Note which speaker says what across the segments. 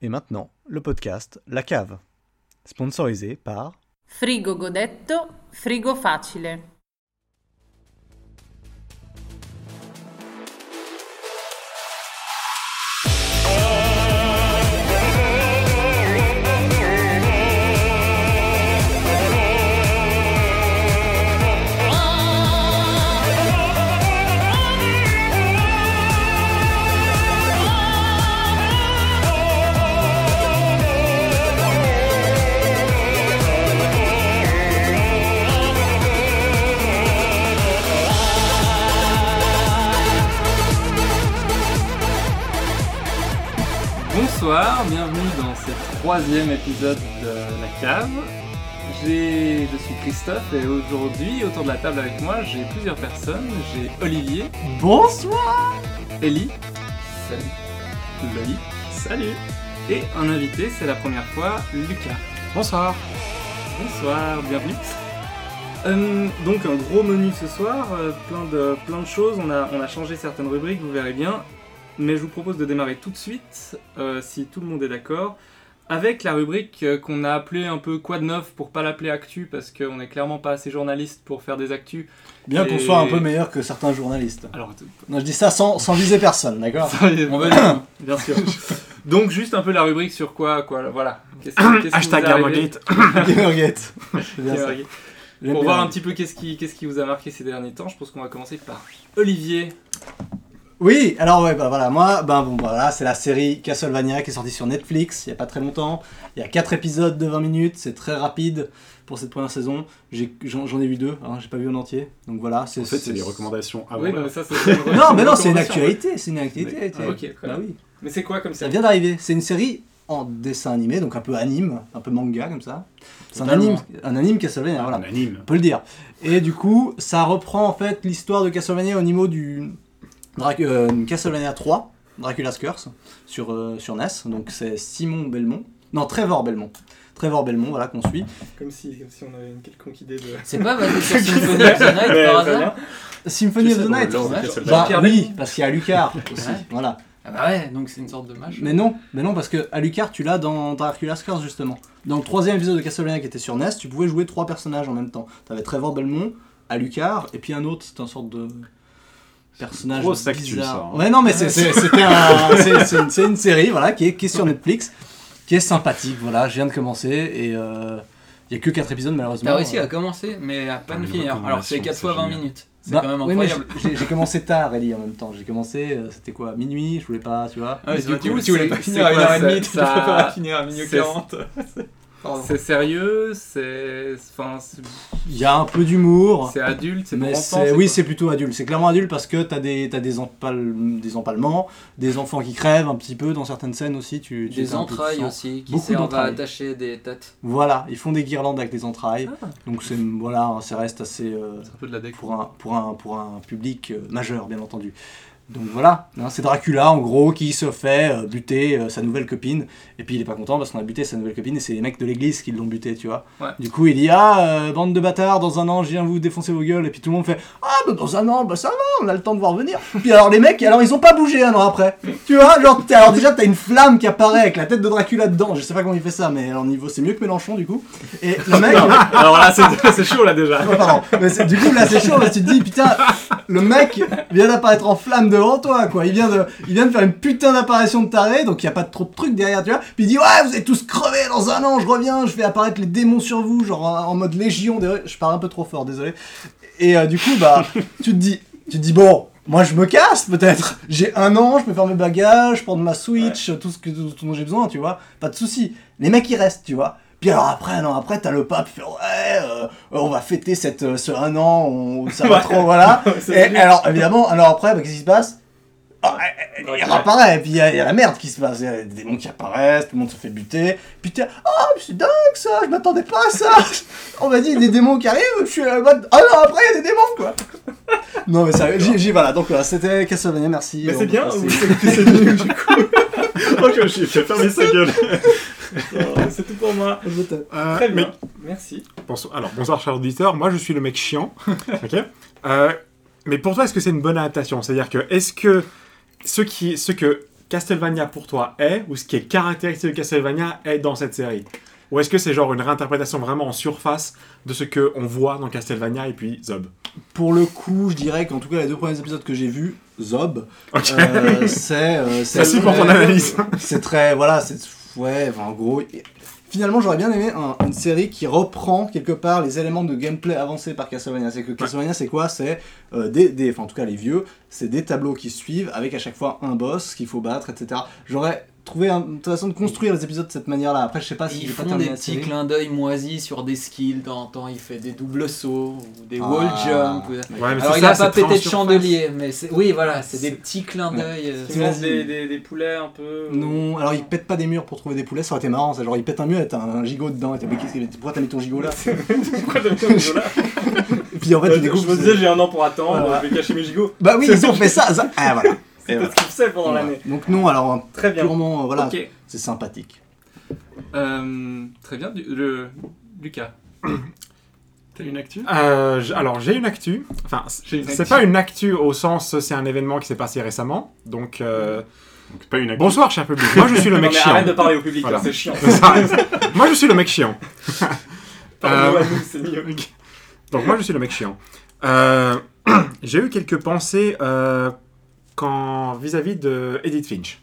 Speaker 1: Et maintenant, le podcast La Cave, sponsorisé par
Speaker 2: Frigo Godetto, frigo facile.
Speaker 3: Troisième épisode de La Cave. J'ai- Je suis Christophe et aujourd'hui, autour de la table avec moi, j'ai plusieurs personnes. J'ai Olivier,
Speaker 1: Bonsoir.
Speaker 3: Ellie, salut, Loïc, salut, et un invité, c'est la première fois, Lucas.
Speaker 1: Bonsoir.
Speaker 3: Bonsoir, bienvenue. Euh, donc un gros menu ce soir, euh, plein, de, plein de choses, on a, on a changé certaines rubriques, vous verrez bien, mais je vous propose de démarrer tout de suite, euh, si tout le monde est d'accord, avec la rubrique euh, qu'on a appelée un peu Quoi de neuf pour pas l'appeler Actu, parce qu'on n'est clairement pas assez journaliste pour faire des actus.
Speaker 4: Bien qu'on soit un peu meilleur que certains journalistes.
Speaker 3: Alors,
Speaker 4: Non, je dis ça sans, sans viser personne, d'accord
Speaker 3: on va dire, bien sûr. Donc juste un peu la rubrique sur quoi, quoi voilà.
Speaker 1: Hashtag Gamergate.
Speaker 4: Gamergate. Bien
Speaker 3: Pour
Speaker 4: bien.
Speaker 3: voir un petit peu qu'est-ce qui, qu'est-ce qui vous a marqué ces derniers temps, je pense qu'on va commencer par Olivier.
Speaker 4: Oui, alors ouais, bah voilà, moi, ben bon, bah, voilà, c'est la série Castlevania qui est sortie sur Netflix il y a pas très longtemps. Il y a 4 épisodes de 20 minutes, c'est très rapide pour cette première saison. J'en ai vu deux, hein, j'ai pas vu en entier. Donc voilà, c'est.
Speaker 5: En fait, c'est des recommandations avant.
Speaker 3: oui, mais ça une
Speaker 4: Non, mais non, c'est une actualité, c'est une actualité.
Speaker 3: Ah, ok, très
Speaker 4: Bah
Speaker 3: bien.
Speaker 4: oui.
Speaker 3: Mais c'est quoi comme ça
Speaker 4: Ça vient d'arriver. C'est une série en dessin animé, donc un peu anime, un peu manga comme ça. C'est un anime, un anime Castlevania, voilà.
Speaker 5: Un anime.
Speaker 4: On peut le dire. Et du coup, ça reprend en fait l'histoire de Castlevania au niveau du Drac- euh, Castlevania 3, Dracula's Curse, sur, euh, sur NES. Donc c'est Simon Belmont. Non, Trevor Belmont. Trevor Belmont, voilà, qu'on suit.
Speaker 3: Comme si, comme si on avait une quelconque idée de.
Speaker 6: C'est pas basé sur Symphony of the Night par hasard.
Speaker 4: Symphony of the Night. Bah oui, parce qu'il y a Lucar aussi. Voilà.
Speaker 6: Ah bah ouais, donc c'est une sorte de match.
Speaker 4: Mais non, mais non, parce que Alucard, tu l'as dans Dracula's Curse justement. Dans le troisième épisode de Castlevania qui était sur NES, tu pouvais jouer trois personnages en même temps. T'avais Trevor Belmont, Alucard, et puis un autre, c'était une sorte de personnage
Speaker 5: Grosse
Speaker 4: bizarre.
Speaker 5: ça, hein.
Speaker 4: Ouais, non, mais c'est- un- une, une série, voilà, qui est, qui est sur Netflix, qui est sympathique. Voilà, je viens de commencer et euh, il y a que quatre épisodes malheureusement.
Speaker 6: T'as réussi
Speaker 4: Euh,
Speaker 6: à commencer, mais à pas
Speaker 5: Ah, une
Speaker 6: finir. Alors c'est
Speaker 5: recommandation,
Speaker 6: 4 fois
Speaker 5: c'est
Speaker 6: 20
Speaker 5: génial.
Speaker 6: minutes. C'est
Speaker 4: bah,
Speaker 6: quand même
Speaker 4: oui,
Speaker 6: incroyable.
Speaker 4: j'ai j'ai commencé tard, Ellie, en même temps. J'ai commencé, euh, c'était quoi, minuit, je voulais pas, tu vois.
Speaker 6: Ah ouais,
Speaker 3: Mais du coup,
Speaker 6: tu, voulais pas finir à
Speaker 3: quoi,
Speaker 6: 1h30,
Speaker 3: ça-
Speaker 6: tu préfères
Speaker 3: ça-
Speaker 6: la finir à minuit
Speaker 3: c'est-
Speaker 6: 40.
Speaker 3: C'est sérieux, c'est. Enfin,
Speaker 4: Il y a un peu d'humour.
Speaker 3: c'est adulte, c'est
Speaker 4: Mais c'est, oui, c'est plutôt adulte. C'est clairement adulte parce que t'as des, t'as des, empal- des empalements, des enfants qui crèvent un petit peu dans certaines scènes aussi. Tu, tu
Speaker 6: Des entrailles aussi qui
Speaker 4: Beaucoup
Speaker 6: servent à
Speaker 4: d'entrailles.
Speaker 6: attacher des têtes.
Speaker 4: Voilà, ils font des guirlandes avec des entrailles.
Speaker 3: Ah.
Speaker 4: Donc c'est voilà, ça reste assez euh,
Speaker 3: C'est un peu de la déco.
Speaker 4: pour un pour un pour un public euh, majeur, bien entendu. Donc voilà, hein, c'est Dracula en gros qui se fait euh, buter euh, sa nouvelle copine. Et puis il est pas content parce qu'on a buté sa nouvelle copine et c'est les mecs de l'église qui l'ont buté, tu vois.
Speaker 3: Ouais.
Speaker 4: Du coup il dit Ah, euh, bande de bâtards, dans un an je viens vous défoncer vos gueules. Et puis tout le monde fait Ah, bah, dans un an, bah ça va, on a le temps de voir venir. Puis alors les mecs, alors ils ont pas bougé un an après. Tu vois, genre, alors déjà t'as une flamme qui apparaît avec la tête de Dracula dedans. Je sais pas comment il fait ça, mais alors niveau c'est mieux que Mélenchon du coup. Et le mec.
Speaker 3: Alors là, c'est chaud là déjà.
Speaker 4: Ouais, pardon. Mais c'est- du coup, là, c'est chaud tu te dis, putain, le mec vient d'apparaître en flamme devant toi, quoi. Il vient de, il vient de faire une putain d'apparition de taré, donc il y a pas trop de trucs derrière, tu vois. Puis il dit, ouais, vous êtes tous crevés dans un an, je reviens, je fais apparaître les démons sur vous, genre en en mode légion. des- Je parle un peu trop fort, désolé. Et euh, du coup, bah, tu te dis, tu te dis, bon. Moi je me casse peut-être. J'ai un an, je peux faire mes bagages, prendre ma Switch, tout ce que tout, dont j'ai besoin, tu vois. Pas de souci. Les mecs ils restent, tu vois. Puis alors après, non, après t'as le pape qui fait ouais, euh, on va fêter cette, euh, ce un an, on, ça va trop, voilà. Et alors évidemment, alors après, bah, qu'est-ce qui se passe? Euh, euh, Il réapparaît, et puis il y, a il y a la merde qui se passe. Il y a des démons qui apparaissent, tout le monde se fait buter. Puis t'es ah, mais c'est dingue ça, je m'attendais pas à ça. On m'a dit des démons qui arrivent, je suis en mode ah non, après il y a des démons quoi. Non mais ça, j'ai j'ai- voilà, donc voilà, c'était Castlevania, merci.
Speaker 3: Mais c'est bien ou c'est nul du coup
Speaker 5: Ok, je vais fermer sa gueule.
Speaker 3: Non, C'est tout pour moi.
Speaker 5: Euh,
Speaker 3: Très
Speaker 5: mais
Speaker 3: bien. Merci.
Speaker 5: bonsoir, alors, bonsoir, cher auditeur. Moi, je suis le mec chiant. ok? Euh, Mais pour toi, est-ce que c'est une bonne adaptation? C'est-à-dire que, est-ce que ce, qui, ce que Castlevania pour toi est, ou ce qui est caractéristique de Castlevania est dans cette série Ou est-ce que c'est genre une réinterprétation vraiment en surface de ce que on voit dans Castlevania et puis Zob
Speaker 4: Pour le coup, je dirais qu'en tout cas, les deux premiers épisodes que j'ai vus, Zob, euh, c'est. euh,
Speaker 5: Merci pour ton analyse.
Speaker 4: C'est très. Voilà, c'est. Ouais, enfin, en gros. Finalement, j'aurais bien aimé un- une série qui reprend quelque part les éléments de gameplay avancés par Castlevania. C'est que Castlevania, c'est quoi? C'est euh, des, des. Enfin, en tout cas, les vieux, c'est des tableaux qui suivent avec à chaque fois un boss qu'il faut battre, etc. J'aurais trouvé un- une façon de construire les épisodes de cette manière-là. Après, je sais pas si
Speaker 6: Ils
Speaker 4: pas
Speaker 6: font des petits clins d'œil moisis sur des skills. De temps en temps, il fait des doubles sauts ou des
Speaker 4: Ah.
Speaker 6: wall jump. ou-
Speaker 5: Ouais, mais
Speaker 6: Alors,
Speaker 5: c'est
Speaker 6: il
Speaker 5: ça,
Speaker 6: a pas pété de chandelier, mais c'est... oui, voilà, c'est des petits clins d'œil. euh,
Speaker 3: Tu manges des, des, des poulets un peu.
Speaker 4: Non, alors il pète pas des murs pour trouver des poulets, ça aurait été marrant. ça. Genre il pète un mur et t'as un gigot dedans. Et pourquoi t'as mis ton gigot là?
Speaker 3: Pourquoi t'as mis ton gigot là?
Speaker 4: Et puis en fait, tu
Speaker 3: Je
Speaker 4: découvres.
Speaker 3: me disais, j'ai un an pour attendre,
Speaker 4: Voilà.
Speaker 3: je vais cacher mes gigots.
Speaker 4: Bah oui, ils ont fait ça. ça... Ah voilà.
Speaker 3: C'est pas ce pendant
Speaker 4: Voilà.
Speaker 3: l'année.
Speaker 4: Donc non, alors un-
Speaker 3: Très bien.
Speaker 4: purement, euh, voilà, c'est sympathique.
Speaker 3: Euh, très bien, du- le... Lucas.
Speaker 5: T'as une actu? Euh, Alors, j'ai une actu. Enfin, c'est pas une actu au sens, c'est un événement qui s'est passé récemment. Donc, euh,
Speaker 7: Donc pas une actu.
Speaker 5: bonsoir, cher public. Moi, je suis le mec chiant.
Speaker 3: arrête de parler au public,
Speaker 5: Voilà.
Speaker 3: c'est chiant.
Speaker 5: Moi, je suis le mec chiant. Euh,
Speaker 3: nous, mieux.
Speaker 5: Donc, moi, je suis le mec chiant. Euh, j'ai eu quelques pensées euh, quand vis-à-vis de Edith Finch.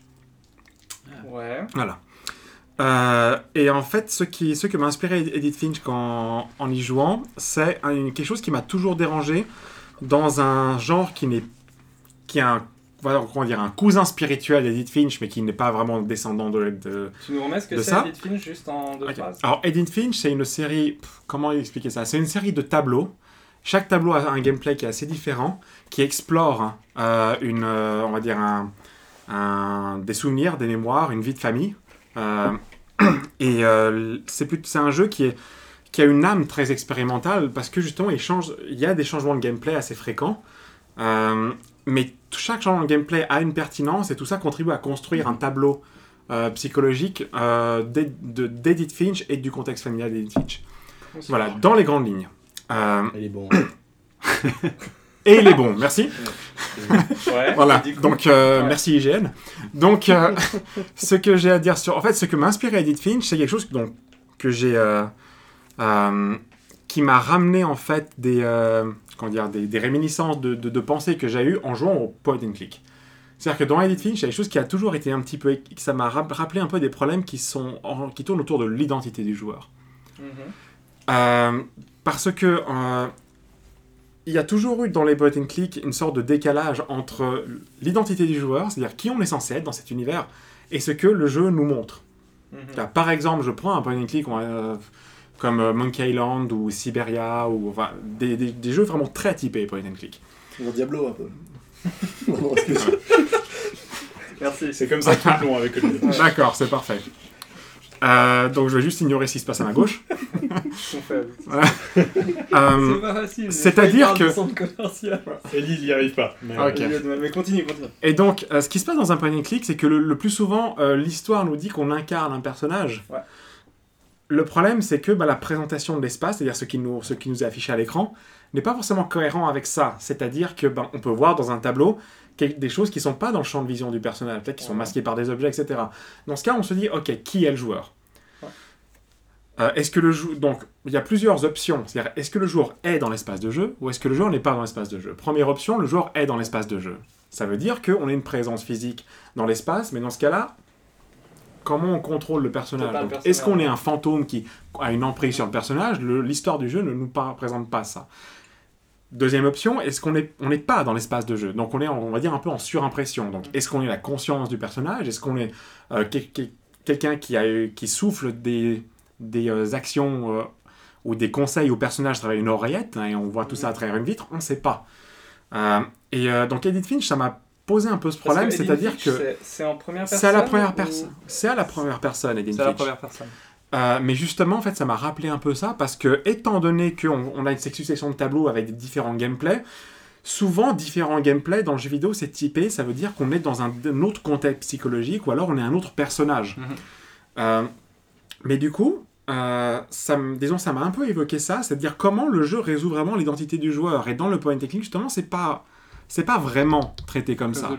Speaker 3: Ouais.
Speaker 5: Voilà. Euh, et en fait, ce, qui, ce que m'a inspiré Edith Finch quand, en y jouant, c'est quelque chose qui m'a toujours dérangé dans un genre qui n'est qui est un comment dire un cousin spirituel d'Edith Finch, mais qui n'est pas vraiment descendant de. de-
Speaker 3: Tu nous remets ce que c'est Edith Finch juste en deux
Speaker 5: Ok.
Speaker 3: phrases
Speaker 5: Alors Edith Finch, c'est une série. pff, comment expliquer ça? C'est une série de tableaux. Chaque tableau a un gameplay qui est assez différent, qui explore euh, une, euh, on va dire un, un- des souvenirs, des mémoires, une vie de famille. Euh, et c'est plus- c'est un jeu qui est qui a une âme très expérimentale parce que justement il change, il y a des changements de gameplay assez fréquents. Mais chaque changement de gameplay a une pertinence et tout ça contribue à construire un tableau euh, psychologique euh, d'Ed- de- d'Edith Finch et du contexte familial d'Edith Finch. Voilà, dans les grandes lignes. Euh,
Speaker 4: Il est bon.
Speaker 5: et il est bon, merci.
Speaker 3: Ouais.
Speaker 5: Voilà, donc euh,
Speaker 3: Ouais.
Speaker 5: merci IGN. Donc, euh, ce que j'ai à dire sur. En fait, ce que m'a inspiré Edith Finch, c'est quelque chose donc, que j'ai. euh, euh, qui m'a ramené en fait des, euh, comment dire, des, des réminiscences de, de, de pensées que j'ai eues en jouant au point and click. C'est-à-dire que dans Edith Finch, il y a quelque chose qui a toujours été un petit peu. Ça m'a rap- rappelé un peu des problèmes qui, sont, en- qui tournent autour de l'identité du joueur.
Speaker 3: Mhm.
Speaker 5: Euh, parce que euh, il y a toujours eu dans les point and click une sorte de décalage entre l'identité du joueur, c'est-à-dire qui on est censé être dans cet univers, et ce que le jeu nous montre.
Speaker 3: Mhm.
Speaker 5: Là, Par exemple, je prends un point and click euh, comme euh, Monkey Island ou Siberia, ou enfin, des, des- des jeux vraiment très typés point and click.
Speaker 4: Mon Diablo un peu.
Speaker 3: Merci.
Speaker 7: C'est comme ça qu'ils l'ont avec Olivier.
Speaker 5: D'accord, c'est parfait. Euh, donc je vais juste ignorer ce qui se passe à ma gauche. Euh,
Speaker 3: C'est pas facile.
Speaker 5: c'est-à-dire que-
Speaker 3: Centre commercial.
Speaker 7: Ellie, il y arrive pas. Mais, euh,
Speaker 3: Mais continue, continue.
Speaker 5: Et donc, euh, ce qui se passe dans un point and click, c'est que le, le plus souvent, euh, l'histoire nous dit qu'on incarne un personnage.
Speaker 3: Ouais.
Speaker 5: Le problème, c'est que bah, la présentation de l'espace, c'est-à-dire ce qui, nous, ce qui nous est affiché à l'écran, n'est pas forcément cohérent avec ça. C'est-à-dire que ben, on peut voir dans un tableau des choses qui sont pas dans le champ de vision du personnage, peut-être qui sont masquées par des objets, etc. Dans ce cas, on se dit, ok, qui est le joueur? Euh, Est-ce que le jou- donc il y a plusieurs options, c'est-à-dire est-ce que le joueur est dans l'espace de jeu ou est-ce que le joueur n'est pas dans l'espace de jeu? Première option, le joueur est dans l'espace de jeu. Ça veut dire qu'on a une présence physique dans l'espace, mais dans ce cas-là, comment on contrôle le personnage? Donc. Est-ce qu'on est un fantôme qui a une emprise sur le personnage? Le- L'histoire du jeu ne nous présente pas ça. Deuxième option, est-ce qu'on n'est on n'est pas dans l'espace de jeu? Donc on est, on va dire, un peu en surimpression. Donc est-ce qu'on est la conscience du personnage? Est-ce qu'on est euh, quel- quel- quelqu'un qui, a, qui souffle des, des euh, actions euh, ou des conseils au personnage à travers une oreillette hein, et on voit tout ça à travers une vitre On ne sait pas. Euh, et euh, donc Edith Finch, ça m'a posé un peu ce problème, c'est-à-dire que
Speaker 3: Finch, c'est- C'est en première personne
Speaker 5: c'est à la première
Speaker 3: ou-
Speaker 5: personne. C'est à la première personne, Edith
Speaker 3: C'est à la
Speaker 5: Finch.
Speaker 3: première personne.
Speaker 5: Euh, mais justement, en fait, ça m'a rappelé un peu ça parce que, étant donné qu'on on a une succession de tableaux avec des différents gameplays, souvent différents gameplays dans le jeu vidéo, c'est typé, ça veut dire qu'on est dans un, un autre contexte psychologique ou alors on est un autre personnage.
Speaker 3: Mhm.
Speaker 5: Mais du coup, euh, ça, disons, ça m'a un peu évoqué ça, c'est-à-dire comment le jeu résout vraiment l'identité du joueur. Et dans le point technique, justement, c'est pas, c'est pas vraiment traité comme ça.
Speaker 3: Ouais.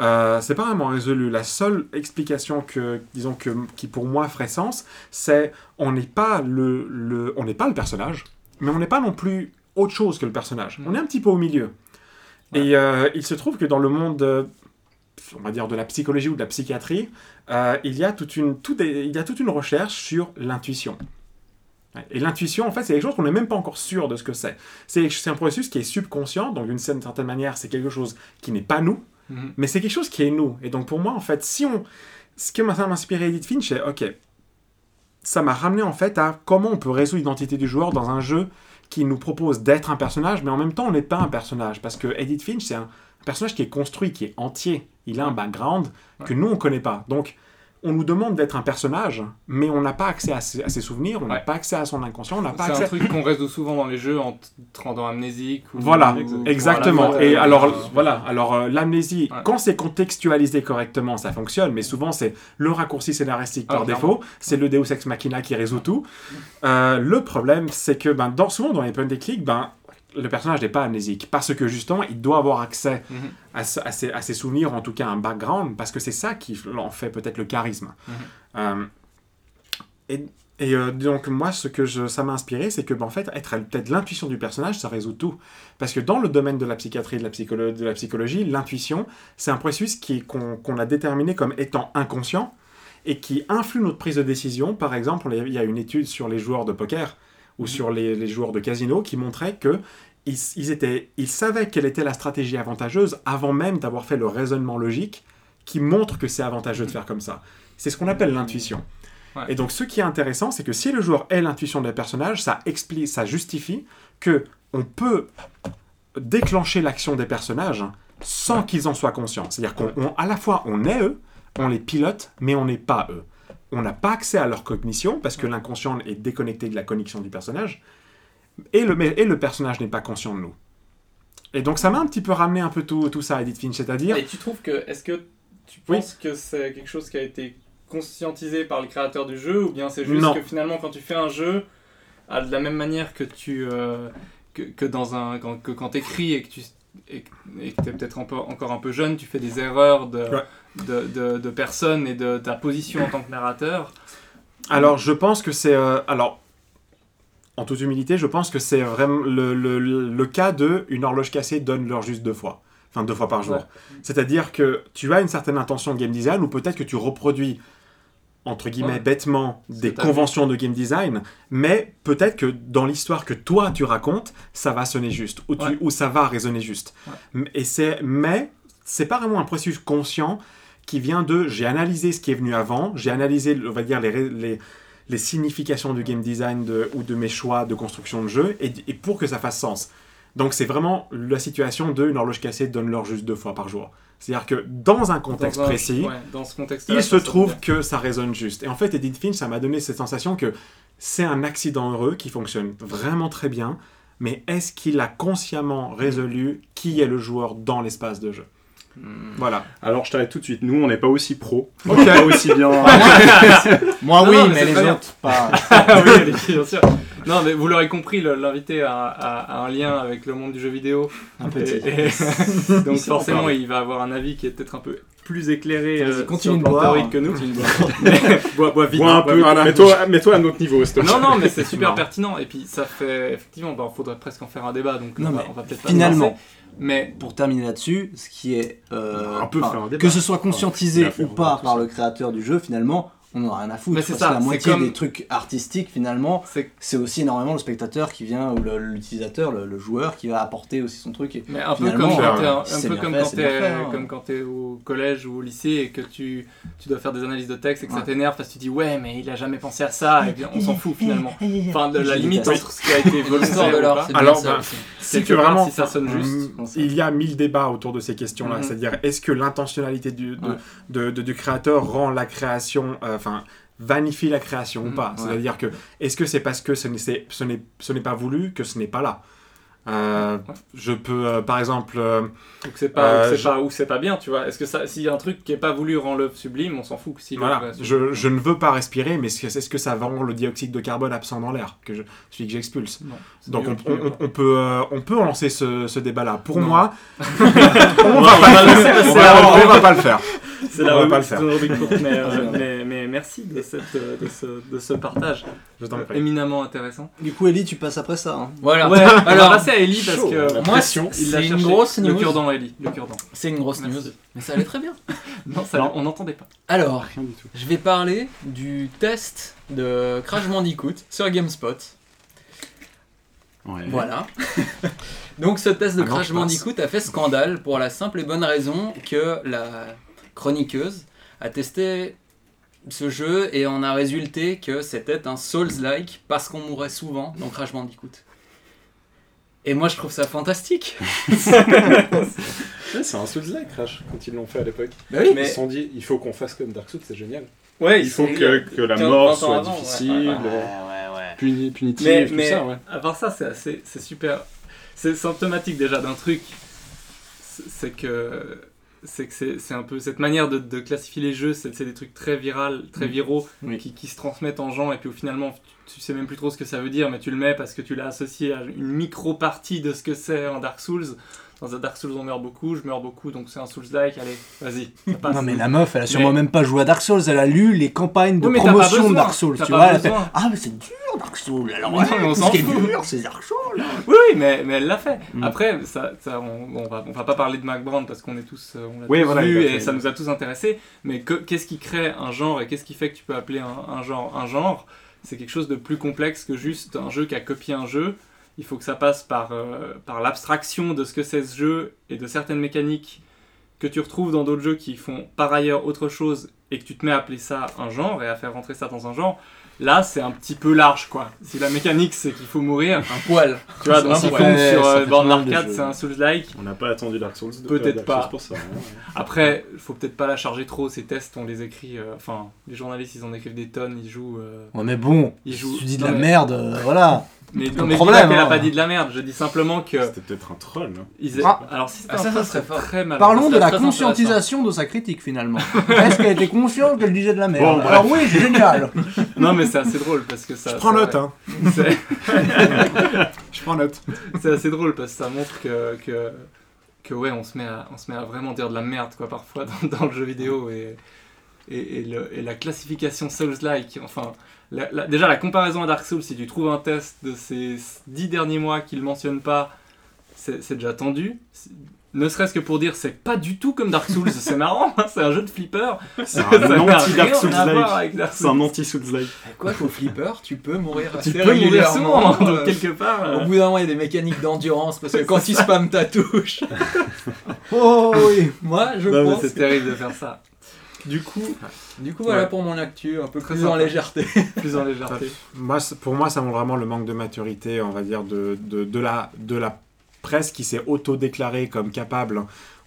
Speaker 5: euh, c'est pas vraiment résolu. La seule explication que, disons que, qui pour moi ferait sens, c'est on n'est pas le, le, on n'est pas le personnage, mais on n'est pas non plus autre chose que le personnage.
Speaker 3: Mhm.
Speaker 5: On est un petit peu au milieu. Et euh, il se trouve que dans le monde, euh, on va dire de la psychologie ou de la psychiatrie, euh, il y a toute une, tout est- il y a toute une recherche sur l'intuition. Et l'intuition, en fait, c'est quelque chose qu'on n'est même pas encore sûr de ce que c'est. C'est un processus qui est subconscient, donc d'une certaine manière, c'est quelque chose qui n'est pas nous,
Speaker 3: Mhm.
Speaker 5: mais c'est quelque chose qui est nous. Et donc pour moi, en fait, si on... Ce qui m'a inspiré Edith Finch, c'est, ok, ça m'a ramené en fait à comment on peut résoudre l'identité du joueur dans un jeu qui nous propose d'être un personnage, mais en même temps, on n'est pas un personnage. Parce que Edith Finch, c'est un personnage qui est construit, qui est entier. Il a un background que nous, on ne connaît pas. Donc, on nous demande d'être un personnage, mais on n'a pas accès à ses, à ses souvenirs, on n'a
Speaker 3: Ouais.
Speaker 5: pas accès à son inconscient, on n'a pas
Speaker 3: C'est
Speaker 5: accès...
Speaker 3: un truc qu'on résout souvent dans les jeux en te rendant amnésique. Ou,
Speaker 5: Voilà,
Speaker 3: ou-
Speaker 5: exactement. et alors,
Speaker 3: Euh,
Speaker 5: voilà, alors euh, l'amnésie,
Speaker 3: Ouais.
Speaker 5: quand c'est contextualisé correctement, ça fonctionne, mais souvent c'est le raccourci scénaristique
Speaker 3: Ah,
Speaker 5: par
Speaker 3: clairement.
Speaker 5: défaut, c'est le Deus Ex Machina qui résout tout. Euh, le problème, c'est que ben, dans, souvent dans les point and click, ben, le personnage n'est pas amnésique, parce que justement, il doit avoir accès
Speaker 3: Mhm.
Speaker 5: à, ce- à ses, à ses souvenirs, en tout cas un background, parce que c'est ça qui en fait peut-être le charisme.
Speaker 3: Mhm.
Speaker 5: Euh, et et euh, donc moi, ce que je, ça m'a inspiré, c'est que ben, en fait, être peut-être l'intuition du personnage, ça résout tout. Parce que dans le domaine de la psychiatrie et de la, psycholo- de la psychologie, l'intuition, c'est un processus qui- qu'on a déterminé comme étant inconscient et qui influe notre prise de décision. Par exemple, il y a une étude sur les joueurs de poker ou sur les, les joueurs de casino qui montrait que ils, ils étaient, ils savaient quelle était la stratégie avantageuse avant même d'avoir fait le raisonnement logique qui montre que c'est avantageux de faire comme ça. C'est ce qu'on appelle l'intuition.
Speaker 3: Ouais.
Speaker 5: Et donc, ce qui est intéressant, c'est que si le joueur est l'intuition d'un personnage, ça explique, ça justifie que on peut déclencher l'action des personnages sans qu'ils en soient conscients. C'est-à-dire qu'on, on- à la fois, on est eux, on les pilote, mais on n'est pas eux. On n'a pas accès à leur cognition parce que l'inconscient est déconnecté de la connexion du personnage, et le, et le personnage n'est pas conscient de nous. Et donc, ça m'a un petit peu ramené un peu tout, tout ça à Edith Finch, c'est-à-dire
Speaker 3: Et tu trouves que. Est-ce que tu
Speaker 5: Oui.
Speaker 3: penses que c'est quelque chose qui a été conscientisé par le créateur du jeu ou bien c'est juste
Speaker 5: Non.
Speaker 3: que finalement quand tu fais un jeu, à de la même manière que tu. euh, que, que dans un. Quand, que quand t'écris et que tu. Et, et que t'es peut-être un peu- encore un peu jeune, tu fais des erreurs de,
Speaker 5: Ouais.
Speaker 3: de, de, de personne et de ta position en tant que narrateur.
Speaker 5: Alors, je pense que c'est. euh, alors, en toute humilité, je pense que c'est vraiment le, le- le cas de une horloge cassée donne l'heure juste deux fois. Enfin, deux fois par jour.
Speaker 3: Ouais.
Speaker 5: C'est-à-dire que tu as une certaine intention de game design ou peut-être que tu reproduis, entre guillemets,
Speaker 3: Ouais.
Speaker 5: bêtement, des conventions de game design, mais peut-être que dans l'histoire que toi tu racontes, ça va sonner juste ou, tu-
Speaker 3: Ouais.
Speaker 5: ou ça va résonner juste.
Speaker 3: Ouais.
Speaker 5: Et c'est, mais c'est pas vraiment un processus conscient qui vient de j'ai analysé ce qui est venu avant, j'ai analysé, on va dire, les, les, les significations du game design de- ou de mes choix de construction de jeu, et, et pour que ça fasse sens. Donc c'est vraiment la situation de une horloge cassée donne l'heure juste deux fois par jour. C'est-à-dire que dans un contexte
Speaker 3: Dans un-
Speaker 5: précis,
Speaker 3: ouais, dans ce contexte
Speaker 5: il se trouve que ça résonne juste. Et en fait, Edith Finch, ça m'a donné cette sensation que c'est un accident heureux qui fonctionne vraiment très bien, mais est-ce qu'il a consciemment résolu qui est le joueur dans l'espace de jeu? Voilà.
Speaker 7: Alors, je t'arrête tout de suite. Nous, on n'est pas aussi pro.
Speaker 5: Ok.
Speaker 7: On n'est pas aussi bien.
Speaker 4: Moi,
Speaker 3: Non,
Speaker 4: oui,
Speaker 3: non, mais
Speaker 4: mais les autres, pas.
Speaker 3: Oui, bien sûr. Non, mais vous l'aurez compris, l'invité a, a- a un lien avec le monde du jeu vidéo.
Speaker 4: Un petit.
Speaker 3: Et- et- donc
Speaker 7: Il
Speaker 3: forcément, il va avoir un avis qui est peut-être un peu plus éclairé euh,
Speaker 4: continue
Speaker 3: sur
Speaker 4: de
Speaker 3: le plan
Speaker 4: boire.
Speaker 3: théorique que nous. bois, bois vite.
Speaker 7: Bois un
Speaker 3: bois
Speaker 7: peu.
Speaker 3: vite, Alain.
Speaker 7: Mets-toi mets-toi à notre niveau.
Speaker 3: Non, non, mais c'est super
Speaker 5: Non.
Speaker 3: pertinent. Et puis ça fait effectivement, bah, faudrait presque en faire un débat. Donc
Speaker 4: Non,
Speaker 3: on va,
Speaker 4: mais
Speaker 3: on va peut-être
Speaker 4: finalement.
Speaker 3: Mais
Speaker 4: Pour terminer là-dessus, ce qui est. euh, enfin,
Speaker 7: faire un débat.
Speaker 4: que ce soit conscientisé
Speaker 7: Il
Speaker 4: ou
Speaker 7: un
Speaker 4: pas par le créateur du jeu, finalement, on en a rien à foutre.
Speaker 3: Mais c'est
Speaker 4: que la
Speaker 3: c'est
Speaker 4: moitié
Speaker 3: comme-
Speaker 4: des trucs artistiques, finalement,
Speaker 3: c'est
Speaker 4: c'est aussi énormément le spectateur qui vient, ou le- l'utilisateur, le, le joueur qui va apporter aussi son truc. Et...
Speaker 3: Mais un peu
Speaker 4: Finalement,
Speaker 3: comme quand t'es un,
Speaker 4: si c'est c'est hein.
Speaker 3: au collège ou au lycée et que tu, tu dois faire des analyses de texte et que ça t'énerve parce que tu dis ouais mais il a jamais pensé à ça et bien on s'en fout finalement. Enfin de la limite entre ce qui a été volontaire
Speaker 6: c'est bien
Speaker 5: Alors,
Speaker 6: ça
Speaker 5: ben,
Speaker 3: part,
Speaker 5: vraiment,
Speaker 3: si ça sonne juste.
Speaker 5: Mm, il y a mille débats autour de ces questions-là.
Speaker 3: Mhm.
Speaker 5: C'est-à-dire, est-ce que l'intentionnalité du créateur rend la création, euh, enfin, vanifie la création ou
Speaker 3: Mhm,
Speaker 5: pas
Speaker 4: ouais.
Speaker 5: C'est-à-dire que, est-ce que c'est parce que ce n'est, ce n'est, ce n'est pas voulu que ce n'est pas là? Euh,
Speaker 3: Ouais.
Speaker 5: Je peux, euh, par exemple, euh,
Speaker 3: Ou que c'est pas,
Speaker 5: Euh,
Speaker 3: c'est
Speaker 5: je-
Speaker 3: pas, ou c'est pas bien, tu vois. Est-ce que ça, s'il y a un truc qui est pas voulu rend l'œuvre sublime, on s'en fout. Si
Speaker 5: voilà, je, ne veux pas respirer, mais est-ce que, ça va rendre le dioxyde de carbone absent dans l'air, que je, celui que j'expulse?
Speaker 3: Non,
Speaker 5: Donc on, on-
Speaker 3: mieux.
Speaker 5: on peut, on peut lancer ce, ce débat-là. Pour
Speaker 3: Non.
Speaker 5: moi,
Speaker 3: on va pas le faire,
Speaker 5: on va, pas le faire.
Speaker 3: c'est la
Speaker 5: pas le
Speaker 3: mais merci de, cette, euh, de, ce, de ce partage
Speaker 5: Je t'en
Speaker 3: euh,
Speaker 5: prie.
Speaker 3: éminemment intéressant.
Speaker 4: Du coup, Ellie, tu passes après ça. hein.
Speaker 6: Voilà.
Speaker 3: Ouais, on va
Speaker 6: Alors,
Speaker 3: passer à Ellie parce
Speaker 7: chaud,
Speaker 3: que
Speaker 7: la
Speaker 6: moi,
Speaker 7: pression.
Speaker 3: il l'a
Speaker 6: c'est une
Speaker 3: cherché.
Speaker 6: grosse
Speaker 3: Le
Speaker 6: news.
Speaker 3: cure-dent, Ellie, le cure-dent.
Speaker 6: C'est une grosse news. Mais ça allait très bien.
Speaker 3: Non, ça,
Speaker 7: Non.
Speaker 3: on n'entendait pas.
Speaker 6: Alors,
Speaker 7: Rien du tout.
Speaker 6: je vais parler du test de Crash Bandicoot sur GameSpot.
Speaker 7: Ouais.
Speaker 6: Voilà. Donc ce test de
Speaker 5: Ah
Speaker 6: Crash. Bandicoot a fait scandale pour la simple et bonne raison que la chroniqueuse a testé ce jeu et en a résulté que c'était un Souls-like parce qu'on mourait souvent dans Crash Bandicoot. Et moi je trouve ça fantastique.
Speaker 7: Ouais, c'est un Souls-like, Crash, quand ils l'ont fait à l'époque.
Speaker 6: Bah oui.
Speaker 3: Mais-
Speaker 7: Ils se sont dit, il faut qu'on fasse comme Dark Souls, c'est génial.
Speaker 3: Ouais,
Speaker 7: Il faut que, que la
Speaker 3: 15, 20
Speaker 7: mort soit
Speaker 3: avant, ouais.
Speaker 7: difficile,
Speaker 3: Ouais,
Speaker 7: euh, puni- punitive,
Speaker 3: Mais,
Speaker 7: tout
Speaker 3: mais
Speaker 7: ça, ouais.
Speaker 3: à part ça, c'est assez, c'est super. C'est symptomatique déjà d'un truc. C'est c'est que c'est que c'est c'est un peu cette manière de, de classifier les jeux. C'est des trucs très virales, très viraux,
Speaker 4: Oui.
Speaker 3: qui, qui se transmettent en gens et puis au finalement tu, tu sais même plus trop ce que ça veut dire, mais tu le mets parce que tu l'as associé à une micro partie de ce que c'est en Dark Souls. Dans un Dark Souls, on meurt beaucoup, je meurs beaucoup, donc c'est un Souls-like. Allez, vas-y, passe.
Speaker 4: Non mais la meuf, elle a sûrement
Speaker 3: Mais-
Speaker 4: même pas joué à Dark Souls, elle a lu les campagnes de
Speaker 3: Oui,
Speaker 4: promotion de Dark Souls, tu vois, elle a fait
Speaker 3: besoin.
Speaker 4: Ah mais c'est dur Dark Souls, alors ouais,
Speaker 3: non, mais on s'en
Speaker 4: ce qui est
Speaker 3: fout.
Speaker 4: dur c'est Dark Souls.
Speaker 3: Oui, oui, mais, mais elle l'a fait.
Speaker 4: Mm.
Speaker 3: Après, ça, ça, on, on va, on va pas parler de Mac Brown parce qu'on est tous, euh, on l'a
Speaker 5: Oui,
Speaker 3: tous
Speaker 5: voilà, a
Speaker 3: et ça nous a tous intéressés. Mais que- qu'est-ce qui crée un genre et qu'est-ce qui fait que tu peux appeler un, un genre un genre? C'est quelque chose de plus complexe que juste un jeu qui a copié un jeu. Il faut que ça passe par, euh, par l'abstraction de ce que c'est ce jeu et de certaines mécaniques que tu retrouves dans d'autres jeux qui font par ailleurs autre chose et que tu te mets à appeler ça un genre et à faire rentrer ça dans un genre. Là, c'est un petit peu large, quoi. Si la mécanique, c'est qu'il faut mourir,
Speaker 6: Un poil.
Speaker 3: tu vois, donc tombe
Speaker 4: ouais,
Speaker 3: sur euh,
Speaker 4: fait
Speaker 3: Born
Speaker 4: pas mal de
Speaker 3: Arcade,
Speaker 4: jeux.
Speaker 3: c'est un Souls-like.
Speaker 7: On n'a pas attendu Dark Souls. de-
Speaker 3: Peut-être pas.
Speaker 7: Souls pour ça. hein.
Speaker 3: Après, faut peut-être pas la charger trop, ces tests, on les écrit, euh, enfin, les journalistes, ils en écrivent des tonnes, ils jouent... euh,
Speaker 4: Ouais mais bon,
Speaker 3: Ils
Speaker 4: si
Speaker 3: jouent-
Speaker 4: tu dis de
Speaker 3: non,
Speaker 4: la
Speaker 3: mais-
Speaker 4: merde, euh, voilà.
Speaker 3: Mais
Speaker 4: le
Speaker 3: non, mais
Speaker 4: problème,
Speaker 3: qu'elle a
Speaker 4: hein.
Speaker 3: pas dit de la merde, je dis simplement que...
Speaker 7: C'était peut-être un troll. hein.
Speaker 3: Ils...
Speaker 4: Ah.
Speaker 3: Alors si c'était
Speaker 6: Ah,
Speaker 3: un
Speaker 6: ça,
Speaker 3: troll,
Speaker 6: ça serait fort.
Speaker 3: très mal.
Speaker 4: Parlons de la conscientisation de sa critique finalement. Est-ce qu'elle était consciente qu'elle disait de la merde
Speaker 7: Bon.
Speaker 4: Alors oui, c'est génial.
Speaker 3: Non mais c'est assez drôle parce que ça...
Speaker 5: Je prends note, hein. Je prends note.
Speaker 3: c'est assez drôle parce que ça montre que... que... Que ouais, on se, met à, on se met à vraiment dire de la merde quoi parfois dans, dans le jeu vidéo et, et, et le- et la classification Souls-like, enfin, la- la- déjà la comparaison à Dark Souls, si tu trouves un test de ces dix derniers mois qui le mentionne pas, c'est déjà tendu. Ne serait-ce que pour dire c'est pas du tout comme Dark Souls, c'est marrant, hein, c'est un jeu de flipper.
Speaker 7: C'est
Speaker 3: Ça
Speaker 7: un anti-Dark Souls-like. C'est un
Speaker 3: Souls.
Speaker 7: anti-Souls-like.
Speaker 6: Quoi qu'au flipper, tu peux mourir
Speaker 3: Tu
Speaker 6: assez
Speaker 3: peux mourir
Speaker 6: régulièrement.
Speaker 3: souvent, donc
Speaker 6: euh,
Speaker 3: quelque part. euh,
Speaker 6: Au bout d'un moment, il y a des mécaniques d'endurance parce que quand il spam ta touche,
Speaker 4: Oh oui.
Speaker 6: moi je pense.
Speaker 3: c'est
Speaker 6: que-
Speaker 3: terrible de faire ça. Du coup,
Speaker 6: Du coup, voilà
Speaker 3: Ouais.
Speaker 6: pour mon actu, un peu
Speaker 3: Très
Speaker 6: plus en légèreté.
Speaker 3: plus en légèreté.
Speaker 5: Moi, pour moi, ça montre vraiment le manque de maturité, on va dire, de, de, de la, de la presse qui s'est auto-déclarée comme capable,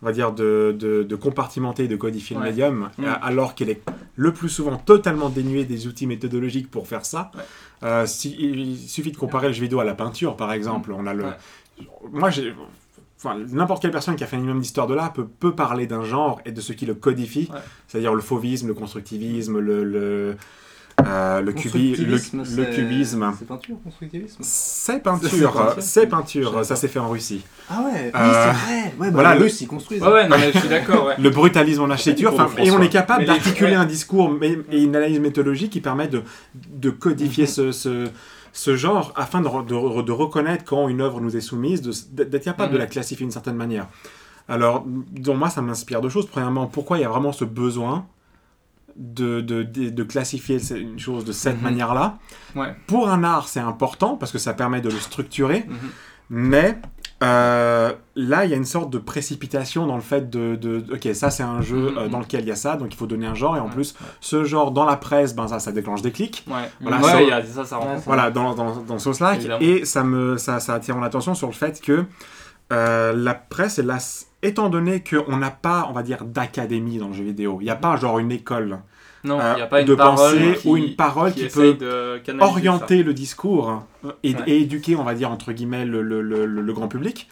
Speaker 5: on va dire, de, de, de compartimenter et de codifier
Speaker 3: Ouais.
Speaker 5: le médium,
Speaker 3: Mm.
Speaker 5: euh, alors qu'elle est le plus souvent totalement dénuée des outils méthodologiques pour faire ça.
Speaker 3: Ouais.
Speaker 5: Euh, si- il suffit de comparer le jeu vidéo à la peinture, par exemple. On a le...
Speaker 3: Ouais.
Speaker 5: Moi, j'ai... Enfin, n'importe quelle personne qui a fait un minimum d'histoire de l'art peut, peut parler d'un genre et de ce qui le codifie,
Speaker 3: Ouais.
Speaker 5: c'est-à-dire le fauvisme, le constructivisme, le, le, euh, le, cubi- le,
Speaker 4: Constructivisme,
Speaker 5: le
Speaker 4: c'est-
Speaker 5: cubisme.
Speaker 4: C'est peinture, constructivisme.
Speaker 5: C'est
Speaker 3: C'est
Speaker 5: peinture, c'est peinture, ça s'est fait en Russie.
Speaker 4: Ah ouais, oui,
Speaker 5: Euh,
Speaker 4: c'est vrai. Ouais, bah,
Speaker 5: voilà,
Speaker 4: les
Speaker 5: le-
Speaker 4: Russes, ils construisent.
Speaker 3: Ouais, ouais, non, mais je suis d'accord, ouais.
Speaker 5: Le brutalisme en architecture, et on est capable d'articuler
Speaker 3: ouais.
Speaker 5: un discours mais- et une analyse méthodologique qui permet de, de codifier ce, ce, ce genre afin de, de re- de reconnaître quand une œuvre nous est soumise, d'être capable de
Speaker 3: Mhm.
Speaker 5: la classifier d'une certaine manière. Alors, donc moi, ça m'inspire deux choses. Premièrement, pourquoi il y a vraiment ce besoin de, de, de, de classifier une chose de cette
Speaker 3: Mhm.
Speaker 5: manière-là?
Speaker 3: Ouais.
Speaker 5: Pour un art, c'est important parce que ça permet de le structurer.
Speaker 3: Mhm.
Speaker 5: Mais euh, là, il y a une sorte de précipitation dans le fait de, de- de- ok, ça c'est un jeu
Speaker 3: Mhm.
Speaker 5: euh, dans lequel il y a ça, donc il faut donner un genre, et en
Speaker 3: Ouais.
Speaker 5: plus, ce genre dans la presse, ben ça, ça déclenche des clics.
Speaker 3: Ouais,
Speaker 5: Voilà,
Speaker 3: ouais,
Speaker 5: ça-
Speaker 3: il y a ça, ça rentre.
Speaker 4: Ouais,
Speaker 5: Voilà, dans, dans, dans
Speaker 3: Évidemment.
Speaker 5: et ça, me, ça, ça attire mon attention sur le fait que euh, la presse, est là, étant donné qu'on n'a pas, on va dire, d'académie dans le jeu vidéo, il n'y a pas genre une école.
Speaker 3: Non,
Speaker 5: euh,
Speaker 3: il n'y a pas une
Speaker 5: de
Speaker 3: parole
Speaker 5: pensée
Speaker 3: qui,
Speaker 5: ou une parole qui, peut orienter le discours et,
Speaker 3: Ouais.
Speaker 5: et éduquer, on va dire, entre guillemets, le, le- le- le grand public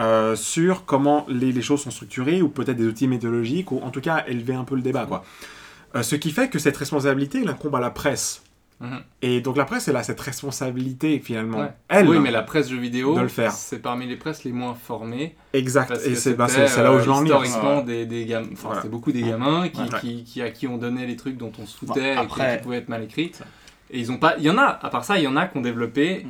Speaker 5: euh, sur comment les, les choses sont structurées ou peut-être des outils méthodologiques ou en tout cas élever un peu le débat. Quoi. Euh, ce qui fait que cette responsabilité elle incombe à la presse.
Speaker 3: Mhm.
Speaker 5: Et donc la presse, elle a cette responsabilité finalement.
Speaker 3: Ouais.
Speaker 5: Elle,
Speaker 3: oui, mais la presse jeux vidéo,
Speaker 5: de le faire.
Speaker 3: c'est parmi les presses les moins formées.
Speaker 5: exact. Et c'est bah, là où je veux en venir.
Speaker 3: Historiquement, des, des gamins, enfin,
Speaker 5: Voilà.
Speaker 3: c'était beaucoup des gamins qui,
Speaker 5: Ouais.
Speaker 3: qui, qui- à qui on donnait les trucs dont on se foutait
Speaker 4: Bon,
Speaker 3: et
Speaker 4: après-
Speaker 3: qui, qui pouvaient être mal écrits. Et ils ont pas. Il y en a, à part ça, il y en a qui ont développé,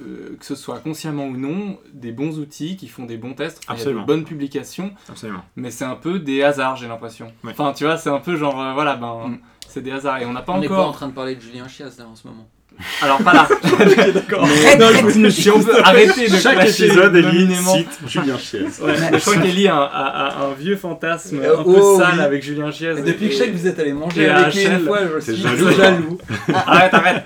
Speaker 3: euh, que ce soit consciemment ou non, des bons outils qui font des bons tests. Enfin, il y a
Speaker 5: Absolument.
Speaker 3: de bonnes publications,
Speaker 5: Absolument.
Speaker 3: mais c'est un peu des hasards, j'ai l'impression.
Speaker 5: Ouais.
Speaker 3: Enfin, tu vois, c'est un peu genre, euh, voilà, ben.
Speaker 4: Mm.
Speaker 3: C'est des hasards et on n'a pas
Speaker 6: On n'est pas
Speaker 3: encore.
Speaker 6: en train de parler de Julien Chiaz là, en ce moment.
Speaker 3: Alors pas là.
Speaker 4: D'accord.
Speaker 3: Mais- non, je me- si on peut arrêter de
Speaker 7: Chaque épisode, Ellie cite Julien Chiez.
Speaker 3: Ouais, je crois qu'Ellie a, a- a un vieux fantasme
Speaker 6: Euh,
Speaker 3: un peu
Speaker 6: oh,
Speaker 3: sale
Speaker 6: oui.
Speaker 3: avec Julien Chiez.
Speaker 6: Et depuis que je sais que vous êtes allé manger
Speaker 3: et
Speaker 6: avec lui une fois, je
Speaker 7: c'est
Speaker 6: suis
Speaker 7: jaloux.
Speaker 6: jaloux.
Speaker 3: Arrête, arrête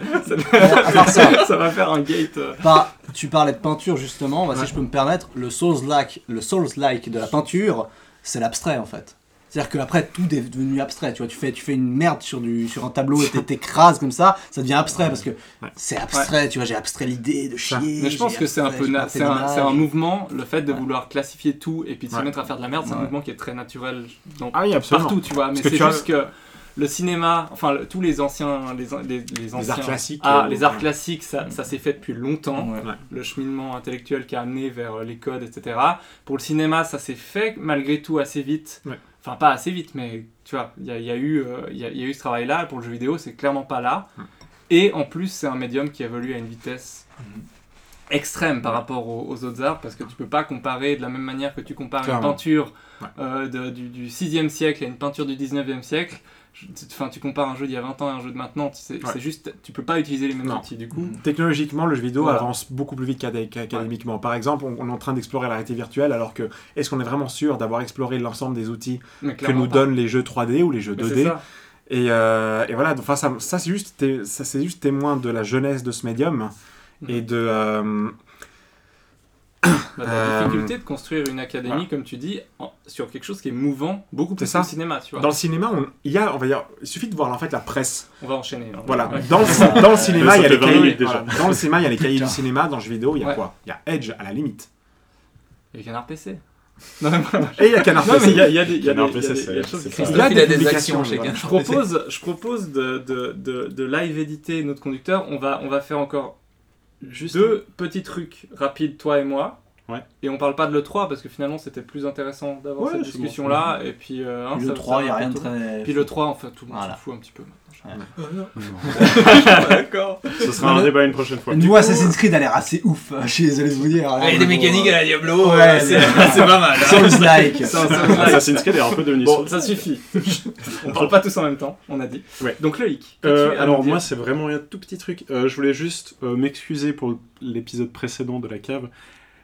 Speaker 4: ça,
Speaker 3: Ça va faire un gate. euh.
Speaker 4: Bah, tu parlais de peinture justement, bah,
Speaker 3: Ouais.
Speaker 4: si je peux me permettre, le Souls-like le Souls-like de la peinture, c'est l'abstrait en fait. C'est-à-dire que après tout est devenu abstrait, tu vois, tu fais, tu fais une merde sur, du, sur un tableau et t'é- t'écrases comme ça, ça devient abstrait parce que c'est abstrait, tu vois, j'ai abstrait l'idée de chier.
Speaker 3: Mais je pense que c'est un peu c'est un, mouvement, le fait de
Speaker 4: Ouais.
Speaker 3: vouloir classifier tout et puis de se mettre à faire de la merde, c'est un mouvement qui est très naturel dans,
Speaker 5: Ah oui, absolument.
Speaker 3: partout, tu vois. Mais c'est juste que le cinéma, enfin le- tous les anciens, les, les, les anciens,
Speaker 5: arts classiques,
Speaker 3: ah,
Speaker 5: euh,
Speaker 3: les arts
Speaker 5: ouais.
Speaker 3: classiques, ça, ça s'est fait depuis longtemps.
Speaker 4: Ouais.
Speaker 5: Ouais.
Speaker 3: le cheminement intellectuel qui a amené vers euh, les codes, etc. Pour le cinéma, ça s'est fait malgré tout assez vite. Enfin, pas assez vite, mais tu vois, il y, y euh, y, a, il y a eu ce travail-là. Pour le jeu vidéo, c'est clairement pas là.
Speaker 5: Ouais.
Speaker 3: Et en plus, c'est un médium qui évolue à une vitesse
Speaker 5: Mhm.
Speaker 3: extrême par rapport aux, aux autres arts, parce que tu peux pas comparer de la même manière que tu compares
Speaker 5: Clairement.
Speaker 3: une peinture euh, de- du, du 6e siècle à une peinture du 19e siècle. Enfin, tu compares un jeu d'il y a 20 ans à un jeu de maintenant, tu sais-
Speaker 5: Ouais.
Speaker 3: c'est juste, tu peux pas utiliser les mêmes
Speaker 5: Non.
Speaker 3: outils du coup.
Speaker 5: Technologiquement, le jeu vidéo
Speaker 3: Voilà.
Speaker 5: avance beaucoup plus vite qu'acad- qu'académiquement. Par exemple, on, on est en train d'explorer la réalité virtuelle, alors que est-ce qu'on est vraiment sûr d'avoir exploré l'ensemble des outils que nous
Speaker 3: pas.
Speaker 5: donnent les jeux 3D ou les jeux
Speaker 3: Mais c'est
Speaker 5: 2D
Speaker 3: ça.
Speaker 5: et, euh, et voilà, donc, enfin, ça, ça c'est juste, té- ça, c'est juste témoin de la jeunesse de ce médium et de. euh,
Speaker 3: Bah, la
Speaker 5: Euh,
Speaker 3: difficulté de construire une académie,
Speaker 5: voilà.
Speaker 3: comme tu dis, en- sur quelque chose qui est mouvant, beaucoup plus que le cinéma, tu vois.
Speaker 5: dans le cinéma, on- il y a, on va dire, il suffit de voir en fait la presse.
Speaker 3: On va enchaîner. hein.
Speaker 5: Voilà,
Speaker 3: Ouais.
Speaker 5: dans, le, dans le cinéma, il y a les
Speaker 7: fait 20
Speaker 5: cahiers.
Speaker 7: minutes déjà.
Speaker 5: voilà. Dans le cinéma, il y a les cahiers du cinéma. Dans le jeu vidéo, il y a
Speaker 3: Ouais.
Speaker 5: quoi Il y a Edge à la limite.
Speaker 3: Et Canard PC. Non, mais voilà.
Speaker 5: Et il y a Canard PC.
Speaker 3: il y a, il y a des, il y a
Speaker 7: Canard
Speaker 3: des- y
Speaker 7: PC,
Speaker 3: il y a des choses
Speaker 5: Il y a des
Speaker 6: actions chez. Canard.
Speaker 3: Je propose, je propose de, de, de, de live éditer notre conducteur. On va, on va faire encore
Speaker 7: Juste
Speaker 3: deux petits trucs rapides, toi et moi.
Speaker 7: Ouais.
Speaker 3: Et on parle pas de l'E3 parce que finalement c'était plus intéressant d'avoir
Speaker 7: Ouais,
Speaker 3: cette
Speaker 7: c'est bon.
Speaker 3: discussion-là. Et puis, euh, hein,
Speaker 4: Puis
Speaker 3: ça-
Speaker 4: le 3,
Speaker 3: ça
Speaker 4: il n'y a rien de très.
Speaker 3: Puis le 3, en fait, tout le monde
Speaker 4: Voilà.
Speaker 3: s'en fout un petit peu maintenant.
Speaker 7: Non.
Speaker 3: D'accord.
Speaker 7: Ce sera un débat une prochaine fois.
Speaker 4: Nous, Assassin's Creed a l'air assez ouf, je suis désolé de vous dire.
Speaker 6: Il y a des mécaniques à la Diablo,
Speaker 4: Ouais,
Speaker 6: c'est pas mal. hein.
Speaker 4: Souls-like.
Speaker 7: Assassin's Creed est un peu devenu
Speaker 3: Bon, ça suffit. On parle pas tous en même temps, on a dit.
Speaker 7: Ouais.
Speaker 3: Donc Loïc.
Speaker 7: Euh, alors moi c'est vraiment un tout petit truc. Euh, je voulais juste euh, m'excuser pour l'épisode précédent de la cave.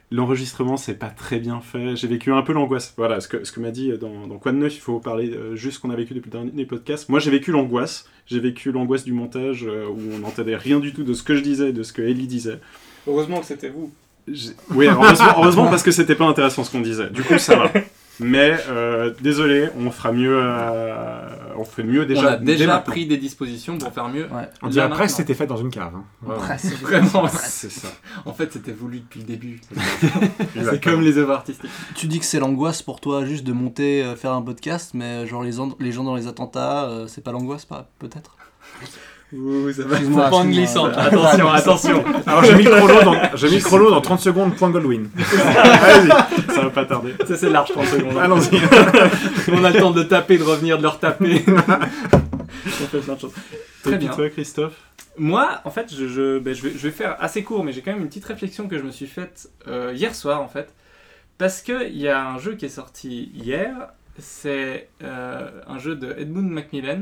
Speaker 7: L'enregistrement c'est pas très bien fait. J'ai vécu un peu l'angoisse. Voilà ce que, ce que m'a dit dans, dans Quoi de neuf. Il faut parler euh, juste ce qu'on a vécu depuis le dernier podcast. Moi j'ai vécu l'angoisse. J'ai vécu l'angoisse du montage euh, où on n'entendait rien du tout de ce que je disais, de ce que Ellie disait.
Speaker 3: Heureusement que c'était vous.
Speaker 7: J'ai- Oui, heureusement, heureusement parce que c'était pas intéressant ce qu'on disait. Du coup, ça va. Mais euh, désolé, on fera mieux. euh, on fait mieux déjà.
Speaker 3: on a déjà pris des dispositions pour faire mieux.
Speaker 4: Ouais.
Speaker 5: On dirait presque c'était fait dans une cave. hein. Vraiment.
Speaker 4: Presque.
Speaker 3: Vraiment.
Speaker 7: C'est ça.
Speaker 3: En fait, c'était voulu depuis le début. C'est comme les œuvres artistiques.
Speaker 4: Tu dis que c'est l'angoisse pour toi juste de monter, euh, faire un podcast, mais euh, genre les, en- les gens dans les attentats, euh, c'est pas l'angoisse, pas peut-être?
Speaker 3: Ouh, ça va.
Speaker 6: Faut pas en glissant.
Speaker 3: Attention, attention.
Speaker 5: Alors j'ai mis chrono dans, j'ai mis dans 30 secondes, point Goldwyn.
Speaker 7: Vas-y, ça va pas tarder.
Speaker 3: Ça, c'est large 30 secondes.
Speaker 5: Allons-y.
Speaker 3: On a le temps de taper, de revenir, de le retaper. On fait plein de choses. Très bien.
Speaker 7: toi, Christophe
Speaker 3: Moi, en fait, je, je, ben, je, vais, je vais faire assez court, mais j'ai quand même une petite réflexion que je me suis faite euh, hier soir, en fait. Parce qu'il y a un jeu qui est sorti hier. C'est euh, un jeu de Edmund Macmillan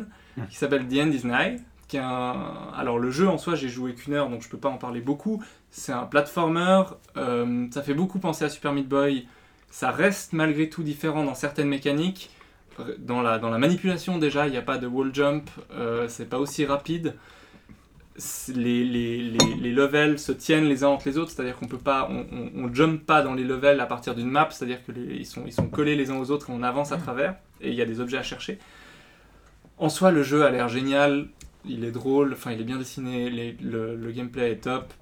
Speaker 3: qui s'appelle The End is Nigh. Qui est un... Alors, le jeu en soi, j'ai joué qu'une heure, donc je peux pas en parler beaucoup. C'est un platformer. euh, ça fait beaucoup penser à Super Meat Boy. Ça reste malgré tout différent dans certaines mécaniques. Dans la, dans la manipulation, déjà, il n'y a pas de wall jump. euh, c'est pas aussi rapide les, les, les, les levels se tiennent les uns entre les autres, c'est-à-dire qu'on peut pas, on, on, on jump pas dans les levels à partir d'une map, c'est-à-dire que les- ils sont, ils sont collés les uns aux autres et on avance à travers et il y a des objets à chercher. En soi, le jeu a l'air génial, il est drôle, enfin il est bien dessiné, le, gameplay est top.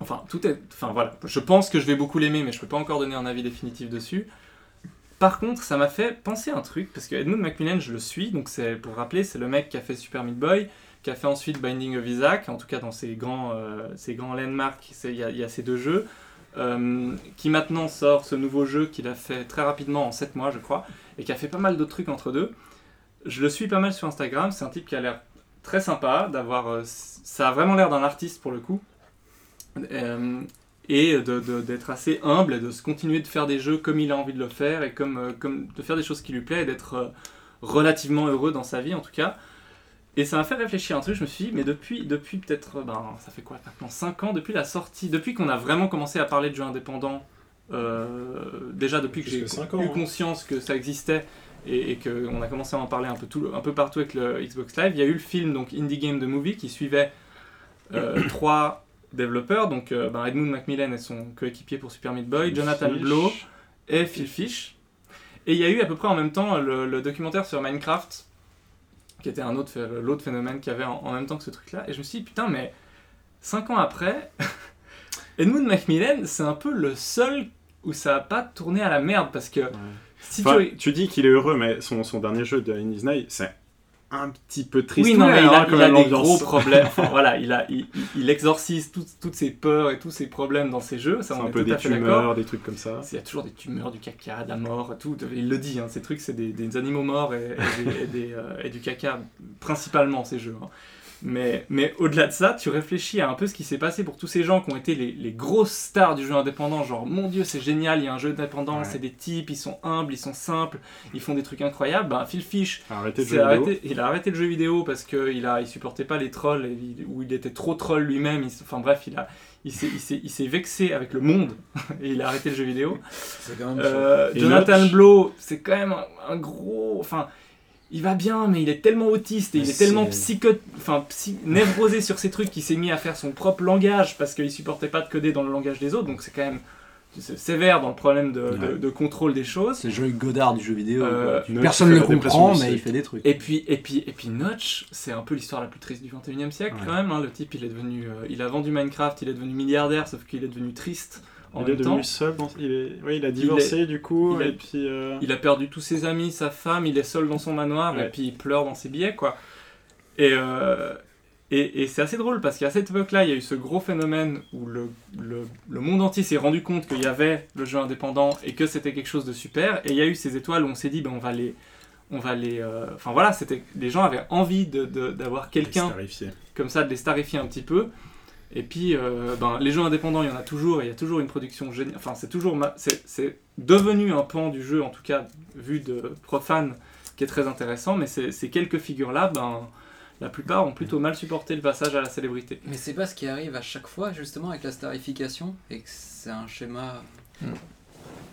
Speaker 3: Enfin, tout est. Enfin voilà, je pense que je vais beaucoup l'aimer, mais je peux pas encore donner un avis définitif dessus. Par contre, ça m'a fait penser à un truc, parce que Edmund Macmillan, je le suis, donc c'est pour rappeler, c'est le mec qui a fait Super Meat Boy, qui a fait ensuite Binding of Isaac, en tout cas dans ses grands, euh, ses grands landmarks, c'est- il y, a- il y a ces deux jeux, euh, qui maintenant sort ce nouveau jeu qu'il a fait très rapidement en 7 mois, je crois, et qui a fait pas mal d'autres trucs entre deux. Je le suis pas mal sur Instagram, c'est un type qui a l'air très sympa, d'avoir, euh, ça a vraiment l'air d'un artiste pour le coup, Euh, et d'être assez humble et de se continuer de faire des jeux comme il a envie de le faire et comme, euh, comme de faire des choses qui lui plaisent et d'être relativement heureux dans sa vie en tout cas. Et ça m'a fait réfléchir à un truc, je me suis dit, mais depuis, depuis peut-être, ben, ça fait quoi maintenant 5 ans, depuis la sortie, depuis qu'on a vraiment commencé à parler de jeux indépendants, euh, déjà depuis que j'ai
Speaker 7: ans,
Speaker 3: eu
Speaker 7: hein.
Speaker 3: conscience que ça existait et, et qu'on a commencé à en parler un peu, tout, un peu partout avec le Xbox Live, il y a eu le film donc Indie Game The Movie qui suivait euh, trois développeurs, donc euh, ben, Edmund Macmillan et son coéquipier pour Super Meat Boy, Jonathan
Speaker 7: Fish.
Speaker 3: Blow et Phil Fish. Et il y a eu à peu près en même temps le, le documentaire sur Minecraft, qui était un autre, l'autre phénomène qu'il y avait en, en même temps que ce truc-là. Et je me suis dit, putain, mais 5 ans après, Edmund Macmillan, c'est un peu le seul où ça a pas tourné à la merde, parce que si
Speaker 7: Enfin,
Speaker 3: tu...
Speaker 7: tu dis qu'il est heureux, mais son, son dernier jeu de Night, c'est un petit peu triste.
Speaker 3: Oui, non, mais il a,
Speaker 7: quand
Speaker 3: il a
Speaker 7: même,
Speaker 3: des gros problèmes. Enfin, voilà, il, a, il, exorcise tout- toutes ses peurs et tous ses problèmes dans ses jeux. Ça, on
Speaker 7: un
Speaker 3: est
Speaker 7: peu
Speaker 3: tout
Speaker 7: des
Speaker 3: à fait d'accord.
Speaker 7: tumeurs, des trucs comme ça.
Speaker 3: Il y a toujours des tumeurs, du caca, de la mort, tout. Il le dit, hein, ces trucs, c'est des, des animaux morts et, et des- et des, euh, et du caca, principalement ces jeux. hein. Mais, mais au-delà de ça, tu réfléchis à un peu ce qui s'est passé pour tous ces gens qui ont été les, les grosses stars du jeu indépendant. Genre, mon dieu, c'est génial, il y a un jeu indépendant,
Speaker 7: Ouais.
Speaker 3: c'est des types, ils sont humbles, ils sont simples, ils font des trucs incroyables. Ben, Phil Fish,
Speaker 7: vidéo.
Speaker 3: il a arrêté le jeu vidéo parce qu'il a, il supportait pas les trolls, et il- ou il était trop troll lui-même. Enfin bref, il a, il s'est, il s'est- il s'est vexé avec le monde et il a arrêté le jeu vidéo.
Speaker 6: C'est quand même
Speaker 3: Euh, Jonathan Blow, c'est quand même un, un gros, enfin. Il va bien, mais il est tellement autiste et il est tellement psycho, enfin psy- névrosé sur ces trucs qu'il s'est mis à faire son propre langage parce qu'il supportait pas de coder dans le langage des autres. Donc c'est quand même sévère dans le problème de, de-
Speaker 7: Ouais.
Speaker 3: de contrôle des choses.
Speaker 4: C'est Joey Godard du jeu vidéo.
Speaker 3: Euh.
Speaker 7: Notch
Speaker 4: Personne ne le comprend, mais il fait des trucs.
Speaker 3: Et puis, et puis, et puis Notch, c'est un peu l'histoire la plus triste du 21 e siècle
Speaker 7: Ouais.
Speaker 3: quand même. hein. Le type, il est devenu, euh, il a vendu Minecraft, il est devenu milliardaire, sauf qu'il est devenu triste en
Speaker 7: Il est
Speaker 3: temps.
Speaker 7: devenu seul, dans- il, est... oui, il a divorcé du coup,
Speaker 3: il
Speaker 7: et puis... euh,
Speaker 3: Il a perdu tous ses amis, sa femme, il est seul dans son manoir et
Speaker 7: Ouais.
Speaker 3: puis il pleure dans ses billets, quoi. Et, euh, et, et c'est assez drôle parce qu'à cette époque-là, il y a eu ce gros phénomène où le, le, le monde entier s'est rendu compte qu'il y avait le jeu indépendant et que c'était quelque chose de super. Et il y a eu ces étoiles où on s'est dit, ben, on va les. On va les euh, Enfin voilà, c'était les gens avaient envie de- de- d'avoir quelqu'un comme ça, de les starifier un petit peu. Et puis, euh, ben, les jeux indépendants, il y en a toujours, et il y a toujours une production géniale. Enfin, c'est toujours. ma- C'est c'est devenu un pan du jeu, en tout cas, vu de profane, qui est très intéressant, mais ces ces quelques figures-là, ben, la plupart ont plutôt mal supporté le passage à la célébrité.
Speaker 6: Mais c'est pas ce qui arrive à chaque fois, justement, avec la starification, et que c'est un schéma.
Speaker 3: Hmm.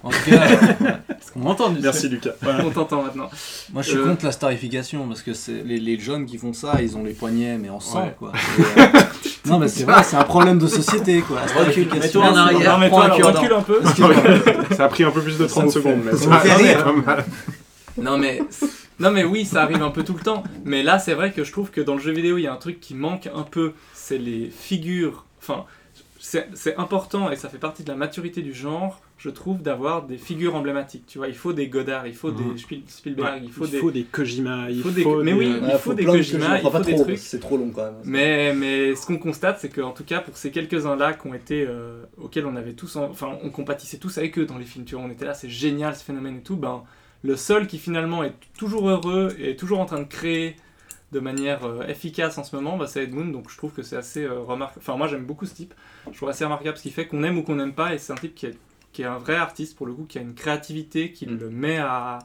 Speaker 6: En tout cas, est-ce qu'on m'entend du
Speaker 7: Merci Lucas.
Speaker 3: On t'entend maintenant.
Speaker 4: Moi, je suis
Speaker 3: Euh,
Speaker 4: contre la starification parce que c'est les, les jeunes qui font ça, ils ont les poignets mais en sang
Speaker 3: Ouais.
Speaker 4: quoi. Et, euh, non mais c'est vrai, c'est un problème de société quoi.
Speaker 6: Mets-toi en arrière,
Speaker 3: recule un peu.
Speaker 7: Ça a pris un peu plus de 30
Speaker 4: me
Speaker 7: secondes,
Speaker 4: fait-
Speaker 7: mais
Speaker 4: ça fait rire.
Speaker 3: Non mais, non mais oui, ça arrive un peu tout le temps. Mais là, c'est vrai que je trouve que dans le jeu vidéo, il y a un truc qui manque un peu, c'est les figures. Enfin, c'est important et ça fait partie de la maturité du genre, je trouve, d'avoir des figures emblématiques. Tu vois, il faut des Godard, il faut
Speaker 7: Mhm.
Speaker 3: des Spiel- Spielberg, il faut
Speaker 7: il
Speaker 3: des.
Speaker 7: faut des Kojima, il
Speaker 3: faut
Speaker 7: faut,
Speaker 3: des- mais oui,
Speaker 7: des-
Speaker 3: il faut des Kojima, il faut des trucs.
Speaker 1: C'est trop long quand même.
Speaker 3: Mais, mais ce qu'on constate, c'est qu'en tout cas, pour ces quelques-uns-là qui ont été, euh, auxquels on avait tous, en- enfin, on compatissait tous avec eux dans les films, tu vois, on était là, c'est génial ce phénomène et tout, ben, le seul qui finalement est toujours heureux et toujours en train de créer de manière euh, efficace en ce moment, bah, c'est Edmund, donc je trouve que c'est assez euh, remarquable. Enfin, moi j'aime beaucoup ce type, je trouve assez remarquable ce qu'il fait, qu'on aime ou qu'on n'aime pas, et c'est un type qui est, qui est un vrai artiste pour le coup, qui a une créativité, qui
Speaker 7: Mm.
Speaker 3: le met à,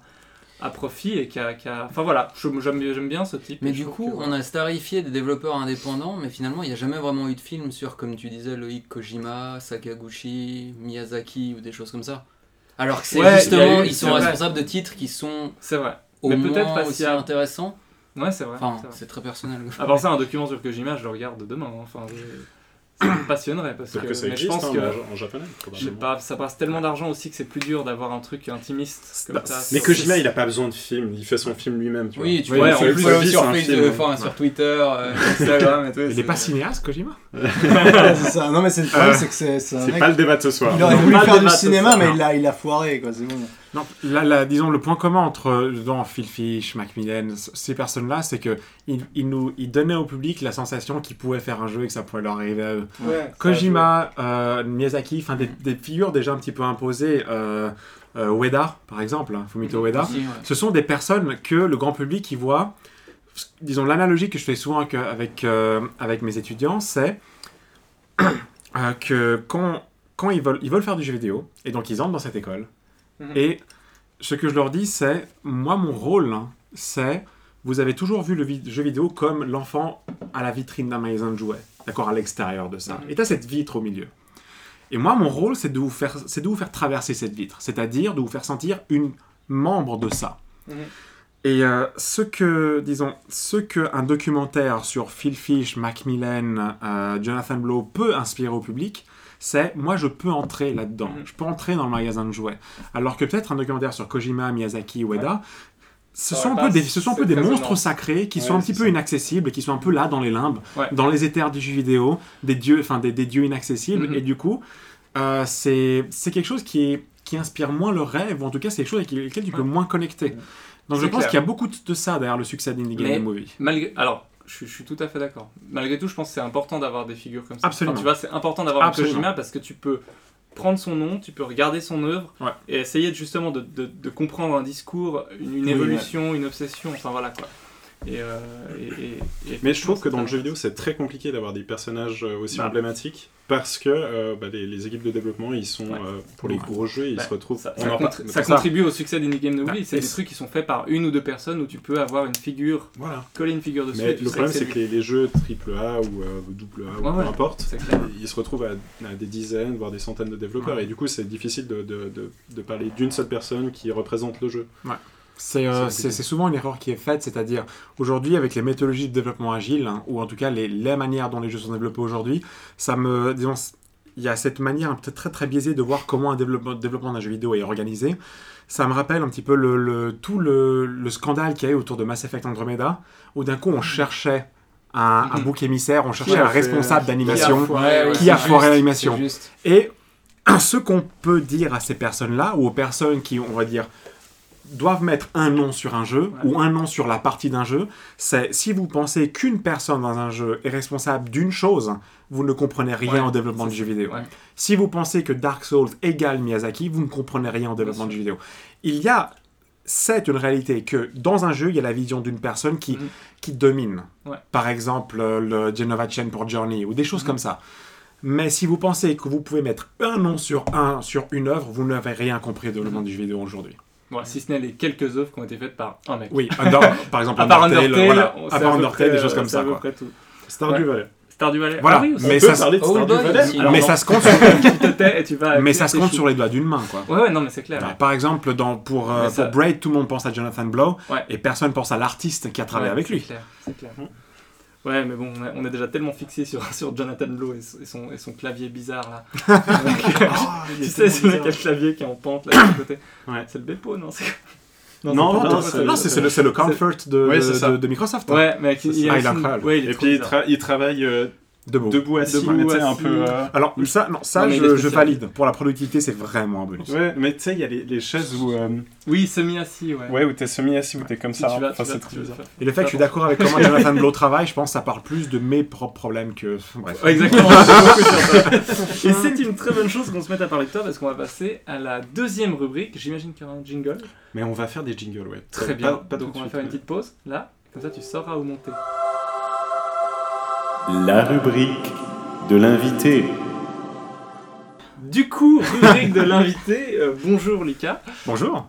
Speaker 3: à profit et qui a. qui a- Enfin voilà, j'aime bien ce type.
Speaker 6: Mais du coup,
Speaker 3: que-
Speaker 6: on a starifié des développeurs indépendants, mais finalement, il n'y a jamais vraiment eu de film sur, comme tu disais, Loïc Kojima, Sakaguchi, Miyazaki ou des choses comme ça. Alors que c'est
Speaker 3: Ouais,
Speaker 6: justement,
Speaker 3: eu-
Speaker 6: ils sont responsables de titres qui sont
Speaker 3: C'est vrai.
Speaker 6: au
Speaker 3: Mais
Speaker 6: moins
Speaker 3: peut-être parce
Speaker 6: aussi
Speaker 3: a-
Speaker 6: intéressants.
Speaker 3: Ouais, c'est vrai.
Speaker 6: Enfin,
Speaker 3: c'est
Speaker 6: très personnel.
Speaker 3: Part ça, un document sur Kojima, je le regarde demain. hein. Enfin, je- ça me passionnerait parce que,
Speaker 7: C'est-à-dire que ça
Speaker 3: mais je pense
Speaker 7: hein,
Speaker 3: que
Speaker 7: en, en japonais.
Speaker 3: je sais
Speaker 7: probablement.
Speaker 3: pas, ça passe tellement d'argent aussi que c'est plus dur d'avoir un truc intimiste comme
Speaker 7: Bah,
Speaker 3: ça.
Speaker 7: mais Kojima, il a pas besoin de film, il fait son film lui-même. tu
Speaker 6: Oui, tu
Speaker 7: vois.
Speaker 6: vois,
Speaker 3: Ouais, plus,
Speaker 7: c'est
Speaker 6: sur
Speaker 7: film.
Speaker 6: enfin, sur Twitter, euh, Instagram et tout.
Speaker 5: Il
Speaker 6: c'est-
Speaker 5: est pas cinéaste, Kojima
Speaker 4: Ouais, c'est ça. Non, mais c'est le problème, c'est que c'est c'est
Speaker 7: pas le débat de ce soir.
Speaker 4: Il aurait voulu faire du
Speaker 3: de
Speaker 4: cinéma, mais il a, il a foiré, quoi. C'est bon.
Speaker 5: Non, là, là, disons, le point commun entre dans Phil Fish, Macmillan, ces personnes-là, c'est que ils, ils nous, ils donnaient au public la sensation qu'ils pouvaient faire un jeu et que ça pouvait leur arriver à eux.
Speaker 3: Ouais,
Speaker 5: Kojima, euh, Miyazaki, enfin des, des figures déjà un petit peu imposées, euh, euh, Ueda par exemple, hein, Fumito Ueda,
Speaker 6: Aussi, ouais.
Speaker 5: ce sont des personnes que le grand public y voit. Disons, l'analogie que je fais souvent avec, euh, avec, avec mes étudiants, c'est que quand, quand ils, veulent, ils veulent faire du jeu vidéo, et donc ils entrent dans cette école,
Speaker 3: Mhm.
Speaker 5: et ce que je leur dis, c'est, moi, mon rôle, hein, c'est, vous avez toujours vu le jeu vidéo comme l'enfant à la vitrine d'un magasin de jouets, d'accord, à l'extérieur de ça.
Speaker 3: Mhm.
Speaker 5: Et tu as cette vitre au milieu. Et moi, mon rôle, c'est de, vous faire, de vous faire traverser cette vitre, c'est-à-dire de vous faire sentir une membre de ça.
Speaker 3: Mhm.
Speaker 5: Et euh, ce que, disons, ce que un documentaire sur Phil Fish, Macmillan, euh, Jonathan Blow peut inspirer au public, c'est moi je peux entrer là-dedans,
Speaker 3: Mhm.
Speaker 5: je peux entrer dans le magasin de jouets. Alors que peut-être un documentaire sur Kojima, Miyazaki, Ueda, ce, sont
Speaker 3: pas-
Speaker 5: des, ce sont un peu des monstres sacrés qui
Speaker 7: Ouais,
Speaker 5: sont un petit peu
Speaker 7: ça.
Speaker 5: inaccessibles qui sont un peu là dans les limbes,
Speaker 3: Ouais.
Speaker 5: dans les éthers du jeu vidéo, des dieux, enfin des, des dieux inaccessibles.
Speaker 3: Mhm.
Speaker 5: Et du coup, euh, c'est quelque chose qui, qui inspire moins le rêve, ou en tout cas c'est quelque chose avec lequel tu peux moins connecter. Donc je pense qu'il y a beaucoup de ça derrière le succès d'Indie Game Movie.
Speaker 3: Malgré, alors, je, suis- je suis tout à fait d'accord. Malgré tout, je pense que c'est important d'avoir des figures comme ça.
Speaker 5: Absolument.
Speaker 3: Enfin, tu vois, c'est important d'avoir un. Kojima parce que tu peux prendre son nom, tu peux regarder son œuvre
Speaker 5: Ouais.
Speaker 3: et essayer justement de, de- de comprendre un discours, une, une
Speaker 4: Oui,
Speaker 3: évolution, une obsession, enfin voilà quoi. Et, euh, et- et- et
Speaker 7: Mais je trouve que dans le jeu vidéo, c'est très compliqué d'avoir des personnages euh, aussi
Speaker 3: Bah.
Speaker 7: emblématiques parce que euh, bah, les, les équipes de développement, ils sont
Speaker 3: Ouais.
Speaker 7: euh, pour les
Speaker 5: Ouais.
Speaker 7: gros jeux, ils
Speaker 3: Bah,
Speaker 7: se retrouvent.
Speaker 3: Ça, contri- contribue au succès d'Indie Game
Speaker 5: Bah,
Speaker 3: Movie. c'est des trucs qui sont faits par une ou deux personnes où tu peux avoir une figure,
Speaker 7: Voilà.
Speaker 3: coller une figure dessus.
Speaker 7: Mais le problème, c'est que les, les jeux AAA ou euh, AA ou
Speaker 3: Ouais,
Speaker 7: peu importe, ils se retrouvent à, à des dizaines, voire des centaines de développeurs.
Speaker 5: Ouais.
Speaker 7: Et du coup, c'est difficile de, de, de, de parler d'une seule personne qui représente le jeu.
Speaker 5: C'est
Speaker 7: c'est-
Speaker 5: souvent une erreur qui est faite, c'est-à-dire aujourd'hui avec les méthodologies de développement agile, hein, ou en tout cas les, les manières dont les jeux sont développés aujourd'hui, ça me, disons, il y a cette manière peut-être très très biaisée de voir comment un développement, développement d'un jeu vidéo est organisé. Ça me rappelle un petit peu le, le- tout le, le scandale qu'il y a eu autour de Mass Effect Andromeda, où d'un coup on cherchait un, un
Speaker 3: Mhm.
Speaker 5: bouc émissaire, on cherchait un responsable d'animation. Qui a foiré l'animation. Et ce qu'on peut dire à ces personnes-là, ou aux personnes qui, on va dire, doivent mettre un nom sur un jeu,
Speaker 3: Ouais.
Speaker 5: ou un nom sur la partie d'un jeu, c'est si vous pensez qu'une personne dans un jeu est responsable d'une chose, vous ne comprenez rien
Speaker 3: Ouais,
Speaker 5: au développement du jeu vidéo.
Speaker 3: ouais.
Speaker 5: Si vous pensez que Dark Souls égale Miyazaki, vous ne comprenez rien au développement du jeu vidéo. Il y a, c'est une réalité que dans un jeu, il y a la vision d'une personne qui,
Speaker 3: Mhm.
Speaker 5: qui domine. Par exemple, euh, le Genova Chain pour Journey, ou des choses
Speaker 3: Mhm.
Speaker 5: comme ça. Mais si vous pensez que vous pouvez mettre un nom sur un sur une œuvre, vous n'avez rien compris au développement du jeu vidéo aujourd'hui.
Speaker 3: Bon, si ce n'est les quelques œuvres qui ont été faites par un mec.
Speaker 5: Oui, Under- par exemple
Speaker 3: À part
Speaker 5: Undertale,
Speaker 3: Undertale,
Speaker 5: voilà,
Speaker 3: on
Speaker 5: à
Speaker 3: sait
Speaker 5: part
Speaker 3: peu
Speaker 5: Undertale,
Speaker 3: près,
Speaker 5: des choses comme
Speaker 3: c'est
Speaker 5: ça.
Speaker 3: à peu
Speaker 5: quoi.
Speaker 3: près tout.
Speaker 7: Stardew
Speaker 3: Ouais.
Speaker 7: Valley.
Speaker 3: Stardew Valley.
Speaker 5: Voilà,
Speaker 3: Ah oui,
Speaker 5: mais
Speaker 7: peut
Speaker 5: ça,
Speaker 6: Boy.
Speaker 3: Alors
Speaker 5: mais
Speaker 3: non.
Speaker 5: se compte sur, mais ça se compte sur les doigts d'une main, quoi.
Speaker 3: Ouais, ouais, non, mais c'est clair.
Speaker 5: Alors, par exemple, dans, pour, euh,
Speaker 3: Mais ça-
Speaker 5: pour Braid, tout le monde pense à Jonathan Blow,
Speaker 3: Ouais.
Speaker 5: et personne pense à l'artiste qui a travaillé
Speaker 3: Ouais,
Speaker 5: avec
Speaker 3: c'est
Speaker 5: lui.
Speaker 3: clair, C'est clair. Ouais, mais bon, on, a- on est déjà tellement fixé sur, sur Jonathan Blow et, son- et son, et son clavier bizarre là. Donc, euh, tu sais, ce mec a le clavier qui est en pente là de côté.
Speaker 7: Ouais.
Speaker 3: C'est le Bepo, non c'est-
Speaker 7: Non,
Speaker 3: c'est
Speaker 7: non,
Speaker 3: c'est-
Speaker 7: c'est-
Speaker 5: c'est c'est le, c'est le comfort de,
Speaker 7: Ouais,
Speaker 5: de-
Speaker 7: c'est ça.
Speaker 5: de- de Microsoft. hein.
Speaker 3: Ouais, mais
Speaker 7: C'est
Speaker 3: il, a
Speaker 5: Ah, il est
Speaker 3: aussi-
Speaker 5: incroyable.
Speaker 3: Ouais, il est
Speaker 7: Et puis il, tra- il travaille euh,
Speaker 5: Debout.
Speaker 7: debout assis,
Speaker 3: Debout,
Speaker 7: mais tu sais, un
Speaker 3: assis.
Speaker 7: peu. euh,
Speaker 5: Alors, ça, non, ça
Speaker 3: Non,
Speaker 5: je, je valide. Pour la productivité, c'est vraiment un bonus.
Speaker 7: Ouais, mais tu sais, il y a les, les chaises où, euh,
Speaker 3: Oui, semi-assis, ouais.
Speaker 7: ouais, où t'es semi-assis, où t'es comme
Speaker 3: Si
Speaker 7: ça.
Speaker 3: vas-
Speaker 7: Enfin,
Speaker 3: vas-
Speaker 7: très
Speaker 3: faire-
Speaker 5: Et le fait que je suis d'accord avec comment Jonathan Blow travaille, je pense que ça parle plus de mes propres problèmes que. Bref.
Speaker 3: Ouais, exactement. Et c'est une très bonne chose qu'on se mette à parler de toi parce qu'on va passer à la deuxième rubrique. J'imagine qu'il y aura un jingle.
Speaker 7: Mais on va faire des jingles, ouais.
Speaker 3: Très bien.
Speaker 7: pas
Speaker 3: Donc on va faire une petite pause là. Comme ça, tu sauras où monter.
Speaker 8: La rubrique de l'invité.
Speaker 3: Du coup, rubrique de l'invité. Euh, bonjour Lika.
Speaker 5: Bonjour.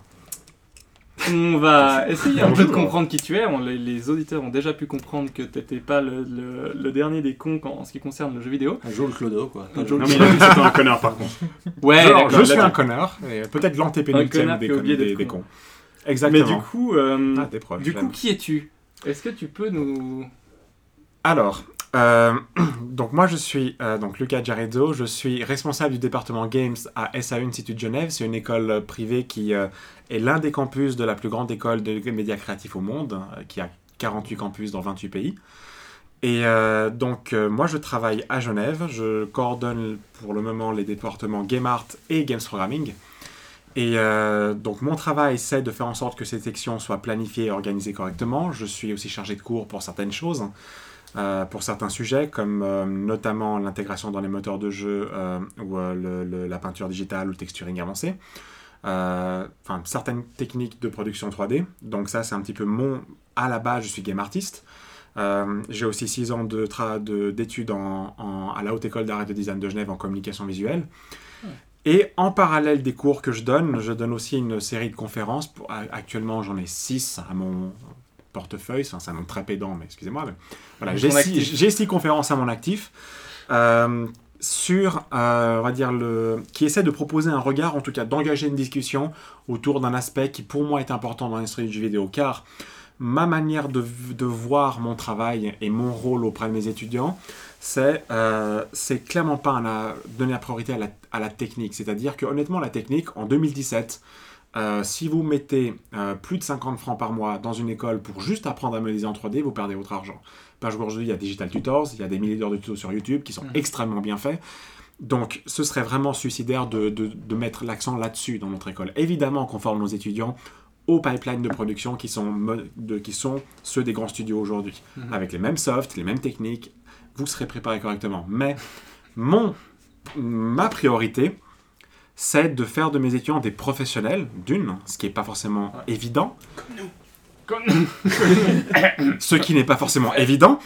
Speaker 3: On va essayer un peu de comprendre qui tu es. On- les, les auditeurs ont déjà pu comprendre que t'étais pas le, le- le dernier des cons en, en ce qui concerne le jeu vidéo.
Speaker 4: Un jour le Clodo, quoi.
Speaker 3: Un jour
Speaker 7: Non, mais il a dit que c'était un connard par contre.
Speaker 3: Ouais,
Speaker 5: Genre, je suis un connard, et peut-être l'antépénultième des, des, cons.
Speaker 3: Mais
Speaker 5: Exactement.
Speaker 3: du coup, euh,
Speaker 5: Ah,
Speaker 3: du coup, qui es-tu? Est-ce que tu peux nous
Speaker 5: Alors, Euh, donc moi je suis euh, donc Lucas Giarezzo, je suis responsable du département Games à SAE Institut de Genève. C'est une école privée qui euh, est l'un des campus de la plus grande école de médias créatifs au monde, euh, qui a 48 campus dans 28 pays. Et donc moi je travaille à Genève, je coordonne pour le moment les départements Game Art et Games Programming. Et donc mon travail c'est de faire en sorte que ces sections soient planifiées et organisées correctement. Je suis aussi chargé de cours pour certaines choses. Euh, pour certains sujets, comme euh, notamment l'intégration dans les moteurs de jeu euh, ou le- le- la peinture digitale ou le texturing avancé. Enfin, certaines techniques de production 3D. Donc ça, c'est un petit peu mon... À la base, je suis game artiste. J'ai aussi 6 ans de tra- de- d'études en, en- à la Haute École d'Art et de Design de Genève en communication visuelle. Et en parallèle des cours que je donne, je donne aussi une série de conférences. Actuellement, j'en ai 6 à mon portefeuille. Enfin, c'est un nom très pédant, mais excusez-moi. mais voilà, j'ai six, conférences à mon actif. euh, sur, euh, on va dire, le, qui essaie de proposer un regard, en tout cas d'engager une discussion autour d'un aspect qui pour moi est important dans l'industrie du jeu vidéo, car ma manière de, de voir mon travail et mon rôle auprès de mes étudiants, c'est euh, clairement pas un- à donner la priorité à la, à la technique. C'est-à-dire que honnêtement, la technique, en 2017, euh, si vous mettez euh, plus de 50 francs par mois dans une école pour juste apprendre à modéliser en 3D, vous perdez votre argent. Parce qu'aujourd'hui, il y a Digital Tutors, il y a des milliers d'heures de tutos sur YouTube qui sont
Speaker 3: Mhm.
Speaker 5: extrêmement bien faits. Donc, ce serait vraiment suicidaire de, de- de mettre l'accent là-dessus dans notre école. Évidemment qu'on forme nos étudiants aux pipelines de production qui sont, mo- de- qui sont ceux des grands studios aujourd'hui.
Speaker 3: Mhm.
Speaker 5: Avec les mêmes softs, les mêmes techniques, vous serez préparé correctement. Mais mon, ma priorité, c'est de faire de mes étudiants des professionnels, d'une, ce qui n'est pas forcément
Speaker 3: Ouais.
Speaker 5: évident,
Speaker 3: Comme-
Speaker 5: ce qui n'est pas forcément évident,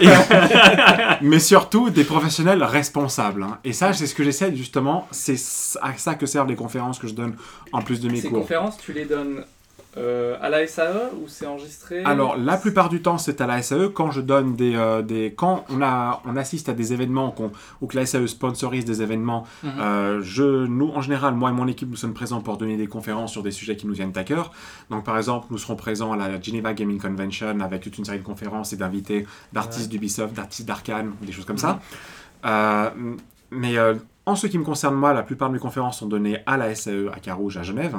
Speaker 5: et- mais surtout des professionnels responsables. hein. Et ça, c'est ce que j'essaie justement, c'est à ça que servent les conférences que je donne en plus de mes
Speaker 3: Ces
Speaker 5: cours.
Speaker 3: conférences, tu les donnes euh, à la SAE ou c'est enregistré
Speaker 5: Alors, la plupart du temps, c'est à la SAE. Quand je donne des, euh, des quand on a, on assiste à des événements qu'on- ou que la SAE sponsorise des événements,
Speaker 3: Mhm.
Speaker 5: euh, je, nous, en général, moi et mon équipe, nous sommes présents pour donner des conférences sur des sujets qui nous viennent à cœur. Donc, par exemple, nous serons présents à la Geneva Gaming Convention avec toute une série de conférences et d'invités d'artistes d'Ubisoft, d'artistes d'Arkane, des choses comme ça. Euh, mais en ce qui me concerne, moi, la plupart de mes conférences sont données à la SAE à Carouge, à Genève.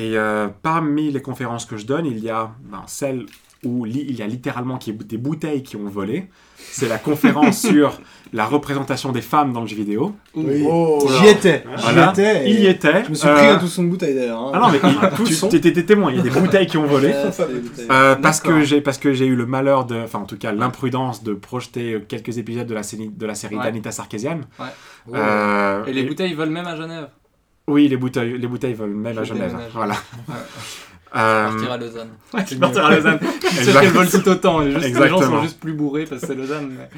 Speaker 5: Et euh, parmi les conférences que je donne, il y a ben, celle où il y a littéralement des bouteilles qui ont volé. C'est la conférence sur la représentation des femmes dans le jeu vidéo.
Speaker 4: Oui.
Speaker 1: Oh
Speaker 4: J'y étais.
Speaker 5: Voilà.
Speaker 4: J'y étais. et
Speaker 5: Il y était.
Speaker 4: Je me suis
Speaker 5: euh,
Speaker 4: pris un tout son de bouteille d'ailleurs. hein.
Speaker 5: Ah non, mais il- tous, t'étais témoin, il y a des bouteilles qui ont volé. Euh, parce que j'ai parce que j'ai eu le malheur de enfin en tout cas l'imprudence de projeter euh, quelques épisodes de la série de la série
Speaker 3: Ouais.
Speaker 5: d'Anita Sarkeesian.
Speaker 3: Ouais.
Speaker 5: Euh,
Speaker 3: Et les bouteilles volent même à Genève.
Speaker 5: Oui, les bouteilles les bouteilles volent même à Genève. Voilà. Euh,
Speaker 6: Partir à Lausanne.
Speaker 3: Partir à Lausanne. Je suis sûr qu'elles volent tout autant. Les, juste- les gens sont juste plus bourrés parce que c'est Lausanne. mais-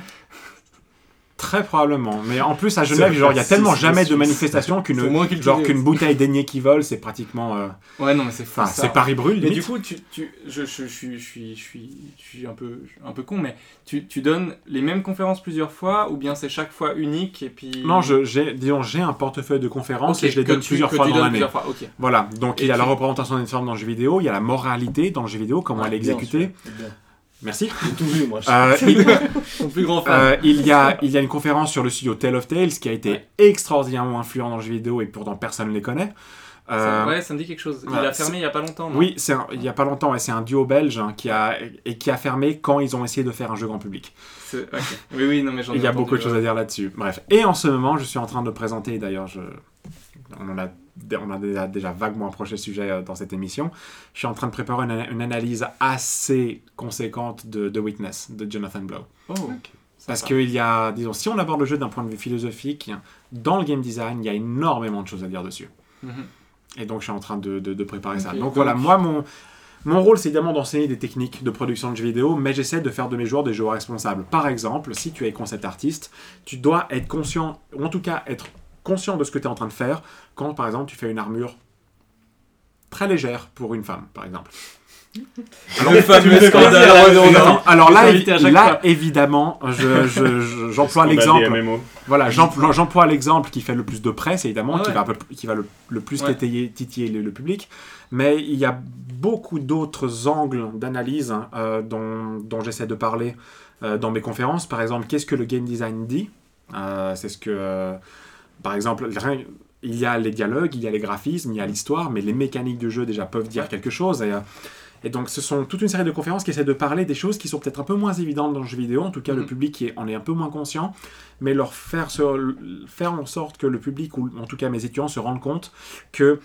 Speaker 5: Très probablement. Mais en plus, à Genève, genre, il y a tellement jamais de manifestations qu'une genre qu'une bouteille d'aignée qui vole, c'est pratiquement. euh,
Speaker 3: Ouais, non, mais c'est fou.
Speaker 5: Enfin,
Speaker 3: ça.
Speaker 5: c'est Paris brûle.
Speaker 3: Mais
Speaker 5: limite.
Speaker 3: du coup, tu, tu, je, je, je, suis- je, suis, je, suis, je suis un peu, un peu con, mais tu, tu donnes les mêmes conférences plusieurs fois ou bien c'est chaque fois unique et puis.
Speaker 5: Non, je, j'ai, disons, j'ai un portefeuille de conférences
Speaker 3: Ok,
Speaker 5: et je les
Speaker 3: que
Speaker 5: donne
Speaker 3: tu-
Speaker 5: plusieurs
Speaker 3: que
Speaker 5: fois
Speaker 3: tu
Speaker 5: dans
Speaker 3: donnes
Speaker 5: l'année.
Speaker 3: plusieurs fois, ok.
Speaker 5: Voilà, donc
Speaker 3: Et
Speaker 5: il y a la
Speaker 3: tu-
Speaker 5: représentation des femmes dans le jeu vidéo, il y a la moralité dans le jeu vidéo, comment
Speaker 3: Ouais,
Speaker 5: elle est
Speaker 4: Bien
Speaker 5: exécutée. Merci.
Speaker 4: J'ai tout vu moi.
Speaker 5: Euh, il,
Speaker 3: Ton plus grand fan.
Speaker 5: euh, il y a, il y a une conférence sur le studio Tale of Tales qui a été
Speaker 3: Ouais.
Speaker 5: extraordinairement influent dans le jeu vidéo et pourtant personne ne les connaît.
Speaker 3: Ça-
Speaker 5: Euh,
Speaker 3: ouais, ça me dit quelque chose. Il a fermé il y a pas longtemps. non
Speaker 5: Oui, un- il y a pas longtemps, et c'est un duo belge hein, qui a, et qui a fermé quand ils ont essayé de faire un jeu grand public.
Speaker 3: C'est- ok. Oui, oui, non, mais j'en
Speaker 5: Il y a beaucoup de choses à dire là-dessus. Bref. Et en ce moment, je suis en train de présenter, d'ailleurs, je... on en a, on a déjà, déjà vaguement approché le sujet euh, dans cette émission. Je suis en train de préparer une, une analyse assez conséquente de The Witness de Jonathan Blow.
Speaker 3: Oh,
Speaker 5: Parce qu'il y a, disons, si on aborde le jeu d'un point de vue philosophique, dans le game design, il y a énormément de choses à dire dessus.
Speaker 3: Mhm.
Speaker 5: Et donc, je suis en train de, de- de préparer ça. Donc,
Speaker 3: donc-
Speaker 5: voilà, moi, mon, mon rôle, c'est évidemment d'enseigner des techniques de production de jeux vidéo, mais j'essaie de faire de mes joueurs des joueurs responsables. Par exemple, si tu es concept artiste, tu dois être conscient, ou en tout cas être conscient de ce que tu es en train de faire, quand, par exemple, tu fais une armure très légère pour une femme, par exemple. Alors, là, là, évidemment, je- je- je- j'emploie l'exemple. Voilà, j'emploie l'exemple qui fait le plus de presse, évidemment,
Speaker 3: Ah
Speaker 5: qui va, qui va le, le plus
Speaker 3: Ouais.
Speaker 5: titiller, titiller le, le public. Mais il y a beaucoup d'autres angles d'analyse hein, euh, dont, dont j'essaie de parler euh, dans mes conférences. Par exemple, qu'est-ce que le game design dit? Euh, C'est ce que, par exemple, il y a les dialogues, il y a les graphismes, il y a l'histoire, mais les mécaniques du jeu déjà peuvent dire quelque chose. Et, euh, et donc, ce sont toute une série de conférences qui essaient de parler des choses qui sont peut-être un peu moins évidentes dans le jeu vidéo. En tout cas, le
Speaker 3: Mhm.
Speaker 5: public qui est- en est un peu moins conscient, mais leur faire, se- faire en sorte que le public, ou en tout cas mes étudiants, se rendent compte que,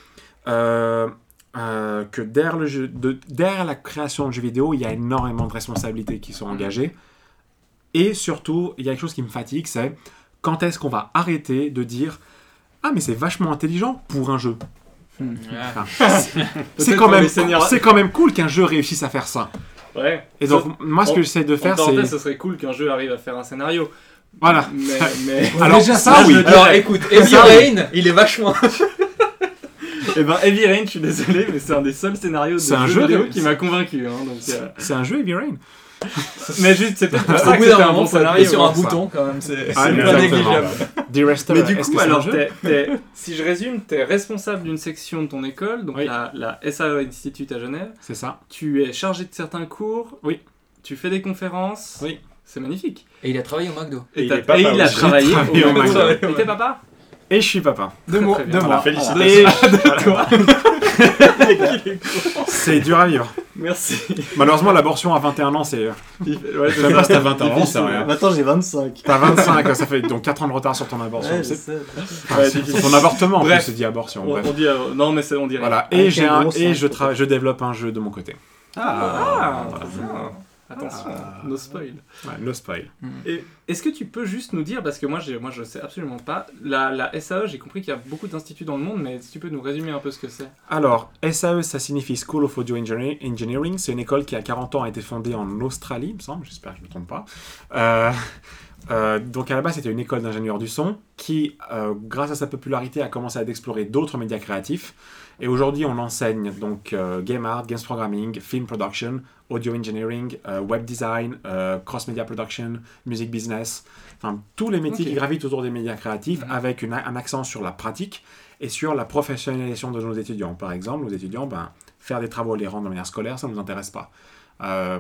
Speaker 5: euh, euh, que derrière, le jeu, de- derrière la création de jeux vidéo, il y a énormément de responsabilités qui sont engagées. Et surtout, il y a quelque chose qui me fatigue, c'est quand est-ce qu'on va arrêter de dire Ah, mais c'est vachement intelligent pour un jeu.
Speaker 6: Ah.
Speaker 5: C'est quand, même, c'est quand même cool qu'un jeu réussisse à faire ça.
Speaker 3: Ouais.
Speaker 5: Et donc,
Speaker 3: Ça,
Speaker 5: moi, ce que j'essaie de faire, c'est.
Speaker 3: ce serait cool qu'un jeu arrive à faire un scénario.
Speaker 5: Voilà.
Speaker 3: Mais, mais...
Speaker 5: Alors,
Speaker 4: déjà,
Speaker 5: ça,
Speaker 3: ça,
Speaker 5: oui.
Speaker 6: Alors écoute, Heavy
Speaker 5: Ça,
Speaker 6: Rain, il est vachement.
Speaker 3: Eh ben, Heavy Rain, je suis désolé, mais c'est un des seuls scénarios de jeu
Speaker 5: jeu,
Speaker 3: vidéo qui m'a convaincu. Hein, donc, euh,
Speaker 5: C'est un jeu Heavy Rain.
Speaker 3: Mais juste, c'est peut-être pour ça que c'était un bon
Speaker 6: appuyer sur un
Speaker 3: hein.
Speaker 6: bouton quand même, c'est
Speaker 5: Ah,
Speaker 6: pas négligeable.
Speaker 3: Mais du coup, alors, t'es- t'es- si je résume, tu es responsable d'une section de ton école, donc la, SAE Institute à Genève.
Speaker 5: C'est ça.
Speaker 3: Tu es chargé de certains cours.
Speaker 5: Oui.
Speaker 3: Tu fais des conférences.
Speaker 5: Oui.
Speaker 3: C'est magnifique.
Speaker 6: Et il a travaillé au McDo.
Speaker 7: Et il
Speaker 3: et a travaillé
Speaker 5: travaillé
Speaker 3: au McDo. Et t'es papa?
Speaker 5: Et je suis papa.
Speaker 4: Deux mots,
Speaker 3: Très bien.
Speaker 4: deux
Speaker 7: Voilà,
Speaker 4: mots.
Speaker 7: félicitations.
Speaker 5: C'est dur à vivre.
Speaker 3: Merci.
Speaker 5: Malheureusement, l'abortion à 21 ans, c'est.
Speaker 3: Ouais,
Speaker 7: Je sais pas si t'as 20 ans, ça rien.
Speaker 4: Maintenant, j'ai 25.
Speaker 5: T'as 25, ça fait donc 4 ans de retard sur ton abortion.
Speaker 4: Ouais,
Speaker 5: c'est enfin, c'est- c'est ton avortement, en
Speaker 3: Bref.
Speaker 5: plus, c'est dit abortion.
Speaker 3: On,
Speaker 5: bref.
Speaker 3: on dit, euh, non, mais c'est- on dirait.
Speaker 5: Voilà,
Speaker 4: Avec
Speaker 5: et, j'ai
Speaker 4: un
Speaker 5: et je, travaille- je développe un jeu de mon côté.
Speaker 3: Ah,
Speaker 5: Voilà.
Speaker 3: très Attention, no spoil.
Speaker 5: Ouais, no spoil.
Speaker 3: Et Est-ce que tu peux juste nous dire, parce que moi, moi je sais absolument pas, la, la SAE, j'ai compris qu'il y a beaucoup d'instituts dans le monde, mais si tu peux nous résumer un peu ce que c'est
Speaker 5: Alors, SAE, ça signifie School of Audio Engineering. Engineering. C'est une école qui, a 40 ans, a été fondée en Australie, il me semble. J'espère que je ne me trompe pas. Euh, euh, donc, à la base, c'était une école d'ingénieurs du son qui, euh, grâce à sa popularité, a commencé à explorer d'autres médias créatifs. Et aujourd'hui, on enseigne donc euh, game art, games programming, film production, audio engineering, euh, web design, euh, cross-media production, music business, enfin tous les métiers qui gravitent autour des médias créatifs
Speaker 3: Mhm.
Speaker 5: avec une- un accent sur la pratique et sur la professionnalisation de nos étudiants. Par exemple, nos étudiants, ben, faire des travaux et les rendre de manière scolaire, ça ne nous intéresse pas. Euh,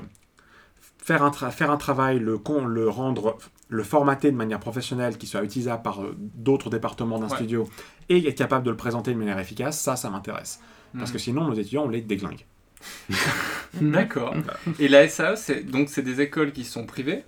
Speaker 5: faire, un faire un travail, le, con- le rendre, le formater de manière professionnelle, qui soit utilisable par d'autres départements d'un
Speaker 3: Ouais.
Speaker 5: studio, et être capable de le présenter de manière efficace, ça, ça m'intéresse. Parce
Speaker 3: Mhm.
Speaker 5: que sinon, nos étudiants, on les déglingue.
Speaker 3: D'accord. Et la SAE, c'est donc c'est des écoles qui sont privées?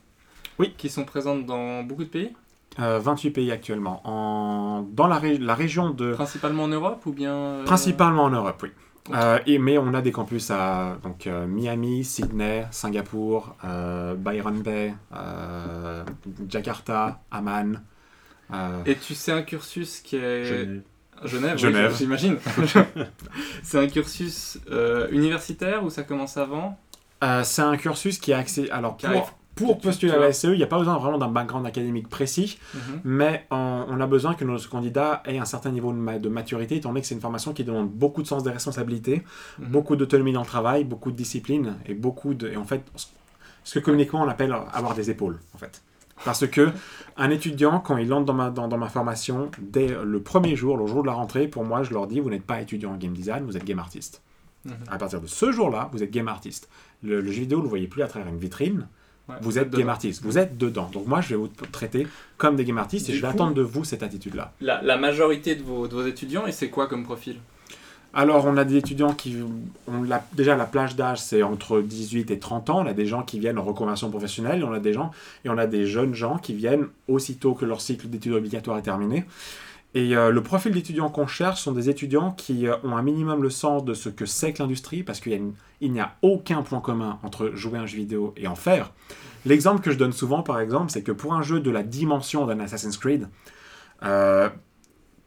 Speaker 5: Oui.
Speaker 3: Qui sont présentes dans beaucoup de pays?
Speaker 5: Euh, 28 pays actuellement. En, dans la, ré- la région de...
Speaker 3: Principalement en Europe ou bien. euh,
Speaker 5: Principalement en Europe, oui. Euh, et, mais on a des campus à donc, euh, Miami, Sydney, Singapour, euh, Byron Bay, euh, Jakarta, Amman. euh,
Speaker 3: Et tu sais un cursus qui est.
Speaker 7: Genève.
Speaker 3: Genève, oui, j'imagine. c'est un cursus euh, universitaire ou ça commence avant
Speaker 5: euh, c'est un cursus qui est accès. Alors,
Speaker 3: Qui
Speaker 5: pour, pour
Speaker 3: Tu- tu-
Speaker 5: postuler
Speaker 3: tu
Speaker 5: à la. SEE, il n'y a pas besoin vraiment d'un background académique précis,
Speaker 3: Mhm.
Speaker 5: mais on, on a besoin que nos candidats aient un certain niveau de, ma- de maturité, étant donné que c'est une formation qui demande beaucoup de sens des responsabilités,
Speaker 3: Mhm.
Speaker 5: beaucoup d'autonomie dans le travail, beaucoup de discipline et beaucoup de. Et en fait, ce que communiquement on appelle avoir des épaules, en fait. Parce que un étudiant, quand il entre dans ma, dans, dans ma formation, dès le premier jour, le jour de la rentrée, pour moi, je leur dis vous n'êtes pas étudiant en game design, vous êtes game artiste.
Speaker 3: Mhm.
Speaker 5: À partir de ce jour-là, vous êtes game artiste. Le, le jeu vidéo, vous ne le voyez plus à travers une vitrine,
Speaker 3: Ouais,
Speaker 5: vous êtes game artiste, vous êtes dedans. Donc moi, je vais vous traiter comme des game artistes et
Speaker 3: Du
Speaker 5: je vais
Speaker 3: coup-
Speaker 5: attendre de vous cette attitude-là.
Speaker 3: La, la majorité de vos, de vos étudiants, et c'est quoi comme profil?
Speaker 5: Alors, on a des étudiants qui ont déjà la plage d'âge, c'est entre 18 et 30 ans. On a des gens qui viennent en reconversion professionnelle, et on a des gens et on a des jeunes gens qui viennent aussitôt que leur cycle d'études obligatoire est terminé. Et euh, le profil d'étudiants qu'on cherche sont des étudiants qui euh, ont un minimum le sens de ce que c'est que l'industrie, parce qu'il n'y a aucun point commun entre jouer un jeu vidéo et en faire. L'exemple que je donne souvent, par exemple, c'est que pour un jeu de la dimension d'un Assassin's Creed, euh,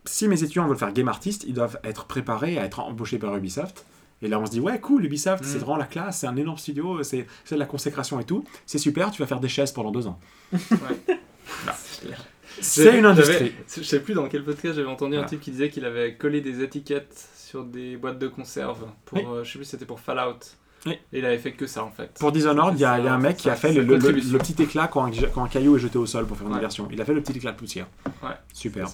Speaker 5: si mes étudiants veulent faire game artist, ils doivent être préparés à être embauchés par Ubisoft. Et là, on se dit, ouais, cool, Ubisoft,
Speaker 3: Mm.
Speaker 5: c'est vraiment la classe, c'est un énorme studio, c'est c'est de la consécration et tout. C'est super, tu vas faire des chaises pendant deux ans. C'est
Speaker 3: J'avais-
Speaker 5: une industrie.
Speaker 3: Je sais plus dans quel podcast j'avais entendu un type qui disait qu'il avait collé des étiquettes sur des boîtes de conserve. Pour,
Speaker 5: Oui.
Speaker 3: euh, je sais plus si c'était pour Fallout.
Speaker 5: Oui.
Speaker 3: Et il avait fait que ça en fait.
Speaker 5: Pour Dishonored, il y, a un mec qui a fait le, le- le-
Speaker 3: contribution.
Speaker 5: le petit éclat quand un, quand un caillou est jeté au sol pour faire une
Speaker 3: Ouais.
Speaker 5: diversion. Il a fait le petit éclat de poussière.
Speaker 3: Ouais.
Speaker 5: Super.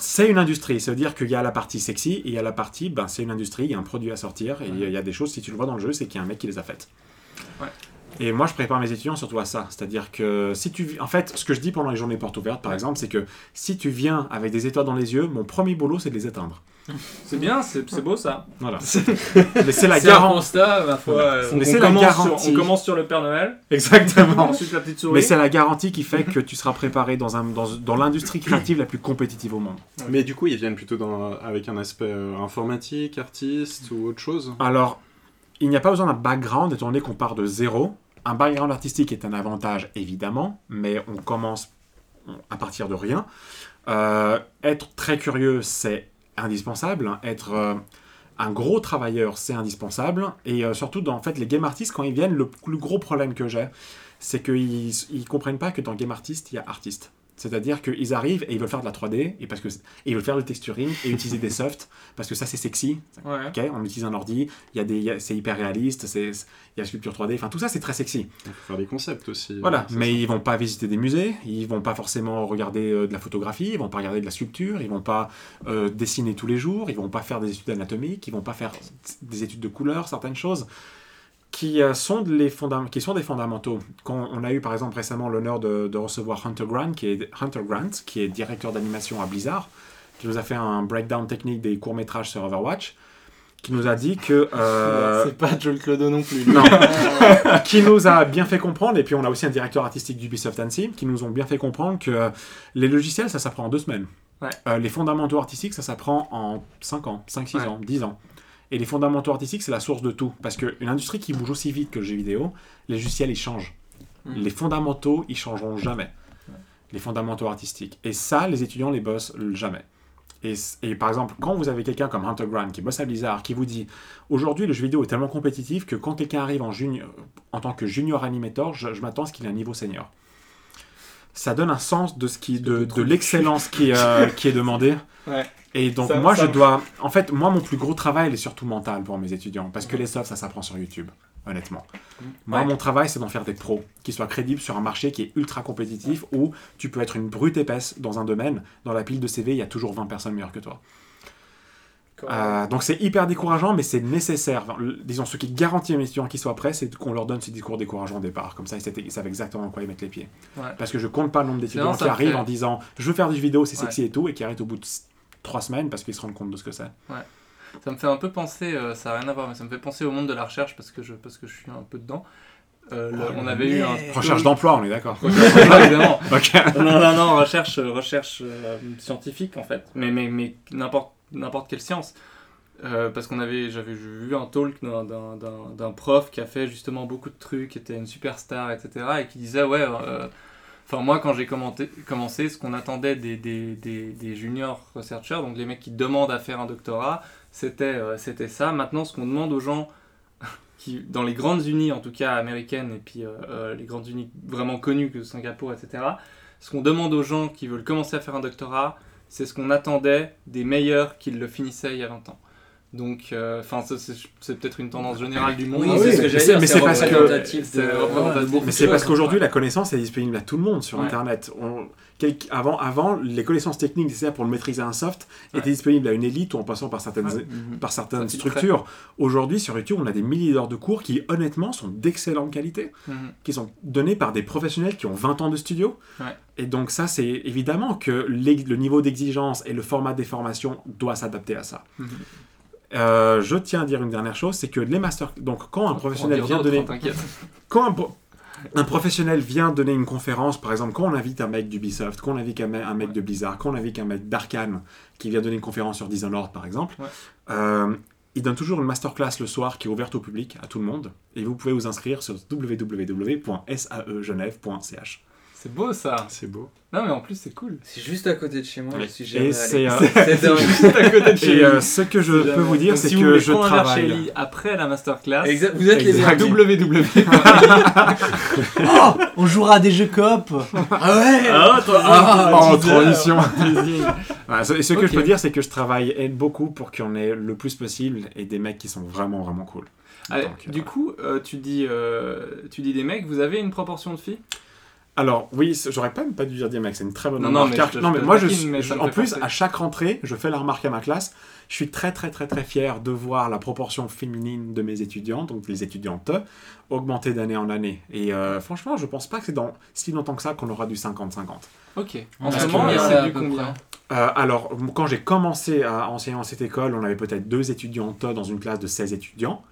Speaker 3: C'est
Speaker 5: une industrie, ça veut dire qu'il y a la partie sexy et il y a la partie, ben, c'est une industrie, il y a un produit à sortir et il y a des choses, si tu le vois dans le jeu, c'est qu'il y a un mec qui les a faites.
Speaker 3: Ouais.
Speaker 5: Et moi, je prépare mes étudiants surtout à ça. C'est-à-dire que si tu. En fait, ce que je dis pendant les journées portes ouvertes, par exemple, c'est que si tu viens avec des étoiles dans les yeux, mon premier boulot, c'est de les éteindre.
Speaker 3: C'est bien, c'est c'est beau ça.
Speaker 5: Voilà. Mais c'est la garantie.
Speaker 6: constat, ma foi. euh,
Speaker 3: On, commence
Speaker 5: garantie.
Speaker 3: sur, on commence sur le Père Noël,
Speaker 5: Exactement.
Speaker 3: ensuite la petite souris.
Speaker 5: Mais c'est la garantie qui fait que tu seras préparé dans, un, dans, dans l'industrie créative la plus compétitive au monde.
Speaker 7: Mais du coup, ils viennent plutôt dans, avec un aspect euh, informatique, artiste ou autre chose.
Speaker 5: Alors, il n'y a pas besoin d'un background étant donné qu'on part de zéro. Un background artistique est un avantage, évidemment, mais on commence à partir de rien. Euh, être très curieux, c'est indispensable. Être euh, un gros travailleur, c'est indispensable. Et euh, surtout, dans en fait, les game artistes, quand ils viennent, le plus gros problème que j'ai, c'est qu'ils ne comprennent pas que dans game artist, il y a artiste. C'est-à-dire qu'ils arrivent et ils veulent faire de la 3D, et, parce que, et ils veulent faire le texturing et utiliser des softs, parce que ça c'est sexy,
Speaker 3: Ouais.
Speaker 5: Ok, on utilise un ordi, il y a des, c'est hyper réaliste, c'est, il y a la sculpture 3D, enfin tout ça c'est très sexy.
Speaker 7: Il faut faire des concepts aussi.
Speaker 5: Voilà,
Speaker 7: euh, c'est
Speaker 5: mais
Speaker 7: ça.
Speaker 5: ils vont pas visiter des musées, ils vont pas forcément regarder euh, de la photographie, ils vont pas regarder de la sculpture, ils vont pas euh, dessiner tous les jours, ils vont pas faire des études anatomiques, ils vont pas faire des études de couleurs, certaines choses qui, euh, sont, les fondam- qui sont des fondamentaux. Quand on a eu par exemple récemment l'honneur de, de recevoir Hunter Grant, qui est, Hunter Grant, qui est directeur d'animation à Blizzard, qui nous a fait un breakdown technique des courts-métrages sur Overwatch, qui nous a dit que... euh,
Speaker 3: C'est pas Joel Clodo non plus.
Speaker 5: non. qui nous a bien fait comprendre, et puis on a aussi un directeur artistique d'Ubisoft Annecy, qui nous ont bien fait comprendre que euh, les logiciels, ça s'apprend en deux semaines.
Speaker 3: Ouais.
Speaker 5: Euh, les fondamentaux artistiques, ça s'apprend en 5 ans, 5-6
Speaker 3: Ouais.
Speaker 5: ans, 10 ans. Et les fondamentaux artistiques, c'est la source de tout. Parce qu'une industrie qui bouge aussi vite que le jeu vidéo, les logiciels, ils changent.
Speaker 3: Mm.
Speaker 5: Les fondamentaux, ils changeront jamais. Les fondamentaux artistiques. Et ça, les étudiants les bossent jamais. Et, et par exemple, quand vous avez quelqu'un comme Hunter Grant qui bosse à Blizzard, qui vous dit aujourd'hui le jeu vidéo est tellement compétitif que quand quelqu'un arrive en, junior, en tant que junior animator, je, je m'attends à ce qu'il ait un niveau senior. Ça donne un sens de, ce qui, de, de l'excellence qui, euh, qui est demandée.
Speaker 3: Ouais.
Speaker 5: Et donc
Speaker 3: Ça-
Speaker 5: moi
Speaker 3: ça
Speaker 5: je dois... En fait, moi mon plus gros travail il est surtout mental pour mes étudiants. Parce que les softs, ça s'apprend sur YouTube, honnêtement. Moi
Speaker 3: Ouais.
Speaker 5: mon travail c'est d'en faire des pros, qui soient crédibles sur un marché qui est ultra compétitif, où tu peux être une brute épaisse dans un domaine. Dans la pile de CV, il y a toujours 20 personnes meilleures que toi. Euh, donc c'est hyper décourageant, mais c'est nécessaire. Enfin, le- disons, ce qui garantit à mes étudiants qu'ils soient prêts, c'est qu'on leur donne ce discours décourageant au départ. Comme ça, ils, savent- ils savent exactement quoi ils mettent les pieds.
Speaker 3: Ouais.
Speaker 5: Parce que je compte pas le nombre d'étudiants qui arrivent
Speaker 3: fait-
Speaker 5: en disant je veux faire du vidéo, c'est
Speaker 3: Ouais.
Speaker 5: sexy et tout, et qui arrêtent au bout de trois semaines parce qu'ils se rendent compte de ce que c'est.
Speaker 3: Ça me fait un peu penser, euh, ça n'a rien à voir, mais ça me fait penser au monde de la recherche parce que je, parce que je suis un peu dedans. Euh, le-
Speaker 4: Oh,
Speaker 3: on avait eu un.
Speaker 5: Recherche d'emploi, on est d'accord.
Speaker 3: Non, non, non, recherche, recherche euh, scientifique en fait, mais, mais, mais n'importe, n'importe quelle science. Euh, parce qu'on avait, j'avais vu un talk d'un, prof qui a fait justement beaucoup de trucs, qui était une superstar, etc. et qui disait ouais, euh, enfin moi quand j'ai commencé, ce qu'on attendait des, des, des, des juniors researchers, donc les mecs qui demandent à faire un doctorat, c'était, euh, c'était ça. Maintenant, ce qu'on demande aux gens qui, dans les grandes unis, en tout cas américaines, et puis les grandes unis vraiment connues que Singapour, etc., ce qu'on demande aux gens qui veulent commencer à faire un doctorat, c'est ce qu'on attendait des meilleurs qui le finissaient il y a 20 ans. Donc, euh, enfin, c'est peut-être une tendance générale du monde.
Speaker 6: Oui,
Speaker 4: Ah
Speaker 6: c'est
Speaker 4: oui,
Speaker 6: ce que
Speaker 5: mais
Speaker 6: j'allais
Speaker 5: c'est-
Speaker 6: dire.
Speaker 5: mais c'est parce que- Mais c'est parce
Speaker 6: choses.
Speaker 5: qu'aujourd'hui, la connaissance est disponible à tout le monde sur
Speaker 3: Ouais.
Speaker 5: Internet. On- avant, avant, les connaissances techniques nécessaires pour le maîtriser un soft
Speaker 3: Ouais.
Speaker 5: étaient disponibles à une élite ou en passant par certaines.
Speaker 6: Mhm.
Speaker 5: par certaines structures. Aujourd'hui, sur YouTube, on a des milliers d'heures de cours qui, honnêtement, sont d'excellente qualité,
Speaker 3: Mhm.
Speaker 5: qui sont donnés par des professionnels qui ont 20 ans de studio. Et donc ça, c'est évidemment que le niveau d'exigence et le format des formations doit s'adapter à ça.
Speaker 3: Mhm.
Speaker 5: Euh, je tiens à dire une dernière chose, c'est que les masters... Donc quand un professionnel
Speaker 3: On
Speaker 5: vient donner...
Speaker 3: hein.
Speaker 5: Quand un, pro- un professionnel vient donner une conférence, par exemple, quand on invite un mec d'Ubisoft, quand on invite un mec, un mec de Blizzard, quand on invite un mec d'Arkane qui vient donner une conférence sur Dishonored, par exemple,
Speaker 3: Ouais.
Speaker 5: euh, il donne toujours une masterclass le soir qui est ouverte au public, à tout le monde, et vous pouvez vous inscrire sur www.saegenève.ch.
Speaker 3: C'est beau ça.
Speaker 7: C'est beau.
Speaker 3: Non, mais en plus, c'est cool.
Speaker 6: C'est juste à côté de chez moi,
Speaker 5: Ouais.
Speaker 6: je suis
Speaker 5: Et c'est, euh.
Speaker 3: Juste à côté de chez
Speaker 5: Et euh, ce que je peux vous dire,
Speaker 3: Donc,
Speaker 5: c'est
Speaker 3: si
Speaker 5: que je
Speaker 3: chez
Speaker 5: travaille.
Speaker 3: Ellie après la masterclass,
Speaker 6: Exact, vous êtes les
Speaker 5: Exact.
Speaker 6: bienvenus.
Speaker 3: www.
Speaker 4: Oh, on jouera à des jeux coop. Ah ouais.
Speaker 3: Ah, toi,
Speaker 4: Ah,
Speaker 5: Oh,
Speaker 4: teaser.
Speaker 5: transition. Voilà, ce ce que je peux dire, c'est que je travaille beaucoup pour qu'il y en ait le plus possible et des mecs qui sont vraiment, vraiment cool.
Speaker 3: Allez,
Speaker 5: Donc, euh,
Speaker 3: du coup, euh, tu, dis, euh, tu dis des mecs, vous avez une proportion de filles?
Speaker 5: Alors, oui, j'aurais pas même pas dû dire DMX, c'est une très bonne
Speaker 3: Non, non,
Speaker 5: remarque.
Speaker 3: mais
Speaker 5: car-
Speaker 3: je te-
Speaker 5: non,
Speaker 3: je
Speaker 5: mais moi, je, je-
Speaker 3: me
Speaker 5: en plus,
Speaker 3: penser.
Speaker 5: à chaque rentrée, je fais la remarque à ma classe. Je suis très, très, très, très fier de voir la proportion féminine de mes étudiants, donc les étudiantes, augmenter d'année en année. Et euh, franchement, je pense pas que c'est dans si longtemps que ça qu'on aura du 50-50.
Speaker 3: Ok. En ce moment, c'est du combien
Speaker 5: Euh, alors, quand j'ai commencé à enseigner dans cette école, on avait peut-être deux étudiantes dans une classe de 16 étudiants.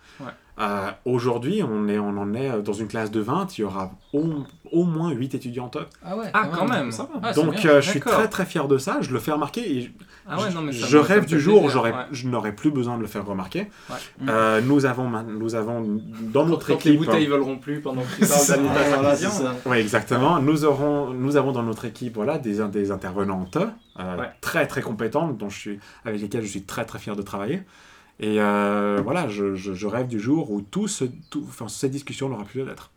Speaker 5: Euh, Aujourd'hui, on, est, on en est dans une classe de 20, il y aura au, au moins 8 étudiantes.
Speaker 6: Ah ouais,
Speaker 3: Ah, quand même.
Speaker 6: Ça va. Ah,
Speaker 5: Donc, euh, je suis très très fier de ça, je le fais remarquer et
Speaker 3: Ah ouais, non, mais ça
Speaker 5: je rêve du jour où
Speaker 3: ouais.
Speaker 5: je n'aurai plus besoin de le faire remarquer.
Speaker 3: Ouais.
Speaker 5: Euh, nous, avons, nous avons dans notre
Speaker 3: quand les
Speaker 5: équipe...
Speaker 3: bouteilles voleront plus pendant que tu parles.
Speaker 5: Oui, exactement. Nous, aurons, nous avons dans notre équipe voilà, des, des intervenantes euh,
Speaker 3: Ouais.
Speaker 5: très très compétentes dont je suis, avec lesquelles je suis très très fier de travailler. Et euh, voilà, je, je- je rêve du jour où tout ce, tout, enfin, cette discussion n'aura plus lieu d'être.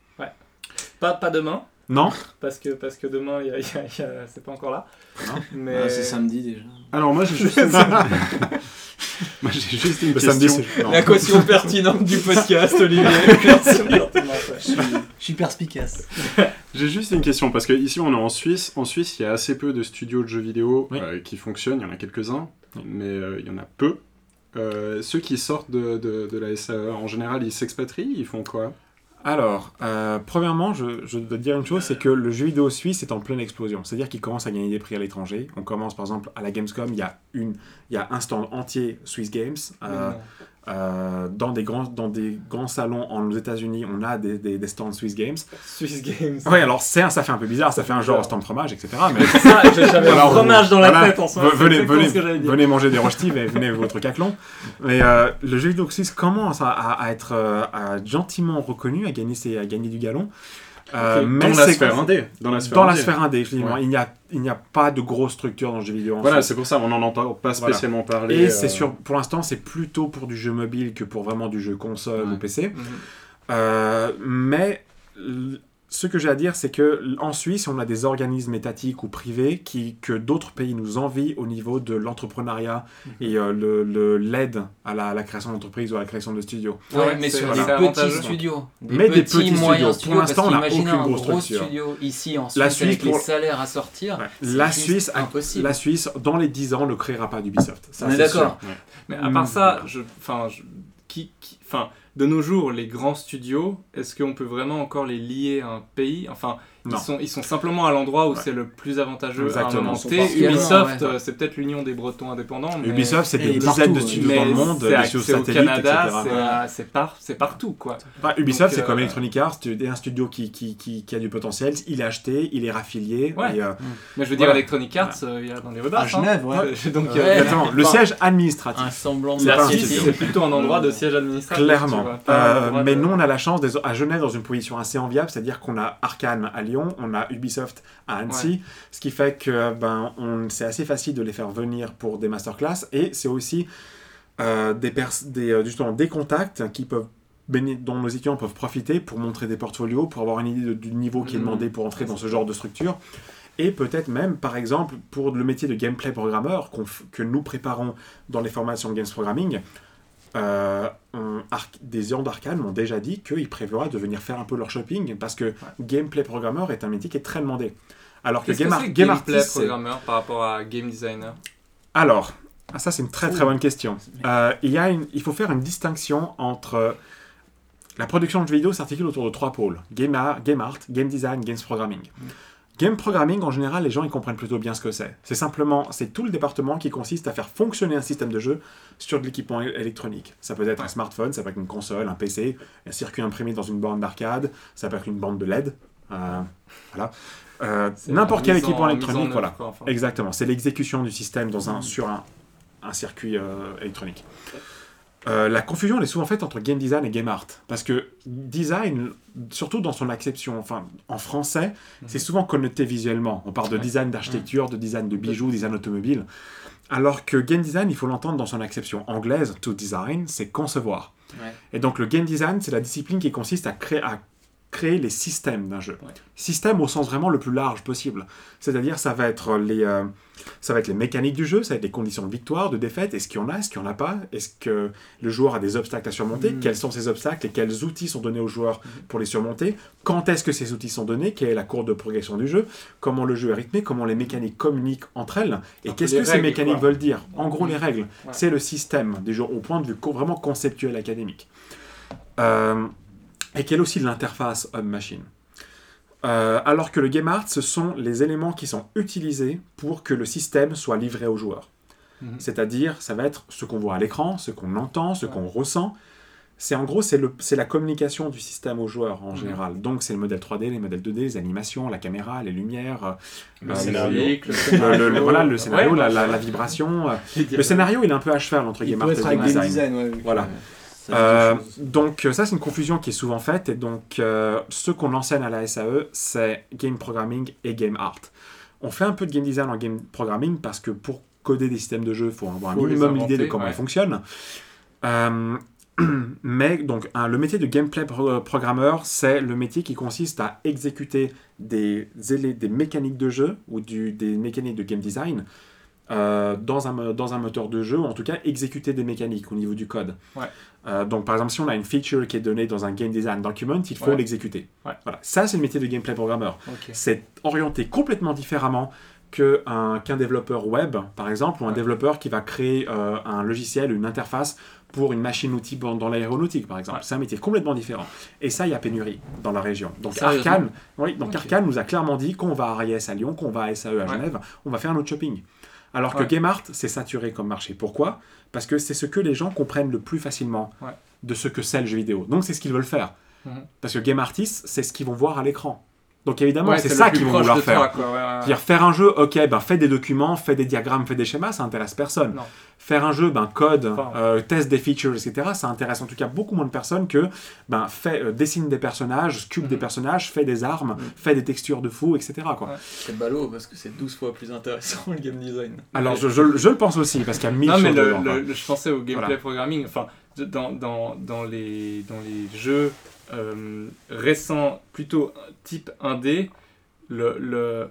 Speaker 3: Pas, pas demain,
Speaker 5: Non
Speaker 3: parce que, parce que demain, il y a- y a- il y a- c'est pas encore là.
Speaker 5: Non.
Speaker 3: Mais...
Speaker 4: Ah, c'est samedi déjà.
Speaker 7: Alors moi j'ai juste une... moi j'ai juste une
Speaker 5: Le
Speaker 7: question.
Speaker 5: samedi.
Speaker 6: La caution pertinente du podcast, Olivier.
Speaker 4: Je suis perspicace.
Speaker 7: J'ai juste une question parce que ici on est en Suisse. En Suisse, il y a assez peu de studios de jeux vidéo
Speaker 5: Oui.
Speaker 7: euh, qui fonctionnent. Il y en a quelques-uns, mais euh, il y en a peu. Euh, ceux qui sortent de, de, de la SAE, en général, ils s'expatrient. Ils font quoi?
Speaker 5: Alors, euh, premièrement, je, je dois te dire une chose, c'est que le jeu vidéo suisse est en pleine explosion. C'est-à-dire qu'il commence à gagner des prix à l'étranger. On commence par exemple à la Gamescom, il y a, une, il y a un stand entier Swiss Games. Euh, euh, dans, des grands, dans des grands salons en, aux États-Unis, on a des, des, des stands Swiss Games.
Speaker 3: Swiss Games.
Speaker 5: Oui, alors ça fait un peu bizarre, ça fait un genre stand fromage, etc. Mais
Speaker 3: Ça, j'avais un fromage dans la
Speaker 5: voilà,
Speaker 3: tête en ce moment.
Speaker 5: ve- venez, venez, venez manger des rochetis, mais venez avec votre caclon. Mais euh, le jeu vidéo suisse commence à, à- à être euh, à gentiment reconnu, à gagner, ses- à gagner du galon. Euh, mais
Speaker 7: Dans la sphère indé. Dans la sphère
Speaker 5: dans la
Speaker 7: indé.
Speaker 5: sphère indé.
Speaker 7: Ouais.
Speaker 5: Il n'y a, il n'y a pas de grosse structure dans le jeu vidéo en
Speaker 7: Voilà, c'est pour ça on n'en entend pas
Speaker 5: Voilà.
Speaker 7: spécialement parler.
Speaker 5: Et
Speaker 7: euh,
Speaker 5: c'est sûr, pour l'instant, c'est plutôt pour du jeu mobile que pour vraiment du jeu console
Speaker 6: Ouais.
Speaker 5: ou PC.
Speaker 3: Mhm.
Speaker 5: Euh, mais ce que j'ai à dire, c'est que en Suisse, on a des organismes étatiques ou privés qui, que d'autres pays nous envient au niveau de l'entrepreneuriat
Speaker 3: Mhm.
Speaker 5: et euh, le- le- l'aide à, la, à la création d'entreprises ou à la création de studios.
Speaker 3: Ah ouais,
Speaker 6: Ouais, mais sur
Speaker 3: c'est
Speaker 6: des petits studios.
Speaker 5: Mais des petits studios.
Speaker 6: moyens
Speaker 5: Pour
Speaker 6: studios.
Speaker 5: l'instant,
Speaker 6: parce
Speaker 5: on n'a aucune
Speaker 6: un
Speaker 5: grosse
Speaker 6: gros
Speaker 5: structure.
Speaker 6: studio ici en Suisse
Speaker 5: La Suisse,
Speaker 6: avec les
Speaker 5: pour-
Speaker 6: salaires à sortir.
Speaker 5: Ouais. La
Speaker 6: juste
Speaker 5: Suisse, a-
Speaker 6: impossible.
Speaker 5: la Suisse, dans les 10 ans, ne créera pas d'Ubisoft. Ça,
Speaker 6: On est d'accord.
Speaker 3: Mais à part ça, je, enfin, je- qui, qui- enfin, de nos jours, les grands studios, est-ce qu'on peut vraiment encore les lier à un pays? Enfin. Ils sont, ils sont simplement à l'endroit où
Speaker 5: Ouais.
Speaker 3: c'est le plus avantageux à un
Speaker 5: Exactement.
Speaker 6: partiellement,
Speaker 3: Ubisoft,
Speaker 6: ouais.
Speaker 3: euh, c'est peut-être l'union des Bretons indépendants. Mais...
Speaker 5: Ubisoft, c'est
Speaker 4: Et
Speaker 5: des
Speaker 4: partout,
Speaker 5: dizaines de studios dans le monde,
Speaker 3: c'est
Speaker 5: des studios
Speaker 3: au
Speaker 5: satellites,
Speaker 3: Canada,
Speaker 5: etc.
Speaker 3: c'est à- c'est par, c'est partout quoi.
Speaker 5: Enfin, Ubisoft,
Speaker 3: Donc,
Speaker 5: c'est comme
Speaker 3: euh,
Speaker 5: Electronic Arts, un studio qui, qui, qui, qui a du potentiel, il est acheté, il est raffilié.
Speaker 3: Ouais.
Speaker 5: et, euh,
Speaker 3: Mais je veux dire. Electronic Arts, euh, il y a dans les Rebars.
Speaker 4: À Genève, ouais.
Speaker 3: hein. Donc,
Speaker 6: Ouais.
Speaker 3: euh,
Speaker 5: exactement, le siège administratif.
Speaker 6: Un semblant de
Speaker 5: C'est
Speaker 3: plutôt un endroit de siège administratif.
Speaker 5: Clairement. mais nous, on a la chance à Genève dans une position assez enviable, c'est-à-dire qu'on a Arkane à Lyon, on a Ubisoft à Annecy, ce qui fait que ben, c'est assez facile de les faire venir pour des masterclass et c'est aussi euh, des, euh, justement, des contacts qui peuvent dont nos étudiants peuvent profiter pour montrer des portfolios, pour avoir une idée de- du niveau qui est
Speaker 3: Mhm.
Speaker 5: demandé pour entrer dans ce genre de structure. Et peut-être même, par exemple, pour le métier de gameplay programmeur que nous préparons dans les formations de Games Programming, euh, on- des gens d'Arcane m'ont déjà dit qu'ils prévoient de venir faire un peu leur shopping parce que gameplay programmeur est un métier qui est très demandé. Alors que game,
Speaker 3: gameplay programmeur par rapport à game designer
Speaker 5: alors, ah, ça c'est une très très bonne question. Euh, il, y a une- il faut faire une distinction entre euh, la production de jeux vidéo s'articule autour de trois pôles game game art, game design, games programming. Game programming, en général, les gens ils comprennent plutôt bien ce que c'est. C'est simplement, c'est tout le département qui consiste à faire fonctionner un système de jeu sur de l'équipement électronique. Ça peut être un smartphone, ça peut être une console, un PC, un circuit imprimé dans une borne d'arcade, ça peut être une bande de LED. euh, voilà. Euh, N'importe quel équipement
Speaker 3: en
Speaker 5: électronique, voilà.
Speaker 3: quoi, enfin.
Speaker 5: Exactement, c'est l'exécution du système dans un, sur un, un circuit euh, électronique. Euh, la confusion elle est souvent faite entre game design et game art. Parce que design, surtout dans son acception, enfin en français, c'est souvent connoté visuellement. On parle de design d'architecture, de design de bijoux, design automobile. Alors que game design, il faut l'entendre dans son acception anglaise, to design, c'est concevoir.
Speaker 6: Ouais.
Speaker 5: Et donc le game design, c'est la discipline qui consiste à créer, à créer les systèmes d'un jeu.
Speaker 3: Ouais.
Speaker 5: Système au sens vraiment le plus large possible. C'est-à-dire, ça va être les, euh, ça va être les mécaniques du jeu, ça va être les conditions de victoire, de défaite. Est-ce qu'il y en a, est-ce qu'il n'y en a pas? Est-ce que le joueur a des obstacles à surmonter?
Speaker 3: Mm.
Speaker 5: Quels sont ces obstacles et quels outils sont donnés aux joueurs pour les surmonter? Quand est-ce que ces outils sont donnés? Quelle est la courbe de progression du jeu? Comment le jeu est rythmé? Comment les mécaniques communiquent entre elles? Et qu'est-ce que ces
Speaker 3: règles,
Speaker 5: mécaniques
Speaker 3: quoi.
Speaker 5: veulent dire? En gros, les règles,
Speaker 3: Ouais.
Speaker 5: c'est le système des jeux au point de vue vraiment conceptuel académique. Euh, et quelle aussi l'interface homme-machine. Euh, alors que le game art, ce sont les éléments qui sont utilisés pour que le système soit livré aux joueurs.
Speaker 3: Mhm.
Speaker 5: C'est-à-dire, ça va être ce qu'on voit à l'écran, ce qu'on entend, ce qu'on ressent. C'est en gros, c'est la communication du système aux joueurs en
Speaker 3: Mhm.
Speaker 5: général. Donc, c'est le modèle 3D, les modèles 2D, les animations, la caméra, les lumières, euh,
Speaker 3: Le
Speaker 5: euh,
Speaker 3: scénario,
Speaker 5: le-
Speaker 3: scénario,
Speaker 5: le- voilà, le scénario,
Speaker 3: Ouais,
Speaker 5: la, la-
Speaker 3: ça-
Speaker 5: la vibration. Le scénario, il est un peu à cheval entre game art et game design.
Speaker 4: ouais.
Speaker 5: Voilà. Euh, donc ça c'est une confusion qui est souvent faite et donc euh, ce qu'on enseigne à la SAE c'est game programming et game art. On fait un peu de game design en game programming parce que pour coder des systèmes de jeu il faut avoir
Speaker 3: Faut
Speaker 5: un minimum l'idée de comment
Speaker 3: ouais.
Speaker 5: ils fonctionnent. Euh, mais donc le métier de gameplay pro- programmeur c'est le métier qui consiste à exécuter des, mécaniques de jeu ou du- des mécaniques de game design euh, dans, un, mo- dans un moteur de jeu, ou en tout cas exécuter des mécaniques au niveau du code.
Speaker 3: Ouais.
Speaker 5: Euh, donc par exemple, si on a une feature qui est donnée dans un game design document, il faut
Speaker 3: Ouais.
Speaker 5: l'exécuter.
Speaker 3: Ouais.
Speaker 5: Voilà. Ça, c'est le métier de gameplay programmeur. C'est orienté complètement différemment qu'un développeur web, par exemple, ou un
Speaker 3: Ouais.
Speaker 5: développeur qui va créer euh, un logiciel, une interface pour une machine-outil dans l'aéronautique, par exemple.
Speaker 3: Ouais.
Speaker 5: C'est un métier complètement différent. Et ça, il y a pénurie dans la région. Donc Arkane, oui, donc
Speaker 3: Ok.
Speaker 5: Arkane nous a clairement dit qu'on va à RIS à Lyon, qu'on va à SAE à
Speaker 3: Ouais.
Speaker 5: Genève, on va faire notre shopping. Alors que
Speaker 3: Ouais.
Speaker 5: Game Art, c'est saturé comme marché. Pourquoi? Parce que c'est ce que les gens comprennent le plus facilement
Speaker 3: Ouais.
Speaker 5: de ce que c'est le jeu vidéo. Donc c'est ce qu'ils veulent faire.
Speaker 3: Mhm.
Speaker 5: Parce que Game Artists, c'est ce qu'ils vont voir à l'écran. Donc évidemment,
Speaker 3: Ouais,
Speaker 5: c'est ça qu'ils vont vouloir faire.
Speaker 3: toi, quoi, ouais, ouais.
Speaker 5: C'est-à-dire faire un jeu, ok, ben fais des documents, fais des diagrammes, fais des schémas, ça intéresse personne.
Speaker 3: Non.
Speaker 5: Faire un jeu, ben code,
Speaker 3: Enfin,
Speaker 5: euh, teste des features, etc. Ça intéresse en tout cas beaucoup moins de personnes que ben fais, euh, dessine des personnages, sculpte des
Speaker 3: Mhm.
Speaker 5: personnages, fais des armes,
Speaker 3: Mhm.
Speaker 5: fais des textures de fou, etc. Quoi.
Speaker 3: Ouais.
Speaker 6: C'est ballot parce que c'est 12 fois plus intéressant le game design.
Speaker 5: Alors je, je- je le pense aussi parce qu'il y a mille
Speaker 3: Non, mais
Speaker 5: choses
Speaker 3: le,
Speaker 5: dedans, quoi.
Speaker 3: le- le- je pensais au gameplay
Speaker 5: Voilà.
Speaker 3: programming. Enfin, dans, dans, dans, les, dans les jeux euh, récents, plutôt type 1D, le, le,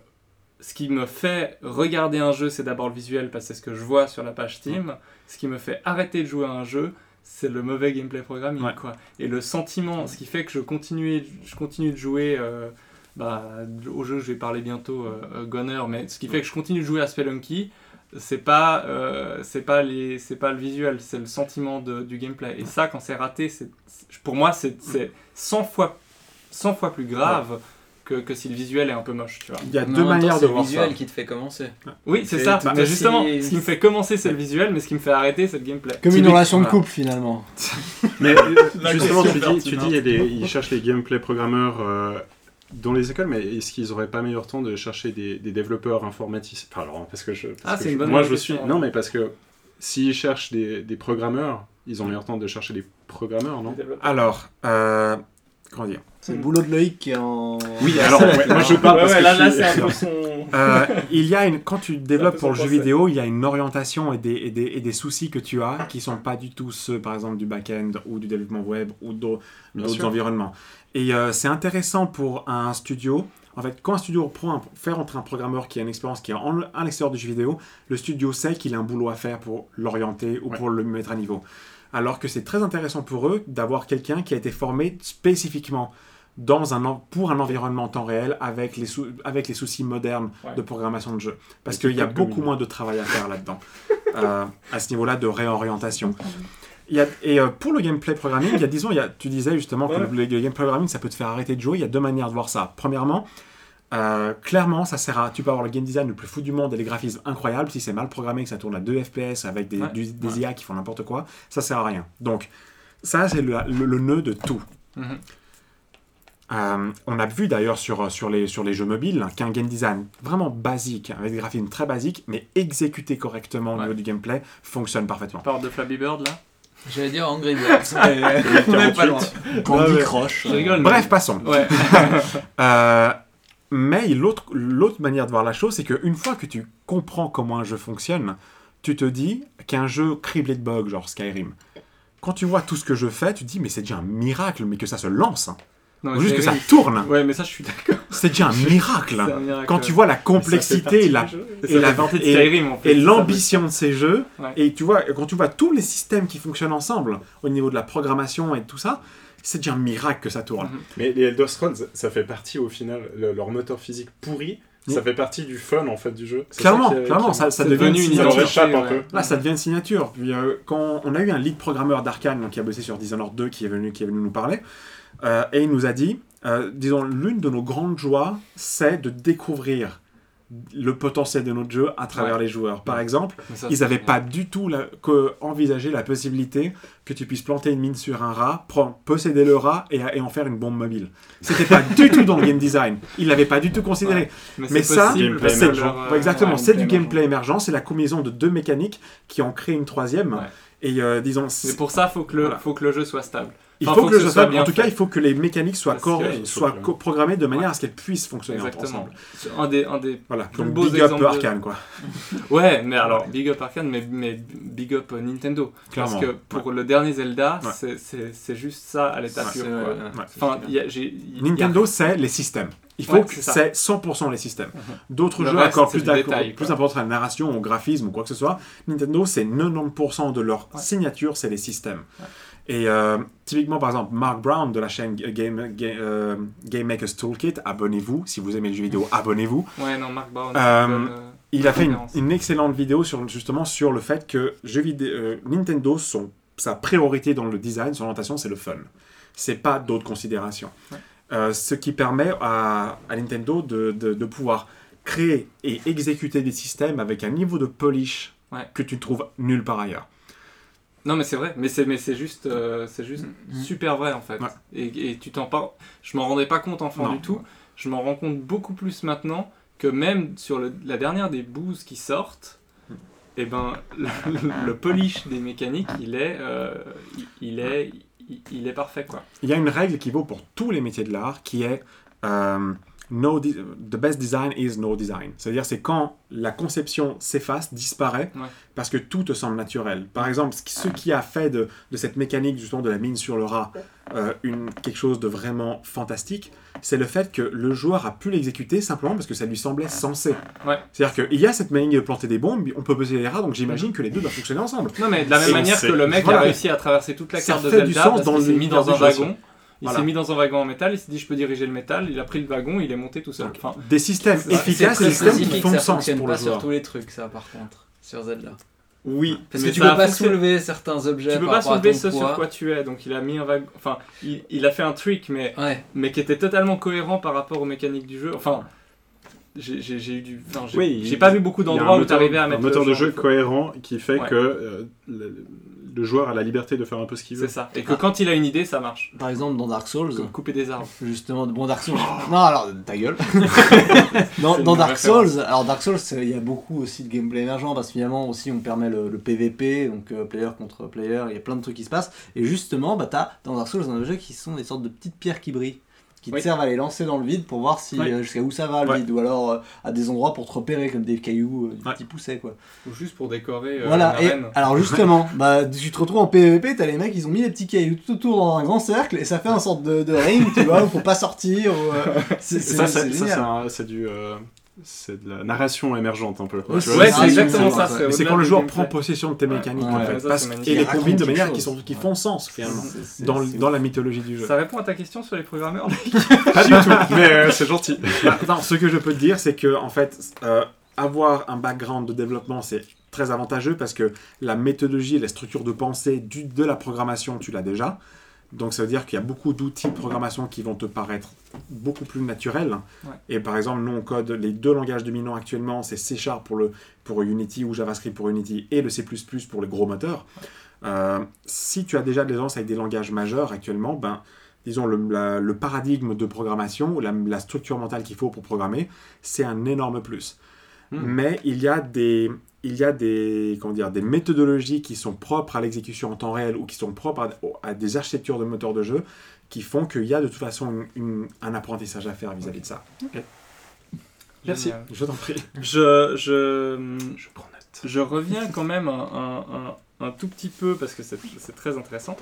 Speaker 3: ce qui me fait regarder un jeu, c'est d'abord le visuel, parce que c'est ce que je vois sur la page Steam. Ce qui me fait arrêter de jouer à un jeu, c'est le mauvais gameplay programming.
Speaker 5: Ouais.
Speaker 3: Quoi. Et le sentiment, ce qui fait que je continue, je continue de jouer. euh, bah, au jeu, je vais parler bientôt euh, Gunner, mais ce qui fait que je continue de jouer à Spelunky, c'est pas euh, c'est pas les c'est pas le visuel c'est le sentiment de- du gameplay. Et ça quand c'est raté c'est pour moi c'est c'est 100 fois 100 fois plus grave que, que si le visuel est un peu moche tu vois.
Speaker 5: Il y a
Speaker 6: Mais
Speaker 5: deux
Speaker 6: temps,
Speaker 5: manières de
Speaker 6: C'est le
Speaker 5: voir ça.
Speaker 6: visuel qui te fait commencer.
Speaker 3: oui c'est ça. mais justement ce qui me fait commencer c'est le visuel mais ce qui me fait arrêter c'est le gameplay.
Speaker 4: Comme une relation de couple finalement.
Speaker 7: Mais
Speaker 3: La
Speaker 7: justement, tu dis, tu dis il y a des- ils cherchent les gameplay programmeurs euh, dans les écoles, mais est-ce qu'ils auraient pas meilleur temps de chercher des, des développeurs informaticiens? Enfin, alors, parce que je. parce
Speaker 3: Ah,
Speaker 7: que
Speaker 3: c'est
Speaker 7: je-
Speaker 3: une bonne
Speaker 7: Moi, je
Speaker 3: question,
Speaker 7: suis.
Speaker 3: ouais.
Speaker 7: Non, mais parce que s'ils cherchent des, des programmeurs, ils ont meilleur temps de chercher des programmeurs, non?
Speaker 5: Alors, euh, comment dire
Speaker 4: C'est le boulot de Loïc qui est en.
Speaker 7: Oui, alors, ouais, moi je parle
Speaker 3: Ouais,
Speaker 7: parce
Speaker 3: ouais,
Speaker 7: que
Speaker 3: là,
Speaker 7: je
Speaker 3: là c'est un peu son
Speaker 5: Euh, il y a une, quand tu développes pour le jeu vidéo, il y a une orientation et des, et des, et des soucis que tu as qui sont pas du tout ceux, par exemple, du back-end ou du développement web ou d'autres environnements. Et euh, c'est intéressant pour un studio. En fait, quand un studio prend un, fait rentrer un programmeur qui a une expérience qui est en, à l'extérieur du jeu vidéo, le studio sait qu'il a un boulot à faire pour l'orienter ou
Speaker 7: Ouais.
Speaker 5: pour le mettre à niveau. Alors que c'est très intéressant pour eux d'avoir quelqu'un qui a été formé spécifiquement dans un, pour un environnement en temps réel avec les, sou- avec les soucis modernes
Speaker 3: Ouais.
Speaker 5: de programmation de jeu. Parce qu'il
Speaker 7: qui
Speaker 5: y a beaucoup moins de travail à faire là-dedans, euh, à ce niveau-là de réorientation. Il y a, et euh, pour le gameplay programming, il y a, disons, il y a, tu disais justement que le gameplay programming, ça peut te faire arrêter de jouer. Il y a deux manières de voir ça. Premièrement, euh, clairement, ça sert à. Tu peux avoir le game design le plus fou du monde et les graphismes incroyables. Si c'est mal programmé, que ça tourne à 2 FPS avec des,
Speaker 3: Ouais.
Speaker 5: du- des
Speaker 3: Ouais.
Speaker 5: IA qui font n'importe quoi, ça sert à rien. Donc, ça, c'est le, le- le nœud de tout.
Speaker 3: Mhm.
Speaker 5: Euh, on a vu d'ailleurs sur, sur, les, sur les jeux mobiles qu'un game design vraiment basique, avec des graphismes très basiques, mais exécuté correctement au
Speaker 3: Ouais.
Speaker 5: niveau du gameplay, fonctionne parfaitement.
Speaker 3: part de Flappy Bird là?
Speaker 6: J'allais dire Angry Birds, mais on n'est pas loin.
Speaker 4: Candy
Speaker 3: Ouais, ouais.
Speaker 4: Crush.
Speaker 3: je rigole mais-
Speaker 5: Bref, passons.
Speaker 3: ouais
Speaker 5: Euh, mais l'autre manière de voir la chose, c'est qu'une fois que tu comprends comment un jeu fonctionne, tu te dis qu'un jeu criblé de bugs, genre Skyrim, quand tu vois tout ce que je fais, tu te dis, mais c'est déjà un miracle, mais que ça se lance.
Speaker 3: Non,
Speaker 5: juste que ça tourne.
Speaker 3: Ouais, mais ça, je suis d'accord.
Speaker 5: C'est déjà un miracle.
Speaker 3: C'est un miracle.
Speaker 5: Quand tu vois la complexité et la.
Speaker 3: Et
Speaker 5: et la- l'ambition de ces jeux.
Speaker 3: Ouais.
Speaker 5: Et tu vois, quand tu vois tous les systèmes qui fonctionnent ensemble au niveau de la programmation et tout ça, c'est déjà un miracle que ça tourne.
Speaker 3: Mhm.
Speaker 7: Mais les Elder Scrolls, ça fait partie au final, le- leur moteur physique pourri, ça fait partie du fun en fait du jeu.
Speaker 5: Clairement,
Speaker 7: ça
Speaker 5: clairement,
Speaker 7: qui-
Speaker 5: ça, ça devient une
Speaker 7: ça
Speaker 5: signature.
Speaker 7: un peu.
Speaker 5: Là, ça devient une signature. Puis, euh, quand on a eu un lead programmeur d'Arkane qui a bossé sur Dishonored 2 qui est venu, qui est venu nous parler, euh, et il nous a dit, euh, disons, l'une de nos grandes joies, c'est de découvrir le potentiel de notre jeu à travers
Speaker 3: Ouais.
Speaker 5: les joueurs. Par exemple,
Speaker 3: ça,
Speaker 5: ils n'avaient pas du tout la- que- envisagé la possibilité que tu puisses planter une mine sur un rat, prendre- posséder le rat et, et en faire une bombe mobile. C'était pas du tout dans le game design. Ils l'avaient pas du tout considéré.
Speaker 3: Mais,
Speaker 5: ça, c'est
Speaker 3: euh,
Speaker 5: exactement,
Speaker 3: ouais,
Speaker 5: c'est du
Speaker 3: gameplay
Speaker 5: émergent, c'est la combinaison de deux mécaniques qui en créent une troisième.
Speaker 3: Ouais.
Speaker 5: Et euh, disons,
Speaker 3: Mais
Speaker 5: c'est-
Speaker 3: pour ça, faut que le,
Speaker 5: Voilà.
Speaker 3: faut que le jeu soit stable.
Speaker 5: Il faut, que, le jeu
Speaker 3: soit
Speaker 5: soit-
Speaker 3: bien
Speaker 5: en tout cas, il faut que les mécaniques soient, cor-
Speaker 3: que-
Speaker 5: soient co- programmées de manière
Speaker 3: Ouais.
Speaker 5: à ce qu'elles puissent fonctionner
Speaker 3: Exactement.
Speaker 5: ensemble.
Speaker 3: Un des, un des...
Speaker 5: Voilà,
Speaker 3: Plus
Speaker 5: donc
Speaker 3: beaux
Speaker 5: big up
Speaker 3: de-
Speaker 5: Arcane, quoi.
Speaker 3: Ouais, mais alors, big up Arkane, mais, mais big up euh, Nintendo.
Speaker 5: Clairement.
Speaker 3: Parce que pour le dernier Zelda,
Speaker 5: Ouais.
Speaker 3: c'est- juste ça à l'état pur. Enfin, y a- a-
Speaker 5: Nintendo, c'est les systèmes. Il faut
Speaker 3: Ouais,
Speaker 5: que
Speaker 3: c'est ça.
Speaker 5: c'est 100% les systèmes.
Speaker 3: Mhm.
Speaker 5: D'autres
Speaker 3: Le
Speaker 5: jeux
Speaker 3: reste,
Speaker 5: accordent plus,
Speaker 3: du
Speaker 5: d'accord-
Speaker 3: détail,
Speaker 5: plus
Speaker 3: quoi.
Speaker 5: importance à la narration, au graphisme ou quoi que ce soit. Nintendo, c'est 90% de leur signature, c'est les systèmes. Et euh, typiquement, par exemple, Mark Brown de la chaîne Game, Game, euh, Game Maker's Toolkit, abonnez-vous. Si vous aimez le jeu vidéo, abonnez-vous.
Speaker 3: Ouais, non, Mark Brown,
Speaker 5: Euh,
Speaker 3: bonne,
Speaker 5: Il a fait une, excellente vidéo sur, justement sur le fait que jeux vidéo, Nintendo, son, sa priorité dans le design, son orientation, c'est le fun. C'est pas d'autres considérations.
Speaker 3: Ouais.
Speaker 5: Ce qui permet à, à Nintendo de, de- de pouvoir créer et exécuter des systèmes avec un niveau de polish
Speaker 3: Ouais.
Speaker 5: que tu trouves nulle part ailleurs.
Speaker 3: Non, mais c'est vrai, mais c'est mais c'est juste, euh, c'est juste
Speaker 6: Mhm.
Speaker 3: super vrai en fait.
Speaker 5: Ouais.
Speaker 3: Et, et tu t'en parles. Je m'en rendais pas compte enfant
Speaker 5: Non.
Speaker 3: du tout. Je m'en rends compte beaucoup plus maintenant que même sur le- la dernière des boosts qui sortent, et ben le, le polish des mécaniques, il est, euh, il, il est, il, il est parfait quoi.
Speaker 5: Il y a une règle qui vaut pour tous les métiers de l'art qui est euh, no the best design is no design. C'est-à-dire c'est quand la conception s'efface, disparaît,
Speaker 3: Ouais.
Speaker 5: parce que tout te semble naturel. Par exemple, ce qui, a fait de, de cette mécanique justement de la mine sur le rat euh, une, quelque chose de vraiment fantastique, c'est le fait que le joueur a pu l'exécuter simplement parce que ça lui semblait sensé.
Speaker 3: Ouais.
Speaker 5: C'est-à-dire qu'il y a cette manière de planter des bombes, on peut peser les rats, donc j'imagine que les deux doivent fonctionner ensemble.
Speaker 3: Non mais de la même manière que le mec
Speaker 5: voilà.
Speaker 3: a réussi à traverser toute la
Speaker 5: Ça
Speaker 3: carte de
Speaker 5: fait du
Speaker 3: Zelda
Speaker 5: sens
Speaker 3: parce
Speaker 5: dans
Speaker 3: qu'il s'est mis
Speaker 5: dans
Speaker 3: dans un wagon. Il
Speaker 5: Voilà.
Speaker 3: s'est mis dans un wagon en métal, il s'est dit je peux diriger le métal, il a pris le wagon, il est monté tout seul. Enfin,
Speaker 5: Des systèmes efficaces, des systèmes qui font
Speaker 6: ça
Speaker 5: sens
Speaker 6: fonctionne
Speaker 5: pour
Speaker 6: pas
Speaker 5: le
Speaker 6: sur
Speaker 5: joueur.
Speaker 6: tous les trucs, ça, par contre, sur Zelda.
Speaker 5: Oui,
Speaker 6: Parce que tu peux pas soulever certains objets
Speaker 3: tu peux
Speaker 6: par
Speaker 3: pas soulever ce sur quoi tu es, donc il a mis un wagon. Enfin, il, il a fait un trick, mais,
Speaker 6: Ouais.
Speaker 3: mais qui était totalement cohérent par rapport aux mécaniques du jeu. Enfin, j'ai eu du. Enfin, j'ai
Speaker 7: Oui,
Speaker 3: pas vu beaucoup d'endroits où t'arrivais à mettre
Speaker 7: un moteur de jeu cohérent qui fait
Speaker 3: Ouais.
Speaker 7: que euh, le, le joueur a la liberté de faire un peu ce qu'il veut.
Speaker 3: C'est ça. Et que quand il a une idée, ça marche.
Speaker 4: Par exemple, dans Dark Souls,
Speaker 3: Comme couper des arbres.
Speaker 4: justement, bon Dark Souls. Non, alors ta gueule. dans dans Dark
Speaker 3: référence.
Speaker 4: Souls, alors Dark Souls, il y a beaucoup aussi de gameplay émergent parce que finalement aussi on permet le, le PVP, donc euh, player contre player, il y a plein de trucs qui se passent. Et justement, bah t'as dans Dark Souls un objet qui sont des sortes de petites pierres qui brillent. Qui te
Speaker 3: Oui.
Speaker 4: servent à les lancer dans le vide pour voir si
Speaker 5: Oui.
Speaker 4: euh, jusqu'à où ça va le
Speaker 5: Ouais.
Speaker 4: vide, ou alors euh, à des endroits pour te repérer comme des cailloux, euh, des
Speaker 5: Ouais.
Speaker 4: petits poussets quoi.
Speaker 3: Ou juste pour décorer euh,
Speaker 4: Voilà, et alors justement, bah, tu te retrouves en PvP, t'as les mecs, ils ont mis les petits cailloux tout autour dans un grand cercle et ça fait un sorte de, de ring, tu vois, où faut pas sortir. ou, euh, c'est
Speaker 7: ça,
Speaker 4: c'est
Speaker 7: c'est ça, c'est un- c'est du. C'est de la narration émergente un peu.
Speaker 4: Ouais, c'est-
Speaker 3: Ouais, c'est
Speaker 4: oui,
Speaker 3: exactement ça.
Speaker 5: c'est quand le joueur prend possession de tes mécaniques
Speaker 3: Ouais,
Speaker 5: en fait,
Speaker 3: ça,
Speaker 5: parce- et les combine de manière qui, sont, qui font sens finalement dans, dans la mythologie du jeu.
Speaker 3: Ça répond à ta question sur les programmeurs
Speaker 7: Pas du tout, mais euh, c'est gentil.
Speaker 5: Bah, non, ce que je peux te dire, c'est que en fait, euh, avoir un background de développement, c'est très avantageux parce que la méthodologie et la structure de pensée du, de la programmation, tu l'as déjà. Donc ça veut dire qu'il y a beaucoup d'outils de programmation qui vont te paraître beaucoup plus naturels.
Speaker 3: Ouais.
Speaker 5: Et par exemple, nous on code les deux langages dominants actuellement, c'est C Sharp pour, le, pour Unity ou JavaScript pour Unity et le C++ pour les gros moteurs. Euh, si tu as déjà de l'aisance avec des langages majeurs actuellement, ben, disons le, la- le paradigme de programmation la structure mentale qu'il faut pour programmer, c'est un énorme plus.
Speaker 7: Hmm.
Speaker 5: Mais il y a des il y a des comment dire des méthodologies qui sont propres à l'exécution en temps réel ou qui sont propres à, à des architectures de moteurs de jeu qui font qu'il y a de toute façon une- une- un apprentissage à faire vis-à-vis de ça.
Speaker 7: Merci.
Speaker 3: Génial.
Speaker 5: Je t'en prie.
Speaker 3: Je, je,
Speaker 7: Je prends note.
Speaker 3: je reviens quand même un, un- un tout petit peu, parce que c'est c'est très intéressant,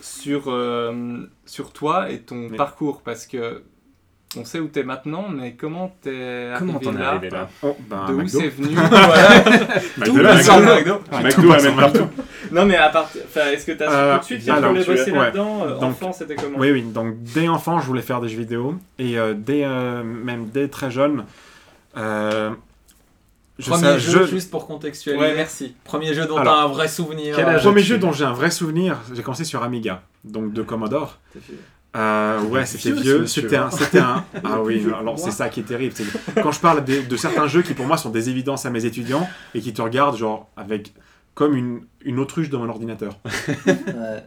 Speaker 3: sur, euh, sur toi et ton
Speaker 5: Oui.
Speaker 3: parcours, parce que on sait où t'es maintenant, mais comment t'es
Speaker 5: Comment
Speaker 3: arrivé
Speaker 5: t'en
Speaker 3: là,
Speaker 5: arrivé là oh, ben,
Speaker 3: De où
Speaker 5: McDo.
Speaker 3: c'est venu voilà.
Speaker 5: McDo,
Speaker 3: Tout
Speaker 5: McDo.
Speaker 3: McDo.
Speaker 7: Amène partout.
Speaker 5: McDo.
Speaker 3: Non, mais à part, enfin, est-ce que t'as su
Speaker 5: Euh,
Speaker 3: tout de suite
Speaker 5: alors,
Speaker 3: voulait
Speaker 5: tu-
Speaker 3: bosser
Speaker 5: ouais.
Speaker 3: là-dedans euh,
Speaker 5: Donc-
Speaker 3: Enfant, c'était comment
Speaker 5: Oui, oui. Donc, dès enfant, je voulais faire des jeux vidéo. Et euh, dès, euh, même dès très jeune, euh, je
Speaker 6: Premier
Speaker 5: sais-
Speaker 6: jeu,
Speaker 5: je-
Speaker 6: juste pour contextualiser.
Speaker 3: Ouais, merci.
Speaker 6: Premier jeu dont
Speaker 5: Alors,
Speaker 6: t'as un vrai souvenir.
Speaker 7: quel
Speaker 5: premier jeu dont j'ai un vrai souvenir, j'ai commencé sur Amiga, donc de Commodore. Euh, ouais, c'était
Speaker 7: Vieux.
Speaker 5: C'était un, c'était un. Ah oui, alors c'est ça qui est terrible. Quand je parle de certains jeux qui pour moi sont des évidences à mes étudiants et qui te regardent genre avec comme une, une autruche dans mon ordinateur.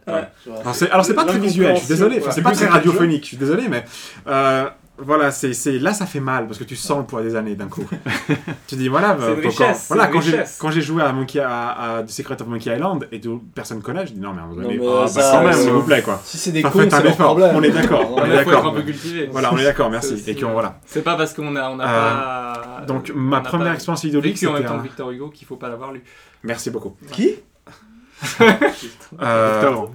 Speaker 5: Alors c'est, alors c'est pas très visuel, je suis désolé. Enfin, c'est pas très radiophonique, je suis désolé, mais euh, voilà, c'est, c'est là ça fait mal parce que tu sens le poids des années d'un coup. tu dis voilà,
Speaker 3: C'est une
Speaker 5: quand- voilà
Speaker 3: une
Speaker 5: quand j'ai
Speaker 3: richesse.
Speaker 5: quand j'ai joué à Monkey à, à The Secret of Monkey Island et tout, personne connaît, je dis non mais à un moment donné,
Speaker 4: Non, mais
Speaker 5: ah, bah,
Speaker 4: ça,
Speaker 5: quand même, s'il vous plaît quoi.
Speaker 4: Si c'est des
Speaker 5: Enfin,
Speaker 4: cons, c'est leur
Speaker 5: effort.
Speaker 4: problème.
Speaker 5: On est d'accord, on est d'accord.
Speaker 3: un peu cultivé.
Speaker 5: Voilà, on est d'accord, merci.
Speaker 3: C'est-
Speaker 5: Et qu'on voilà.
Speaker 3: C'est pas parce qu'on a, on a
Speaker 5: Euh,
Speaker 3: pas.
Speaker 5: Donc
Speaker 3: on
Speaker 5: ma première expérience vidéoludique,
Speaker 3: vécu en même
Speaker 5: c'était
Speaker 3: temps Victor Hugo qu'il faut pas l'avoir lu.
Speaker 5: Merci beaucoup.
Speaker 4: Qui?
Speaker 5: Euh,
Speaker 7: Victor.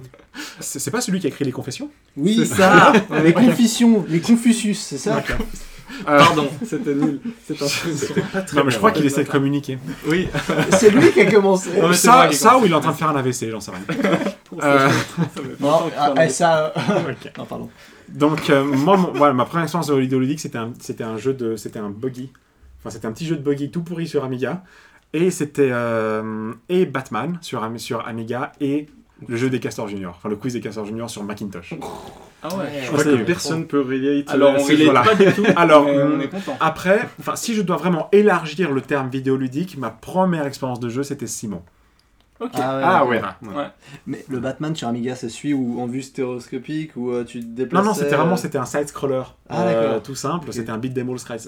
Speaker 5: c'est pas celui qui a écrit les confessions?
Speaker 4: Oui,
Speaker 3: C'est ça.
Speaker 4: Les confessions, les Confucius, c'est ça
Speaker 5: Euh,
Speaker 3: Pardon, c'était nul. C'est un truc.
Speaker 5: Non mais je crois qu'il essaie de communiquer.
Speaker 3: Oui.
Speaker 4: C'est lui qui a commencé.
Speaker 3: Non, mais
Speaker 5: Ça, ça ou il est en train de faire un AVC, j'en sais rien. Euh,
Speaker 4: Non, ah, ça. Non, pardon.
Speaker 5: Donc euh, moi, mon- voilà, ma première expérience de vidéoludique, c'était un, c'était un jeu de, c'était un buggy. Enfin, c'était un petit jeu de buggy tout pourri sur Amiga. Et c'était euh, et Batman sur, sur Amiga et le jeu des Castors Junior, enfin le quiz des Castors Junior sur Macintosh.
Speaker 3: Ah ouais.
Speaker 7: Je crois que personne peut relate.
Speaker 3: Alors on relate
Speaker 5: voilà.
Speaker 3: pas du tout.
Speaker 5: Alors,
Speaker 3: mais on
Speaker 5: hum,
Speaker 3: est content.
Speaker 5: Après, enfin si je dois vraiment élargir le terme vidéoludique, ma première expérience de jeu c'était Simon.
Speaker 3: Ok.
Speaker 7: Ah ouais.
Speaker 5: Voilà.
Speaker 4: Mais le Batman sur Amiga, ça suit ou en vue stéréoscopique ou euh, tu te déplaces
Speaker 5: Non non, c'était vraiment c'était un side scroller,
Speaker 4: Ah, d'accord.
Speaker 5: tout simple. C'était un beat demo side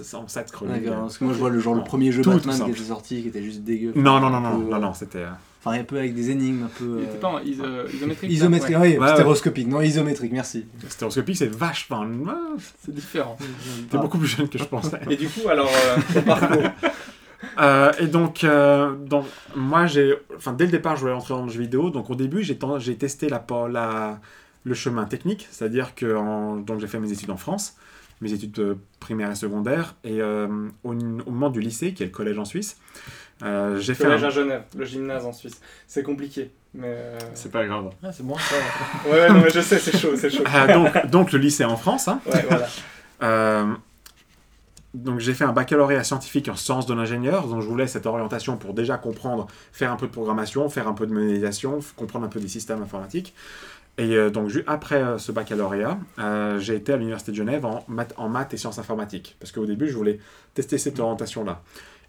Speaker 5: scrolling.
Speaker 4: D'accord, parce que moi je vois le genre le
Speaker 5: Non.
Speaker 4: premier jeu
Speaker 5: Tout,
Speaker 4: Batman
Speaker 5: tout
Speaker 4: qui était sorti qui était juste dégueu.
Speaker 5: Non non non non non
Speaker 4: euh,
Speaker 5: non, c'était. Euh,
Speaker 4: Enfin un peu avec des énigmes, un peu.
Speaker 3: Il
Speaker 4: euh,
Speaker 3: était pas en iso- isométrique.
Speaker 4: Isométrique,
Speaker 3: Ouais.
Speaker 4: oui,
Speaker 5: Ouais, ouais.
Speaker 4: stéréoscopique, non isométrique, merci.
Speaker 5: Stéréoscopique, c'est vachement.
Speaker 3: C'est différent.
Speaker 5: T'es
Speaker 4: Ah.
Speaker 5: beaucoup plus jeune que je pensais.
Speaker 3: Et du coup, alors, euh, ton parcours.
Speaker 5: Euh, et donc, euh, donc, moi, j'ai, enfin, dès le départ, je voulais entrer dans le jeu vidéo. Donc, au début, j'ai, ten- j'ai testé la, le chemin technique, c'est-à-dire que en- donc j'ai fait mes études en France, mes études euh, primaires et secondaires, et euh, au, au moment du lycée, qui est le collège en Suisse, euh, j'ai fait
Speaker 3: collège
Speaker 5: un-
Speaker 3: à Genève, le gymnase en Suisse. C'est compliqué. Mais. euh,
Speaker 7: C'est pas grave.
Speaker 6: Ah, c'est bon ça.
Speaker 3: Ouais, ouais, non, mais je sais, c'est chaud, c'est chaud.
Speaker 5: Euh, donc, donc le lycée en France. hein.
Speaker 3: Ouais, voilà.
Speaker 5: Euh, donc j'ai fait un baccalauréat scientifique en sciences de l'ingénieur, donc je voulais cette orientation pour déjà comprendre, faire un peu de programmation, faire un peu de modélisation, comprendre un peu des systèmes informatiques. Et euh, donc ju- après euh, ce baccalauréat, euh, j'ai été à l'université de Genève en maths, en maths et sciences informatiques, parce qu'au début je voulais tester cette orientation-là.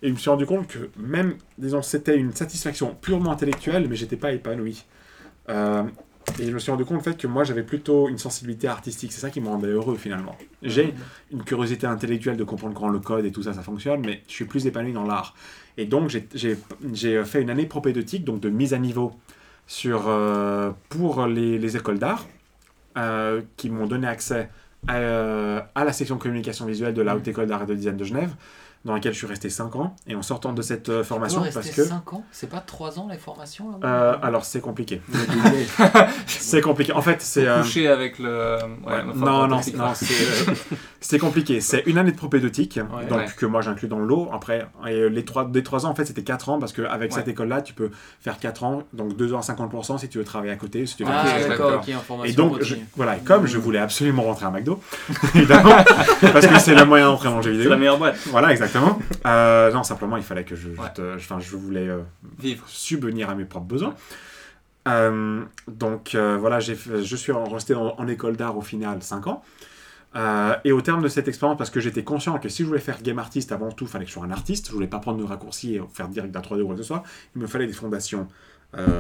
Speaker 5: Et je me suis rendu compte que même, disons, c'était une satisfaction purement intellectuelle, mais j'étais pas épanoui. Euh, et je me suis rendu compte en fait que moi j'avais plutôt une sensibilité artistique, c'est ça qui me rendait heureux finalement. J'ai une curiosité intellectuelle de comprendre comment le code et tout ça ça fonctionne, mais je suis plus épanoui dans l'art. Et donc j'ai- fait une année propédeutique, donc de mise à niveau sur, euh, pour les, les écoles d'art, euh, qui m'ont donné accès à, euh, à la section communication visuelle de la Haute École d'Art et de Design de Genève, dans laquelle je suis resté 5 ans. Et en sortant de cette euh, formation, parce que...
Speaker 6: 5 ans C'est pas 3 ans les formations là
Speaker 5: Euh, alors c'est compliqué. c'est compliqué. En fait, c'est... euh,
Speaker 3: Coucher avec le. Ouais,
Speaker 5: Ouais, non,
Speaker 3: on
Speaker 5: non, non, c'est euh, c'est compliqué. C'est une année de propédeutique,
Speaker 3: Ouais.
Speaker 5: donc
Speaker 3: Ouais.
Speaker 5: que moi j'inclus dans le lot. Après, et euh, les trois, des 3 ans, en fait, c'était 4 ans parce qu'avec
Speaker 3: Ouais.
Speaker 5: cette école-là, tu peux faire 4 ans, donc 2 ans à 50% si tu veux travailler à côté. Si tu veux
Speaker 6: Ah, d'accord, ok, information
Speaker 5: et donc, je, voilà, et comme je voulais absolument rentrer à McDo, évidemment, parce que c'est le moyen d'entrer le jeu
Speaker 3: C'est
Speaker 5: vidéo.
Speaker 3: la meilleure boîte.
Speaker 5: Voilà, exactement. Euh, non, simplement, il fallait que je, je
Speaker 3: Ouais.
Speaker 5: voulais euh,
Speaker 3: Vivre.
Speaker 5: subvenir à mes propres besoins. Euh, donc voilà, je suis resté en, en école d'art au final 5 ans. Et au terme de cette expérience, parce que j'étais conscient que si je voulais faire game artiste avant tout, il fallait que je sois un artiste. Je voulais pas prendre de raccourcis et faire direct d'un 3D ou quoi que ce soit. Il me fallait des fondations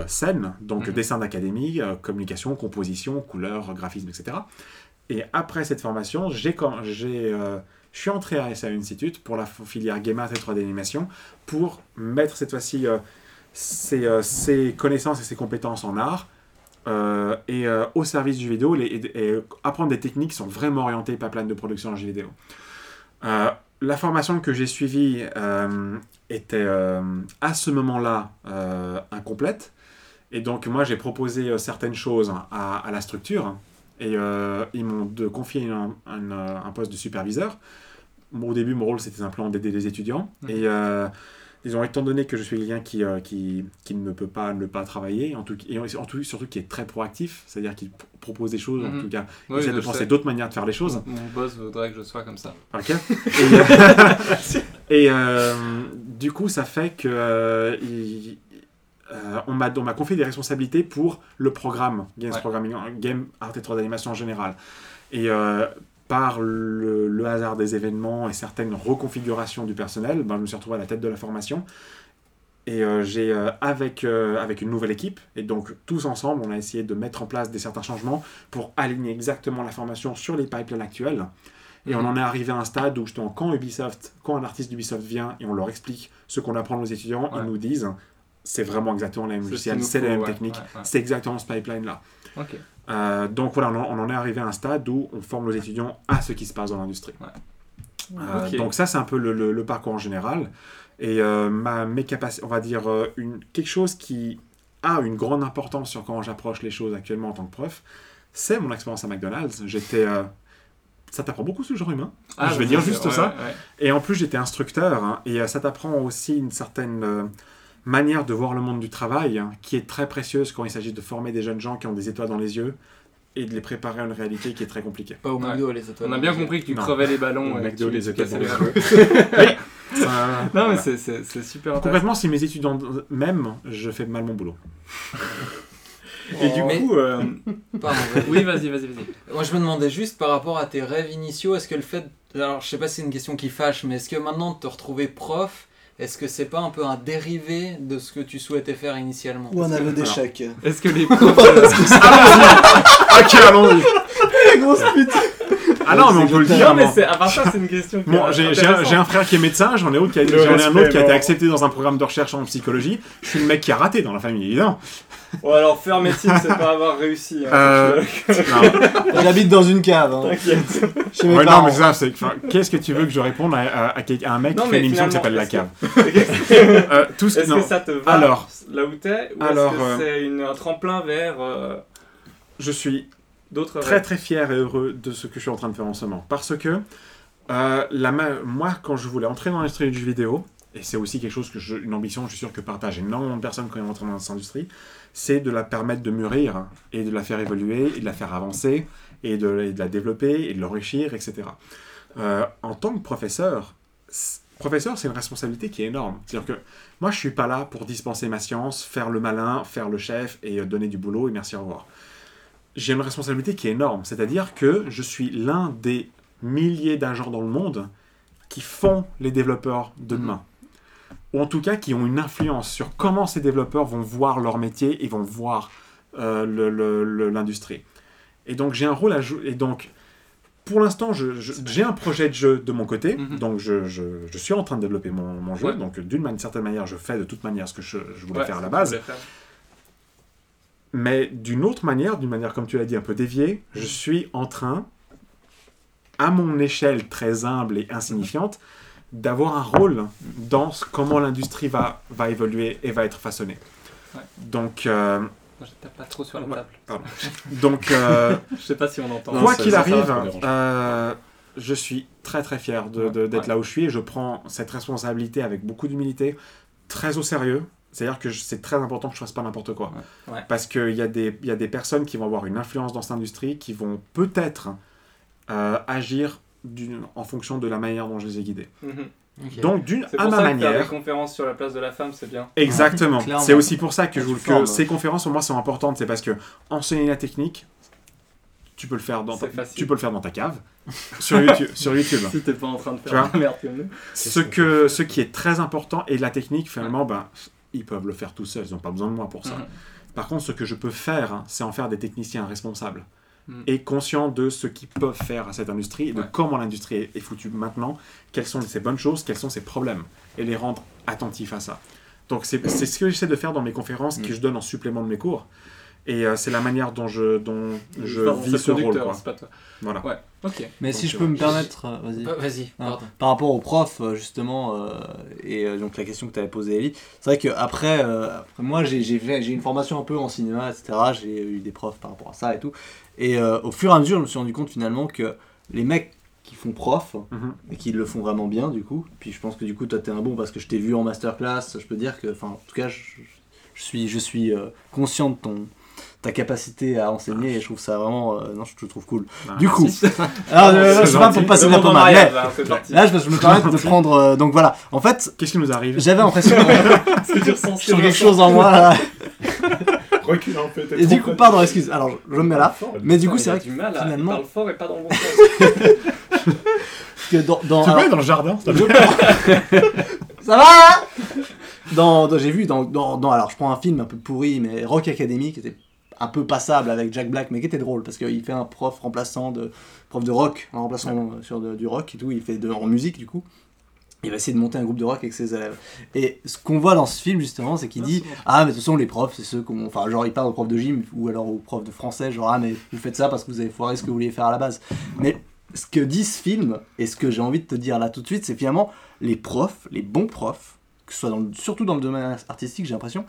Speaker 5: saines, donc
Speaker 3: Mhm.
Speaker 5: dessin d'académie, communication, composition, couleur, graphisme, etc. Et après cette formation, j'ai, je suis entré à SA Institute pour la filière Game Art et 3D animation pour mettre cette fois-ci euh, ses, euh, ses connaissances et ses compétences en art euh, et euh, au service du vidéo et, apprendre des techniques qui sont vraiment orientées pipeline de production en jeu vidéo. Euh, la formation que j'ai suivie euh, était euh, à ce moment-là euh, incomplète Et donc, moi, j'ai proposé euh, certaines choses à la structure. Et euh, ils m'ont confié un, un, euh, un poste de superviseur. Bon, au début, mon rôle, c'était simplement d'aider les étudiants.
Speaker 3: Mhm.
Speaker 5: Et euh, disons, étant donné que je suis quelqu'un qui, euh, qui, qui ne peut pas ne pas travailler, en tout, et en tout, surtout qui est très proactif, c'est-à-dire qui pr- propose des choses, en
Speaker 3: Mhm.
Speaker 5: tout cas,
Speaker 3: Oui,
Speaker 5: essaie de penser d'autres manières de faire les choses.
Speaker 3: Mon boss voudrait que je sois comme ça.
Speaker 5: Ok. Et, et, du coup, ça fait que il- euh, on m'a on m'a confié des responsabilités pour le programme Games
Speaker 3: Ouais.
Speaker 5: Programming, Game Art et 3D animation en général. Et euh, par le, le hasard des événements et certaines reconfigurations du personnel, ben, je me suis retrouvé à la tête de la formation. Et euh, j'ai, euh, avec, euh, avec une nouvelle équipe, et donc tous ensemble, on a essayé de mettre en place des certains changements pour aligner exactement la formation sur les pipelines actuels. Et on en est arrivé à un stade où justement, quand Ubisoft, quand un artiste d'Ubisoft vient et on leur explique ce qu'on apprend aux étudiants,
Speaker 3: Ouais.
Speaker 5: ils nous disent c'est vraiment exactement la même logiciel, c'est la même
Speaker 3: ouais,
Speaker 5: technique,
Speaker 3: ouais, ouais.
Speaker 5: c'est exactement ce pipeline-là. Euh, donc voilà, on en, on en est arrivé à un stade où on forme nos étudiants à ce qui se passe dans l'industrie. Euh. Donc ça, c'est un peu le, le- le parcours en général. Et euh, ma, mes capacités, on va dire, euh, une, quelque chose qui a une grande importance sur comment j'approche les choses actuellement en tant que prof, c'est mon expérience à McDonald's. J'étais... euh, ça t'apprend beaucoup ce genre humain. je vais dire juste
Speaker 3: ouais,
Speaker 5: ça.
Speaker 3: ouais, ouais.
Speaker 5: Et en plus, j'étais instructeur, hein, et euh, ça t'apprend aussi une certaine euh, manière de voir le monde du travail, hein, qui est très précieuse quand il s'agit de former des jeunes gens qui ont des étoiles dans les yeux, et de les préparer à une réalité qui est très compliquée.
Speaker 6: Pas au
Speaker 3: Ouais.
Speaker 6: McDo, les étoiles.
Speaker 3: On a bien compris que tu
Speaker 5: Non.
Speaker 3: crevais les ballons.
Speaker 5: Au
Speaker 3: que
Speaker 5: McDo,
Speaker 3: tu-
Speaker 5: les étoiles
Speaker 3: les.
Speaker 5: Ça-
Speaker 3: Non, mais
Speaker 5: voilà.
Speaker 3: c'est- super intéressant.
Speaker 5: Concrètement, si mes étudiants m'aiment, je fais mal mon boulot.
Speaker 3: Et du
Speaker 6: Mais-
Speaker 3: coup, euh,
Speaker 6: Pardon,
Speaker 3: oui, vas-y, vas-y, vas-y.
Speaker 6: Moi, je me demandais juste par rapport à tes rêves initiaux, est-ce que le fait. Alors, je sais pas si c'est une question qui fâche, mais est-ce que maintenant de te retrouver prof, est-ce que c'est pas un peu un dérivé de ce que tu souhaitais faire initialement
Speaker 4: Ou un aveu d'échec.
Speaker 3: Est-ce que les profs.
Speaker 5: ok, allons-y
Speaker 4: Grosse pute.
Speaker 5: Ah non, mais on peut le dire.
Speaker 3: non, mais c'est à part ça, c'est une question. qui
Speaker 5: Bon, j'ai j'ai un,
Speaker 3: intéressante.
Speaker 5: j'ai un frère qui est médecin, j'en ai, autre qui a-
Speaker 3: Le
Speaker 5: j'en ai un autre qui a été accepté dans un programme de recherche en psychologie. Je suis le mec qui a raté dans la famille, évidemment.
Speaker 3: Bon, alors faire médecine, c'est pas avoir réussi. hein.
Speaker 5: Euh, non.
Speaker 4: J'habite dans une cave. Hein.
Speaker 3: T'inquiète.
Speaker 4: Chez mes
Speaker 5: Ouais, non, mais ça, c'est. enfin, Qu'est-ce que tu veux que je réponde à, à- à quel- à un mec
Speaker 3: Non,
Speaker 5: qui fait une émission qui s'appelle La Cave? Euh, tout ce
Speaker 3: Est-ce
Speaker 5: non.
Speaker 3: que ça te va
Speaker 5: Alors.
Speaker 3: là où t'es? Ou
Speaker 5: Alors,
Speaker 3: est-ce
Speaker 5: euh,
Speaker 3: que c'est une- un tremplin vers euh,
Speaker 5: Je suis
Speaker 3: d'autres
Speaker 5: très très fier et heureux de ce que je suis en train de faire en ce moment. Parce que euh, la moi, quand je voulais entrer dans l'industrie du jeu vidéo, et c'est aussi quelque chose que je, une ambition, je suis sûr que partagent énormément de personnes quand ils rentrent dans cette industrie, c'est de la permettre de mûrir et de la faire évoluer et de la faire avancer et de, et de la développer et de l'enrichir, etc. Euh, en tant que professeur, professeur, c'est une responsabilité qui est énorme. C'est-à-dire que moi, je suis pas là pour dispenser ma science, faire le malin, faire le chef et euh, donner du boulot et merci, au revoir. J'ai une responsabilité qui est énorme. C'est-à-dire que je suis l'un des milliers d'agents dans le monde qui font les développeurs de demain. Ou en tout cas qui ont une influence sur comment ces développeurs vont voir leur métier et vont voir euh, l'industrie. Et donc j'ai un rôle à jouer. Et donc, pour l'instant, j'ai un projet de jeu de mon côté.
Speaker 3: Mhm.
Speaker 5: Donc je, je- je suis en train de développer mon, mon jeu.
Speaker 3: Ouais.
Speaker 5: Donc d'une certaine manière, je fais de toute manière ce que je, je voulais
Speaker 3: Ouais,
Speaker 5: faire à la base. Mais d'une autre manière, d'une manière comme tu l'as dit, un peu déviée, je suis en train, à mon échelle très humble et insignifiante, d'avoir un rôle dans ce- comment l'industrie va, va évoluer et va être façonnée.
Speaker 3: Ouais.
Speaker 5: Donc, euh,
Speaker 3: Je tape pas trop sur la
Speaker 5: Ouais.
Speaker 3: table.
Speaker 5: donc euh,
Speaker 3: Je sais pas si on entend.
Speaker 5: Quoi qu'il arrive, euh, je suis très très fier de- de- d'être
Speaker 3: Ouais.
Speaker 5: là où je suis et je prends cette responsabilité avec beaucoup d'humilité, très au sérieux. C'est-à-dire que c'est très important que je fasse pas n'importe quoi.
Speaker 3: Ouais. Ouais.
Speaker 5: Parce qu'il y, a des- il y a des personnes qui vont avoir une influence dans cette industrie qui vont peut-être euh, agir d'une- en fonction de la manière dont je les ai guidés.
Speaker 3: Mhm.
Speaker 6: Ok.
Speaker 5: Donc, d'une
Speaker 3: C'est
Speaker 5: à ma
Speaker 3: ça que faire des
Speaker 5: manière.
Speaker 3: conférences sur la place de la femme, c'est bien.
Speaker 5: Exactement. C'est aussi pour ça que, je,
Speaker 4: Tu
Speaker 5: que ces conférences pour moi sont importantes. C'est parce que enseigner la technique, tu peux le faire dans ta,
Speaker 3: C'est
Speaker 5: tu peux le faire dans ta cave, sur YouTube. sur YouTube.
Speaker 3: Si t'es pas en train de faire la merde comme nous.
Speaker 5: Ce, que, ce qui est très important, et la technique, finalement, ben, ils peuvent le faire tout seuls, ils n'ont pas besoin de moi pour ça.
Speaker 3: Mhm.
Speaker 5: Par contre, ce que je peux faire, hein, c'est en faire des techniciens responsables
Speaker 3: Mhm.
Speaker 5: et conscients de ce qu'ils peuvent faire à cette industrie et de
Speaker 3: Ouais.
Speaker 5: comment l'industrie est, foutue maintenant, quelles sont ses bonnes choses, quels sont ses problèmes, et les rendre attentifs à ça. Donc c'est c'est ce que j'essaie de faire dans mes conférences que je donne en supplément de mes cours. Et euh, c'est la manière dont je, dont je
Speaker 3: Pardon,
Speaker 5: vis ce rôle. Quoi.
Speaker 3: c'est pas toi.
Speaker 5: Voilà.
Speaker 3: Ouais, ok.
Speaker 4: Mais
Speaker 5: Donc,
Speaker 4: si je peux me permettre, euh, vas-y.
Speaker 6: Euh, Vas-y, pardon.
Speaker 4: par rapport au prof, justement, euh, et euh, donc la question que tu avais posée, Ellie, c'est vrai qu'après, après moi, j'ai une formation un peu en cinéma, etc. J'ai eu des profs par rapport à ça et tout. Et euh, au fur et à mesure, je me suis rendu compte finalement que les mecs qui font prof,
Speaker 5: Mhm.
Speaker 4: et qui le font vraiment bien, du coup, puis je pense que du coup, toi, t'es un bon parce que je t'ai vu en masterclass, je peux dire que, enfin, en tout cas, je, je suis, je suis euh, conscient de ton ta capacité à enseigner et je trouve ça vraiment euh, non je te trouve cool
Speaker 5: Ah,
Speaker 4: du coup alors euh,
Speaker 5: C'est
Speaker 4: c'est pas pour passer la pommade mais
Speaker 3: mariage, là,
Speaker 4: je, je me permets de prendre. euh, donc voilà. En fait,
Speaker 5: Qu'est-ce qui nous arrive
Speaker 4: j'avais l'impression
Speaker 3: que
Speaker 4: sur quelque chose en moi. là.
Speaker 7: Recule un peu.
Speaker 4: Et du coup, pardon, excuse. Alors, je me mets là. Mais du coup, c'est vrai
Speaker 3: à
Speaker 4: finalement-
Speaker 3: parle fort et pas dans le bon sens.
Speaker 4: que dans. dans alors,
Speaker 5: dans le jardin ça
Speaker 4: va hein? Dans, dans- J'ai vu dans, dans, dans- Alors, je prends un film un peu pourri, mais Rock Academy, qui était un peu passable avec Jack Black, mais qui était drôle parce qu'il fait un prof remplaçant de prof de rock, un remplaçant sur de- du rock et tout. Il fait de, en musique du coup. Il va essayer de monter un groupe de rock avec ses élèves. Et ce qu'on voit dans ce film justement, c'est qu'il dit Ah, mais de toute façon, les profs, c'est ceux qu'on. Enfin, genre, il parle aux profs de gym ou alors aux profs de français, genre, ah, mais vous faites ça parce que vous avez foiré ce que vous vouliez faire à la base. Mais ce que dit ce film, et ce que j'ai envie de te dire là tout de suite, c'est finalement les profs, les bons profs, que ce soit dans le- surtout dans le domaine artistique, j'ai l'impression,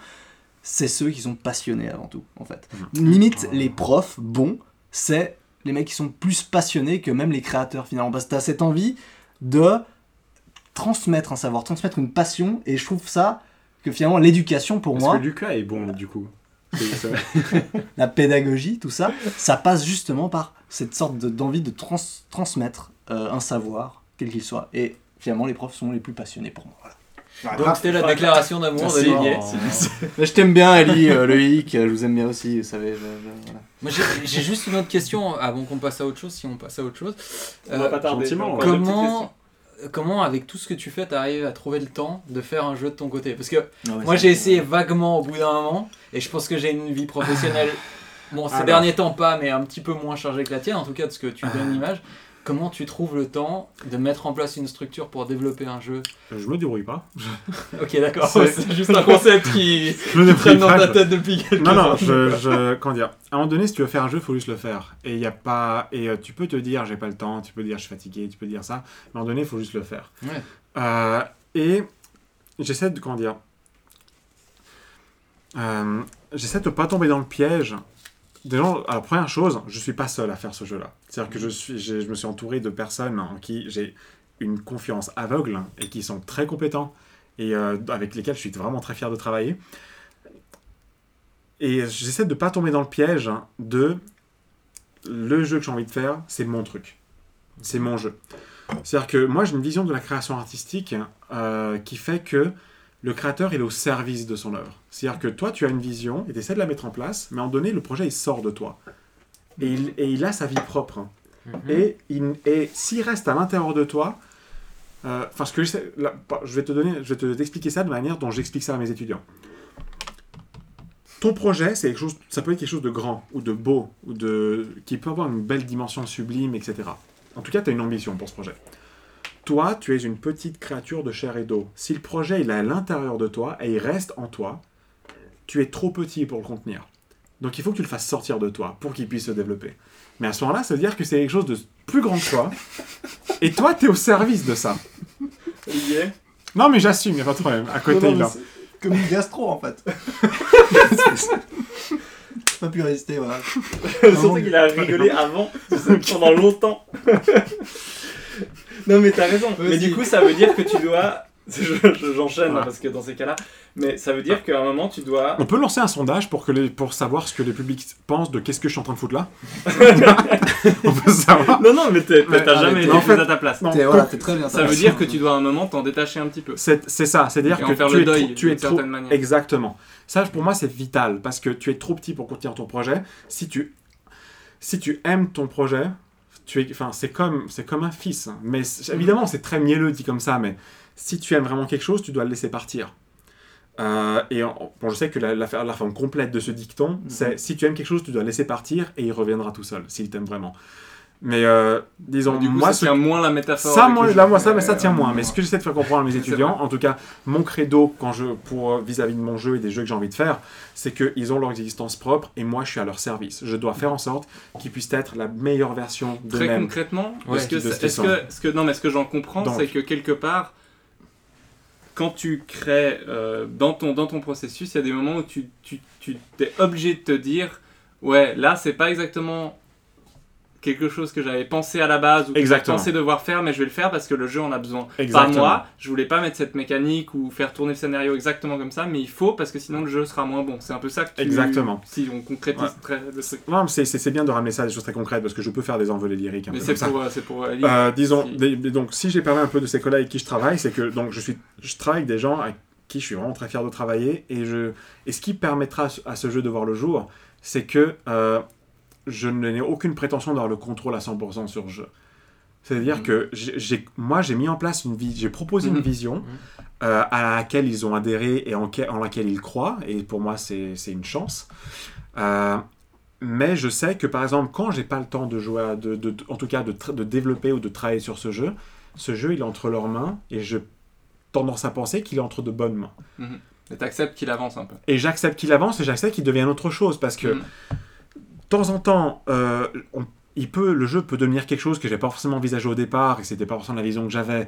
Speaker 4: c'est ceux qui sont passionnés avant tout, en fait. Limite, les profs bons, c'est les mecs qui sont plus passionnés que même les créateurs finalement, parce que t'as cette envie de transmettre un savoir, transmettre une passion, et je trouve ça que finalement l'éducation pour moi,
Speaker 7: que Lucas est bon, du coup
Speaker 4: la pédagogie, tout ça, ça passe justement par cette sorte de- d'envie de trans- transmettre euh, un savoir, quel qu'il soit. Et finalement, les profs sont les plus passionnés pour moi. Voilà.
Speaker 6: Donc c'était la déclaration d'amour
Speaker 4: Merci.
Speaker 6: d'Olivier.
Speaker 4: Oh. Mais je t'aime bien, Ali, euh, Loïc, euh, je vous aime bien aussi, vous savez. je- je- voilà.
Speaker 6: Moi j'ai juste une autre question avant qu'on passe à autre chose, si on passe à autre chose.
Speaker 3: On va pas tarder.
Speaker 6: comment, comment avec tout ce que tu fais, t'arrives à trouver le temps de faire un jeu de ton côté? Parce que
Speaker 4: Ah
Speaker 6: moi j'ai essayé vaguement au bout d'un moment et je pense que j'ai une vie professionnelle, bon ces
Speaker 5: Alors.
Speaker 6: derniers temps pas, mais un petit peu moins chargée que la tienne, en tout cas de ce que tu donnes l'image. Comment tu trouves le temps de mettre en place une structure pour développer un jeu
Speaker 5: Je me débrouille pas.
Speaker 6: Ok d'accord,
Speaker 5: C'est-
Speaker 6: juste un concept qui
Speaker 5: Je me
Speaker 6: traîne dans ta tête depuis quelques
Speaker 5: Non, non, je, je- Comment dire À un moment donné, si tu veux faire un jeu, il faut juste le faire. Et il y a pas. Et euh, tu peux te dire, j'ai pas le temps, tu peux dire, je suis fatigué, tu peux dire ça. Mais à un moment donné, il faut juste le faire.
Speaker 6: Ouais.
Speaker 5: Euh, et j'essaie de. Comment dire Euh, J'essaie de pas tomber dans le piège. Déjà, alors, première chose, je suis pas seul à faire ce jeu-là. C'est-à-dire que je, suis, je me suis entouré de personnes en qui j'ai une confiance aveugle et qui sont très compétents et euh, avec lesquels je suis vraiment très fier de travailler. Et j'essaie de pas tomber dans le piège de le jeu que j'ai envie de faire, c'est mon truc. C'est mon jeu. C'est-à-dire que moi, j'ai une vision de la création artistique euh, qui fait que le créateur est au service de son œuvre. C'est-à-dire que toi, tu as une vision et tu essaies de la mettre en place, mais en donné, le projet, il sort de toi. Et il, et il a sa vie propre. Et, il- et s'il reste à l'intérieur de toi, euh, enfin, ce que j'essaie- là, pas- je vais te donner, je vais te t'expliquer ça de manière dont j'explique ça à mes étudiants. Ton projet, c'est quelque chose, ça peut être quelque chose de grand ou de beau ou de qui peut avoir une belle dimension sublime, etc. En tout cas, tu as une ambition pour ce projet. Toi, tu es une petite créature de chair et d'eau. Si le projet il est à l'intérieur de toi et il reste en toi, tu es trop petit pour le contenir. Donc il faut que tu le fasses sortir de toi pour qu'il puisse se développer. Mais à ce moment-là, ça veut dire que c'est quelque chose de plus grand que toi. Et toi, tu es au service de ça.
Speaker 3: Olivier
Speaker 5: Non, mais j'assume, il n'y a pas de problème. À côté,
Speaker 4: Non, non, Comme une gastro en fait. J'ai pas pu résister, voilà.
Speaker 3: Surtout qu'il a rigolé avant, pendant longtemps. non mais t'as raison. Mais du coup ça veut dire que tu dois... je- je- J'enchaîne
Speaker 5: Voilà.
Speaker 3: parce que dans ces cas-là. Mais ça veut dire qu'à un moment tu dois...
Speaker 5: On peut lancer un sondage pour, que les, pour savoir ce que le public pense de qu'est-ce que je suis en train de foutre là On peut savoir.
Speaker 3: Non non mais t'as
Speaker 4: ah,
Speaker 3: jamais
Speaker 4: mais
Speaker 3: été
Speaker 5: en fait-
Speaker 3: à ta place.
Speaker 5: Non,
Speaker 4: voilà, t'es très bien.
Speaker 3: Ça veut dire que tu dois à un moment t'en détacher un petit peu.
Speaker 5: C'est c'est ça, c'est-à-dire
Speaker 3: Et en
Speaker 5: que
Speaker 3: faire
Speaker 5: tu
Speaker 3: le
Speaker 5: es,
Speaker 3: deuil,
Speaker 5: trop- tu es
Speaker 3: d'une
Speaker 5: trop...
Speaker 3: certaine manière.
Speaker 5: Exactement. Ça, pour moi, c'est vital, parce que tu es trop petit pour contenir ton projet. Si tu, si tu aimes ton projet, tu es... enfin, c'est comme, c'est comme un fils. hein. Mais c'est- évidemment, c'est très mielleux dit comme ça, mais si tu aimes vraiment quelque chose, tu dois le laisser partir. Euh, et en- bon, je sais que la, la, la forme complète de ce dicton, c'est si tu aimes quelque chose, tu dois le laisser partir et il reviendra tout seul, s'il t'aime vraiment. Mais euh, disons,
Speaker 3: Du coup,
Speaker 5: moi,
Speaker 3: ça
Speaker 5: ce
Speaker 3: tient moins la métaphore.
Speaker 5: ça, moi, là, moi, ça, mais ça
Speaker 3: Euh,
Speaker 5: tient moins. Mais ce que j'essaie de faire comprendre à mes étudiants, en tout cas, mon credo quand je, pour euh, vis-à-vis de mon jeu et des jeux que j'ai envie de faire, c'est qu'ils ont leur existence propre et moi, je suis à leur service. Je dois faire en sorte qu'ils puissent être la meilleure version
Speaker 3: Très
Speaker 5: d'eux-mêmes.
Speaker 3: concrètement,
Speaker 6: Ouais,
Speaker 3: est-ce que,
Speaker 5: de ce
Speaker 3: ce non, mais ce que j'en comprends, c'est que quelque part, quand tu crées euh, dans, ton, dans ton processus, il y a des moments où tu, tu, tu es obligé de te dire, ouais, là, c'est pas exactement quelque chose que j'avais pensé à la base ou que j'avais pensé devoir faire, mais je vais le faire parce que le jeu en a besoin.
Speaker 5: Exactement.
Speaker 3: Pas moi, je voulais pas mettre cette mécanique ou faire tourner le scénario exactement comme ça, mais il faut parce que sinon le jeu sera moins bon. C'est un peu ça que tu...
Speaker 5: Exactement.
Speaker 3: Si on concrétise
Speaker 5: Ouais.
Speaker 3: très le truc.
Speaker 5: Non, mais c'est- bien de ramener ça à des choses très concrètes parce que je peux faire des envolées lyriques un
Speaker 3: Mais
Speaker 5: peu
Speaker 3: c'est
Speaker 5: comme ça.
Speaker 3: pour, euh, pour euh,
Speaker 5: Euh, disons,
Speaker 3: Si-
Speaker 5: des- donc si j'ai parlé un peu de ces collègues avec qui je travaille, c'est que donc je suis, je travaille avec des gens avec qui je suis vraiment très fier de travailler et je, et ce qui permettra à ce jeu de voir le jour, c'est que euh, je n'ai aucune prétention d'avoir le contrôle à 100% sur le jeu. C'est-à-dire
Speaker 3: Mhm.
Speaker 5: que j'ai, j'ai- moi j'ai mis en place une vie, j'ai proposé une vision euh, à laquelle ils ont adhéré et en, que- en laquelle ils croient et pour moi c'est, c'est une chance. Euh, mais je sais que par exemple, quand j'ai pas le temps de jouer, à- de, de- en tout cas de, de développer ou de travailler sur ce jeu, ce jeu il est entre leurs mains et je tendance à penser qu'il est entre de bonnes mains.
Speaker 3: Et t'acceptes qu'il avance un peu.
Speaker 5: Et j'accepte qu'il avance et j'accepte qu'il devienne autre chose parce que temps en temps, euh, on- il peut, le jeu peut devenir quelque chose que j'ai pas forcément envisagé au départ et c'était pas forcément la vision que j'avais.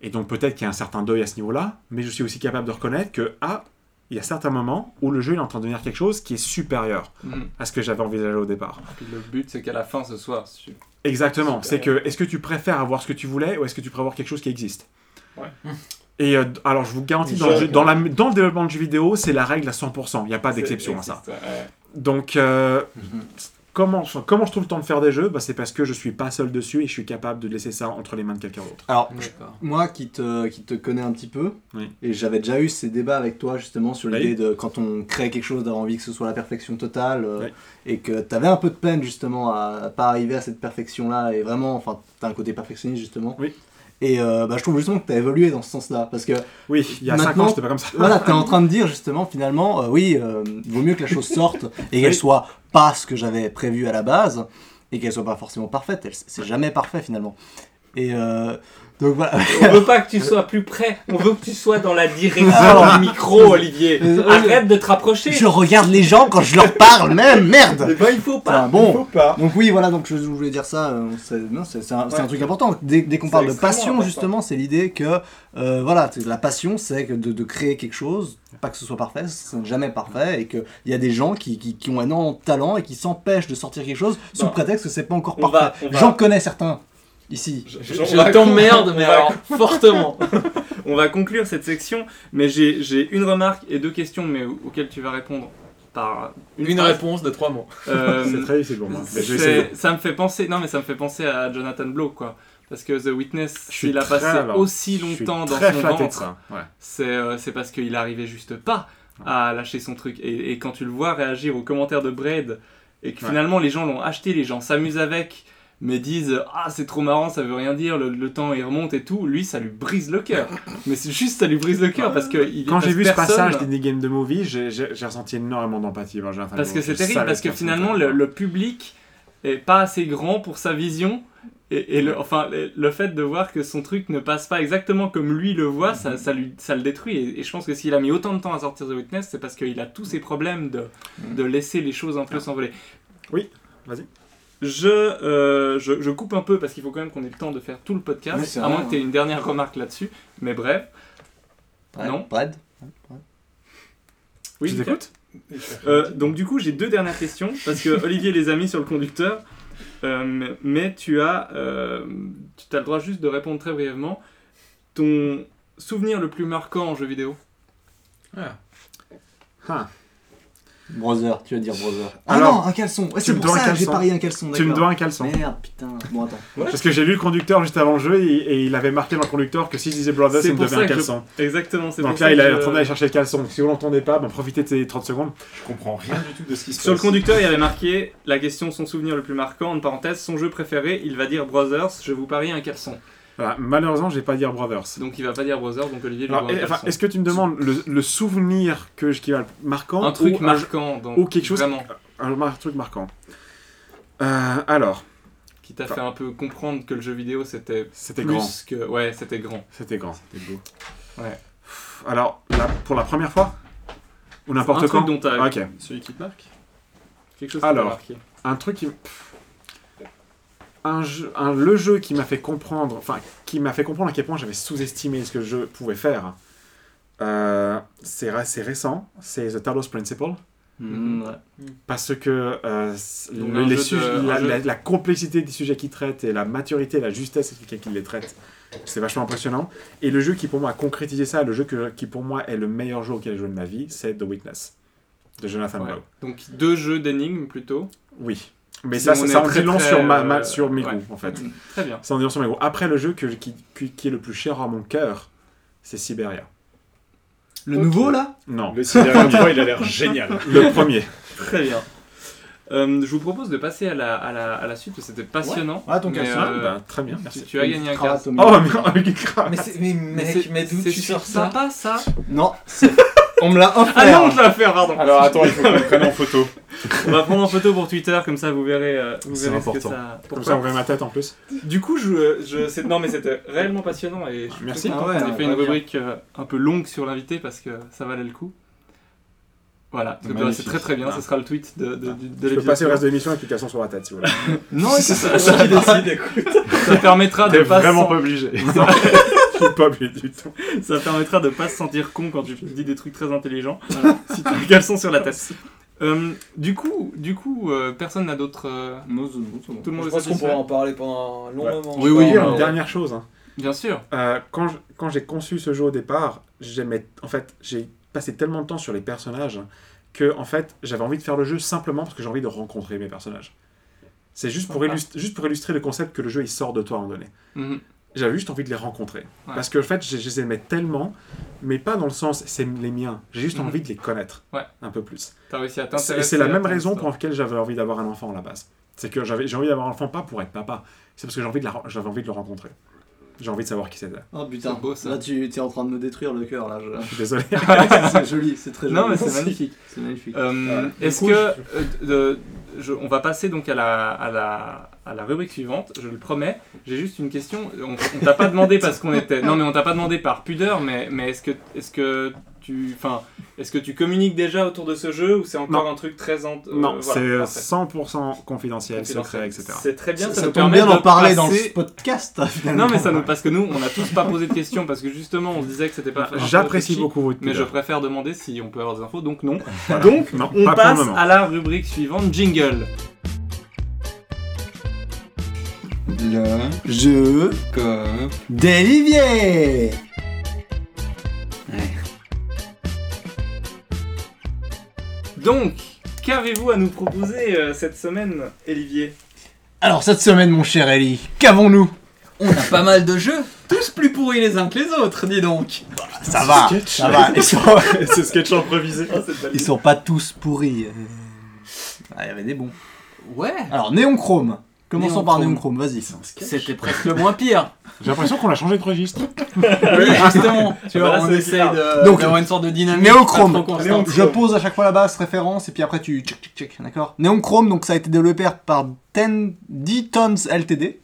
Speaker 5: Et donc peut-être qu'il y a un certain deuil à ce niveau-là, mais je suis aussi capable de reconnaître que ah, il y a certains moments où le jeu il est en train de devenir quelque chose qui est supérieur
Speaker 3: Mhm.
Speaker 5: à ce que j'avais envisagé au départ.
Speaker 3: Puis le but, c'est qu'à la fin, ce soit. su-
Speaker 5: Exactement. C'est que est-ce que tu préfères avoir ce que tu voulais ou est-ce que tu préfères avoir quelque chose qui existe?
Speaker 3: Ouais.
Speaker 5: Et euh, alors je vous garantis, dans, le, jeu- dans, la, dans le développement de jeux vidéo, c'est la règle à 100%. Il n'y a pas d'exception à ça.
Speaker 3: ouais.
Speaker 5: Donc, euh,
Speaker 3: Mhm.
Speaker 5: comment, comment je trouve le temps de faire des jeux? Bah, C'est parce que je suis pas seul dessus et je suis capable de laisser ça entre les mains de quelqu'un d'autre.
Speaker 4: Alors, moi qui te, qui te connais un petit peu,
Speaker 5: Oui.
Speaker 4: et j'avais déjà eu ces débats avec toi justement sur
Speaker 5: Oui.
Speaker 4: l'idée de quand on crée quelque chose d'avoir envie que ce soit la perfection totale, euh,
Speaker 5: Oui.
Speaker 4: et que tu avais un peu de peine justement à, à pas arriver à cette perfection-là, et vraiment, enfin, tu as un côté perfectionniste justement.
Speaker 5: Oui.
Speaker 4: Et euh, bah, je trouve justement que tu as évolué dans ce sens-là, parce que
Speaker 5: Oui, il y a 5
Speaker 4: Maintenant-
Speaker 5: ans, j'étais pas comme ça.
Speaker 4: voilà, tu es en train de dire justement finalement, euh, oui, euh, vaut mieux que la chose sorte et qu'elle
Speaker 5: Oui.
Speaker 4: soit pas ce que j'avais prévu à la base et qu'elle soit pas forcément parfaite. C'est jamais parfait finalement. Et donc voilà.
Speaker 9: On veut pas que tu sois plus près, on veut que tu sois dans la direction du micro, Olivier.
Speaker 4: Euh,
Speaker 9: Arrête de te rapprocher.
Speaker 4: Je regarde les gens quand je leur parle même, merde.
Speaker 9: Eh ben, il faut pas.
Speaker 4: Enfin, bon.
Speaker 9: Il faut pas.
Speaker 4: Donc oui, voilà, donc je voulais dire ça, euh, c'est non, c'est- c'est un, truc important. Dès, dès qu'on parle de passion,
Speaker 3: important.
Speaker 4: justement, c'est l'idée que, euh, voilà, la passion, c'est de, de créer quelque chose, pas que ce soit parfait, c'est jamais parfait, et qu'il y a des gens qui, qui, qui ont un talent et qui s'empêchent de sortir quelque chose sous
Speaker 3: Bah,
Speaker 4: prétexte que c'est pas encore
Speaker 9: on
Speaker 4: parfait. J'en connais certains ici.
Speaker 3: Je,
Speaker 6: Je,
Speaker 3: on
Speaker 6: je
Speaker 3: va-
Speaker 6: t'emmerde, mais alors fortement.
Speaker 3: On va conclure cette section, mais j'ai j'ai une remarque et deux questions, mais au- auxquelles tu vas répondre par une,
Speaker 6: Une réponse de trois mots.
Speaker 3: Euh,
Speaker 5: C'est très difficile pour moi.
Speaker 3: Ça me fait penser, non mais ça me fait penser à Jonathan Blow quoi, parce que The Witness, s'il a passé
Speaker 5: alors,
Speaker 3: aussi longtemps dans son ventre.
Speaker 5: Ouais.
Speaker 3: c'est euh, c'est parce qu'il arrivait juste pas à lâcher son truc. Et, et quand tu le vois réagir aux commentaires de Braid, et que
Speaker 5: Ouais.
Speaker 3: finalement les gens l'ont acheté, les gens s'amusent avec, mais disent Ah, c'est trop marrant, ça veut rien dire, le, le temps il remonte et tout, lui ça lui brise le cœur. mais c'est juste ça lui brise le cœur parce que il
Speaker 5: Quand j'ai vu ce
Speaker 3: personne-
Speaker 5: passage d'Indie Game de Movie, j'ai ressenti énormément d'empathie.
Speaker 3: Parce que c'est terrible, parce que finalement le, le public est pas assez grand pour sa vision. Et, et le, enfin, le, le fait de voir que son truc ne passe pas exactement comme lui le voit, ça, ça, lui, ça le détruit. Et, et je pense que s'il a mis autant de temps à sortir The Witness, c'est parce qu'il a tous ces problèmes de, de laisser les choses un peu s'envoler.
Speaker 5: Oui, vas-y.
Speaker 3: Je, euh, je, je coupe un peu parce qu'il faut quand même qu'on ait le temps de faire tout le podcast,
Speaker 4: Oui,
Speaker 3: à
Speaker 4: vrai,
Speaker 3: moins que tu aies une dernière remarque là-dessus. Mais bref. Non.
Speaker 4: Brad
Speaker 3: Oui,
Speaker 5: tu
Speaker 3: Lucas
Speaker 5: t'écoutes
Speaker 3: Euh, donc du coup, j'ai deux dernières questions parce que Olivier les a mis sur le conducteur, Euh, mais- mais tu as, euh, tu as le droit juste de répondre très brièvement. Ton souvenir le plus marquant en jeu vidéo?
Speaker 5: Ah.
Speaker 4: Brother, tu vas dire brother. Ah
Speaker 5: Alors,
Speaker 4: non, un caleçon. Ouais,
Speaker 5: tu
Speaker 4: c'est
Speaker 5: me
Speaker 4: pour
Speaker 5: dois un
Speaker 4: ça que j'ai
Speaker 5: caleçon.
Speaker 4: parié un caleçon.
Speaker 5: Tu me dois un caleçon.
Speaker 4: Merde, putain. Bon, attends.
Speaker 5: Parce que j'ai lu le conducteur juste avant le jeu et, et il avait marqué dans le conducteur que s'il disait Brothers,
Speaker 3: C'est
Speaker 5: il me devait
Speaker 3: ça
Speaker 5: un
Speaker 3: je-
Speaker 5: caleçon.
Speaker 3: Exactement, c'est
Speaker 5: Donc
Speaker 3: pour
Speaker 5: là,
Speaker 3: ça
Speaker 5: il
Speaker 3: je-
Speaker 5: en train d'aller chercher le caleçon. Si vous l'entendez pas, ben, profitez de ces 30 secondes.
Speaker 7: Je comprends rien du tout de ce qui se
Speaker 3: Sur le
Speaker 7: passe.
Speaker 3: conducteur, il avait marqué la question son souvenir le plus marquant, en parenthèse, son jeu préféré, il va dire Brothers, je vous parie un caleçon.
Speaker 5: Voilà. Malheureusement, je vais pas dire Brothers.
Speaker 3: Donc il va pas dire Brothers, donc Olivier lui
Speaker 5: Alors,
Speaker 3: un
Speaker 5: et- enfin,
Speaker 3: caleçon.
Speaker 5: est-ce que tu me demandes le, le souvenir que je, qui va marquant
Speaker 3: Un truc
Speaker 5: ou
Speaker 3: marquant, donc
Speaker 5: ou quelque chose-
Speaker 3: vraiment,
Speaker 5: un, un truc marquant Euh, Alors,
Speaker 3: qui t'a fait un peu comprendre que le jeu vidéo c'était
Speaker 5: C'était
Speaker 3: plus
Speaker 5: grand.
Speaker 3: que. Ouais, c'était grand.
Speaker 5: C'était grand, c'était beau.
Speaker 3: Ouais.
Speaker 5: Alors, là, pour la première fois Ou
Speaker 3: Un
Speaker 5: n'importe
Speaker 3: truc
Speaker 5: quand
Speaker 3: dont t'as-
Speaker 5: Ok.
Speaker 7: Celui qui te marque
Speaker 3: Quelque chose qui t'a
Speaker 5: Alors.
Speaker 3: marqué.
Speaker 5: Un truc qui... pff. Un jeu, un, le jeu qui m'a fait comprendre, enfin, qui m'a fait comprendre à quel point j'avais sous-estimé ce que le jeu pouvait faire, euh, c'est ré- c'est récent, c'est The Talos Principle.
Speaker 3: Ouais.
Speaker 5: Parce que euh, le- les
Speaker 3: de-
Speaker 5: la,
Speaker 3: jeu-
Speaker 5: la- la complexité des sujets qu'il traite et la maturité, la justesse avec laquelle il les traite, c'est vachement impressionnant. Et le jeu qui pour moi a concrétisé ça, le jeu que- qui pour moi est le meilleur jeu auquel j'ai joué de ma vie, c'est The Witness de Jonathan
Speaker 3: Ouais.
Speaker 5: Blow.
Speaker 3: Donc deux jeux d'énigmes plutôt.
Speaker 5: Oui. Mais ça,
Speaker 3: on
Speaker 5: ça, ça en
Speaker 3: très,
Speaker 5: dit long
Speaker 3: très,
Speaker 5: sur, ma,
Speaker 3: euh,
Speaker 5: ma- sur mes
Speaker 3: ouais.
Speaker 5: goûts, en fait.
Speaker 3: Mm, Très bien.
Speaker 5: Ça en dit long sur mes goûts. Après, le jeu que, qui, qui, qui est le plus cher à mon cœur, c'est Siberia.
Speaker 4: Le nouveau là?
Speaker 5: Non,
Speaker 7: Le Siberia 3, il a l'air génial.
Speaker 5: le premier.
Speaker 3: Très bien. Euh, je vous propose de passer à la, à la, à la suite, parce que c'était passionnant.
Speaker 4: Ouais, ton
Speaker 3: Mais,
Speaker 4: caleçon.
Speaker 3: euh,
Speaker 5: Ben, très bien,
Speaker 3: tu,
Speaker 5: merci.
Speaker 3: tu as gagné un
Speaker 4: au milieu.
Speaker 5: Oh, mais.
Speaker 6: Mais, c'est- mais mec,
Speaker 3: c'est-
Speaker 6: mais d'où tu sors ça?
Speaker 3: sympa ça
Speaker 4: Non, c'est- on me l'a offert.
Speaker 3: Ah non, on te l'a fait, pardon.
Speaker 7: Alors attends, il faut qu'on le prenne en photo.
Speaker 3: On va prendre en photo pour Twitter, comme ça vous verrez, euh, vous
Speaker 5: C'est
Speaker 3: verrez ce que
Speaker 5: important.
Speaker 3: ça.
Speaker 5: Comme ça, on voit ma tête en plus.
Speaker 3: Du coup, je, je, c'est- non mais c'était réellement passionnant et je suis
Speaker 5: Merci.
Speaker 3: très content
Speaker 4: Ah ouais,
Speaker 3: qu'on ait
Speaker 4: on
Speaker 3: fait une
Speaker 4: va bien.
Speaker 3: rubrique euh, un peu longue sur l'invité parce que ça valait le coup. Voilà, c'est
Speaker 7: Magnifique.
Speaker 3: très très bien, ce sera le tweet de, de, de, de
Speaker 5: Je peux
Speaker 3: l'épisode.
Speaker 5: passer le reste de l'émission avec l'application sur la tête, si vous voulez.
Speaker 3: Non, c'est ça, ça, ça permettra de
Speaker 7: T'es
Speaker 3: pas
Speaker 7: vraiment pas obligé.
Speaker 5: Pas obligé du tout.
Speaker 3: ça permettra de pas se sentir con quand tu dis des trucs très intelligents. si tu as le caleçon sur la tête. Euh, du coup, du coup, euh, personne n'a d'autres. euh, Tout le monde
Speaker 6: Je
Speaker 3: est
Speaker 6: pense qu'on pourrait en parler pendant un long
Speaker 5: Ouais.
Speaker 6: moment.
Speaker 3: Oui, oui,
Speaker 5: une dernière chose. hein.
Speaker 3: Bien sûr.
Speaker 5: Euh, quand j'ai conçu ce jeu au départ, j'aimais. En fait, j'ai passé tellement de temps sur les personnages que, en fait, j'avais envie de faire le jeu simplement parce que j'ai envie de rencontrer mes personnages. C'est juste pour, illustrer, juste pour illustrer le concept que le jeu il sort de toi à un moment donné.
Speaker 3: Mhm.
Speaker 5: J'avais juste envie de les rencontrer.
Speaker 3: Ouais.
Speaker 5: Parce que, en fait, je, je les aimais tellement, mais pas dans le sens c'est les miens. J'ai juste
Speaker 3: Mhm.
Speaker 5: envie de les connaître
Speaker 3: Ouais.
Speaker 5: un peu plus.
Speaker 3: T'as réussi à
Speaker 5: C'est
Speaker 3: t'intéresser.
Speaker 5: c'est la même raison pour laquelle j'avais envie d'avoir un enfant à la base. C'est que j'avais j'ai envie d'avoir un enfant pas pour être papa, c'est parce que j'ai envie, de la- j'avais envie de le rencontrer. J'ai envie de savoir qui c'était.
Speaker 4: Oh putain,
Speaker 3: C'est beau, ça.
Speaker 4: là tu es en train de me détruire le cœur là. je-
Speaker 5: Je suis désolé.
Speaker 4: c'est joli, c'est très joli.
Speaker 3: Non, mais c'est magnifique.
Speaker 4: C'est magnifique.
Speaker 3: Euh, Est-ce que euh, de- je- on va passer donc à la, à la, à la rubrique suivante, je le promets. J'ai juste une question. On, on t'a pas demandé parce qu'on était. Non, mais on t'a pas demandé par pudeur, mais, mais est-ce que, est que tu, enfin, est-ce que tu communiques déjà autour de ce jeu ou c'est encore
Speaker 5: Non.
Speaker 3: un truc très ent- euh,
Speaker 5: non,
Speaker 3: voilà,
Speaker 5: c'est
Speaker 3: parfait.
Speaker 5: 100% confidentiel, secret, etc.
Speaker 3: C'est très bien.
Speaker 4: ça,
Speaker 3: Ça, nous permet
Speaker 4: d'en
Speaker 3: de
Speaker 4: parler dans ce podcast finalement.
Speaker 3: Non, mais ça nous parce que nous, on a tous pas posé de questions parce que justement, on se disait que c'était pas.
Speaker 5: J'apprécie
Speaker 3: touchy,
Speaker 5: beaucoup votre
Speaker 3: Mais je préfère demander si on peut avoir des infos, donc non.
Speaker 5: Voilà.
Speaker 3: Donc,
Speaker 5: Non,
Speaker 3: on passe à la rubrique suivante, jingle.
Speaker 6: Le
Speaker 4: Jeu
Speaker 6: que.
Speaker 4: d'Olivier
Speaker 3: Donc, qu'avez-vous à nous proposer euh, cette semaine, Olivier?
Speaker 4: Alors cette semaine mon cher Ellie, qu'avons-nous?
Speaker 6: On a pas mal de jeux, tous plus pourris les uns que les autres, dis donc.
Speaker 4: Ça va,
Speaker 7: sketch.
Speaker 4: ça va, ils sont,
Speaker 7: c'est sketch improvisé.
Speaker 4: ils sont pas tous pourris. euh. Ah, Il y avait des bons.
Speaker 6: Ouais,
Speaker 4: Alors Néonchrome, commençons par
Speaker 6: Néonchrome.
Speaker 4: Néonchrome, vas-y.
Speaker 6: c'était presque le moins pire.
Speaker 5: J'ai l'impression qu'on a changé de registre.
Speaker 6: Oui, justement. Tu
Speaker 3: bah
Speaker 6: vois,
Speaker 3: là,
Speaker 6: on essaye
Speaker 3: bizarre.
Speaker 6: de-
Speaker 4: Donc,
Speaker 6: d'avoir une sorte de dynamique. Trop constante.
Speaker 4: Je pose à chaque fois la base référence et puis après tu check check check, d'accord Néonchrome, donc ça a été développé par 10, 10 Tons Ltd,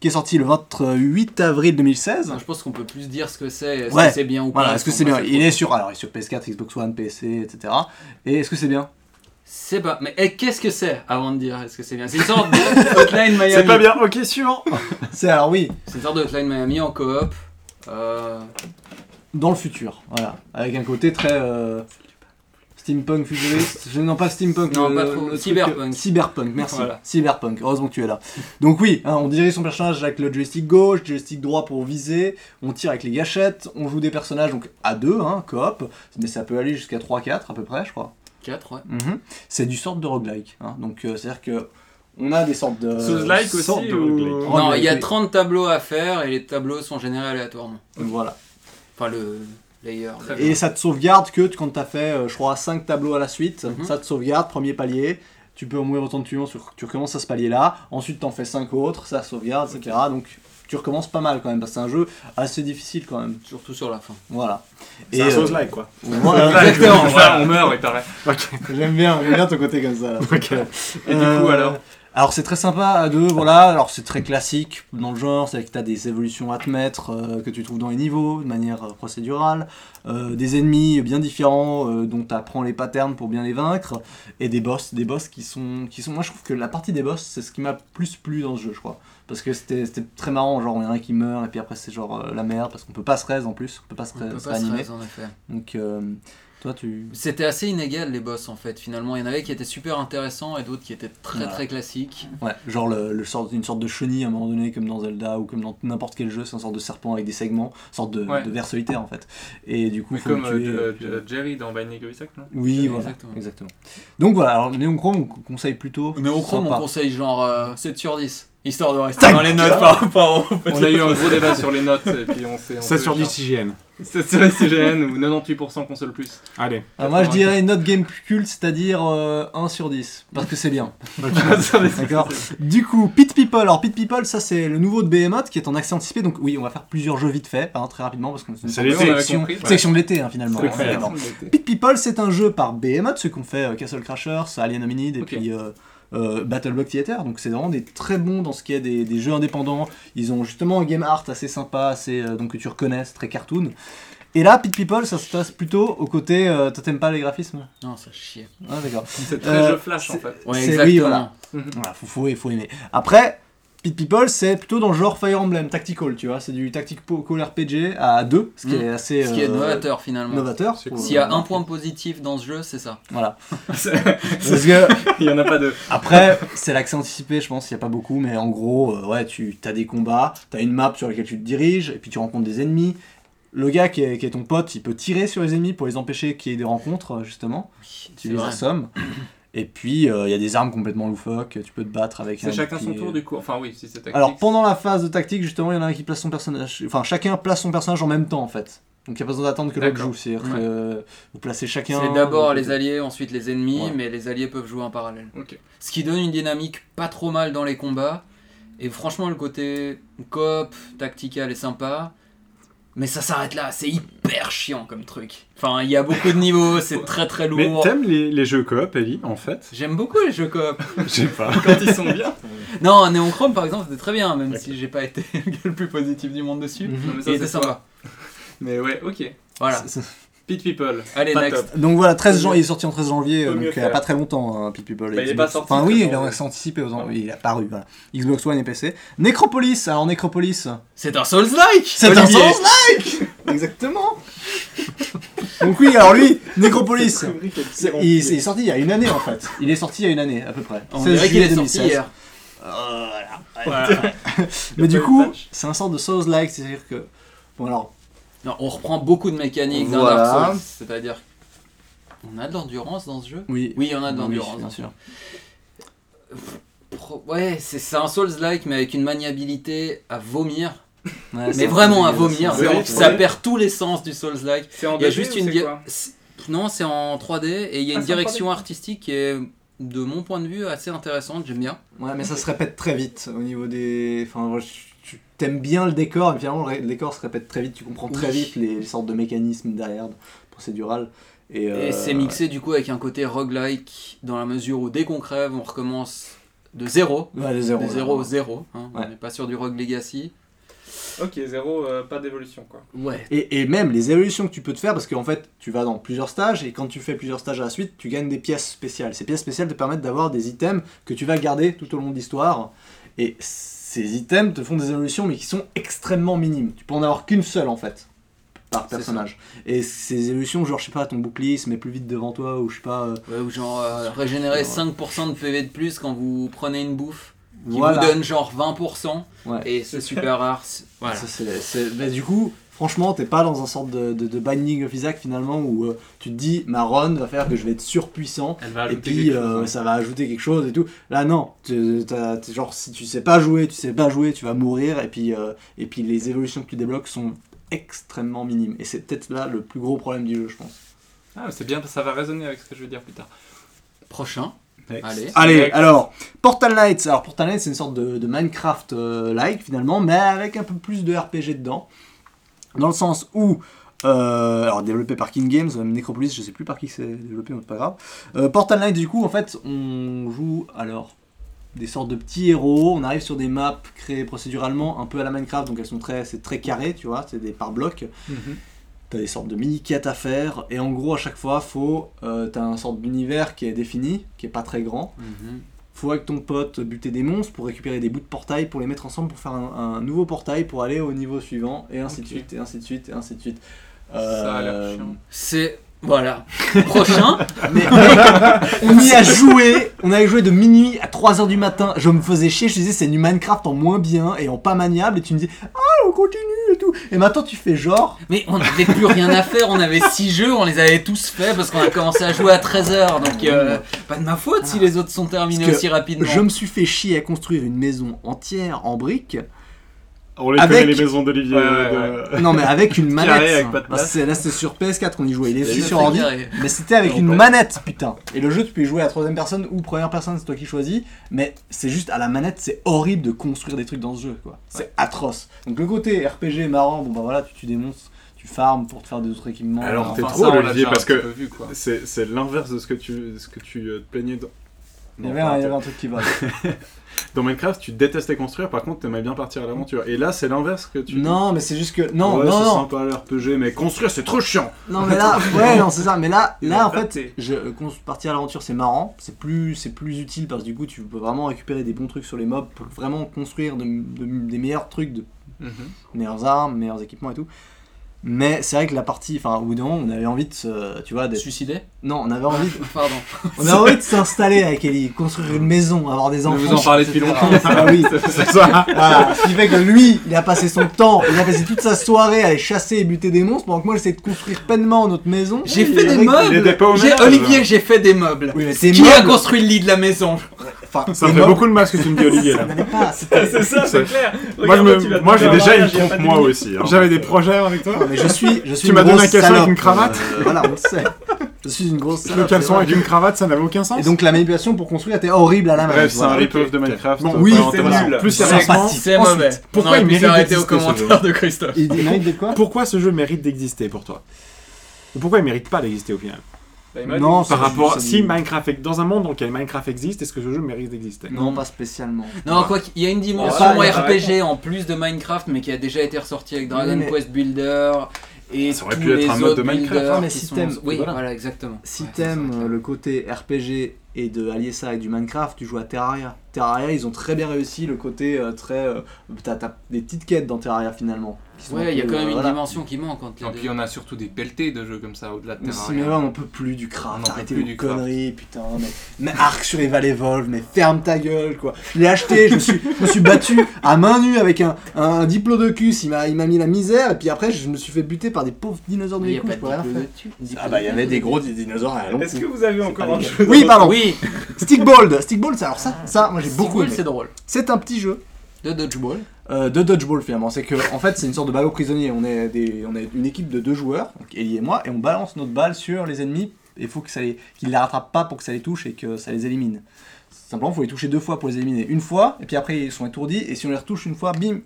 Speaker 4: qui est sorti le 28 avril 2016.
Speaker 6: Je pense qu'on peut plus dire ce que c'est, est-ce
Speaker 4: Ouais.
Speaker 6: que c'est bien ou pas.
Speaker 4: Voilà, est-ce que c'est bien Il est sur, alors il est sur PS4, Xbox One, PC, etc. Et est-ce que c'est bien
Speaker 6: C'est pas. Mais eh, qu'est-ce que c'est avant de dire est-ce que c'est bien? C'est une sorte de Hotline Miami.
Speaker 7: C'est pas bien, ok, suivant.
Speaker 4: C'est alors oui,
Speaker 6: C'est une sorte de Hotline Miami en coop. Euh,
Speaker 4: dans le futur, voilà, avec un côté très euh, steampunk futuriste. Non pas steampunk,
Speaker 6: Non,
Speaker 4: le-
Speaker 6: pas
Speaker 4: le
Speaker 6: trop.
Speaker 4: truc-
Speaker 6: Cyberpunk.
Speaker 4: Cyberpunk, merci.
Speaker 6: Voilà.
Speaker 4: Cyberpunk. Heureusement que tu es là. Donc oui, hein, on dirige son personnage avec le joystick gauche, joystick droit pour viser. On tire avec les gâchettes. On joue des personnages donc à deux, hein, coop, mais ça peut aller jusqu'à 3-4 à peu près, je crois.
Speaker 6: 4, ouais.
Speaker 4: Mhm. C'est du sorte de roguelike. Hein. Donc euh, c'est-à-dire que on a des sortes de
Speaker 3: Souls-like aussi
Speaker 4: sortes de
Speaker 3: ou-
Speaker 4: roguelike.
Speaker 6: non, il y a
Speaker 4: oui.
Speaker 6: 30 tableaux à faire et les tableaux sont générés aléatoirement.
Speaker 4: Voilà.
Speaker 6: Enfin, le layer.
Speaker 4: Et ça te sauvegarde que tu- quand tu as fait, euh, je crois, 5 tableaux à la suite,
Speaker 6: Mhm.
Speaker 4: ça te sauvegarde, premier palier. Tu peux mourir autant de sur- tu recommences à ce palier-là. Ensuite, tu en fais 5 autres, ça sauvegarde, etc. Donc, tu recommences pas mal quand même, parce que c'est un jeu assez difficile quand même.
Speaker 6: Surtout sur la fin.
Speaker 4: Voilà.
Speaker 5: C'est un
Speaker 4: euh,
Speaker 5: quoi.
Speaker 4: voilà,
Speaker 3: Exactement, voilà, on meurt, il paraît.
Speaker 4: J'aime bien, j'aime bien ton côté comme ça. là.
Speaker 5: Ok.
Speaker 3: Et du coup, alors
Speaker 4: Alors, Alors c'est très sympa à deux, voilà. Alors c'est très classique dans le genre, c'est que tu as des évolutions à te mettre euh, que tu trouves dans les niveaux de manière euh, procédurale, euh, des ennemis bien différents euh, dont tu apprends les patterns pour bien les vaincre, et des boss, des boss qui sont, qui sont. Moi je trouve que la partie des boss c'est ce qui m'a plus plu dans ce jeu, je crois. Parce que c'était c'était très marrant, genre il y en a un qui meurt et puis après c'est genre euh, la merde parce qu'on peut pas se raise en plus, on peut pas se,
Speaker 6: On peut
Speaker 4: se
Speaker 6: pas se
Speaker 4: réanimer.
Speaker 6: raise, en effet.
Speaker 4: Donc euh, toi tu.
Speaker 6: C'était assez inégal les boss en fait. Finalement, il y en avait qui étaient super intéressants et d'autres qui étaient très
Speaker 4: Voilà.
Speaker 6: très classiques.
Speaker 4: Ouais, genre le, le sort, une sorte de chenille à un moment donné, comme dans Zelda ou comme dans n'importe quel jeu, c'est une sorte de serpent avec des segments, une sorte de,
Speaker 3: Ouais.
Speaker 4: de ver solitaire en fait. Et du coup,
Speaker 3: Mais
Speaker 4: faut
Speaker 3: comme
Speaker 4: tuer.
Speaker 3: euh,
Speaker 4: euh,
Speaker 3: Jerry dans Binding of Isaac, non?
Speaker 4: Oui, voilà,
Speaker 6: exactement.
Speaker 4: exactement. Donc voilà, alors Néochrome, on co- conseille plutôt.
Speaker 6: Néochrome, on
Speaker 4: sympa.
Speaker 6: conseille genre euh, 7 sur 10. Histoire de rester dans les notes par rapport au
Speaker 3: On a eu un gros débat sur les notes et puis on s'est. on
Speaker 5: 16
Speaker 3: s'est-
Speaker 5: sur 10 IGN.
Speaker 3: 7 sur les CGN ou 98% console plus.
Speaker 5: Allez.
Speaker 4: Ah, moi je dirais note game culte, c'est-à-dire euh, 1 sur 10, parce que c'est bien. D'accord. Du coup, Pit People. Alors, Pit People, ça c'est le nouveau de Behemoth qui est en accès anticipé. Donc, oui, on va faire plusieurs jeux vite fait, hein, très rapidement, parce que c'est une
Speaker 5: C'est
Speaker 4: sorte de
Speaker 5: l'été,
Speaker 3: ouais.
Speaker 4: de hein, finalement. Est d'accord. Pit People, c'est un jeu par Behemoth, ceux qui ont fait euh, Castle Crashers, Alien Hominid et puis euh, euh, Battle Block Theater. Donc c'est vraiment des très bons dans ce qui est des, des jeux indépendants. Ils ont justement un game art assez sympa, assez, euh, donc que tu reconnais, c'est très cartoon. Et là, Pit People, ça se passe plutôt au côté. Euh, toi, t'aimes pas les graphismes?
Speaker 6: Non, ça chie.
Speaker 4: Ah, d'accord.
Speaker 3: C'est très
Speaker 4: Euh,
Speaker 3: jeu flash en fait.
Speaker 6: Ouais,
Speaker 4: C'est-
Speaker 6: exactement.
Speaker 4: oui, voilà. Voilà, faut, faut, faut aimer. Après, Pit People, c'est plutôt dans le genre Fire Emblem, tactical, tu vois. C'est du tactical RPG à deux, ce qui
Speaker 6: Mm.
Speaker 4: est assez.
Speaker 6: Ce qui est
Speaker 4: euh,
Speaker 6: novateur finalement.
Speaker 4: novateur.
Speaker 6: S'il y a un point positif dans ce jeu, c'est ça.
Speaker 4: Voilà.
Speaker 3: C'est-
Speaker 4: Parce que.
Speaker 3: Il y en a pas deux.
Speaker 4: Après, c'est l'accès anticipé, je pense, il n'y a pas beaucoup, mais en gros, euh, ouais, tu as des combats, tu as une map sur laquelle tu te diriges, et puis tu rencontres des ennemis. Le gars qui est, qui est ton pote, il peut tirer sur les ennemis pour les empêcher qu'il y ait des rencontres, justement. Tu les
Speaker 6: vrai.
Speaker 4: assommes. Et puis, euh, il y a des armes complètement loufoques, tu peux te battre avec un
Speaker 3: C'est chacun son tour du coup. Enfin oui, si c'est tactique.
Speaker 4: Alors, pendant la phase de tactique, justement, il y en a un qui place son personnage. Enfin, chacun place son personnage en même temps, en fait. Donc, il n'y a pas besoin d'attendre que l'autre joue. C'est-à-dire
Speaker 6: Ouais.
Speaker 4: que euh, vous placez chacun.
Speaker 6: C'est d'abord les alliés, ensuite les ennemis,
Speaker 4: Ouais.
Speaker 6: mais les alliés peuvent jouer en parallèle. Ce qui donne une dynamique pas trop mal dans les combats. Et franchement, le côté coop, tactical est sympa. Mais ça s'arrête là, c'est hyper chiant comme truc. Enfin, il y a beaucoup de niveaux, c'est très très
Speaker 7: Mais
Speaker 6: lourd.
Speaker 7: t'aimes les, les jeux coop, Ellie, en fait
Speaker 6: J'aime beaucoup les jeux coop.
Speaker 7: Je sais pas.
Speaker 3: Quand ils sont bien.
Speaker 6: Non, Neochrome par exemple, c'était très bien, même si j'ai pas été le plus positif du monde dessus.
Speaker 3: Non, mais ça,
Speaker 6: Il était
Speaker 3: c'est
Speaker 6: sympa.
Speaker 3: Mais ouais, ok.
Speaker 6: Voilà.
Speaker 3: Pit People.
Speaker 6: Allez,
Speaker 3: Pas
Speaker 6: next.
Speaker 3: top.
Speaker 4: Donc voilà, 13
Speaker 3: Peut
Speaker 4: jan-
Speaker 3: mieux-
Speaker 4: il est sorti en 13 janvier,
Speaker 3: peut
Speaker 4: euh, donc il n'y a pas très longtemps, hein, Pit People.
Speaker 3: Bah, il est
Speaker 4: Xbox-
Speaker 3: pas sorti
Speaker 4: Enfin oui, il accès anticipé, aux...
Speaker 3: Ah ouais.
Speaker 4: il est apparu, voilà. Xbox One et PC. Necropolis, alors Necropolis,
Speaker 6: C'est un Souls-like
Speaker 4: c'est un. Souls-like Exactement Donc oui, alors lui, Necropolis, il, il est sorti il y a une année en fait. Il est sorti il y a une année à peu près.
Speaker 6: On
Speaker 4: 16
Speaker 6: dirait qu'il
Speaker 4: juillet
Speaker 6: est sorti
Speaker 4: 2016.
Speaker 6: hier.
Speaker 4: Mais du
Speaker 3: pas eu
Speaker 4: coup,
Speaker 3: de patch.
Speaker 4: c'est un sort de Souls-like, c'est-à-dire que... Bon alors,
Speaker 6: Non, on reprend beaucoup de mécaniques d'un
Speaker 4: Voilà.
Speaker 6: Dark Souls. C'est-à-dire. On a de l'endurance dans ce jeu?
Speaker 4: Oui.
Speaker 6: Oui, on a de
Speaker 4: Oui,
Speaker 6: l'endurance.
Speaker 4: bien
Speaker 6: dans ce
Speaker 4: sûr.
Speaker 6: Pro- Ouais, c'est un Souls-like, mais avec une maniabilité à vomir.
Speaker 4: Ouais,
Speaker 6: Mais vraiment à vomir.
Speaker 3: Oui,
Speaker 6: ça-
Speaker 3: oui,
Speaker 6: ça
Speaker 3: oui.
Speaker 6: perd tous les sens du Souls-like.
Speaker 3: C'est en
Speaker 6: Il y a
Speaker 3: 2D
Speaker 6: juste
Speaker 3: ou
Speaker 6: une di-
Speaker 3: quoi?
Speaker 6: Non, c'est en 3D et il y a
Speaker 3: Ah,
Speaker 6: une
Speaker 3: c'est en 3D.
Speaker 6: direction artistique qui est, de mon point de vue, assez intéressante. J'aime bien.
Speaker 4: Ouais, mais ça se répète très vite au niveau des. Enfin, moi, je- tu t'aimes bien le décor, mais finalement, le décor se répète très vite. Tu comprends très
Speaker 6: Oui.
Speaker 4: vite les, les sortes de mécanismes derrière, procédural. Et, euh,
Speaker 6: Et c'est mixé du coup avec un côté roguelike dans la mesure où dès qu'on crève, on recommence de zéro.
Speaker 4: Ouais, de zéro.
Speaker 6: De zéro zéro. hein.
Speaker 4: Ouais.
Speaker 6: On n'est pas sur du Rogue Legacy.
Speaker 3: Ok, zéro, euh, pas d'évolution quoi.
Speaker 6: Ouais.
Speaker 4: Et, et même les évolutions que tu peux te faire, parce qu'en fait, tu vas dans plusieurs stages, et quand tu fais plusieurs stages à la suite, tu gagnes des pièces spéciales. Ces pièces spéciales te permettent d'avoir des items que tu vas garder tout au long de l'histoire. Et ces items te font des évolutions, mais qui sont extrêmement minimes. Tu peux en avoir qu'une seule, en fait, par personnage. Et ces évolutions, genre, je sais pas, ton bouclier se met plus vite devant toi, ou je sais pas... euh,
Speaker 6: Ouais, ou genre euh, régénérer 5% de PV de plus quand vous prenez une bouffe. Qui
Speaker 4: voilà.
Speaker 6: vous donne genre 20%.
Speaker 4: Ouais.
Speaker 6: Et c'est super rare. Voilà.
Speaker 4: Ça, mais du coup, franchement, t'es pas dans un sorte de, de, de Binding of Isaac finalement où euh, tu te dis ma run va faire que je vais être surpuissant
Speaker 3: Elle va
Speaker 4: et puis euh, ça va ajouter quelque chose et tout. Là, non, tu- t'as- t'es genre si tu sais pas jouer, tu sais pas jouer, tu vas mourir et puis, euh, et puis les évolutions que tu débloques sont extrêmement minimes. Et c'est peut-être là le plus gros problème du jeu, je pense.
Speaker 3: Ah, c'est bien, ça va résonner avec ce que je vais dire plus tard.
Speaker 6: Prochain. Allez.
Speaker 4: Allez, alors, Portal Knights. Alors, Portal Knights, c'est une sorte de, de Minecraft-like finalement, mais avec un peu plus de RPG dedans. Dans le sens où, euh, alors développé par King Games, euh, Necropolis, je sais plus par qui c'est développé, mais pas grave. Euh, Portal Knights, du coup, en fait, on joue alors des sortes de petits héros. On arrive sur des maps créées procéduralement, un peu à la Minecraft, donc elles sont très, c'est très carré, tu vois, c'est des par blocs.
Speaker 3: Mhm.
Speaker 4: T'as des sortes de mini quêtes à faire, et en gros à chaque fois, faut, euh, t'as un sorte d'univers qui est défini, qui est pas très grand.
Speaker 6: Mhm.
Speaker 4: Faut avec ton pote buter des monstres pour récupérer des bouts de portail, pour les mettre ensemble pour faire un, un nouveau portail pour aller au niveau suivant, et ainsi de suite, et ainsi de suite, et ainsi de suite.
Speaker 3: Ça a l'air
Speaker 4: Euh,
Speaker 3: chiant.
Speaker 6: C'est. Voilà. Prochain.
Speaker 4: Mais on y a joué, on avait joué de minuit à 3h du matin, je me faisais chier, je te disais c'est du Minecraft en moins bien et en pas maniable et tu me dis ah on continue et tout. Et maintenant tu fais genre,
Speaker 6: Mais on n'avait plus rien à faire, on avait 6 jeux, on les avait tous faits parce qu'on a commencé à jouer à 13h. Donc, euh, pas de ma faute si les autres sont terminés
Speaker 4: Parce
Speaker 6: aussi rapidement.
Speaker 4: je me suis fait chier à construire une maison entière en briques.
Speaker 7: On les
Speaker 4: Avec-
Speaker 7: connaît les maisons d'Olivier.
Speaker 3: Ouais,
Speaker 7: euh,
Speaker 3: ouais,
Speaker 7: de-
Speaker 4: Non mais avec une manette.
Speaker 3: avec
Speaker 4: c'est- là c'était sur PS4 qu'on y jouait, il est
Speaker 6: C'est
Speaker 4: aussi sur ordi.
Speaker 6: carré.
Speaker 4: Mais c'était avec une manette, putain. Et le jeu, tu peux y jouer à troisième personne ou première personne, c'est toi qui choisis. Mais c'est juste à la manette, c'est horrible de construire des trucs dans ce jeu, quoi. C'est atroce. Donc le côté RPG marrant, bon bah voilà, tu tues des monstres, tu farmes pour te faire des autres équipements.
Speaker 7: Alors, t'es trop,
Speaker 3: ça,
Speaker 7: Olivier, parce que. C'est c'est l'inverse de ce que tu, ce que tu euh, te plaignais dans...
Speaker 4: il y avait, un, il y avait un truc qui va.
Speaker 7: Dans Minecraft, tu détestais construire, par contre, t'aimais bien partir à l'aventure. Et là, c'est l'inverse que tu.
Speaker 4: Non, mais c'est juste que. Non,
Speaker 7: Ouais,
Speaker 4: non,
Speaker 7: c'est
Speaker 4: non.
Speaker 7: sympa l'RPG, mais construire, c'est trop chiant.
Speaker 4: Non, mais là, ouais, non, c'est ça. Mais là, là en fait, je, euh, partir à l'aventure, c'est marrant. C'est plus, c'est plus utile parce que du coup, tu peux vraiment récupérer des bons trucs sur les mobs pour vraiment construire de- de- des meilleurs trucs, de
Speaker 3: Mhm.
Speaker 4: meilleures armes, meilleurs équipements et tout. Mais c'est vrai que la partie, enfin, au bout d'un moment, on avait envie de se, tu vois, d'être.
Speaker 6: Suicidé
Speaker 4: Non, on avait envie, de-
Speaker 6: Pardon.
Speaker 4: on avait envie de s'installer avec Ellie, construire une maison, avoir des
Speaker 3: Mais
Speaker 4: enfants.
Speaker 3: vous en parlez depuis longtemps.
Speaker 4: Ah oui.
Speaker 7: C'est ça.
Speaker 4: Voilà, ce qui fait que lui, il a passé son temps, il a passé toute sa soirée à aller chasser et buter des monstres, pendant que moi j'essayais de construire pleinement notre maison.
Speaker 6: J'ai fait des meubles
Speaker 7: pas au
Speaker 6: J'ai-
Speaker 7: ménage.
Speaker 6: Olivier, j'ai fait des meubles
Speaker 4: Oui, mais
Speaker 6: Qui a construit le lit de la maison?
Speaker 4: Enfin,
Speaker 7: Ça fait beaucoup de mal ce que tu me dis, Olivier.
Speaker 4: ça
Speaker 7: Là.
Speaker 4: n'allait pas, c'était-
Speaker 3: C'est ça, c'est clair.
Speaker 7: Moi, je
Speaker 3: tu
Speaker 7: me-
Speaker 3: vas te
Speaker 7: moi, j'ai
Speaker 3: faire un
Speaker 7: déjà une
Speaker 3: mariage, il y a pas
Speaker 7: trompe,
Speaker 3: de
Speaker 7: moi
Speaker 3: limite.
Speaker 7: aussi. hein.
Speaker 5: J'avais des projets avec toi.
Speaker 4: Non, mais je suis, je suis
Speaker 5: Tu
Speaker 4: une
Speaker 5: m'as donné
Speaker 4: grosse
Speaker 5: un caleçon avec
Speaker 4: salope,
Speaker 5: une cravate
Speaker 4: euh, Voilà, on le sait. Je suis une grosse
Speaker 5: Le caleçon
Speaker 4: c'est vrai.
Speaker 5: avec une cravate, ça n'avait aucun sens.
Speaker 4: Et donc la manipulation pour construire était horrible à la main.
Speaker 7: Bref, c'est un
Speaker 4: voilà.
Speaker 7: rip-off de Minecraft.
Speaker 5: Bon,
Speaker 7: pas
Speaker 4: oui,
Speaker 3: c'est
Speaker 7: intéressant.
Speaker 3: nul.
Speaker 5: Plus
Speaker 4: C'est
Speaker 5: sérieusement.
Speaker 6: C'est
Speaker 4: Ensuite,
Speaker 6: mauvais.
Speaker 5: pourquoi il mérite d'exister, ce
Speaker 6: de Christophe.
Speaker 4: Il dit mérite de quoi?
Speaker 5: Pourquoi ce jeu mérite d'exister pour toi? Et Pourquoi il mérite pas d'exister au final?
Speaker 3: Bah,
Speaker 4: Non,
Speaker 5: Par rapport,
Speaker 4: c'est
Speaker 5: si Minecraft, dans un monde dans lequel Minecraft existe, est-ce que ce jeu mérite d'exister?
Speaker 4: Non, pas spécialement.
Speaker 6: Non, quoi qu'il y a une dimension
Speaker 4: Y a pas- y a pas
Speaker 6: RPG en plus de Minecraft, mais qui a déjà été ressortie avec Dragon
Speaker 4: mais-
Speaker 6: Quest Builder et
Speaker 7: Ça aurait
Speaker 6: tous
Speaker 7: pu être un mode de Minecraft.
Speaker 4: Ah, mais si
Speaker 6: sont- Oui,
Speaker 4: voilà.
Speaker 6: voilà, exactement.
Speaker 4: Si
Speaker 6: Ouais, c'est
Speaker 4: t'aimes euh, le côté RPG et de allier ça avec du Minecraft, tu joues à Terraria. Terraria, ils ont très bien réussi le côté euh, très. euh, T'as t'as des petites quêtes dans Terraria finalement.
Speaker 6: Ouais, il y a quand même
Speaker 4: euh,
Speaker 6: une
Speaker 4: voilà.
Speaker 6: dimension qui manque entre
Speaker 9: Et
Speaker 6: les
Speaker 9: puis
Speaker 6: deux.
Speaker 9: on a surtout des pelletés de jeux comme ça au-delà de
Speaker 4: Mais si,
Speaker 9: Terraria.
Speaker 4: mais là, on n'en peut plus du craft. Arrêtez
Speaker 9: craft.
Speaker 4: conneries, putain. Mais, mais Arc sur Eval Evolve, mais ferme ta gueule, quoi. Je l'ai acheté, je me suis, je me suis battu à main nue avec un, un diplodocus. Il m'a, il m'a mis la misère, et puis après, je me suis fait buter par des pauvres dinosaures de
Speaker 6: Il y a
Speaker 4: l'écoute. Ah bah, il y avait des gros dinosaures à long
Speaker 3: Est-ce que vous avez encore un
Speaker 4: les
Speaker 3: jeu
Speaker 4: Oui, pardon.
Speaker 6: Oui,
Speaker 4: Stickball, Stickball, c'est alors ça, ça, moi j'ai beaucoup aimé.
Speaker 6: c'est drôle.
Speaker 4: C'est un petit jeu
Speaker 6: De Dodgeball.
Speaker 4: euh, de dodgeball finalement. C'est que en fait c'est une sorte de ballon prisonnier. On est des, on est une équipe de deux joueurs, donc Ellie et moi, et on balance notre balle sur les ennemis. Et il faut que ça les, qu'ils les rattrapent pas pour que ça les touche et que ça les élimine. Simplement, il faut les toucher deux fois pour les éliminer. Une fois, et puis après ils sont étourdis. Et si on les retouche une fois, bim,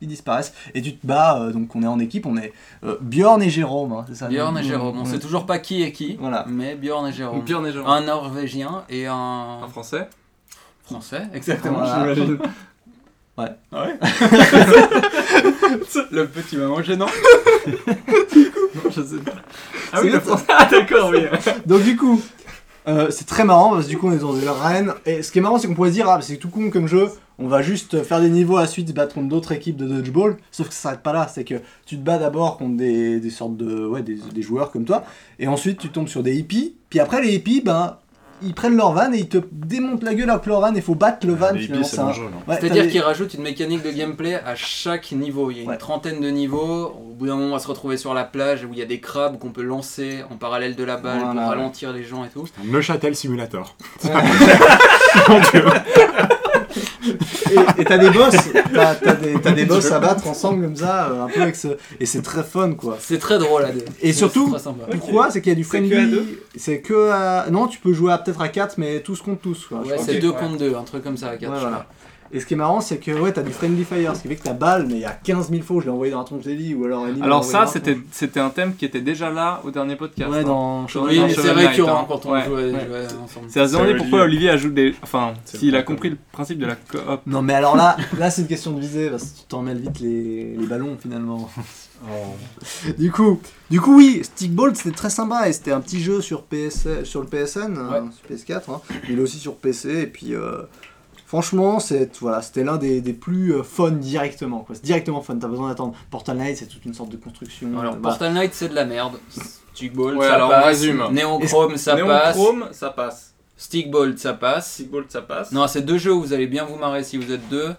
Speaker 4: ils disparaissent. Et tu te bats. euh, donc on est en équipe. On est euh, Bjorn et Jérôme. hein, c'est ça.
Speaker 6: Bjorn et Jérôme. On
Speaker 4: ouais.
Speaker 6: sait toujours pas qui est qui,
Speaker 4: Voilà.
Speaker 6: mais Bjorn et Jérôme.
Speaker 9: Bjorn et Jérôme.
Speaker 6: Un Norvégien et un
Speaker 3: En français
Speaker 6: Français, exactement.
Speaker 4: Voilà.
Speaker 3: J'imagine.
Speaker 6: Ah ouais Le petit maman gênant.
Speaker 3: Je sais pas. Ah oui,
Speaker 4: C'est
Speaker 3: le français. Ah d'accord, oui.
Speaker 4: Donc du coup, euh, c'est très marrant parce que du coup on est dans des arènes. Et ce qui est marrant c'est qu'on pourrait se dire ah c'est tout con comme jeu, on va juste faire des niveaux à la suite, se battre contre d'autres équipes de dodgeball. Sauf que ça s'arrête pas là, c'est que tu te bats d'abord contre des, des sortes de ouais des, des joueurs comme toi, et ensuite tu tombes sur des hippies. Puis après les hippies ben ils prennent leur van et ils te démontent la gueule avec leur van et faut battre le van
Speaker 7: Les
Speaker 4: finalement.
Speaker 7: c'est
Speaker 4: un-
Speaker 7: non
Speaker 4: Ouais,
Speaker 6: C'est-à-dire
Speaker 4: des-
Speaker 6: qu'il rajoute une mécanique de gameplay à chaque niveau. Il y a une
Speaker 4: Ouais.
Speaker 6: trentaine de niveaux. Au bout d'un moment, on va se retrouver sur la plage où il y a des crabes qu'on peut lancer en parallèle de la balle
Speaker 4: Voilà.
Speaker 6: pour ralentir les gens et tout.
Speaker 5: Un Neuchâtel Simulator.
Speaker 4: et t'as des boss, t'as t'as des, t'as des boss à battre ensemble comme ça, euh, un peu avec ce... et c'est très fun quoi.
Speaker 6: C'est très drôle à deux.
Speaker 4: Et surtout. Pourquoi? C'est qu'il y a du
Speaker 3: C'est que
Speaker 4: friendly.
Speaker 3: à deux?
Speaker 4: C'est que à... Non, tu peux jouer à peut-être à 4, mais tous contre tous. Quoi.
Speaker 6: Ouais, c'est
Speaker 3: Ok,
Speaker 6: 2
Speaker 3: ouais.
Speaker 6: contre 2, un truc comme ça à 4.
Speaker 4: Ouais, voilà. Et ce qui est marrant, c'est que ouais, t'as du friendly fire, ce qui fait que ta balle, mais il y a 15 000 fois où je l'ai envoyé dans la tronche d'Eli, ou alors m'a
Speaker 3: Alors ça, c'était un thème qui était déjà là au dernier podcast.
Speaker 4: Ouais,
Speaker 3: hein.
Speaker 4: dans
Speaker 6: Oui,
Speaker 3: dans
Speaker 6: mais c'est récurrent
Speaker 3: hein.
Speaker 6: quand on
Speaker 3: Ouais,
Speaker 6: jouait,
Speaker 3: ouais.
Speaker 6: jouait ensemble.
Speaker 3: C'est à se demander pourquoi
Speaker 7: Olivier.
Speaker 3: Ajoute des... Enfin, s'il a compris le principe de la coop.
Speaker 4: Non, mais alors là, là c'est une question de visée, parce que tu t'en mêles vite les, les ballons finalement. Du coup, du coup oui, Stickball c'était très sympa et c'était un petit jeu sur, PS, sur le PSN, euh,
Speaker 6: Ouais.
Speaker 4: sur PS4, hein. il est aussi sur PC et puis euh, franchement c'est voilà, c'était l'un des, des plus euh, fun directement. quoi. C'est directement fun, t'as besoin d'attendre. Portal Knight c'est toute une sorte de construction.
Speaker 6: Alors, Portal Knight, c'est de la merde. Stickball,
Speaker 3: Ouais,
Speaker 6: ça
Speaker 3: alors, on
Speaker 6: passe.
Speaker 3: résume.
Speaker 6: Néochrome, ça passe.
Speaker 3: Néochrome, ça passe.
Speaker 6: Stickball, ça passe.
Speaker 3: Sigbolt, ça passe.
Speaker 6: Non, c'est deux jeux où vous allez bien vous marrer si vous êtes deux.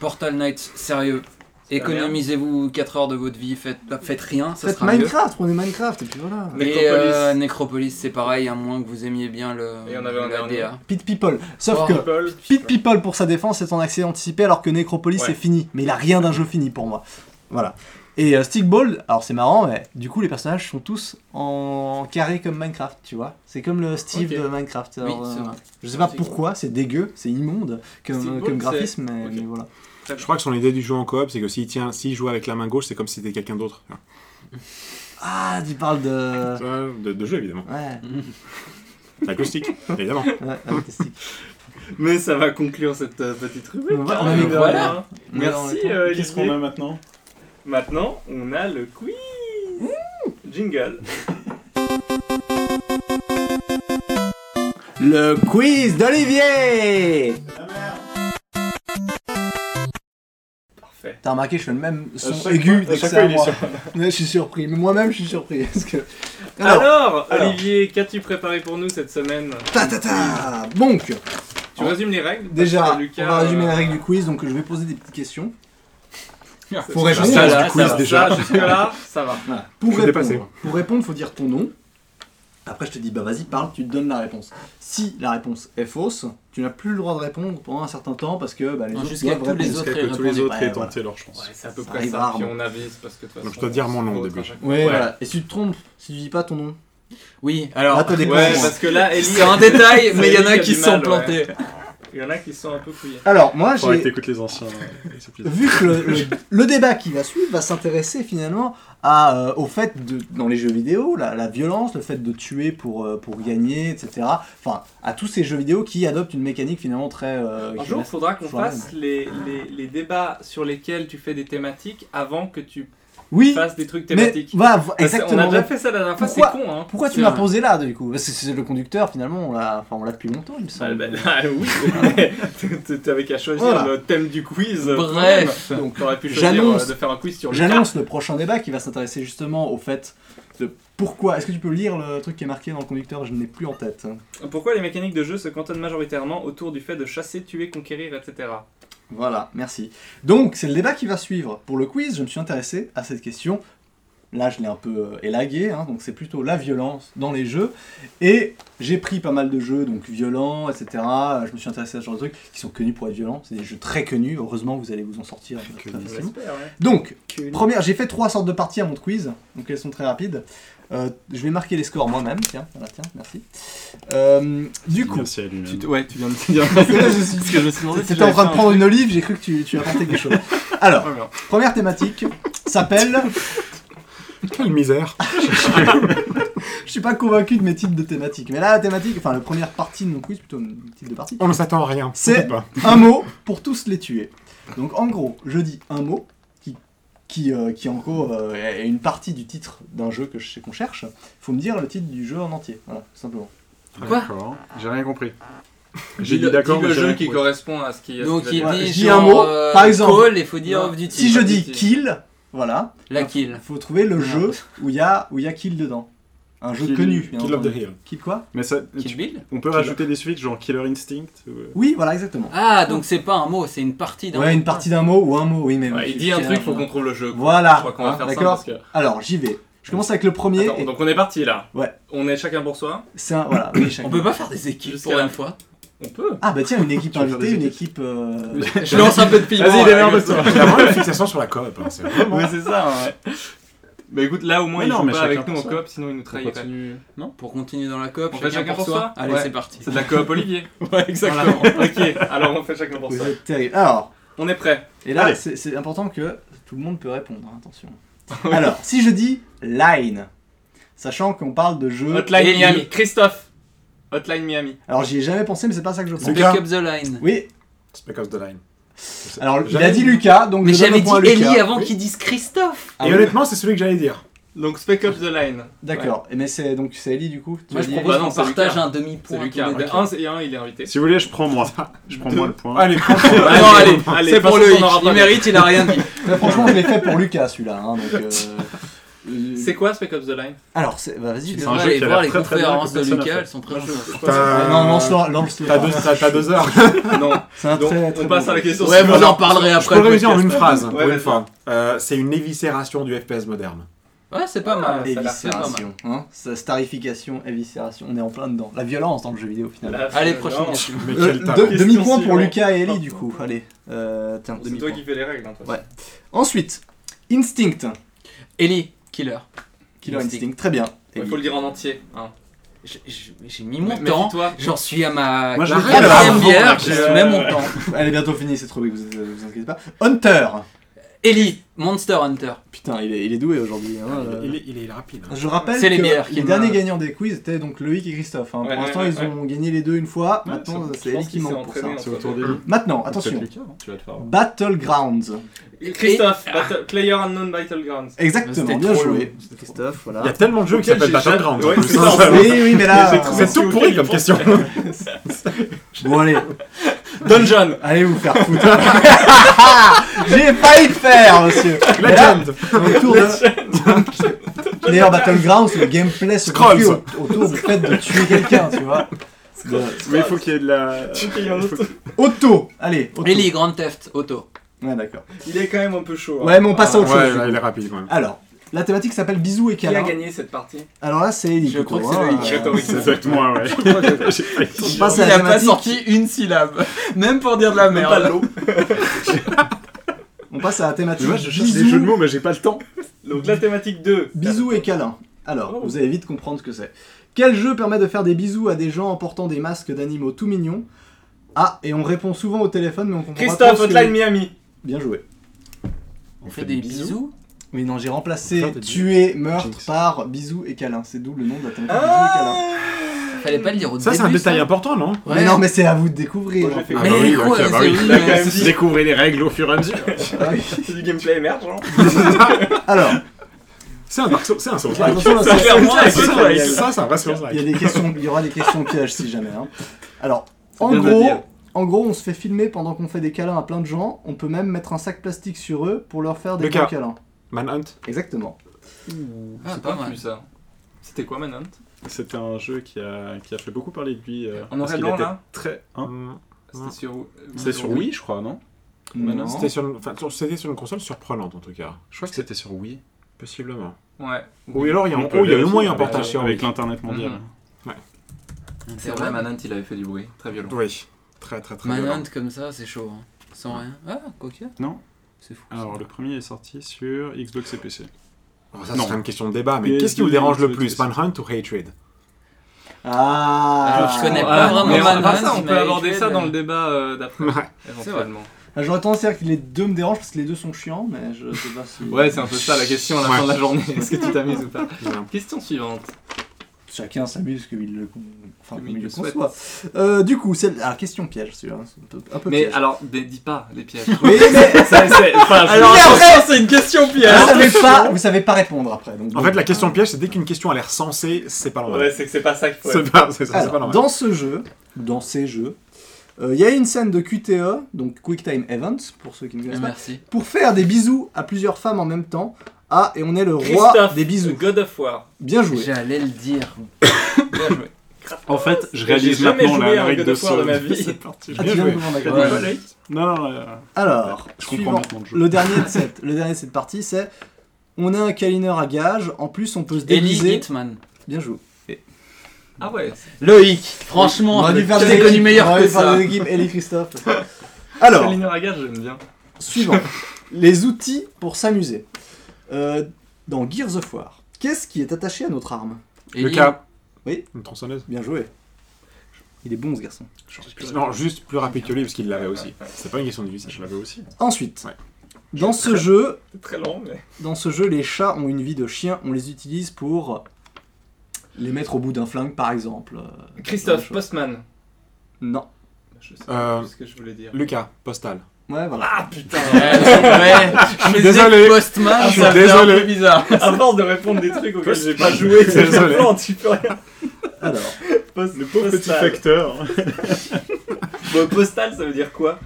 Speaker 6: Portal Knight, sérieux. Économisez-vous 4 heures de votre vie, faites, faites rien, ça
Speaker 4: Faites
Speaker 6: sera mieux.
Speaker 4: Minecraft, prenez Minecraft et puis voilà.
Speaker 6: Et
Speaker 3: Necropolis.
Speaker 6: euh, Necropolis, c'est pareil, à moins que vous aimiez bien le,
Speaker 3: Et on avait un dernier.
Speaker 6: DA.
Speaker 4: Pit People. Sauf
Speaker 6: Oh.
Speaker 4: que
Speaker 3: People,
Speaker 4: Pit People pour sa défense c'est en accès anticipé alors que Necropolis
Speaker 3: Ouais.
Speaker 4: c'est fini. Mais il a rien d'un jeu fini pour moi. Voilà. Et euh, Stickball, alors c'est marrant, mais du coup les personnages sont tous en carré comme Minecraft, tu vois. C'est comme le Steve de Minecraft. Alors, euh,
Speaker 6: vrai.
Speaker 4: Je sais pas pourquoi, c'est dégueu, c'est immonde comme, graphisme, mais voilà.
Speaker 5: Je crois que son idée du jeu en coop, c'est que s'il tient, s'il joue avec la main gauche, c'est comme si c'était quelqu'un d'autre.
Speaker 4: Ah, tu parles de.
Speaker 5: De, de jeu, évidemment.
Speaker 4: Ouais,
Speaker 5: Acoustique, évidemment.
Speaker 4: ouais, sticks.
Speaker 3: Mais ça va conclure cette euh, petite rubrique.
Speaker 4: On va-
Speaker 3: hein,
Speaker 4: on a mis
Speaker 3: mine de
Speaker 6: quoi,
Speaker 3: rien.
Speaker 6: là
Speaker 3: Merci euh,
Speaker 7: Qu'est-ce qu'on a maintenant
Speaker 3: Maintenant, on a le quiz. Jingle.
Speaker 4: Le quiz d'Olivier
Speaker 3: Parfait.
Speaker 4: T'as remarqué, je fais le même son
Speaker 7: À chaque
Speaker 4: aigu
Speaker 7: fois-
Speaker 4: dès
Speaker 7: à
Speaker 4: que c'est à moi. je suis surpris, mais moi-même je suis surpris. Parce que...
Speaker 3: Alors,
Speaker 4: alors.
Speaker 3: Olivier, qu'as-tu préparé pour nous cette semaine
Speaker 4: Ta ta ta Donc,
Speaker 3: Tu résumes les règles
Speaker 4: déjà,
Speaker 3: Lucas,
Speaker 4: on va résumer
Speaker 3: euh,
Speaker 4: les règles du quiz, donc je vais poser des petites questions.
Speaker 3: c'est-
Speaker 4: Faut répondre.
Speaker 6: Ça, là,
Speaker 5: du quiz,
Speaker 6: ça va.
Speaker 5: déjà.
Speaker 3: Ça, jusque-là, ça va.
Speaker 4: Voilà. Pour répondre, pour répondre, faut dire ton nom. Après, je te dis, bah vas-y, parle, tu te donnes la réponse. Si la réponse est fausse, tu n'as plus le droit de répondre pendant un certain temps parce que bah, les
Speaker 6: Non,
Speaker 4: autres
Speaker 6: jusqu'à tous les autres
Speaker 7: que tous les
Speaker 6: répondu.
Speaker 7: autres
Speaker 4: Ouais,
Speaker 7: aient tenté
Speaker 4: voilà.
Speaker 7: leur chance.
Speaker 3: Ouais, c'est à peu
Speaker 4: Ça
Speaker 3: près ça.
Speaker 4: rarement.
Speaker 3: Puis on avise parce que de toute façon.
Speaker 5: Donc je dois dire mon nom au début.
Speaker 4: Ouais, voilà. Et si tu te trompes, si tu dis pas ton nom,
Speaker 6: Oui, alors,
Speaker 4: là t'as des
Speaker 3: Ouais, parce que là, Ellie,
Speaker 6: c'est un détail, mais il y en a qui se sont
Speaker 3: mal, ouais.
Speaker 6: plantés.
Speaker 3: Il y en a qui sont un peu fouillés.
Speaker 4: Alors, moi, j'ai
Speaker 7: t'écoutes les anciens euh,
Speaker 4: vu que le, le- le débat qui va suivre va s'intéresser finalement à, euh, au fait de, dans les jeux vidéo, la, la violence, le fait de tuer pour, euh, pour gagner, etc. Enfin, à tous ces jeux vidéo qui adoptent une mécanique finalement très. euh,
Speaker 3: Un jour, il faudra qu'on fasse les, les, les débats sur lesquels tu fais des thématiques avant que tu
Speaker 4: Oui,
Speaker 3: fasses des trucs
Speaker 4: mais
Speaker 3: thématiques.
Speaker 4: exactement.
Speaker 3: On a déjà fait ça la dernière fois, c'est
Speaker 4: Pourquoi-
Speaker 3: con, hein.
Speaker 4: Pourquoi tu
Speaker 6: vrai.
Speaker 4: posé là du coup? Parce que c'est le conducteur finalement, on l'a enfin, on l'a depuis longtemps, il me semble.
Speaker 3: bah, ah, oui, mais t'avais qu'à choisir
Speaker 4: Voilà.
Speaker 3: le thème du quiz. euh,
Speaker 6: Bref.
Speaker 3: donc t'aurais pu choisir
Speaker 4: J'annonce-
Speaker 3: euh, de faire un quiz sur le
Speaker 4: J'annonce le prochain débat qui va s'intéresser justement au fait de pourquoi. Est-ce que tu peux lire le truc qui est marqué dans le conducteur? Je ne l'ai plus en tête.
Speaker 3: Pourquoi les mécaniques de jeu se cantonnent majoritairement autour du fait de chasser, tuer, conquérir, etc.
Speaker 4: Voilà, merci. Donc, c'est le débat qui va suivre. Pour le quiz, je me suis intéressé à cette question. Là, je l'ai un peu euh, élagué, hein, donc c'est plutôt la violence dans les jeux. Et j'ai pris pas mal de jeux, donc violents, etc. Je me suis intéressé à ce genre de trucs qui sont connus pour être violents. C'est des jeux très connus. Heureusement, vous allez vous en sortir
Speaker 3: l'espère, ouais.
Speaker 4: Donc, première, j'ai fait trois sortes de parties à mon quiz, donc elles sont très rapides. Euh, je vais marquer les scores moi-même, tiens, voilà, tiens, merci. Euh, du coup,
Speaker 7: Merci à lui-même.
Speaker 3: Tu Ouais, tu viens de te dire.
Speaker 4: que je
Speaker 3: me suis demandé
Speaker 4: T'étais en train de prendre une olive, j'ai cru que tu, tu apportais quelque chose. Alors, première thématique s'appelle.
Speaker 5: Quelle misère.
Speaker 4: Je suis pas convaincu de mes titres de thématiques, mais là la thématique, enfin la première partie de mon quiz, plutôt une titre de partie,
Speaker 5: On ne s'attend à rien.
Speaker 4: C'est- un mot pour tous les tuer. Donc en gros, je dis un mot qui, euh, qui en gros euh, est une partie du titre d'un jeu que je sais qu'on cherche. Il faut me dire le titre du jeu en entier, voilà, tout simplement.
Speaker 6: Quoi
Speaker 7: D'accord. J'ai rien compris. J'ai
Speaker 3: le-
Speaker 7: dit d'accord, mais
Speaker 3: le
Speaker 7: j'ai
Speaker 3: jeu
Speaker 7: rien
Speaker 3: qui
Speaker 7: compris.
Speaker 3: correspond à ce qui. à ce
Speaker 6: Donc
Speaker 3: qui
Speaker 6: il
Speaker 3: va
Speaker 4: Ouais,
Speaker 3: dire.
Speaker 6: dit
Speaker 4: je dis
Speaker 6: genre,
Speaker 4: un mot,
Speaker 6: euh,
Speaker 4: par exemple.
Speaker 6: Call, il faut dire
Speaker 3: Non.
Speaker 6: of Duty.
Speaker 4: Si je dis kill, voilà,
Speaker 6: La
Speaker 4: il
Speaker 6: kill.
Speaker 4: faut trouver le jeu où il y a, où il y a kill dedans. Un jeu
Speaker 7: Kill-
Speaker 4: connu.
Speaker 5: Kill of the. Hill.
Speaker 4: Kill quoi?
Speaker 7: Mais ça,
Speaker 6: Kill
Speaker 7: tu-
Speaker 6: Bill?
Speaker 7: On peut rajouter des suffixes genre Killer Instinct ou- euh,
Speaker 4: Oui, voilà, exactement.
Speaker 6: Ah, donc c'est pas un mot, c'est une partie d'un
Speaker 4: Ouais,
Speaker 6: mot.
Speaker 4: une partie d'un mot ou un mot, oui, mais.
Speaker 3: Ouais, il dit un truc, faut qu'on trouve le jeu. quoi.
Speaker 4: Voilà,
Speaker 3: Je crois qu'on va
Speaker 4: hein,
Speaker 3: faire ça parce que.
Speaker 4: Alors, j'y vais. Je commence avec le premier.
Speaker 3: Attends,
Speaker 4: et
Speaker 3: donc on est parti là.
Speaker 4: Ouais.
Speaker 3: On est chacun pour soi.
Speaker 4: C'est un. Voilà.
Speaker 6: On peut pas faire des équipes
Speaker 3: Jusqu'à
Speaker 6: pour
Speaker 3: la-
Speaker 6: une fois.
Speaker 3: On peut.
Speaker 4: Ah, bah tiens, une équipe invitée, une équipe. euh,
Speaker 6: Je lance un peu de piment.
Speaker 3: Vas-y,
Speaker 6: ouais,
Speaker 3: démerde-toi.
Speaker 5: Il y a vraiment une fixation sur la coop. hein, c'est vraiment-
Speaker 3: Ouais, c'est ça. ouais. Bah écoute, là au moins
Speaker 7: Mais
Speaker 3: il
Speaker 7: non,
Speaker 3: joue
Speaker 7: mais
Speaker 3: pas avec nous en coop, sinon il nous
Speaker 7: continue. Non
Speaker 6: Pour continuer dans la coop,
Speaker 3: On fait chacun pour soi
Speaker 6: Allez,
Speaker 3: Ouais.
Speaker 6: c'est parti.
Speaker 3: C'est de la coop Olivier.
Speaker 6: Ouais, exactement.
Speaker 3: Voilà. ok, alors on fait chacun pour
Speaker 4: Vous
Speaker 3: soi.
Speaker 4: êtes terrible. Alors,
Speaker 3: On est prêt.
Speaker 4: et là, c'est important que tout le monde peut répondre, hein, attention. Alors, si je dis line, sachant qu'on parle de jeu.
Speaker 3: Hotline
Speaker 6: Et-
Speaker 3: Miami. Christophe. Hotline Miami.
Speaker 4: Alors, j'y ai jamais pensé, mais c'est pas ça que je pense.
Speaker 6: Pick up the line.
Speaker 4: Oui,
Speaker 5: Spec of the Line.
Speaker 4: Alors il a dit Lucas, donc
Speaker 6: Mais
Speaker 4: je
Speaker 6: j'avais
Speaker 4: le
Speaker 6: dit
Speaker 4: point à Lucas.
Speaker 6: Ellie avant
Speaker 4: Oui.
Speaker 6: qu'ils disent Christophe.
Speaker 4: Ah
Speaker 5: Et
Speaker 4: oui.
Speaker 5: honnêtement, c'est celui que j'allais dire.
Speaker 3: Donc Spec Ops The Line.
Speaker 4: D'accord, et mais c'est donc c'est Ellie du coup tu
Speaker 6: Moi,
Speaker 4: as
Speaker 6: je
Speaker 4: dit
Speaker 6: propose
Speaker 3: Bah non,
Speaker 6: qu'on
Speaker 3: c'est
Speaker 6: partage
Speaker 3: Lucas.
Speaker 6: un demi-point.
Speaker 3: C'est Lucas.
Speaker 6: tous les deux.
Speaker 3: Un, c'est- et un, il est invité.
Speaker 7: Si vous voulez, je prends moi. Je prends moi le point.
Speaker 5: Allez, prends
Speaker 3: Allez,
Speaker 6: non, allez,
Speaker 3: allez,
Speaker 6: c'est pour le
Speaker 3: qu'on
Speaker 6: hic.
Speaker 3: aura pas
Speaker 6: Il
Speaker 3: de-
Speaker 6: mérite, il a rien dit.
Speaker 4: Franchement, je l'ai fait pour Lucas celui-là. Hein, donc, euh,
Speaker 3: C'est quoi Spec Ops The Line
Speaker 4: Alors, bah, vas-y.
Speaker 7: Un
Speaker 6: devrais aller voir les
Speaker 7: très, très
Speaker 6: conférences
Speaker 7: que
Speaker 6: de Lucas, elles sont très bonnes.
Speaker 5: T'as-
Speaker 4: Non, lance-le, lance-le.
Speaker 5: T'as deux, deux heures.
Speaker 3: Non.
Speaker 4: C'est un
Speaker 3: Donc,
Speaker 4: très, très
Speaker 3: on passe à la question
Speaker 6: Ouais, vous en parlerez
Speaker 5: Je
Speaker 6: après.
Speaker 5: peux le
Speaker 6: le
Speaker 5: réussir en une phrase,
Speaker 3: Ouais,
Speaker 5: pour une
Speaker 3: vas-y.
Speaker 5: fois. Euh, c'est une éviscération du FPS moderne.
Speaker 6: Ouais, c'est pas mal.
Speaker 4: Éviscération, hein starification, éviscération, on est en plein dedans. La violence dans le jeu vidéo finalement.
Speaker 6: Allez, prochaine question.
Speaker 4: Euh, Demi-point pour. Lucas et Ellie du coup. Allez, euh, tiens,
Speaker 3: C'est toi qui fais les règles. hein.
Speaker 4: Ouais. Ensuite, Instinct.
Speaker 6: Ellie, killer.
Speaker 4: Killer
Speaker 6: Instinct.
Speaker 4: Instinct, très bien.
Speaker 3: Il faut le dire en entier. hein.
Speaker 6: J'ai- mis mon
Speaker 3: Mais-
Speaker 6: temps. J'en suis à ma
Speaker 7: Moi, je
Speaker 6: quatrième bière. J'ai même mon temps.
Speaker 4: Elle est bientôt finie cette rubrique, vous, euh, vous inquiétez pas. Hunter.
Speaker 6: Ellie, Monster Hunter.
Speaker 4: Putain, il est, il est doué aujourd'hui. hein, euh.
Speaker 5: Il est, il est- il est rapide. hein.
Speaker 4: Je rappelle
Speaker 6: C'est les
Speaker 4: que les derniers gagnants des quiz étaient donc Loïc et Christophe. hein.
Speaker 3: Ouais,
Speaker 4: pour l'instant,
Speaker 3: ouais,
Speaker 4: ils
Speaker 3: ouais,
Speaker 4: ont gagné les deux une fois.
Speaker 7: Ouais,
Speaker 4: Maintenant,
Speaker 7: c'est-
Speaker 4: Ellie qui manque pour ça. Maintenant, attention. Battlegrounds.
Speaker 3: Christophe, Battle- Player Unknown Battlegrounds.
Speaker 4: Exactement, bien joué. Christophe,
Speaker 5: Il y a
Speaker 4: voilà.
Speaker 5: tellement de jeux qui s'appellent Battlegrounds.
Speaker 4: Oui, oui, mais là. Euh,
Speaker 5: C'est tout pourri comme question.
Speaker 4: Bon, allez,
Speaker 3: Dungeon.
Speaker 4: allez vous faire foutre. J'ai failli le faire, monsieur. Là,
Speaker 5: Legend.
Speaker 4: autour de. Player Battlegrounds, le gameplay se au- autour du fait de tuer quelqu'un, tu vois. De-
Speaker 7: Mais il faut qu'il y ait de la.
Speaker 4: Auto Allez, auto.
Speaker 6: Ellie, Grand Theft Auto.
Speaker 4: Ouais, d'accord.
Speaker 3: Il est quand même un peu chaud. hein.
Speaker 4: Ouais, mais on passe à autre
Speaker 5: Ouais,
Speaker 4: chose.
Speaker 5: il est rapide quand même.
Speaker 4: Alors, la thématique s'appelle bisous et
Speaker 3: Qui a
Speaker 4: câlins.
Speaker 3: gagné cette partie
Speaker 4: Alors là, c'est Ellie.
Speaker 6: Je crois que c'est Loïc.
Speaker 7: C'est exactement moi, ouais.
Speaker 4: On passe à
Speaker 6: Il
Speaker 4: la
Speaker 6: a pas sorti une syllabe. Même pour dire de la
Speaker 3: Même pas
Speaker 6: merde.
Speaker 3: l'eau.
Speaker 4: On passe à la thématique.
Speaker 7: Moi, je cherche
Speaker 4: bisous,
Speaker 7: des jeux de mots, mais j'ai pas le temps.
Speaker 3: Donc la thématique 2.
Speaker 4: bisous et câlins. Alors,
Speaker 3: Oh.
Speaker 4: vous allez vite comprendre ce que c'est. Quel jeu permet de faire des bisous à des gens en portant des masques d'animaux tout mignons? Ah, et on répond souvent au téléphone, mais on comprend pas
Speaker 3: Christophe,
Speaker 4: ce que-
Speaker 3: Hotline Miami.
Speaker 4: Bien joué.
Speaker 6: On fait des bisous?
Speaker 4: Oui, non, j'ai remplacé tuer, meurtre
Speaker 7: Jinx.
Speaker 4: par bisous et câlins. C'est d'où le nom de la thématique
Speaker 3: Ah
Speaker 6: Fallait pas le dire au
Speaker 5: Ça,
Speaker 6: début.
Speaker 5: c'est un détail
Speaker 6: ça.
Speaker 5: important, non.
Speaker 6: Ouais.
Speaker 4: Mais non, mais c'est à vous de découvrir.
Speaker 3: Moi, j'ai fait
Speaker 5: Ah
Speaker 6: Mais
Speaker 5: bah oui,
Speaker 6: quoi,
Speaker 5: ok,
Speaker 6: c'est
Speaker 5: bah oui.
Speaker 6: oui,
Speaker 3: Il a quand
Speaker 6: mais
Speaker 3: même
Speaker 6: si-
Speaker 3: dit.
Speaker 7: Découvrez les règles au fur et à mesure.
Speaker 4: Ah oui.
Speaker 3: C'est du gameplay émergent.
Speaker 4: Alors,
Speaker 5: C'est un Dark Souls, c'est un Souls.
Speaker 4: attention, là,
Speaker 3: Ça,
Speaker 4: c'est-
Speaker 3: clairement,
Speaker 4: il y a-
Speaker 5: Ça, c'est un vrai Souls.
Speaker 4: Il y a des questions, il y aura des questions pièges si jamais. hein. Alors, en
Speaker 3: bien de le
Speaker 4: gros,
Speaker 3: dire.
Speaker 4: en gros, on se fait filmer pendant qu'on fait des câlins à plein de gens. On peut même mettre un sac plastique sur eux pour leur faire des
Speaker 5: Le cas.
Speaker 4: gros câlins.
Speaker 5: Manhunt.
Speaker 4: Exactement.
Speaker 6: Ah,
Speaker 3: C'est
Speaker 6: pas
Speaker 3: pas
Speaker 6: mal.
Speaker 3: plus ça. C'était quoi Manhunt?
Speaker 7: C'était un jeu qui a, qui a fait beaucoup parler de lui. euh,
Speaker 3: En noir et blanc là
Speaker 7: Très. Hein
Speaker 5: Hum,
Speaker 3: C'était sur.
Speaker 7: C'était sur Wii, je crois, non
Speaker 4: Non.
Speaker 5: C'était sur, une- enfin, sur- c'était sur une console surprenante en tout cas.
Speaker 7: Je crois que c'était sur Wii.
Speaker 5: Possiblement.
Speaker 3: Ouais.
Speaker 5: Ou alors il y a,
Speaker 7: On
Speaker 5: oh, il y a eu
Speaker 7: vérifier
Speaker 5: moins un
Speaker 7: avec-
Speaker 5: portage sur
Speaker 7: Avec
Speaker 5: Wii.
Speaker 7: l'internet mondial.
Speaker 3: Mhm. C'est
Speaker 6: C'est
Speaker 3: vrai,
Speaker 6: vrai,
Speaker 3: Manhunt il avait fait du bruit. Très violent.
Speaker 5: Oui. Très très très violent.
Speaker 6: Manhunt comme ça, c'est chaud. hein. Sans rien. Ah, quoique.
Speaker 7: Non.
Speaker 6: C'est fou.
Speaker 7: Alors, le premier est sorti sur Xbox et PC.
Speaker 5: Alors, ça, serait une question de débat, mais
Speaker 7: PS2,
Speaker 5: qu'est-ce qui vous dérange le plus,
Speaker 7: c'est.
Speaker 5: Manhunt ou Hatred?
Speaker 4: Ah.
Speaker 6: Je connais pas
Speaker 3: Ah,
Speaker 6: vraiment
Speaker 3: mais à part
Speaker 6: Manhunt,
Speaker 3: ça, on peut aborder
Speaker 6: Hatred,
Speaker 3: ça dans le débat euh, d'après,
Speaker 5: Ouais.
Speaker 3: éventuellement.
Speaker 4: J'aurais tendance à dire que les deux me dérangent parce que les deux sont chiants, mais je sais pas si.
Speaker 3: Ouais, c'est un peu ça la question à la
Speaker 5: Ouais.
Speaker 3: fin de la journée. Est-ce que tu t'amuses ou pas? Question suivante.
Speaker 4: Chacun s'amuse comme il le, enfin,
Speaker 3: Comme il le
Speaker 4: conçoit. Euh, du coup, c'est alors question piège, celui-là. c'est un peu, un peu
Speaker 3: Mais
Speaker 4: piège.
Speaker 3: alors, mais dis pas les pièges.
Speaker 4: Oui, mais
Speaker 3: Ça, c'est- enfin,
Speaker 6: Alors, c'est une question
Speaker 4: vous
Speaker 6: piège.
Speaker 4: savez pas, vous savez pas répondre après. Donc
Speaker 5: En fait, la question piège, c'est dès qu'une question a l'air sensée, c'est pas normal.
Speaker 3: Ouais, c'est que c'est pas ça qu'il faut.
Speaker 5: C'est pas, c'est ça, c'est
Speaker 4: Alors,
Speaker 5: pas normal.
Speaker 4: dans ce jeu, dans ces jeux, euh, il y a une scène de QTE, donc Quick Time Events, pour ceux qui ne connaissent pas,
Speaker 6: Merci.
Speaker 4: pour faire des bisous à plusieurs femmes en même temps. Ah, et on est le roi
Speaker 3: Christophe,
Speaker 4: des bisous.
Speaker 3: God of War.
Speaker 4: Bien joué.
Speaker 6: J'allais le dire.
Speaker 3: Bien joué.
Speaker 7: En fait, je réalise maintenant
Speaker 3: joué
Speaker 7: la
Speaker 3: à
Speaker 7: règle de
Speaker 3: War de ma vie.
Speaker 7: C'est parti.
Speaker 4: Ah,
Speaker 7: Bien joué.
Speaker 6: Ouais.
Speaker 7: Non, non, euh,
Speaker 4: Alors,
Speaker 7: je comprends
Speaker 4: suivant,
Speaker 7: maintenant le jeu.
Speaker 4: le dernier de cette, le dernier de cette partie, c'est on a un câlineur à gage. En plus, on peut se
Speaker 6: Ellie
Speaker 4: déguiser.
Speaker 6: Hitman.
Speaker 4: Bien joué.
Speaker 3: Ah ouais.
Speaker 6: Loïc. Franchement,
Speaker 4: on dû faire des
Speaker 6: connu meilleur que ça.
Speaker 4: Ellie Christophe. Alors,
Speaker 3: Kalinor Agage, j'aime bien.
Speaker 4: suivant. Les outils pour s'amuser. Euh, Dans Gears of War, qu'est-ce qui est attaché à notre arme
Speaker 5: Le
Speaker 6: Ellie,
Speaker 5: cas.
Speaker 4: Oui.
Speaker 5: Une tronçonneuse.
Speaker 4: Bien joué. Il est bon ce garçon.
Speaker 5: Non, juste plus rapide que lui parce qu'il l'avait aussi. C'est pas une question difficile.
Speaker 7: Je l'avais aussi.
Speaker 4: Ensuite,
Speaker 5: Ouais.
Speaker 4: dans ce jeu,
Speaker 3: C'est très long, mais.
Speaker 4: dans ce jeu, les chats ont une vie de chien. On les utilise pour les mettre au bout d'un flingue, par exemple. Euh,
Speaker 3: Christophe. Postman.
Speaker 4: Non.
Speaker 3: Je sais
Speaker 5: Euh,
Speaker 3: pas ce que je voulais dire.
Speaker 5: Lucas, postal.
Speaker 4: Ouais, voilà.
Speaker 3: Ah putain
Speaker 6: Ouais, ouais, je disais
Speaker 5: désolé.
Speaker 6: Postman,
Speaker 5: Je suis
Speaker 6: ça faisait un
Speaker 5: désolé.
Speaker 6: peu bizarre.
Speaker 3: À force de répondre des trucs auxquels j'ai pas joué, c'est
Speaker 5: Désolé.
Speaker 3: tu peux rien.
Speaker 4: Alors,
Speaker 3: Post-
Speaker 7: Le pauvre petit
Speaker 3: postal.
Speaker 7: facteur.
Speaker 3: Bon, postal, ça veut dire quoi?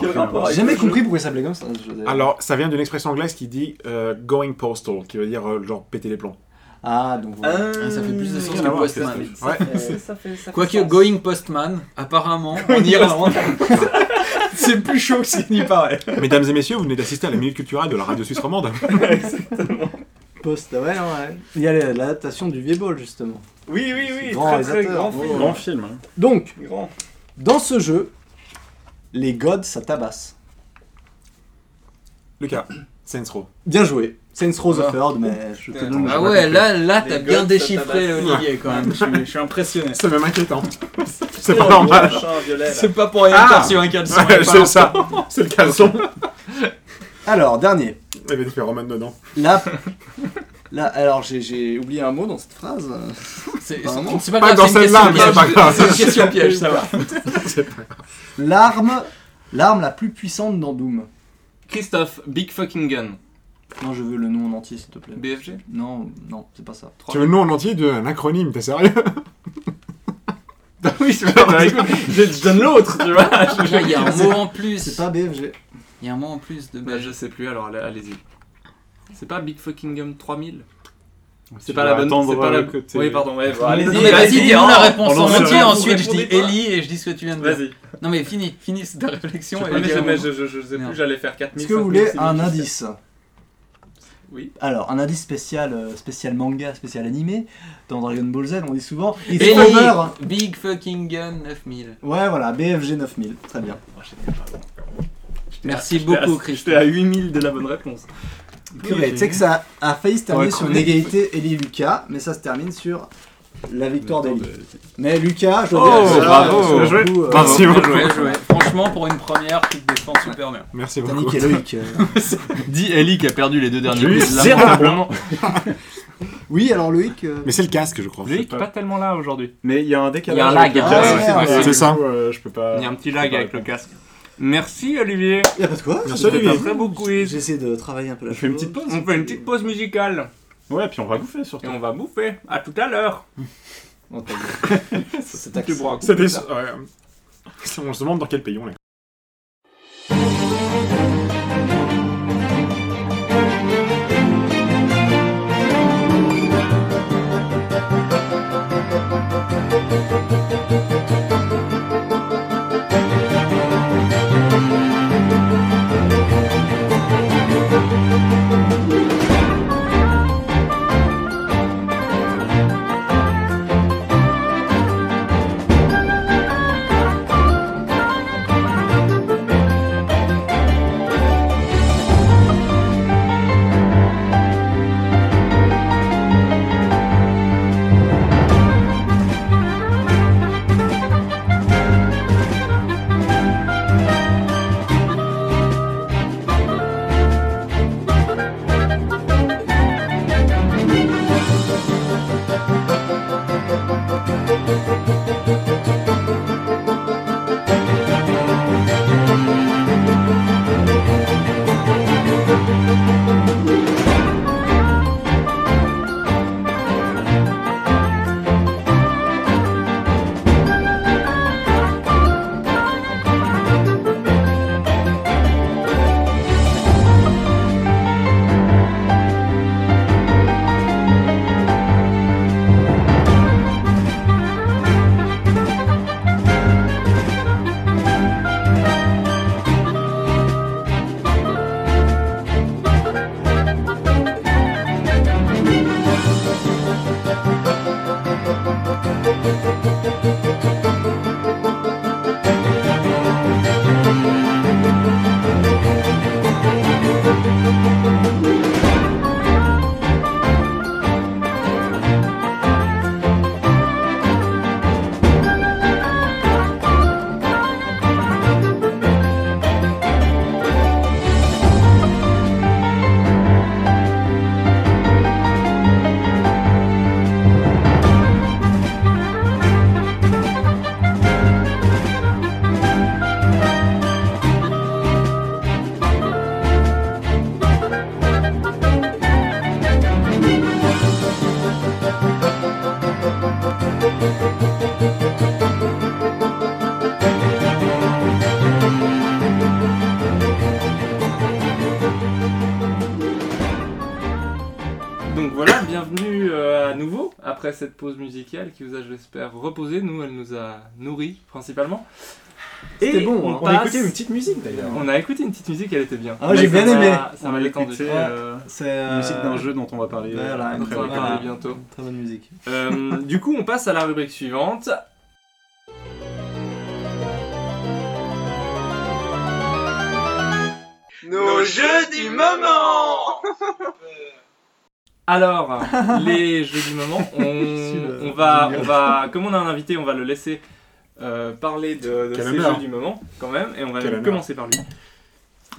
Speaker 3: Quel
Speaker 7: Enfin,
Speaker 3: rapport
Speaker 4: j'ai jamais compris pourquoi ça s'appelait comme ça. je-
Speaker 5: Alors, ça vient d'une expression anglaise qui dit euh, going postal, qui veut dire euh, genre péter les plombs.
Speaker 4: Ah, donc voilà.
Speaker 3: Ah,
Speaker 6: ça fait plus de sens
Speaker 5: que
Speaker 3: ça
Speaker 6: Postman.
Speaker 3: fait-
Speaker 5: Ouais.
Speaker 3: ça fait- ça fait- ça fait
Speaker 6: Quoique
Speaker 3: sens.
Speaker 6: Going Postman, apparemment, en Irlande, c'est plus chaud que ce qu'il n'y paraît.
Speaker 5: Mesdames et messieurs, vous venez d'assister à la minute culturelle de la radio suisse romande.
Speaker 4: Post, ouais, ouais. Il y a la- l'adaptation du V-Ball, justement.
Speaker 3: Oui, oui, oui,
Speaker 4: Grand
Speaker 3: très grand film.
Speaker 7: Grand film. hein.
Speaker 4: Donc,
Speaker 3: Grand.
Speaker 4: dans ce jeu, les gods, ça tabasse.
Speaker 5: Lucas, Saints Row.
Speaker 4: Bien joué. Saints Row the
Speaker 6: Ah.
Speaker 4: Third, mais je te donne le
Speaker 6: Ah ouais, là, là t'as bien déchiffré Olivier quand même. Je suis, je suis impressionné.
Speaker 5: C'est même inquiétant. C'est pas normal.
Speaker 6: C'est pas pour rien
Speaker 5: Ah.
Speaker 6: reçu un caleçon.
Speaker 5: C'est ça. C'est le caleçon.
Speaker 4: Alors, dernier.
Speaker 5: Il y avait des phéromones dedans.
Speaker 4: Là, là alors j'ai- oublié un mot dans cette phrase.
Speaker 6: C'est pas
Speaker 5: Pas
Speaker 6: grave,
Speaker 5: dans
Speaker 6: c'est une
Speaker 5: celle-là, mais c'est pas
Speaker 6: piège.
Speaker 5: grave.
Speaker 6: C'est une question piège, ça va.
Speaker 4: L'arme, l'arme la plus puissante dans Doom.
Speaker 3: Christophe, Big Fucking Gun.
Speaker 4: Non, je veux le nom en entier, s'il te plaît.
Speaker 3: BFG
Speaker 4: Non, non, c'est pas ça.
Speaker 5: Tu veux le nom en entier d'un acronyme, t'es sérieux?
Speaker 3: Oui, je je, je donne l'autre, tu vois.
Speaker 6: Il y a un mot en
Speaker 4: C'est
Speaker 6: plus.
Speaker 4: pas BFG.
Speaker 6: Il y a un mot en plus de
Speaker 3: Bah, je sais plus, alors allez- allez-y. C'est pas Big Fucking Gun 3000 C'est pas la bonne. C'est pas la.
Speaker 7: côté-
Speaker 3: Oui, pardon, ouais, allez-y.
Speaker 6: vas-y,
Speaker 3: hein.
Speaker 6: la réponse
Speaker 7: on en
Speaker 6: entier, ensuite je dis Ellie et je dis ce que tu viens de dire.
Speaker 3: Vas-y.
Speaker 6: Non mais finis, finis ta réflexion
Speaker 3: mais
Speaker 6: dis
Speaker 3: je, sais plus, j'allais faire 4000.
Speaker 4: Est-ce que vous
Speaker 3: 5000,
Speaker 4: voulez
Speaker 3: 6000,
Speaker 4: un indice
Speaker 3: Oui.
Speaker 4: Alors, un indice spécial, euh, spécial manga, spécial animé. Dans Dragon Ball Z, on dit souvent It's
Speaker 6: Ellie,
Speaker 4: over
Speaker 6: Big fucking gun 9000.
Speaker 4: Ouais, voilà, BFG 9000. Très bien.
Speaker 6: Merci
Speaker 3: J'étais à-
Speaker 6: beaucoup Christophe.
Speaker 3: J'étais à 8000 de la bonne réponse.
Speaker 4: Purée, tu sais que ça a failli se terminer
Speaker 7: Ouais,
Speaker 4: sur une égalité Ellie-Lucas, mais ça se termine sur la victoire d'Ellie. Mais Lucas, je
Speaker 5: Oh, bravo.
Speaker 7: Bien joué.
Speaker 4: coup, euh,
Speaker 5: Merci
Speaker 6: Bien
Speaker 5: beaucoup.
Speaker 6: joué, joué. Franchement pour une première tu te défends super bien.
Speaker 5: Merci
Speaker 4: T'as
Speaker 5: beaucoup.
Speaker 4: niqué Loïc. euh.
Speaker 10: Dis Ellie qui a perdu les deux derniers
Speaker 7: zéro
Speaker 10: lamentablement.
Speaker 4: Oui, alors Loïc. euh,
Speaker 5: Mais c'est le casque, je crois.
Speaker 9: Loïc, pas tellement là aujourd'hui.
Speaker 7: Mais il y a un décalage.
Speaker 9: Il y a un lag,
Speaker 5: c'est ça.
Speaker 7: euh, je peux pas.
Speaker 9: Il y a un petit lag
Speaker 7: pas
Speaker 9: avec le casque. Merci Olivier.
Speaker 4: Y'a pas de quoi
Speaker 5: Merci, Olivier.
Speaker 4: un
Speaker 9: Très beau quiz.
Speaker 4: J'essaie de travailler un peu la
Speaker 7: On fait une
Speaker 4: chose.
Speaker 7: petite pause
Speaker 9: On fait une petite pause musicale
Speaker 7: Ouais, puis on va bouffer surtout.
Speaker 9: et on va bouffer. À tout à l'heure.
Speaker 4: Oh, ta gueule. C'est.
Speaker 5: C'était. Ouais. On se demande dans quel pays on est.
Speaker 3: cette pause musicale qui vous a, j'espère, reposé. Nous, elle nous a nourris principalement.
Speaker 4: C'était
Speaker 3: Et
Speaker 4: bon,
Speaker 3: on,
Speaker 4: hein.
Speaker 7: On a écouté une petite musique d'ailleurs.
Speaker 3: On a écouté une petite musique, elle était bien.
Speaker 4: Ah, j'ai bien aimé.
Speaker 3: Ça m'a
Speaker 7: a
Speaker 3: détendu.
Speaker 7: euh,
Speaker 4: C'est
Speaker 7: une
Speaker 4: euh,
Speaker 7: musique d'un jeu dont on va parler euh,
Speaker 4: voilà,
Speaker 7: après.
Speaker 3: On va
Speaker 7: la
Speaker 3: parler bientôt.
Speaker 4: Très bonne musique.
Speaker 3: Euh, du coup, on passe à la rubrique suivante.
Speaker 9: Nos jeux du moment
Speaker 3: Alors, les jeux du moment, on, va, on va, comme on a un invité, on va le laisser euh, parler de, de ces jeux du moment, quand même, et on va commencer par lui.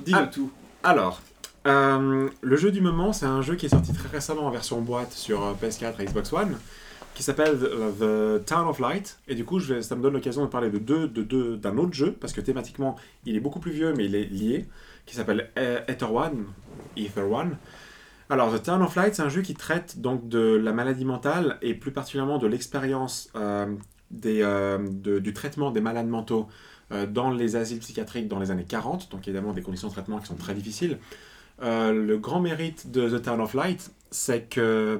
Speaker 3: Dis-le
Speaker 5: Ah.
Speaker 3: tout.
Speaker 5: Alors, euh, le jeu du moment, c'est un jeu qui est sorti très récemment en version boîte sur euh, PS4 et Xbox One, qui s'appelle The, The Town of Light. Et du coup, je vais- ça me donne l'occasion de parler de deux, de deux, d'un autre jeu, parce que thématiquement, il est beaucoup plus vieux, mais il est lié, qui s'appelle Ether One, Ether One. Alors, The Town of Light, c'est un jeu qui traite donc de la maladie mentale et plus particulièrement de l'expérience euh, des, euh, de- du traitement des malades mentaux euh, dans les asiles psychiatriques dans les années 40, donc évidemment des conditions de traitement qui sont très difficiles. Le grand mérite de The Town of Light, c'est que,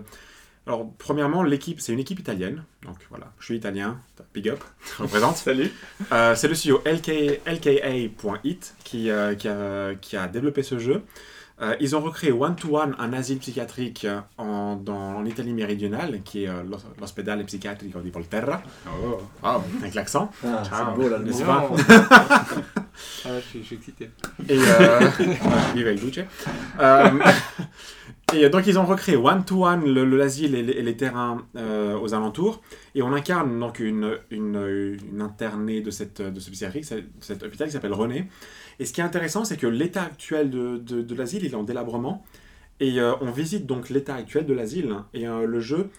Speaker 5: alors premièrement, l'équipe, c'est une équipe italienne, donc voilà, je suis italien, big up, je représente.
Speaker 7: Salut.
Speaker 5: C'est le studio LK, LKA.it qui, qui, a, qui a développé ce jeu. Euh, ils ont recréé One to One, un asile psychiatrique en, dans, en Italie méridionale, qui est euh, l'os- l'ospedale psychiatrico di Volterra,
Speaker 7: Oh.
Speaker 5: avec l'accent.
Speaker 4: Ah,
Speaker 5: Ciao.
Speaker 4: c'est beau là, le
Speaker 5: N'est-ce
Speaker 4: mot.
Speaker 5: pas
Speaker 3: Ah, je, suis, je suis excité.
Speaker 5: Et euh, vive il duce. Et donc ils ont recréé one to one le, le- l'asile et les, et les terrains euh, aux alentours. Et on incarne donc une, une, une internée de cette de ce psychiatrie, de cet hôpital qui s'appelle René. Et ce qui est intéressant, c'est que l'état actuel de, de, de l'asile, il est en délabrement. Et euh, on visite donc l'état actuel de l'asile. Et euh, le jeu,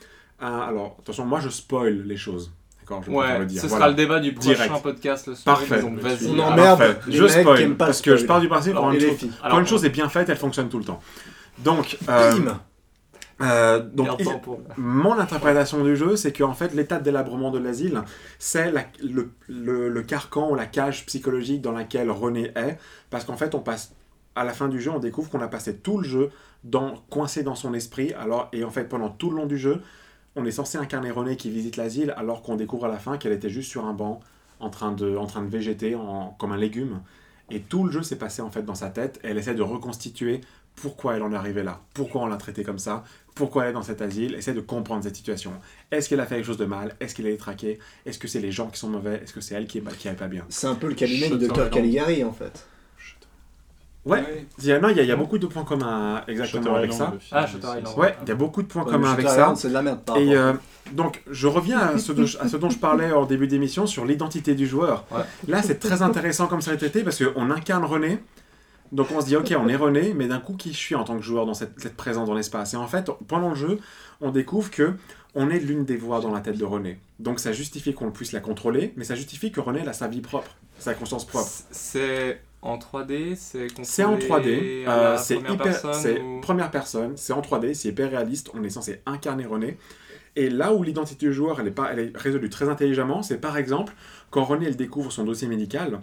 Speaker 5: a- alors attention, moi je spoil les choses. D'accord, je
Speaker 3: Ouais,
Speaker 5: le dire.
Speaker 3: ce
Speaker 5: Voilà.
Speaker 3: sera le débat du prochain
Speaker 5: Direct.
Speaker 3: podcast le soir.
Speaker 5: Parfait.
Speaker 3: Donc vas-y.
Speaker 4: On emmerde
Speaker 5: parfait.
Speaker 4: les
Speaker 5: Je spoil parce que je pars du principe quand une chose est bien faite, elle fonctionne tout le temps. Donc, euh, euh, donc il- mon interprétation du jeu, c'est qu'en fait, l'état de délabrement de l'asile, c'est la- le, le- le carcan ou la cage psychologique dans laquelle René est, parce qu'en fait, on passe à la fin du jeu, on découvre qu'on a passé tout le jeu dans, coincé dans son esprit. Alors, et en fait, pendant tout le long du jeu, on est censé incarner René qui visite l'asile, alors qu'on découvre à la fin qu'elle était juste sur un banc, en train de, en train de végéter en- comme un légume. Et tout le jeu s'est passé en fait dans sa tête, et elle essaie de reconstituer pourquoi elle en est arrivée là, pourquoi on l'a traitée comme ça, pourquoi elle est dans cet asile, essaie de comprendre cette situation. Est-ce qu'elle a fait quelque chose de mal? Est-ce qu'elle est traquée? Est-ce que c'est les gens qui sont mauvais? Est-ce que c'est elle qui est, qui est pas bien?
Speaker 4: C'est un peu le cabinet du docteur. Caligari en fait.
Speaker 5: Ouais, il y a, non, il y a, y a beaucoup de points communs exactement
Speaker 7: Shutter
Speaker 5: avec
Speaker 7: Island,
Speaker 5: ça.
Speaker 3: Ah, Shutter
Speaker 7: aussi.
Speaker 3: Island.
Speaker 5: Ouais, il y a beaucoup de points
Speaker 4: Ouais,
Speaker 5: communs avec ça.
Speaker 4: C'est de la merde par
Speaker 5: Et euh, donc, je reviens à ce, dont je, à ce dont je parlais en début d'émission sur l'identité du joueur.
Speaker 3: Ouais.
Speaker 5: Là, c'est très intéressant comme ça est traité parce qu'on incarne René. Donc, on se dit, ok, on est René, mais d'un coup, qui je suis en tant que joueur dans cette, cette présence dans l'espace? Et en fait, pendant le jeu, on découvre que on est l'une des voix dans la tête de René. Donc, ça justifie qu'on puisse la contrôler, mais ça justifie que René elle a sa vie propre, sa conscience propre.
Speaker 3: C'est en 3D, c'est
Speaker 5: C'est en 3D,
Speaker 3: contrôlé à
Speaker 5: euh, c'est
Speaker 3: première
Speaker 5: hyper,
Speaker 3: personne
Speaker 5: c'est
Speaker 3: ou-
Speaker 5: première personne, c'est en 3D, c'est hyper réaliste, on est censé incarner René. Et là où l'identité du joueur, elle est, pas, elle est résolue très intelligemment, c'est par exemple, quand René elle découvre son dossier médical,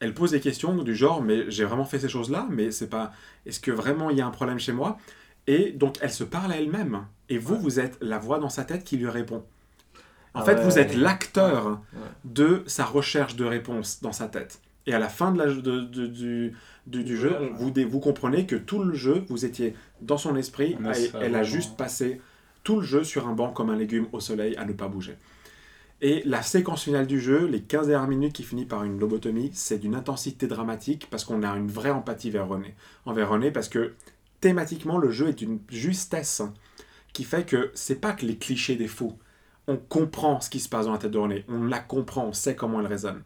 Speaker 5: elle pose des questions du genre, mais j'ai vraiment fait ces choses-là, mais c'est pas, est-ce que vraiment il y a un problème chez moi? Et donc elle se parle à elle-même. Et vous, vous êtes la voix dans sa tête qui lui répond. En
Speaker 4: Ah
Speaker 5: fait,
Speaker 4: ouais.
Speaker 5: vous êtes l'acteur
Speaker 4: Ouais.
Speaker 5: de sa recherche de réponse dans sa tête. Et à la fin de la, de- de- du, du, du jeu, vous, vous comprenez que tout le jeu, vous étiez dans son esprit, et elle a juste passé tout le jeu sur un banc comme un légume au soleil à ne pas bouger. Et la séquence finale du jeu, les 15 dernières minutes qui finit par une lobotomie, c'est d'une intensité dramatique parce qu'on a une vraie empathie vers René. Envers René parce que thématiquement, le jeu est une justesse qui fait que c'est pas que les clichés des fous. On comprend ce qui se passe dans la tête de René. On la comprend, on sait comment elle résonne.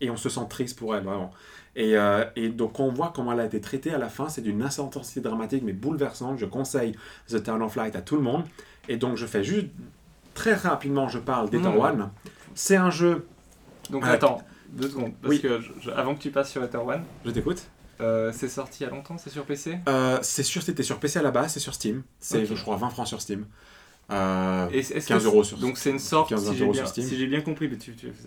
Speaker 5: Et on se sent triste pour elle, vraiment. Et, euh, et donc, on voit comment elle a été traitée à la fin. C'est d'une intensité dramatique, mais bouleversante. Je conseille The Town of Light à tout le monde. Et donc, je fais juste très rapidement, je parle d'Ether
Speaker 3: Mmh.
Speaker 5: One. C'est un jeu.
Speaker 3: Donc
Speaker 5: Ah,
Speaker 3: attends, deux secondes. Parce
Speaker 5: oui.
Speaker 3: que je- je- avant que tu passes sur Ether One,
Speaker 5: Je t'écoute.
Speaker 3: euh, c'est sorti il y a longtemps, c'est sur PC
Speaker 5: Euh, c'est sûr, c'était sur PC à la base, c'est sur Steam. C'est, je crois, 20 francs sur Steam. Euh,
Speaker 3: Et est-ce
Speaker 5: 15
Speaker 3: que
Speaker 5: euros sur
Speaker 3: Donc c'est une sorte,
Speaker 5: 15
Speaker 3: si j'ai
Speaker 5: euros
Speaker 3: bien,
Speaker 5: sur Steam.
Speaker 3: si j'ai bien compris, mais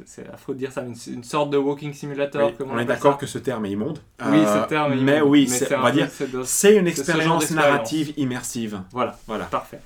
Speaker 3: c'est affreux de dire ça, mais une, une sorte de walking simulator.
Speaker 5: oui, on est d'accord que ce terme est immonde.
Speaker 3: Oui,
Speaker 5: Euh,
Speaker 3: ce terme est
Speaker 5: Mais
Speaker 3: immonde,
Speaker 5: oui,
Speaker 3: mais
Speaker 5: c'est-
Speaker 3: c'est
Speaker 5: on va dire,
Speaker 3: c'est de-
Speaker 5: c'est une expérience narrative immersive.
Speaker 3: Voilà,
Speaker 5: Voilà.
Speaker 3: parfait.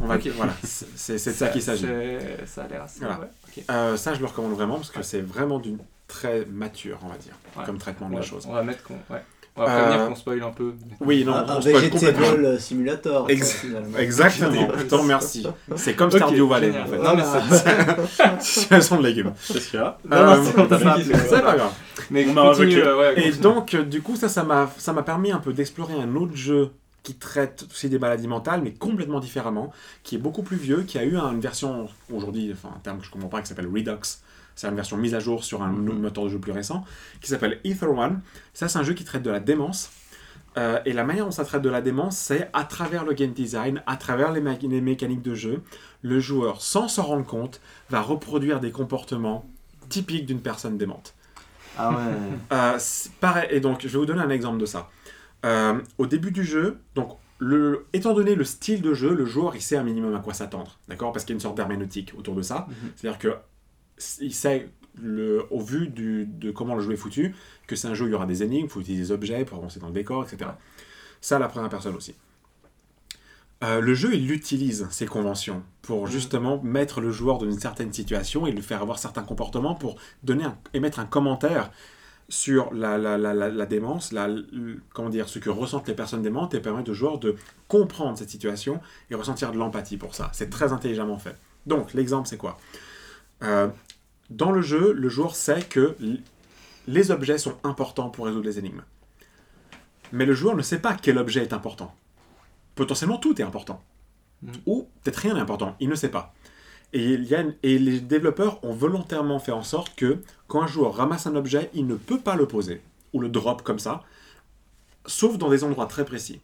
Speaker 5: On va
Speaker 3: Ok.
Speaker 5: dire, voilà, c'est c'est- c'est de ça qu'il s'agit.
Speaker 3: c'est- Ça a l'air assez.
Speaker 5: Voilà.
Speaker 3: ouais, ok.
Speaker 5: Euh, ça, je le recommande vraiment parce que
Speaker 3: Ouais.
Speaker 5: c'est vraiment d'une très mature, on va dire,
Speaker 3: Ouais.
Speaker 5: comme traitement de
Speaker 3: Ouais,
Speaker 5: la chose.
Speaker 3: On va mettre qu'on. Ouais. On va prévenir
Speaker 5: Euh,
Speaker 3: qu'on spoil un peu.
Speaker 5: Oui, non,
Speaker 4: un,
Speaker 5: on
Speaker 4: un
Speaker 5: spoil complètement.
Speaker 4: vegetable simulator. quoi,
Speaker 5: Ex-
Speaker 4: finalement.
Speaker 5: Exactement, je te remercie. C'est comme Stardew Valley
Speaker 3: génial.
Speaker 5: en fait.
Speaker 3: Non, mais c'est-
Speaker 5: Situation de légumes.
Speaker 7: Qu'est-ce qu'il y a
Speaker 3: Non, non,
Speaker 5: Euh,
Speaker 3: c'est- on t'a pas.
Speaker 5: C'est pas grave.
Speaker 3: Mais euh, ouais,
Speaker 5: Et donc, euh, du coup, ça, ça m'a, ça m'a permis un peu d'explorer un autre jeu qui traite aussi des maladies mentales, mais complètement différemment, qui est beaucoup plus vieux, qui a eu une version aujourd'hui, enfin un terme que je comprends pas, qui s'appelle Redux. C'est une version mise à jour sur un autre moteur de jeu plus récent, qui s'appelle Ether One. Ça, c'est un jeu qui traite de la démence. Euh, et la manière dont ça traite de la démence, c'est à travers le game design, à travers les, mécaniques de jeu, le joueur, sans s'en rendre compte, va reproduire des comportements typiques d'une personne démente.
Speaker 4: Ah ouais.
Speaker 5: Euh, pareil, et donc je vais vous donner un exemple de ça. Euh, au début du jeu, donc le, étant donné le style de jeu, le joueur il sait un minimum à quoi s'attendre, d'accord? Parce qu'il y a une sorte d'herméneutique autour de ça.
Speaker 3: Mhm.
Speaker 5: C'est-à-dire que il sait, le, au vu du, de comment le jeu est foutu, que c'est un jeu où il y aura des énigmes, il faut utiliser des objets pour avancer dans le décor, etc. Ça, la première personne aussi. Euh, le jeu, il utilise ces conventions pour justement mettre le joueur dans une certaine situation et le faire avoir certains comportements pour donner un- émettre un commentaire sur la, la, la, la, démence, comment dire, ce que ressentent les personnes démentes et permettre au joueur de comprendre cette situation et ressentir de l'empathie pour ça. C'est très intelligemment fait. Donc, l'exemple, c'est quoi? Euh, Dans le jeu, le joueur sait que les objets sont importants pour résoudre les énigmes. Mais le joueur ne sait pas quel objet est important. Potentiellement, tout est important.
Speaker 3: Mhm.
Speaker 5: Ou peut-être rien n'est important. Il ne sait pas. Et, il y a et les développeurs ont volontairement fait en sorte que quand un joueur ramasse un objet, il ne peut pas le poser ou le drop comme ça, sauf dans des endroits très précis.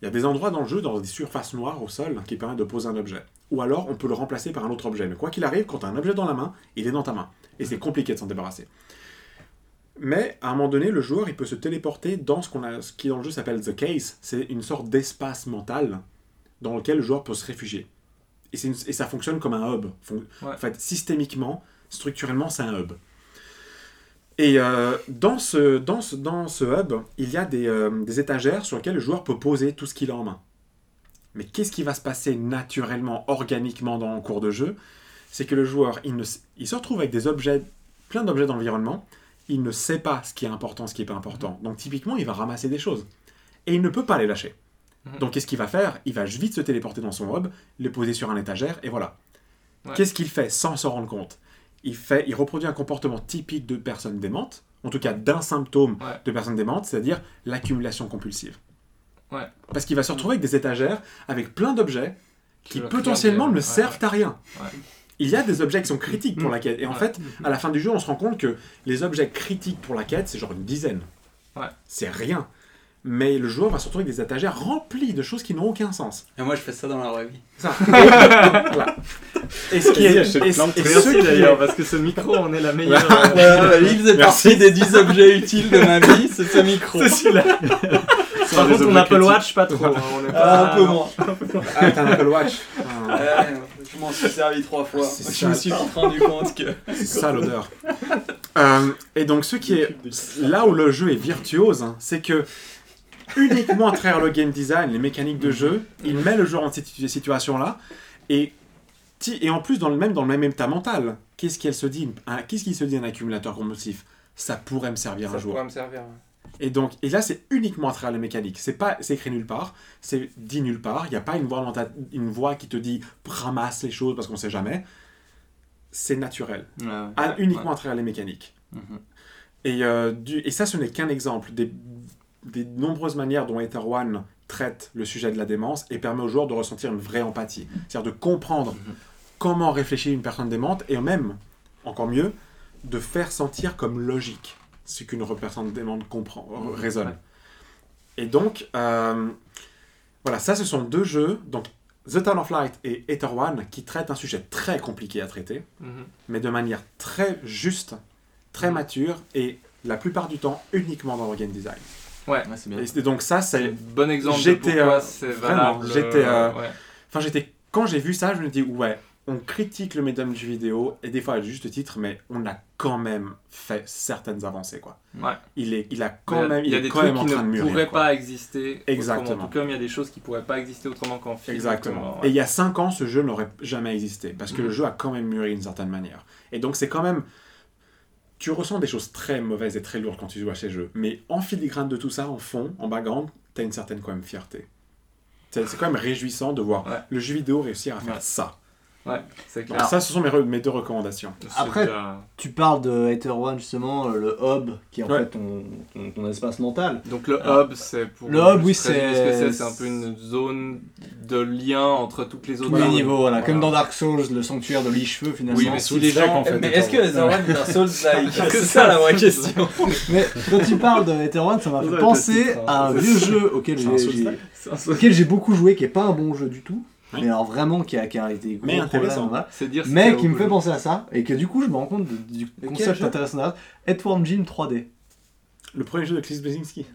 Speaker 5: Il y a des endroits dans le jeu, dans des surfaces noires au sol, qui permettent de poser un objet. Ou alors, on peut le remplacer par un autre objet. Mais quoi qu'il arrive, quand tu as un objet dans la main, il est dans ta main. Et c'est compliqué de s'en débarrasser. Mais à un moment donné, le joueur, il peut se téléporter dans ce, qu'on a, ce qui dans le jeu s'appelle The Case. C'est une sorte d'espace mental dans lequel le joueur peut se réfugier. Et, c'est une- et ça fonctionne comme un hub. Fon-
Speaker 3: Ouais.
Speaker 5: En fait, systémiquement, structurellement, c'est un hub. Et euh, dans, ce, dans, ce, dans ce hub, il y a des, euh, des étagères sur lesquelles le joueur peut poser tout ce qu'il a en main. Mais qu'est-ce qui va se passer naturellement, organiquement dans le cours de jeu? C'est que le joueur, il, ne, il se retrouve avec des objets, plein d'objets dans l'environnement, il ne sait pas ce qui est important, ce qui n'est pas important. Donc typiquement, il va ramasser des choses. Et il ne peut pas les lâcher.
Speaker 3: Mhm.
Speaker 5: Donc qu'est-ce qu'il va faire? Il va vite se téléporter dans son hub, le poser sur un étagère, et voilà.
Speaker 3: Ouais.
Speaker 5: Qu'est-ce qu'il fait sans s'en rendre compte? Il, fait, il reproduit un comportement typique de personnes démentes, en tout cas d'un symptôme
Speaker 3: Ouais.
Speaker 5: de personnes démentes, c'est-à-dire l'accumulation compulsive.
Speaker 3: Ouais.
Speaker 5: Parce qu'il va se retrouver avec des étagères avec plein d'objets qui
Speaker 3: le
Speaker 5: potentiellement ne
Speaker 3: ouais,
Speaker 5: servent à rien. Il y a des objets qui sont critiques pour
Speaker 3: Mm.
Speaker 5: la quête. Et en fait, à la fin du jeu, on se rend compte que les objets critiques pour la quête, c'est genre une dizaine. C'est rien. Mais le joueur va se retrouver avec des étagères remplies de choses qui n'ont aucun sens.
Speaker 6: Et moi, je fais ça dans la vraie vie.
Speaker 5: Ça. Voilà. Et ce qui est,
Speaker 7: trucs.
Speaker 5: ce
Speaker 3: Merci d'ailleurs, parce que ce micro, on est la meilleure. euh,
Speaker 6: il faisait partie des 10 objets utiles de ma vie, c'est ce micro.
Speaker 3: C'est celui-là. Par contre, ton Apple
Speaker 7: critiques.
Speaker 3: Watch, pas trop. hein, on est
Speaker 6: Ah, un peu moins.
Speaker 5: Ah, t'as un Apple Watch. Ah,
Speaker 6: Ouais, je m'en suis servi trois fois.
Speaker 5: C'est
Speaker 6: Je me suis rendu compte que.
Speaker 5: c'est ça l'odeur. Euh, et donc, ce qui est là où le jeu est virtuose, hein, c'est que uniquement à travers le game design, les mécaniques de jeu, il met le joueur dans cette situ- situation-là. Et, et en plus, dans le même, dans le même état mental, qu'est-ce qu'elle se dit? Qu'est-ce qu'il se dit un accumulateur compulsif? Ça pourrait me servir
Speaker 3: Ça
Speaker 5: un jour.
Speaker 3: pourrait me servir.
Speaker 5: Et donc, et là, c'est uniquement à travers les mécaniques. C'est pas, c'est écrit nulle part, c'est dit nulle part. Il n'y a pas une voix, dans ta- une voix qui te dit ramasse les choses parce qu'on sait jamais. C'est naturel. À- uniquement à travers les mécaniques.
Speaker 6: Mhm.
Speaker 5: Et, euh, du- et ça, ce n'est qu'un exemple des, des nombreuses manières dont Ether One traite le sujet de la démence et permet aux joueurs de ressentir une vraie empathie. C'est-à-dire de comprendre
Speaker 6: Mhm.
Speaker 5: comment réfléchit une personne démente et même, encore mieux, de faire sentir comme logique ce qu'une personne démente comprend, euh, raisonne.
Speaker 3: Ouais.
Speaker 5: Et donc, euh, voilà, ça, ce sont deux jeux, donc The Town of Light et Ether One, qui traitent un sujet très compliqué à traiter
Speaker 3: Mhm.
Speaker 5: mais de manière très juste, très mature et la plupart du temps uniquement dans le game design.
Speaker 3: Ouais.
Speaker 10: c'est bien.
Speaker 5: Et donc ça,
Speaker 3: C'est un bon exemple
Speaker 5: J'étais, euh,
Speaker 3: valable.
Speaker 5: j'étais, euh,
Speaker 3: ouais.
Speaker 5: Enfin, j'étais... Quand j'ai vu ça, je me dis, ouais, on critique le médium du vidéo, et des fois à juste titre, mais on a quand même fait certaines avancées, quoi.
Speaker 3: Ouais.
Speaker 5: Il, est, il a quand même,
Speaker 3: il y a
Speaker 5: est
Speaker 3: des
Speaker 5: quand
Speaker 3: trucs
Speaker 5: même
Speaker 3: qui
Speaker 5: de
Speaker 3: ne
Speaker 5: mûrir.
Speaker 3: pourraient
Speaker 5: quoi.
Speaker 3: pas exister
Speaker 5: Exactement.
Speaker 3: autrement. Tout comme il y a des choses qui pourraient pas exister autrement qu'en film.
Speaker 5: Exactement.
Speaker 3: Ouais.
Speaker 5: Et il y a 5 ans, ce jeu n'aurait jamais existé, parce que
Speaker 3: Mhm.
Speaker 5: le jeu a quand même mûri d'une certaine manière. Et donc c'est quand même... Tu ressens des choses très mauvaises et très lourdes quand tu joues à ces jeux, mais en filigrane de tout ça, en fond, en background, t'as une certaine quand même fierté. C'est quand même réjouissant de voir
Speaker 3: Ouais.
Speaker 5: le jeu vidéo réussir à faire
Speaker 3: Ouais.
Speaker 5: ça.
Speaker 3: Ouais, c'est clair.
Speaker 5: ça, ce sont mes, deux recommandations.
Speaker 4: Après,
Speaker 3: déjà-
Speaker 4: Tu parles de Hater One justement, euh, le hub qui est en
Speaker 5: Ouais.
Speaker 4: fait ton, ton, ton espace mental.
Speaker 3: Donc le hub, c'est pour.
Speaker 4: Le hub, oui, c'est-
Speaker 3: c'est. Un peu une zone de lien entre toutes les autres.
Speaker 4: Tous les
Speaker 3: zones.
Speaker 4: niveaux, voilà.
Speaker 3: Voilà.
Speaker 4: Comme dans Dark Souls, le sanctuaire de lich-feu finalement.
Speaker 3: Oui, mais si les gens.
Speaker 7: en fait,
Speaker 6: Mais est-ce que Etherone est un Souls-like C'est ça la vraie question.
Speaker 4: Mais quand tu parles de Hater One, ça m'a fait penser à un vieux jeu auquel j'ai beaucoup joué, qui est pas un bon jeu du tout.
Speaker 5: Oui.
Speaker 4: Mais alors vraiment qui a, qui a été gros
Speaker 5: Mais intéressant.
Speaker 3: dire.
Speaker 4: Mais qui me fait penser à ça, et que du coup je me rends compte du concept intéressant derrière. Earthworm Jim 3D.
Speaker 5: Le premier jeu de Chris Blazinski.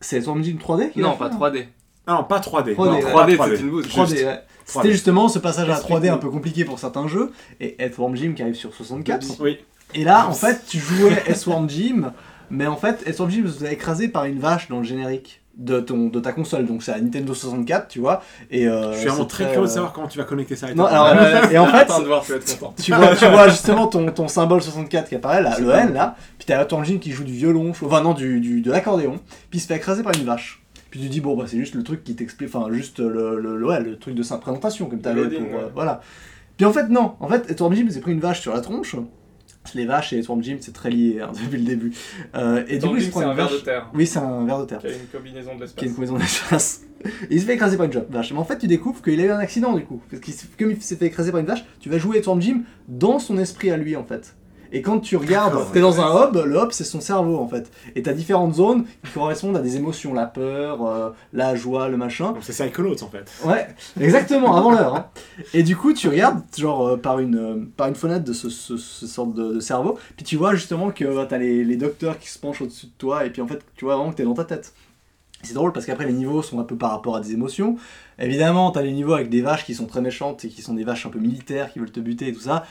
Speaker 4: C'est Earthworm Jim 3D qu'il a
Speaker 3: Non,
Speaker 4: fait,
Speaker 3: pas
Speaker 4: hein
Speaker 3: 3D.
Speaker 5: Ah non, pas 3D.
Speaker 4: 3D,
Speaker 5: Non,
Speaker 4: ouais.
Speaker 3: 3D,
Speaker 5: pas
Speaker 3: c'est une bouse.
Speaker 4: 3D,
Speaker 5: Juste.
Speaker 4: ouais.
Speaker 5: 3D.
Speaker 4: C'était justement ce passage à la 3D un peu compliqué pour certains jeux, et Earthworm Jim qui arrive sur 64.
Speaker 5: Oui.
Speaker 4: Et là, en fait, tu jouais Earthworm Jim, mais en fait, Earthworm Jim se faisait écraser par une vache dans le générique de, ton, de ta console. Donc c'est la Nintendo 64, tu vois. Et, euh,
Speaker 5: Je suis vraiment très curieux de
Speaker 4: euh,
Speaker 5: savoir comment tu vas connecter ça à
Speaker 4: Non, alors, et en fait,
Speaker 3: Attends de voir, tu
Speaker 4: vois, tu vois justement ton, ton symbole 64 qui apparaît, là, le N là, puis t'as Earthworm Jim qui joue du violon, enfin non, du, du, de l'accordéon, puis il se fait écraser par une vache. Puis tu dis, bon, bah c'est juste le truc qui t'explique, enfin, juste le, le, le- ouais, le truc de sa présentation, comme t'avais pour. euh,
Speaker 3: ouais.
Speaker 4: voilà. Puis en fait, non, en fait, Earthworm Jim s'est pris une vache sur la tronche. Les vaches et Earthworm Jim, c'est très lié hein, depuis le début. Euh, et du coup, il se prend
Speaker 3: c'est un verre de terre.
Speaker 4: Oui, c'est un verre de terre
Speaker 3: Qui a une combinaison de
Speaker 4: qui est
Speaker 3: l'espace.
Speaker 4: une combinaison. Et il se fait écraser par une vache. Mais en fait, tu découvres qu'il a eu un accident du coup. Parce que comme il s'est fait écraser par une vache, tu vas jouer Earthworm Jim dans son esprit à lui en fait. Et quand tu regardes,
Speaker 5: D'accord,
Speaker 4: t'es dans un hub, le hub c'est son cerveau en fait. Et t'as différentes zones qui correspondent à des émotions, la peur, euh, la joie, le machin.
Speaker 5: Donc c'est Psychonauts en fait.
Speaker 4: Ouais, exactement, avant l'heure. hein. Et du coup, tu regardes, genre, euh, par, une, euh, par une fenêtre de ce, ce, ce sorte de, de cerveau, puis tu vois justement que euh, t'as les, les docteurs qui se penchent au-dessus de toi, et puis en fait, tu vois vraiment que t'es dans ta tête. C'est drôle parce qu'après, les niveaux sont un peu par rapport à des émotions. Évidemment, t'as les niveaux avec des vaches qui sont très méchantes et qui sont des vaches un peu militaires qui veulent te buter et tout ça.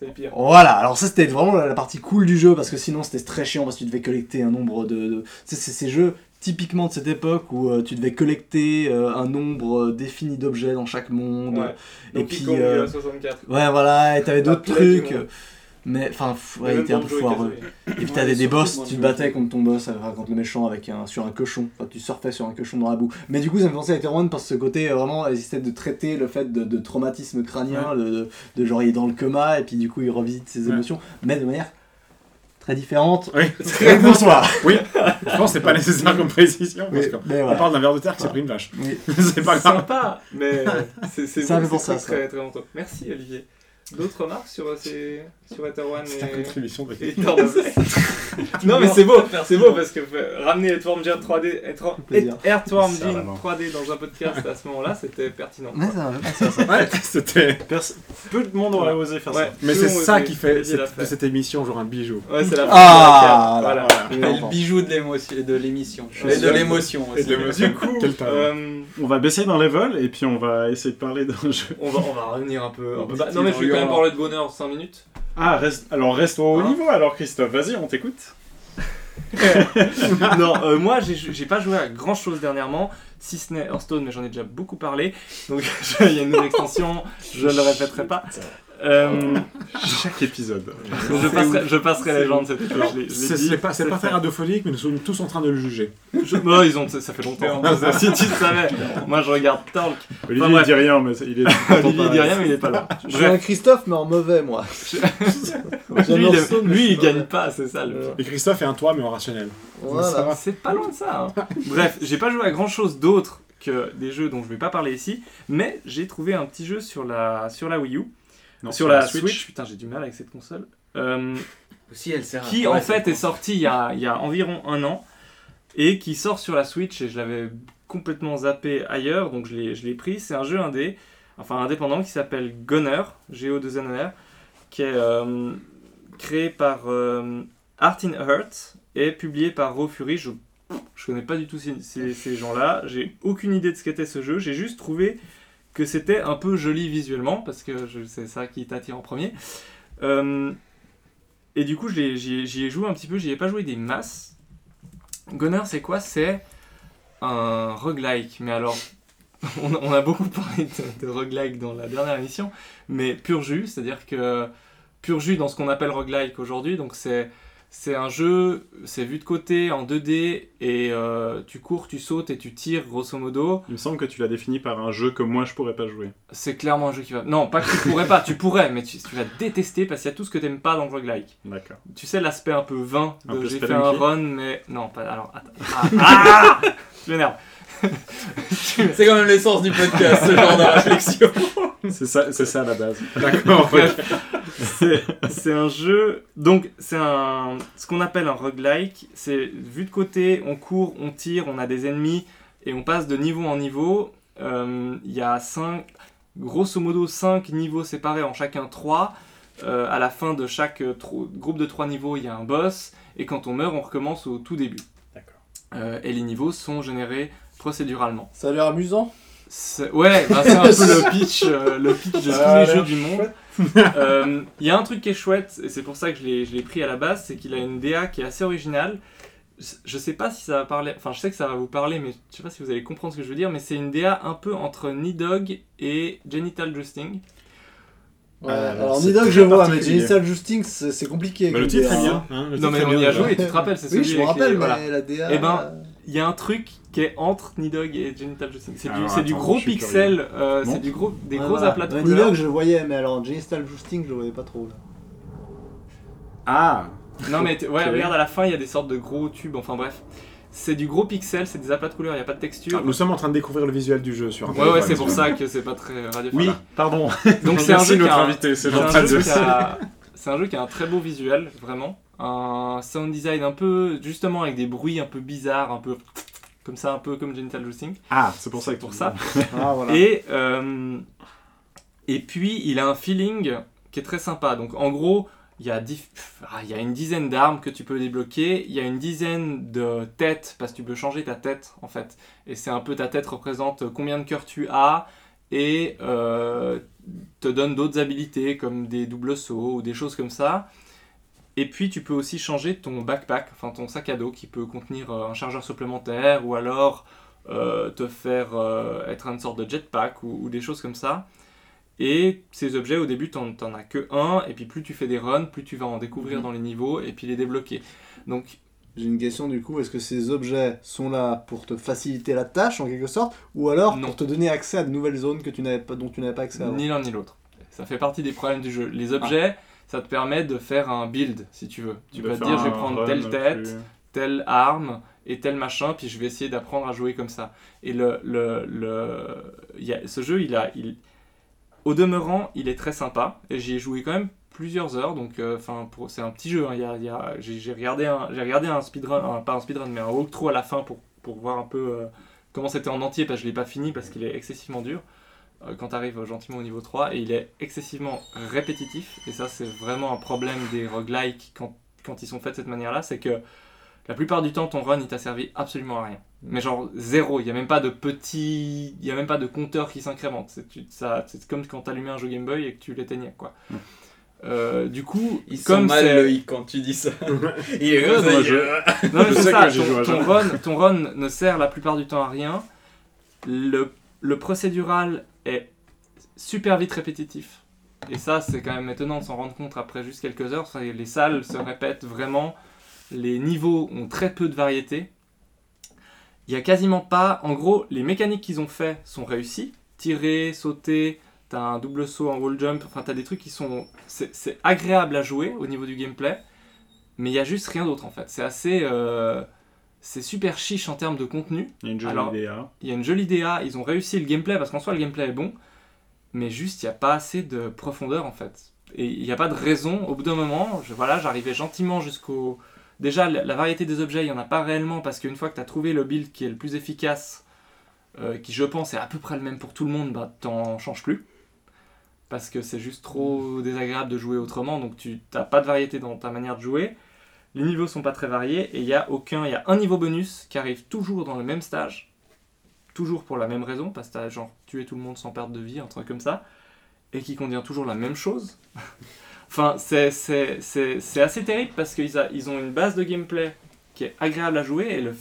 Speaker 3: C'est pire.
Speaker 4: Voilà, alors ça c'était vraiment la, partie cool du jeu parce que sinon c'était très chiant parce que tu devais collecter un nombre de. de... C'est ces jeux typiquement de cette époque où euh, tu devais collecter euh, un nombre euh, défini d'objets dans chaque monde.
Speaker 3: Ouais.
Speaker 4: Et puis,
Speaker 3: Kong 64.
Speaker 4: Ouais, voilà, et t'avais d'autres trucs. Mais enfin, ouais, il était un peu foireux. Et puis t'avais des boss, tu te battais contre ton boss, enfin, contre le méchant avec un, sur un cochon. Enfin, tu surfais sur un cochon dans la boue. Mais du coup, ça me fait penser à Eternal parce que ce côté euh, vraiment, ils essaient de traiter le fait de, de traumatisme crânien, de, de, de genre il est dans le coma et puis du coup il revisite ses
Speaker 5: Ouais.
Speaker 4: émotions, mais de manière très différente.
Speaker 5: Oui.
Speaker 4: Et bonsoir.
Speaker 5: Oui. Je pense que c'est pas nécessaire comme précision parce on
Speaker 4: voilà.
Speaker 5: parle d'un verre de terre qui s'est pris une vache.
Speaker 4: Oui.
Speaker 5: c'est pas grave.
Speaker 3: sympa, mais c'est c'est
Speaker 4: Ça
Speaker 3: c'est très, très, très longtemps. Merci Olivier. D'autres remarques sur, euh, ces... sur Ether One
Speaker 5: C'est ta contribution de
Speaker 3: et Non mais c'est beau, c'est beau parce que euh, ramener Earthworm Jim 3D, Earthworm- Jim
Speaker 7: vraiment.
Speaker 3: 3D dans un podcast à ce moment-là, c'était pertinent.
Speaker 4: Mais
Speaker 5: c'était.
Speaker 7: Peu de monde aurait osé faire
Speaker 3: Ouais,
Speaker 7: ça.
Speaker 5: Mais c'est ça qui fait de cette émission genre un bijou.
Speaker 3: Ouais, c'est la
Speaker 4: Ah,
Speaker 6: le bijou de l'émotion. de l'émission. Et de l'émotion aussi.
Speaker 3: Du coup, euh,
Speaker 7: On va baisser d'un level et puis on va essayer de parler d'un jeu.
Speaker 3: on, va, revenir un peu. Non mais je même parler de bonheur 5 minutes.
Speaker 7: Ah, reste... alors reste au haut
Speaker 3: Hein
Speaker 7: niveau alors Christophe, vas-y, on t'écoute.
Speaker 3: non, euh, moi j'ai j'ai pas joué à grand chose dernièrement, si ce n'est Hearthstone, mais j'en ai déjà beaucoup parlé. Donc je- il y a une nouvelle extension, je ne le répéterai pas. Euh,
Speaker 7: Chaque épisode.
Speaker 3: je, passerai, je passerai la légende cette l'ai
Speaker 5: C'est pas, pas très radiophonique, mais nous sommes tous en train de le juger.
Speaker 3: Je- non, ils ont, ça fait longtemps. si tu le savais, moi je regarde Talk.
Speaker 7: Olivier il dit rien, mais il est.
Speaker 3: Olivier dit rien, mais il est pas là.
Speaker 4: Je suis un Christophe, mais en mauvais, moi.
Speaker 3: Lui, il, est- lui, il gagne pas, c'est ça le.
Speaker 5: Et Christophe est un toit, mais en rationnel.
Speaker 4: Voilà.
Speaker 3: C'est pas loin de ça. hein. Bref, j'ai pas joué à grand chose d'autre que des jeux dont je vais pas parler ici, mais j'ai trouvé un petit jeu sur la, sur la Wii U,
Speaker 5: Non,
Speaker 3: sur, la, Switch. Putain, j'ai du mal avec cette console. Euh,
Speaker 6: Aussi, elle sert à
Speaker 3: qui en fait est
Speaker 6: console
Speaker 3: sorti il y a, il y a environ un an et qui sort sur la Switch et je l'avais complètement zappé ailleurs, donc je l'ai je l'ai pris. C'est un jeu indé, enfin indépendant qui s'appelle Gunner, G-O-2-N-E-R, qui est euh, créé par euh, Art in Hurt et publié par Raw Fury. Je, je connais pas du tout ces, ces- ces gens-là, j'ai aucune idée de ce qu'était ce jeu, j'ai juste trouvé que c'était un peu joli visuellement, parce que c'est ça qui t'attire en premier. Euh, et du coup, j'y ai, joué un petit peu, j'y ai pas joué des masses. Gunner, c'est quoi? C'est un roguelike, mais alors, on, a- on a beaucoup parlé de, de roguelike dans la dernière émission, mais pur jus, c'est-à-dire que pur jus dans ce qu'on appelle roguelike aujourd'hui, donc c'est c'est un jeu, c'est vu de côté en 2D et euh, tu cours, tu sautes et tu tires grosso modo.
Speaker 7: Il me semble que tu l'as défini par un jeu que moi je pourrais pas jouer.
Speaker 3: C'est clairement un jeu qui va. Non, pas que tu pourrais pas, tu pourrais, mais tu, tu vas détester parce qu'il y a tout ce que t'aimes pas dans le roguelike.
Speaker 7: D'accord.
Speaker 3: Tu sais l'aspect un peu vain de j'ai fait un run, mais non, pas. Alors, attends. Ah, ah Je m'énerve.
Speaker 6: C'est quand même l'essence du podcast, ce genre de réflexion.
Speaker 7: C'est ça, c'est ça à la base.
Speaker 5: D'accord.
Speaker 3: C'est c'est un jeu. Donc, c'est un. Ce qu'on appelle un roguelike. C'est vu de côté, on court, on tire, on a des ennemis et on passe de niveau en niveau. Euh, Il y a 5. Grosso modo, 5 niveaux séparés en chacun 3. à la fin de chaque euh, groupe de 3 niveaux, il y a un boss. Et quand on meurt, on recommence au tout début.
Speaker 7: D'accord.
Speaker 3: Euh, et les niveaux sont générés procéduralement.
Speaker 4: Ça a l'air amusant.
Speaker 3: Ouais, bah, c'est un peu le pitch, euh, le pitch de tous les jeux du monde. Euh, Il y a un truc qui est chouette, et c'est pour ça que je l'ai je l'ai pris à la base, c'est qu'il a une DA qui est assez originale. Je- sais pas si ça va parler, enfin je sais que ça va vous parler, mais je sais pas si vous allez comprendre ce que je veux dire, mais c'est une DA un peu entre Nidog et Genital Justing.
Speaker 4: Ouais,
Speaker 7: Euh,
Speaker 4: alors Nidog, je vois, mais. Genital Justing, c'est compliqué.
Speaker 5: Mais
Speaker 4: comme
Speaker 5: le titre est bien.
Speaker 4: hein.
Speaker 5: hein,
Speaker 3: Non mais on y
Speaker 5: bien,
Speaker 3: a joué,
Speaker 5: ouais.
Speaker 3: tu te rappelles, c'est
Speaker 4: Oui,
Speaker 3: celui
Speaker 4: je me
Speaker 3: avec les-
Speaker 4: rappelle,
Speaker 3: voilà.
Speaker 4: la DA.
Speaker 3: Eh ben,
Speaker 4: euh,
Speaker 3: Il y a un truc qui est entre Nidog et Genital Justing. C'est du, c'est gros pixel, euh, c'est du gros, des gros aplats de
Speaker 4: Ouais,
Speaker 3: couleurs.
Speaker 4: Nidog, je le voyais, mais alors Genital Justing, je le voyais pas trop. Là.
Speaker 7: Ah
Speaker 3: Non mais t- ouais, regarde à la fin, il y a des sortes de gros tubes, enfin bref. C'est du gros pixel, c'est des aplats de couleurs, il n'y a pas de texture.
Speaker 5: Ah, Nous sommes en train de découvrir le visuel du jeu sur un
Speaker 3: Ouais, ouais, c'est pour ça que c'est pas très radiophonique.
Speaker 7: Oui, pardon.
Speaker 3: Donc c'est un, jeu qui
Speaker 5: notre invité, c'est gentil.
Speaker 3: jeu qui a- c'est un jeu qui a un très beau visuel, vraiment. Un sound design un peu, justement, avec des bruits un peu bizarres, un peu comme ça, un peu comme Genital Justing.
Speaker 7: Ah, c'est pour ça
Speaker 3: C'est pour ça.
Speaker 4: Ah, voilà.
Speaker 3: Et, euh, et puis, il a un feeling qui est très sympa. Donc, en gros, il y a, dix- ah, il y a une dizaine d'armes que tu peux débloquer. Il y a une dizaine de têtes, parce que tu peux changer ta tête, en fait. Et c'est un peu ta tête représente combien de cœurs tu as et euh, te donne d'autres habilités, comme des doubles sauts ou des choses comme ça. Et puis, tu peux aussi changer ton backpack, enfin ton sac à dos, qui peut contenir euh, un chargeur supplémentaire ou alors euh, te faire euh, être une sorte de jetpack ou, ou des choses comme ça. Et ces objets, au début, t'en as que un, et puis plus tu fais des runs, plus tu vas en découvrir
Speaker 4: Mhm.
Speaker 3: dans les niveaux et puis les débloquer. Donc,
Speaker 4: J'ai une question du coup, est-ce que ces objets sont là pour te faciliter la tâche en quelque sorte, ou alors
Speaker 3: Non.
Speaker 4: pour te donner accès à de nouvelles zones que tu pas, dont tu n'avais pas accès avant?
Speaker 3: ni l'un ni l'autre. Ça fait partie des problèmes du jeu. Les objets, ça te permet de faire un build, si tu veux. Tu
Speaker 7: De
Speaker 3: vas te dire, je vais prendre telle tête,
Speaker 7: plus-
Speaker 3: telle arme et tel machin, puis je vais essayer d'apprendre à jouer comme ça. Et le, le, le, il y a, ce jeu, il a, il, au demeurant, il est très sympa, et j'y ai joué quand même plusieurs heures, donc euh, enfin pour c'est un petit jeu. hein, il y a, il y a- j'ai, j'ai regardé un, j'ai regardé un speedrun, un- pas un speedrun, mais un walkthrough à la fin pour, pour voir un peu euh, comment c'était en entier, parce que je l'ai pas fini parce qu'il est excessivement dur. Euh, Quand tu arrives gentiment au niveau 3, et il est excessivement répétitif, et ça c'est vraiment un problème des roguelikes quand, quand ils sont faits de cette manière-là, c'est que la plupart du temps, ton run, il t'a servi absolument à rien. Mais genre zéro, il n'y a même pas de petit, il y a même pas de compteur qui s'incrémente. C'est tu- ça- c'est comme quand tu allumais un jeu Game Boy et que tu l'éteignais, quoi. Euh, du coup,
Speaker 6: Il sent
Speaker 3: comme
Speaker 6: mal l'œil quand tu dis ça. Il est
Speaker 7: Ouais,
Speaker 6: comme ça,
Speaker 7: moi,
Speaker 6: il-
Speaker 7: je-
Speaker 3: non, mais
Speaker 7: Je
Speaker 3: c'est
Speaker 7: sais
Speaker 3: ça, ton, ton run, ton run ne sert la plupart du temps à rien. Le, le procédural est super vite répétitif. Et ça, c'est quand même étonnant de s'en rendre compte après juste quelques heures. Les salles se répètent vraiment. Les niveaux ont très peu de variété. Il y a quasiment pas. En gros, les mécaniques qu'ils ont fait sont réussies. Tirer, sauter, t'as un double saut en wall jump. Enfin, t'as des trucs qui sont. C'est agréable à jouer au niveau du gameplay. Mais il y a juste rien d'autre en fait. C'est assez. euh, C'est super chiche en termes de contenu.
Speaker 7: Il y a une jolie
Speaker 3: Alors,
Speaker 7: DA.
Speaker 3: Il y a une jolie DA, ils ont réussi le gameplay parce qu'en soi le gameplay est bon, mais juste il n'y a pas assez de profondeur en fait. Et il n'y a pas de raison, au bout d'un moment, je, voilà, j'arrivais gentiment jusqu'au. Déjà, la, la variété des objets, il n'y en a pas réellement parce qu'une fois que tu as trouvé le build qui est le plus efficace, euh, qui je pense est à peu près le même pour tout le monde, bah t'en changes plus. Parce que c'est juste trop désagréable de jouer autrement, donc tu n'as pas de variété dans ta manière de jouer. Les niveaux sont pas très variés et il y a aucun, un niveau bonus qui arrive toujours dans le même stage. toujours pour la même raison, parce que genre tué tout le monde sans perte de vie, un truc comme ça, et qui contient toujours la même chose. enfin, c'est- assez terrible parce qu'ils ils ont une base de gameplay qui est agréable à jouer, et f-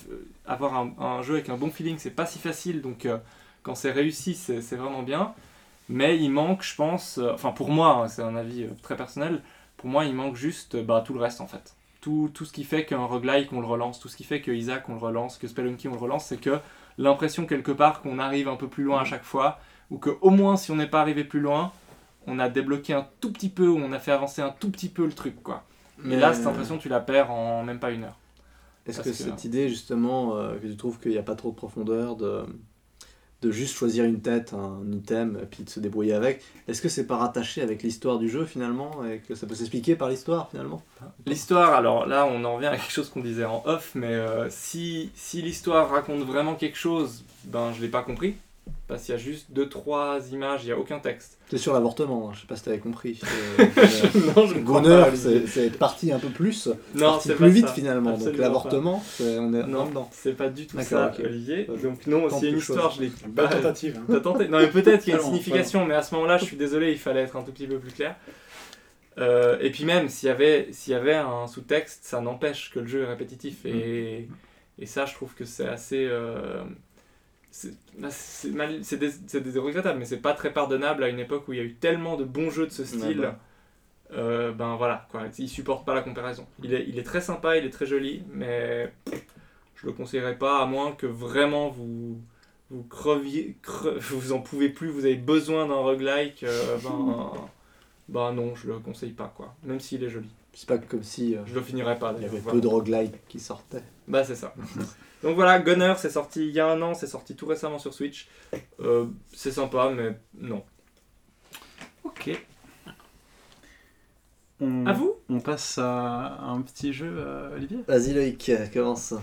Speaker 3: avoir un, jeu avec un bon feeling, c'est pas si facile, donc euh, quand c'est réussi, c'est vraiment bien. Mais il manque, je pense, euh, enfin pour moi, hein, c'est un avis euh, très personnel, pour moi il manque juste euh, bah, tout le reste en fait. Tout, tout ce qui fait qu'un roguelike on le relance, tout ce qui fait que Isaac on le relance, que Spelunky on le relance, c'est que l'impression quelque part qu'on arrive un peu plus loin à chaque fois, ou que au moins si on n'est pas arrivé plus loin, on a débloqué un tout petit peu, ou on a fait avancer un tout petit peu le truc quoi. Mais là cette impression tu la perds en même pas une heure.
Speaker 4: Est-ce que- cette idée, justement, euh, que tu trouves qu'il n'y a pas trop de profondeur, de, de juste choisir une tête, un item, puis de se débrouiller avec, est-ce que c'est pas rattaché avec l'histoire du jeu finalement, et que ça peut s'expliquer par l'histoire finalement?
Speaker 3: L'histoire, alors là on en revient à quelque chose qu'on disait en off, mais euh, si, si l'histoire raconte vraiment quelque chose, ben je l'ai pas compris. Parce qu'il y a juste deux trois images, il n'y a aucun texte.
Speaker 4: C'est sur l'avortement, hein, je sais pas si t'avais compris. Euh,
Speaker 3: non, je pas.
Speaker 4: c'est c'est être parti un peu plus,
Speaker 3: Non,
Speaker 4: parti
Speaker 3: c'est
Speaker 4: plus
Speaker 3: pas
Speaker 4: vite
Speaker 3: ça.
Speaker 4: finalement. Donc l'avortement, c'est- on est
Speaker 3: Non,
Speaker 4: dedans.
Speaker 3: c'est pas du tout ça,
Speaker 4: ok.
Speaker 3: Olivier. Donc non, s'il y a une
Speaker 4: chose.
Speaker 3: histoire, je l'ai pas-
Speaker 5: tentative. hein.
Speaker 3: T'as tenté Non, mais peut-être qu'il y a une signification, mais à ce moment-là, je suis désolé, il fallait être un tout petit peu plus clair. Euh, et puis même, s'il y avait, s'il y avait un sous-texte, ça n'empêche que le jeu est répétitif. Et, et ça, je trouve que c'est assez... euh, c'est bah, regrettables, mais c'est pas très pardonnable à une époque où il y a eu tellement de bons jeux de ce style.
Speaker 4: bah.
Speaker 3: Euh, ben voilà, quoi. il supporte pas la comparaison. Il est, il est très sympa, il est très joli, mais je le conseillerais pas à moins que vraiment vous vous creviez, cre- vous en pouvez plus, vous avez besoin d'un roguelike, euh, ben, ben non, je le conseille pas quoi. Même s'il est joli,
Speaker 4: C'est pas comme si euh,
Speaker 3: je le finirai pas.
Speaker 4: il y avait
Speaker 3: voilà.
Speaker 4: peu de roguelike qui sortaient.
Speaker 3: Bah c'est ça. Donc voilà, Gunner, c'est sorti il y a un an, c'est sorti tout récemment sur Switch. Euh, c'est sympa, mais non.
Speaker 11: Ok. On,
Speaker 3: À vous
Speaker 11: on passe à un petit jeu, euh, Olivier?
Speaker 4: Vas-y Loïc, commence.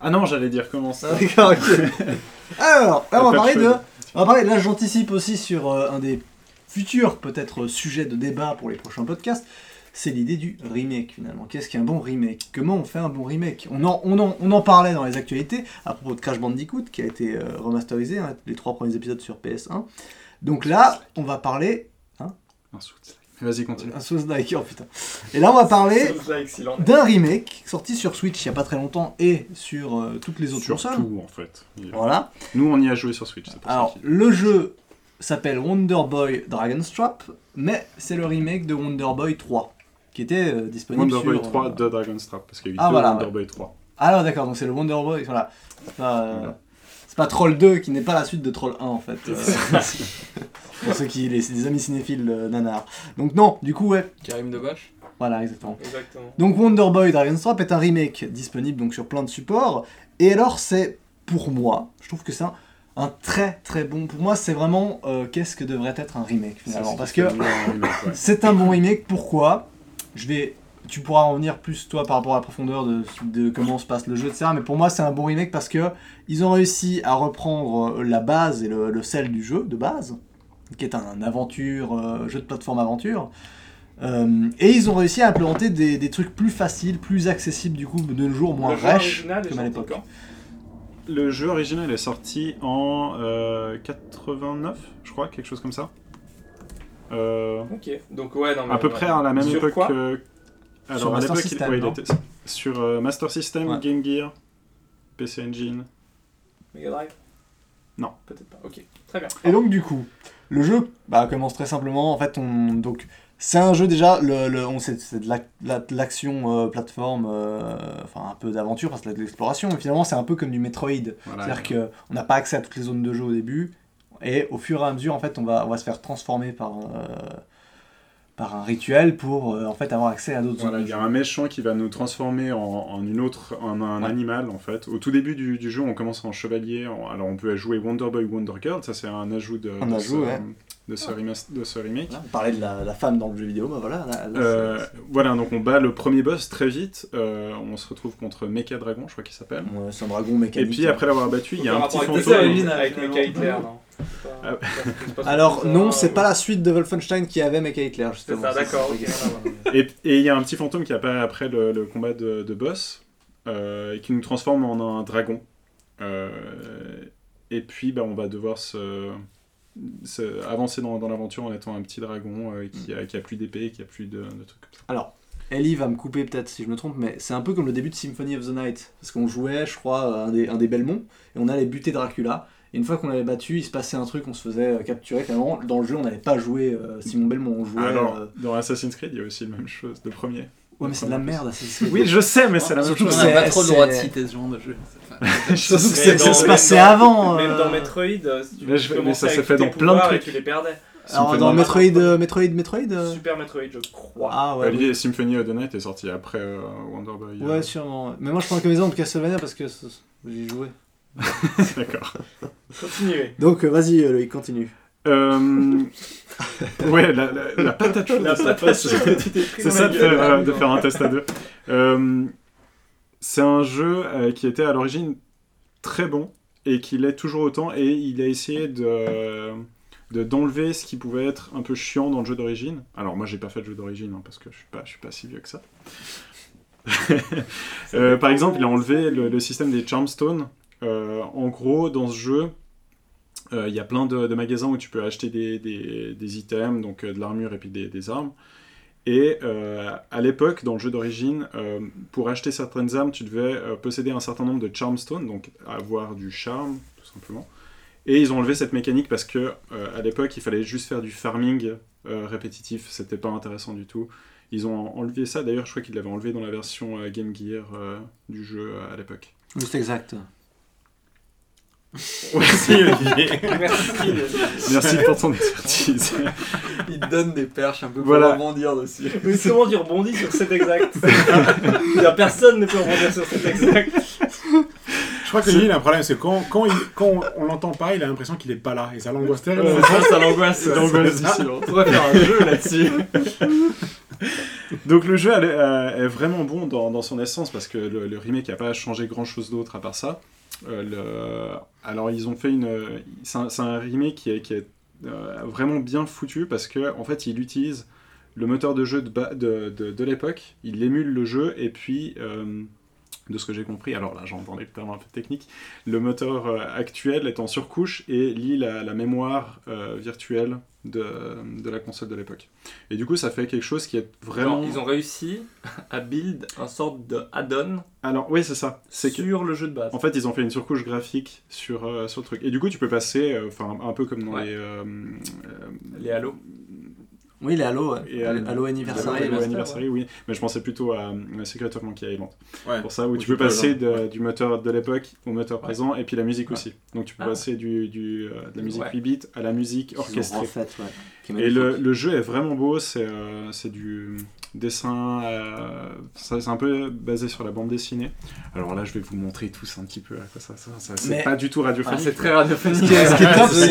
Speaker 11: Ah non, j'allais dire comment ça.
Speaker 4: Ah, D'accord, ok. Alors, on va parler
Speaker 11: de
Speaker 4: de. On va parler, là, j'anticipe aussi sur euh, un des futurs, peut-être, sujets de débat pour les prochains podcasts. C'est l'idée du remake, finalement. Qu'est-ce qu'un bon remake? Comment on fait un bon remake? On en, on, en, on en parlait dans les actualités à propos de Crash Bandicoot, qui a été euh, remasterisé, hein, les trois premiers épisodes sur PS1. Donc là, on va parler.
Speaker 11: Un soutien. Vas-y, continue.
Speaker 4: Un sauce like, oh putain. Et là, on va parler d'un remake sorti sur Switch il n'y a pas très longtemps et sur euh, toutes les autres consoles.
Speaker 7: Surtout, en fait.
Speaker 4: Voilà.
Speaker 7: Nous, on y a joué sur Switch. pour
Speaker 4: Alors, le jeu s'appelle Wonder Boy Dragon's Trap, mais c'est le remake de Wonder Boy 3, qui était euh, disponible
Speaker 7: Wonder
Speaker 4: sur...
Speaker 7: Boy 3
Speaker 4: euh,
Speaker 7: de Dragon's Trap, parce qu'il y a eu
Speaker 4: Ah,
Speaker 7: deux
Speaker 4: voilà,
Speaker 7: Wonder
Speaker 4: ouais.
Speaker 7: Boy 3.
Speaker 4: Ah non, d'accord, donc c'est le Wonder Boy, voilà. C'est pas, euh,
Speaker 7: Voilà.
Speaker 4: c'est pas Troll 2 qui n'est pas la suite de Troll 1, en fait. euh, pour ceux qui... Les, des amis cinéphiles euh, nanars. Donc non, du coup, ouais,
Speaker 6: Karim Debache
Speaker 4: voilà, exactement.
Speaker 3: Exactement.
Speaker 4: Donc Wonder Boy Dragon's Trap est un remake disponible donc sur plein de supports. Et alors c'est pour moi, je trouve que c'est un, un très très bon. Pour moi c'est vraiment euh, qu'est-ce que devrait être un remake finalement. Parce que c'est un bon remake. Pourquoi? Je vais, tu pourras en venir plus toi par rapport à la profondeur de, de comment se passe le jeu, etc. Mais pour moi c'est un bon remake parce que ils ont réussi à reprendre euh, la base et le, le sel du jeu de base, qui est un aventure, euh, jeu de plateforme aventure. Euh, et ils ont réussi à implémenter des, des trucs plus faciles, plus accessibles du coup de nos jours, moins rêches comme à l'époque.
Speaker 7: Le jeu original est sorti en euh, 89, je crois, quelque chose comme ça. Euh,
Speaker 3: Ok, donc ouais, non mais.
Speaker 7: à peu près à la même
Speaker 3: Sur
Speaker 7: époque
Speaker 3: quoi
Speaker 7: que. Alors,
Speaker 4: Sur
Speaker 7: à
Speaker 4: Master System,
Speaker 7: ouais, il
Speaker 4: non
Speaker 7: était sur euh, Master System,
Speaker 4: Ouais.
Speaker 7: Game Gear, PC Engine.
Speaker 3: Mega Drive
Speaker 7: Non.
Speaker 3: Peut-être pas. Ok, très bien.
Speaker 4: Et donc du coup, le jeu bah, commence très simplement. En fait, on donc c'est un jeu déjà. Le, le- on sait c'est de la- la- de l'action euh, plateforme, euh, enfin un peu d'aventure parce que c'est de l'exploration. Mais finalement, c'est un peu comme du Metroid.
Speaker 7: Voilà.
Speaker 4: C'est-à-dire que on n'a pas accès à toutes les zones de jeu au début. Et au fur et à mesure, en fait, on va, on va se faire transformer par, euh, par un rituel pour euh, en fait avoir accès à d'autres
Speaker 7: Voilà,
Speaker 4: zones
Speaker 7: il y a un méchant qui va nous transformer en, en une autre, en un
Speaker 4: Ouais.
Speaker 7: animal en fait. Au tout début du, du jeu, on commence en chevalier. en- alors on peut jouer Wonder Boy, Wonder Girl. Ça c'est un ajout de,
Speaker 4: Un ajout, ouais.
Speaker 7: De ce remas- de ce remake.
Speaker 4: Voilà, on parlait de la, la femme dans le jeu vidéo, bah voilà. là- là,
Speaker 7: Euh,
Speaker 4: c'est-
Speaker 7: voilà, donc on bat le premier boss très vite. Euh, on se retrouve contre Mecha Dragon, je crois qu'il s'appelle.
Speaker 4: Ouais, c'est un dragon
Speaker 7: Et
Speaker 4: mécanique.
Speaker 7: puis après l'avoir battu, il y a un petit fantôme.
Speaker 3: ça, avec Mecha Hitler, non pas- pas-
Speaker 4: Alors
Speaker 3: ça,
Speaker 4: non, c'est pas la suite de Wolfenstein qui avait Mecha Hitler
Speaker 3: C'est
Speaker 4: justement.
Speaker 3: ça, d'accord,
Speaker 4: ça, c'est-
Speaker 3: voilà, voilà.
Speaker 7: Et et il y a un petit fantôme qui apparaît après le, le combat de, de boss euh, et qui nous transforme en un dragon. Euh, et puis bah, on va devoir se, se- avancer dans, dans l'aventure en étant un petit dragon euh, qui, a, qui a plus d'épée, qui a plus de, de trucs comme ça.
Speaker 4: Alors, Ellie va me couper peut-être si je me trompe, mais c'est un peu comme le début de Symphony of the Night. Parce qu'on jouait, je crois, un des, un des Belmonts, et on allait buter Dracula. Et une fois qu'on l'avait battu, il se passait un truc, on se faisait euh, capturer. Finalement, dans le jeu, on n'allait pas jouer euh, Simon Belmont, on jouait.
Speaker 7: Alors,
Speaker 4: euh,
Speaker 7: dans Assassin's Creed, il y a aussi la même chose, le premier.
Speaker 4: Ouais, mais c'est de la merde, Assassin's Creed.
Speaker 7: Oui, je sais, mais c'est la même
Speaker 6: On
Speaker 7: chose.
Speaker 6: n'a pas
Speaker 4: C'est-
Speaker 6: trop le droit de citer ce genre de jeu.
Speaker 7: Je
Speaker 4: que ça se passait avant.
Speaker 3: Même
Speaker 4: euh,
Speaker 3: dans Metroid, euh, si tu
Speaker 7: Mais je- mais
Speaker 3: commençais
Speaker 7: ça s'est fait dans plein de
Speaker 3: pouvoirs et
Speaker 7: trucs.
Speaker 3: tu les perdais.
Speaker 4: Alors, dans Metroid, euh, Metroid, Metroid euh,
Speaker 3: Super Metroid, je crois.
Speaker 4: Ah ouais.
Speaker 7: Olivier, Symphony of the Night est sorti après euh, Wonder Boy. euh.
Speaker 4: Ouais, sûrement. Mais moi, je prends la combinaison de Castlevania parce que j'y jouais.
Speaker 7: D'accord.
Speaker 3: Continuez.
Speaker 4: Donc, vas-y, euh, Loïc, continue.
Speaker 7: Euh... ouais, la, la, la patate chaude,
Speaker 3: La patate chaude que
Speaker 7: C'est ça de faire, de faire un test à deux. Euh, c'est un jeu euh, qui était à l'origine très bon et qui l'est toujours autant et il a essayé de de- d'enlever ce qui pouvait être un peu chiant dans le jeu d'origine. Alors moi j'ai pas fait de jeu d'origine hein, parce que je suis pas je suis pas si vieux que ça. Euh, par exemple, il a enlevé le, le système des Charmstones. Euh, en gros, dans ce jeu, euh, il y a plein de, de magasins où tu peux acheter des, des- des items, donc de l'armure et puis des, des armes. Et euh, à l'époque, dans le jeu d'origine, euh, pour acheter certaines armes, tu devais euh, posséder un certain nombre de Charmstones, donc avoir du charme, tout simplement. Et ils ont enlevé cette mécanique parce que à l'époque, il fallait juste faire du farming répétitif, c'était pas intéressant du tout. Ils ont enlevé ça, d'ailleurs, je crois qu'ils l'avaient enlevé dans la version Game Gear du jeu à l'époque.
Speaker 4: Juste exact.
Speaker 7: Merci Olivier.
Speaker 3: Merci.
Speaker 7: Merci pour ton expertise.
Speaker 6: Il donne des perches un peu pour
Speaker 7: Voilà.
Speaker 6: rebondir dessus.
Speaker 3: Mais comment tu rebondis sur cet exact Il y a personne ne peut rebondir sur cet exact.
Speaker 5: Je crois que lui, il a un problème, c'est quand, quand, il- quand on, l'entend pas, il a l'impression qu'il est pas là. Et ça l'angoisse terriblement.
Speaker 3: Ouais, ça, l'angoisse. On pourrait faire un jeu là-dessus.
Speaker 7: Donc le jeu euh, est vraiment bon dans, dans son essence parce que le, remake n'a pas changé grand chose d'autre à part ça. Euh, Alors ils ont fait une... C'est un, remake qui est, euh, vraiment bien foutu parce que en fait il utilise le moteur de jeu de, de, de, de l'époque, il émule le jeu et puis... de ce que j'ai compris, alors là j'entends des termes un peu techniques, le moteur euh, actuel est en surcouche et lit la, la mémoire euh, virtuelle de, de la console de l'époque. Et du coup ça fait quelque chose qui est vraiment...
Speaker 3: Ils ont réussi à build un sorte de add-on
Speaker 7: Alors oui c'est ça, c'est que
Speaker 3: sur le jeu de base.
Speaker 7: en fait ils ont fait une surcouche graphique sur, euh, sur le truc. Et du coup tu peux passer, euh, enfin un peu comme dans
Speaker 3: Ouais.
Speaker 7: les...
Speaker 3: Les Halo.
Speaker 4: Oui, les Halo.
Speaker 7: Et
Speaker 4: Halo,
Speaker 7: Halo-
Speaker 4: Anniversary.
Speaker 7: Halo. Anniversary, oui. Mais je pensais plutôt à euh, Secret of Monkey Island.
Speaker 5: Ouais.
Speaker 7: Pour ça, où
Speaker 5: Où
Speaker 7: tu
Speaker 5: tu
Speaker 7: peux
Speaker 5: peux,
Speaker 7: passer de- du moteur de l'époque au moteur
Speaker 3: Ouais.
Speaker 7: présent, et puis la musique
Speaker 5: Ouais.
Speaker 7: aussi. Donc tu peux
Speaker 3: Ah.
Speaker 7: passer du, du, euh, de la musique
Speaker 3: Ouais.
Speaker 7: 8 bits à la musique orchestrée.
Speaker 4: Qui est
Speaker 7: Et le, jeu est vraiment beau, c'est euh, c'est du dessin, euh, c'est un peu basé sur la bande dessinée. Alors là, je vais vous montrer tous un petit peu à quoi ça sert. C'est
Speaker 4: Mais-
Speaker 7: pas du tout
Speaker 3: Ah,
Speaker 7: radiophonique.
Speaker 3: c'est très radiophonique.
Speaker 4: Ce qui est- ce qui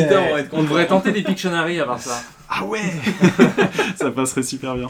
Speaker 4: est top,
Speaker 3: On devrait tenter des Pictionary à part ça.
Speaker 7: Ah ouais Ça passerait super bien.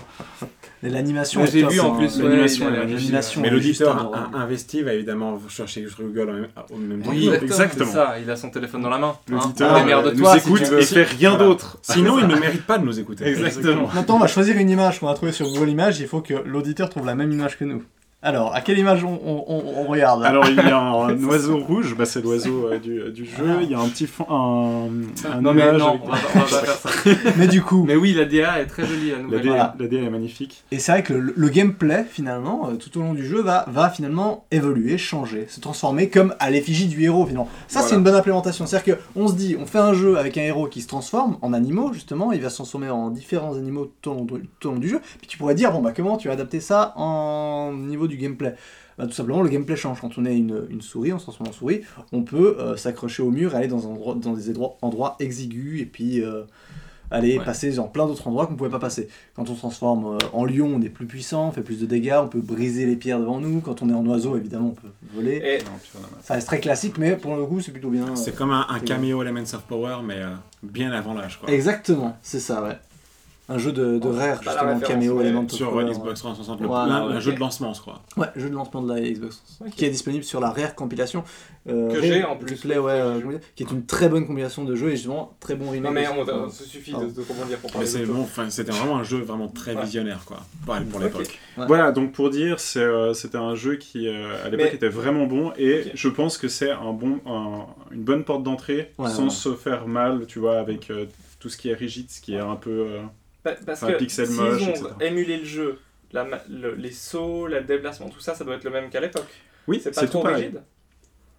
Speaker 4: Et L'animation.
Speaker 3: J'ai vu en
Speaker 4: hein.
Speaker 3: plus,
Speaker 7: l'animation
Speaker 5: Mais l'auditeur investi va évidemment chercher je rigole en même- au même temps.
Speaker 7: Oui, exactement.
Speaker 3: Ça, il a son téléphone dans la main. hein.
Speaker 7: L'auditeur euh,
Speaker 3: de
Speaker 7: nous
Speaker 3: si
Speaker 7: écoute et fait rien
Speaker 5: Voilà.
Speaker 7: d'autre.
Speaker 5: Sinon, il ne mérite pas de nous écouter.
Speaker 3: Exactement.
Speaker 4: Maintenant, on va choisir une image qu'on a trouvée sur Google Images. Il faut que l'auditeur trouve la même image que nous. Alors, à quelle image on, on- on- on regarde
Speaker 7: Alors il y a un oiseau rouge, bah, c'est l'oiseau euh, du, du jeu. Il y a un petit fond, un, un
Speaker 3: Non mais non,
Speaker 7: avec-
Speaker 3: on va, on va pas faire ça.
Speaker 4: Mais du coup,
Speaker 3: Mais oui, la DA est très jolie, la
Speaker 7: La
Speaker 3: nouvelle.
Speaker 7: DA,
Speaker 4: Voilà.
Speaker 7: la DA est magnifique.
Speaker 4: et c'est vrai que le, le gameplay, finalement, euh, tout au long du jeu, va, va finalement évoluer, changer, se transformer comme à l'effigie du héros, finalement. Ça, c'est une bonne implémentation. C'est-à-dire qu'on se dit, on fait un jeu avec un héros qui se transforme en animaux, justement, il va se transformer en différents animaux tout au long, de- tout au long du jeu. Puis tu pourrais dire, bon, bah, comment tu vas adapter ça en niveau du gameplay Bah, tout simplement, le gameplay change. Quand on est une, une souris, on se transforme en souris, on peut euh, s'accrocher au mur, aller dans, un endroit- dans des endroits, endroits exigus, et puis euh, aller
Speaker 3: Ouais.
Speaker 4: passer dans plein d'autres endroits qu'on ne pouvait pas passer. Quand on se transforme euh, en lion, on est plus puissant, on fait plus de dégâts, on peut briser les pierres devant nous. Quand on est en oiseau, évidemment, on peut voler.
Speaker 3: Et
Speaker 7: Non,
Speaker 4: Ça reste très classique, mais pour le coup, c'est plutôt bien.
Speaker 5: C'est
Speaker 4: euh,
Speaker 5: comme un, un caméo Elements of Power, mais euh, bien avant l'âge. quoi.
Speaker 4: Exactement, c'est ça, ouais. Un jeu de, de Rare, justement, caméo, Element of
Speaker 5: Sur
Speaker 4: Color,
Speaker 5: Xbox 360, le,
Speaker 4: Voilà,
Speaker 5: un, jeu de lancement, je crois.
Speaker 4: Ouais, jeu de lancement de la Xbox,
Speaker 3: Ok.
Speaker 4: qui est disponible sur la Rare compilation. euh,
Speaker 3: Que j'ai, en plus,
Speaker 4: ouais,
Speaker 3: que
Speaker 4: euh, dire, qui est une très bonne compilation de jeux et justement très bon remake.
Speaker 3: Non mais on,
Speaker 4: Enfin,
Speaker 3: on- ça suffit de, de rebondir pour
Speaker 5: Mais
Speaker 3: parler
Speaker 5: c'est
Speaker 3: d'autre
Speaker 5: bon,
Speaker 3: chose.
Speaker 5: enfin, c'était vraiment un jeu vraiment très
Speaker 3: Ouais.
Speaker 5: visionnaire, quoi, pour, l'époque.
Speaker 4: Ouais.
Speaker 7: Voilà, donc pour dire, euh, c'était un jeu qui euh, à l'époque
Speaker 3: Mais-
Speaker 7: était vraiment bon et je pense que c'est un bon, un- une bonne porte d'entrée
Speaker 4: Ouais,
Speaker 7: sans
Speaker 4: ouais.
Speaker 7: se faire mal, tu vois, avec euh, tout ce qui est rigide, ce qui est un peu. Euh,
Speaker 3: Pa- Parce
Speaker 7: Enfin,
Speaker 3: que
Speaker 7: pixel
Speaker 3: s'ils ont
Speaker 7: etc.
Speaker 3: émulé le jeu, la ma- le- les sauts, le déplacement, tout ça, ça doit être le même qu'à l'époque.
Speaker 7: Oui,
Speaker 3: C'est pas trop
Speaker 7: tout pareil.
Speaker 3: rigide.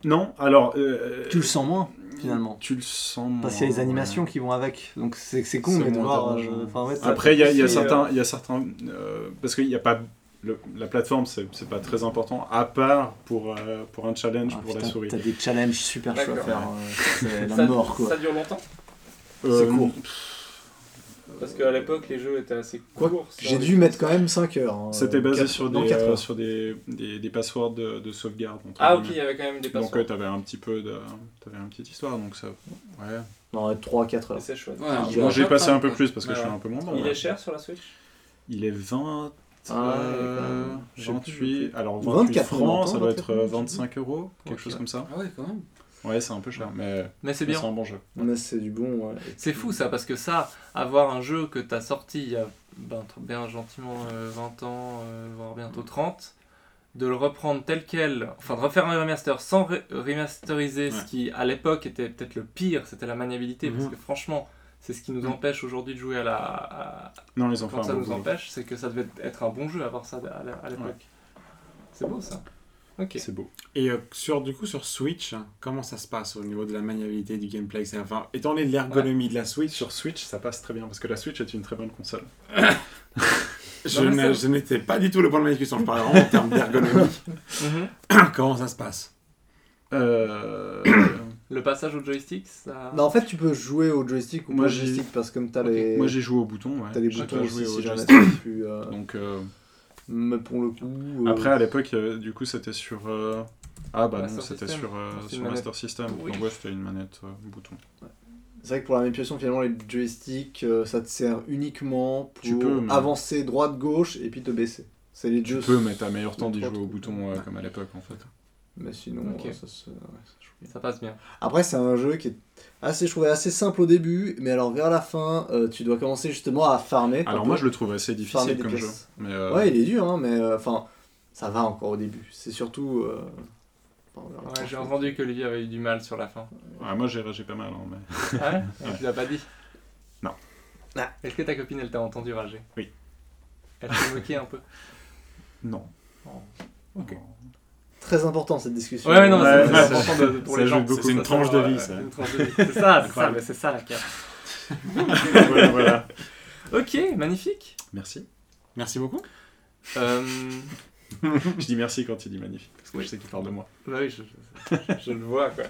Speaker 7: Non, alors. euh,
Speaker 4: Tu le sens moins, finalement.
Speaker 7: Tu le sens moins.
Speaker 4: Parce qu'il y a les
Speaker 7: ouais.
Speaker 4: animations qui vont avec. Donc c'est c'est con,
Speaker 7: C'est
Speaker 4: mais de voir. euh, ouais,
Speaker 7: Après, il y a, y certains. Il y a certains euh, parce qu'il n'y a pas. le- la plateforme, c'est c'est pas très important, à part pour, euh, pour un challenge
Speaker 4: Ah,
Speaker 7: pour
Speaker 4: putain,
Speaker 7: la souris.
Speaker 4: T'as des challenges super chauds à faire. euh, C'est la
Speaker 3: Ça,
Speaker 4: mort, quoi.
Speaker 3: ça dure longtemps
Speaker 4: c'est court.
Speaker 3: Parce qu'à l'époque, les jeux étaient assez courts.
Speaker 4: J'ai dû mettre quand même 5 heures. hein,
Speaker 7: C'était
Speaker 4: euh,
Speaker 7: basé sur, des,
Speaker 4: 4
Speaker 7: euh,
Speaker 4: heures.
Speaker 7: sur des, des, des passwords de, de sauvegarde. entre
Speaker 3: Ah ok, il y avait quand même des
Speaker 7: Donc
Speaker 3: passeports.
Speaker 7: tu t'avais un petit peu de, t'avais une petite histoire, donc ça, ouais.
Speaker 4: Non, 3-4
Speaker 3: Mais
Speaker 4: heures.
Speaker 3: c'est chouette.
Speaker 6: Ouais,
Speaker 7: Bon, j'ai passé un peu plus parce que
Speaker 3: Ouais,
Speaker 7: je suis
Speaker 3: ouais.
Speaker 7: un peu moins bon.
Speaker 3: Il est cher sur la Switch?
Speaker 7: Il est 20,
Speaker 4: Ah,
Speaker 7: euh,
Speaker 4: quand même. Je sais plus,
Speaker 7: 28, alors
Speaker 4: 24
Speaker 7: 28 francs, ça doit
Speaker 4: 24,
Speaker 7: être euh, 25 euros, quelque chose comme ça.
Speaker 6: Ah ouais, quand même.
Speaker 7: Ouais, c'est un peu cher, mais,
Speaker 3: Mais c'est
Speaker 7: mais
Speaker 3: bien.
Speaker 7: c'est un bon jeu.
Speaker 4: Mais c'est du bon, ouais.
Speaker 3: C'est fou ça, parce que ça, avoir un jeu que t'as sorti il y a ben, bien gentiment euh, 20 ans, euh, voire bientôt 30, de le reprendre tel quel, enfin de refaire un remaster sans re- remasteriser ce qui à l'époque était peut-être le pire, c'était la maniabilité, parce
Speaker 5: Mhm.
Speaker 3: que franchement, c'est ce qui nous empêche aujourd'hui de jouer à la. à-
Speaker 7: Non, ont fait
Speaker 3: Quand ça nous empêche, c'est que ça devait être un bon jeu à part ça à l'époque. C'est beau ça. Ok.
Speaker 7: C'est beau.
Speaker 5: Et euh, sur, du coup, sur Switch, comment ça se passe au niveau de la maniabilité du gameplay c'est- Enfin, étant donné l'ergonomie de la Switch,
Speaker 7: Sur Switch, ça passe très bien parce que la Switch est une très bonne console.
Speaker 5: je n'étais pas du tout le point de ma discussion. Je parlais vraiment en termes d'ergonomie.
Speaker 3: Mhm.
Speaker 5: comment ça se passe?
Speaker 7: Euh,
Speaker 3: Le passage au joystick, ça.
Speaker 4: Non, en fait, tu peux jouer au joystick ou
Speaker 7: Moi,
Speaker 4: pas au joystick parce que comme t'as
Speaker 3: Ok.
Speaker 4: les.
Speaker 7: Moi, j'ai joué au bouton. Ouais.
Speaker 4: T'as les boutons aussi
Speaker 7: joué au
Speaker 4: jamais
Speaker 7: joystick.
Speaker 4: plus, euh,
Speaker 7: Donc, euh,
Speaker 4: Mais pour le coup. euh,
Speaker 7: après, à l'époque, euh, du coup, c'était sur. euh, Ah bah non,
Speaker 3: Master
Speaker 7: c'était
Speaker 3: System.
Speaker 7: sur, euh, sur
Speaker 3: une
Speaker 7: Master
Speaker 3: manette.
Speaker 7: System.
Speaker 3: Oui.
Speaker 7: Donc ouais, c'était une manette euh, bouton.
Speaker 4: C'est vrai que pour la manipulation, finalement, les joysticks, euh, ça te sert uniquement pour
Speaker 7: Tu peux, mais-
Speaker 4: avancer droite-gauche et puis te baisser. C'est les
Speaker 7: Tu
Speaker 4: jeux.
Speaker 7: peux, mais t'as meilleur temps d'y jouer au bouton euh, comme à l'époque en fait.
Speaker 4: Mais sinon,
Speaker 3: Ok.
Speaker 4: euh, ça se. ouais, ça joue bien.
Speaker 3: Ça passe bien.
Speaker 4: Après, c'est un jeu qui est assez, je trouvais, assez simple au début, mais alors vers la fin, euh, tu dois commencer justement à farmer.
Speaker 7: Alors moi,
Speaker 4: peu.
Speaker 7: je le trouve assez
Speaker 4: Farmer
Speaker 7: difficile
Speaker 4: des
Speaker 7: comme jeu. Mais, euh,
Speaker 4: Ouais, il est dur, hein, mais euh, enfin, ça va encore au début. C'est surtout. euh, enfin,
Speaker 3: Ouais, j'ai entendu qu'Olivier avait eu du mal sur la fin.
Speaker 7: ouais, moi, j'ai ragé pas mal. hein, mais...
Speaker 3: Ah ouais Tu l'as pas dit
Speaker 7: Non.
Speaker 3: Ah. Est-ce que ta copine, elle t'a entendu rager
Speaker 7: Oui.
Speaker 3: Elle s'est moquée un peu
Speaker 7: Non.
Speaker 3: Ok.
Speaker 4: Très important cette discussion.
Speaker 3: Ouais, non,
Speaker 7: Ouais,
Speaker 3: c'est important de- pour les gens.
Speaker 5: une tranche de vie, ça.
Speaker 3: c'est ça, c'est ça, mais c'est ça la carte.
Speaker 7: voilà, voilà.
Speaker 3: Ok, magnifique.
Speaker 7: Merci.
Speaker 5: Merci beaucoup.
Speaker 3: Euh,
Speaker 7: Je dis merci quand il dit magnifique, parce que je sais qu'il parle de moi.
Speaker 3: bah oui, je, je- je- je le vois quoi.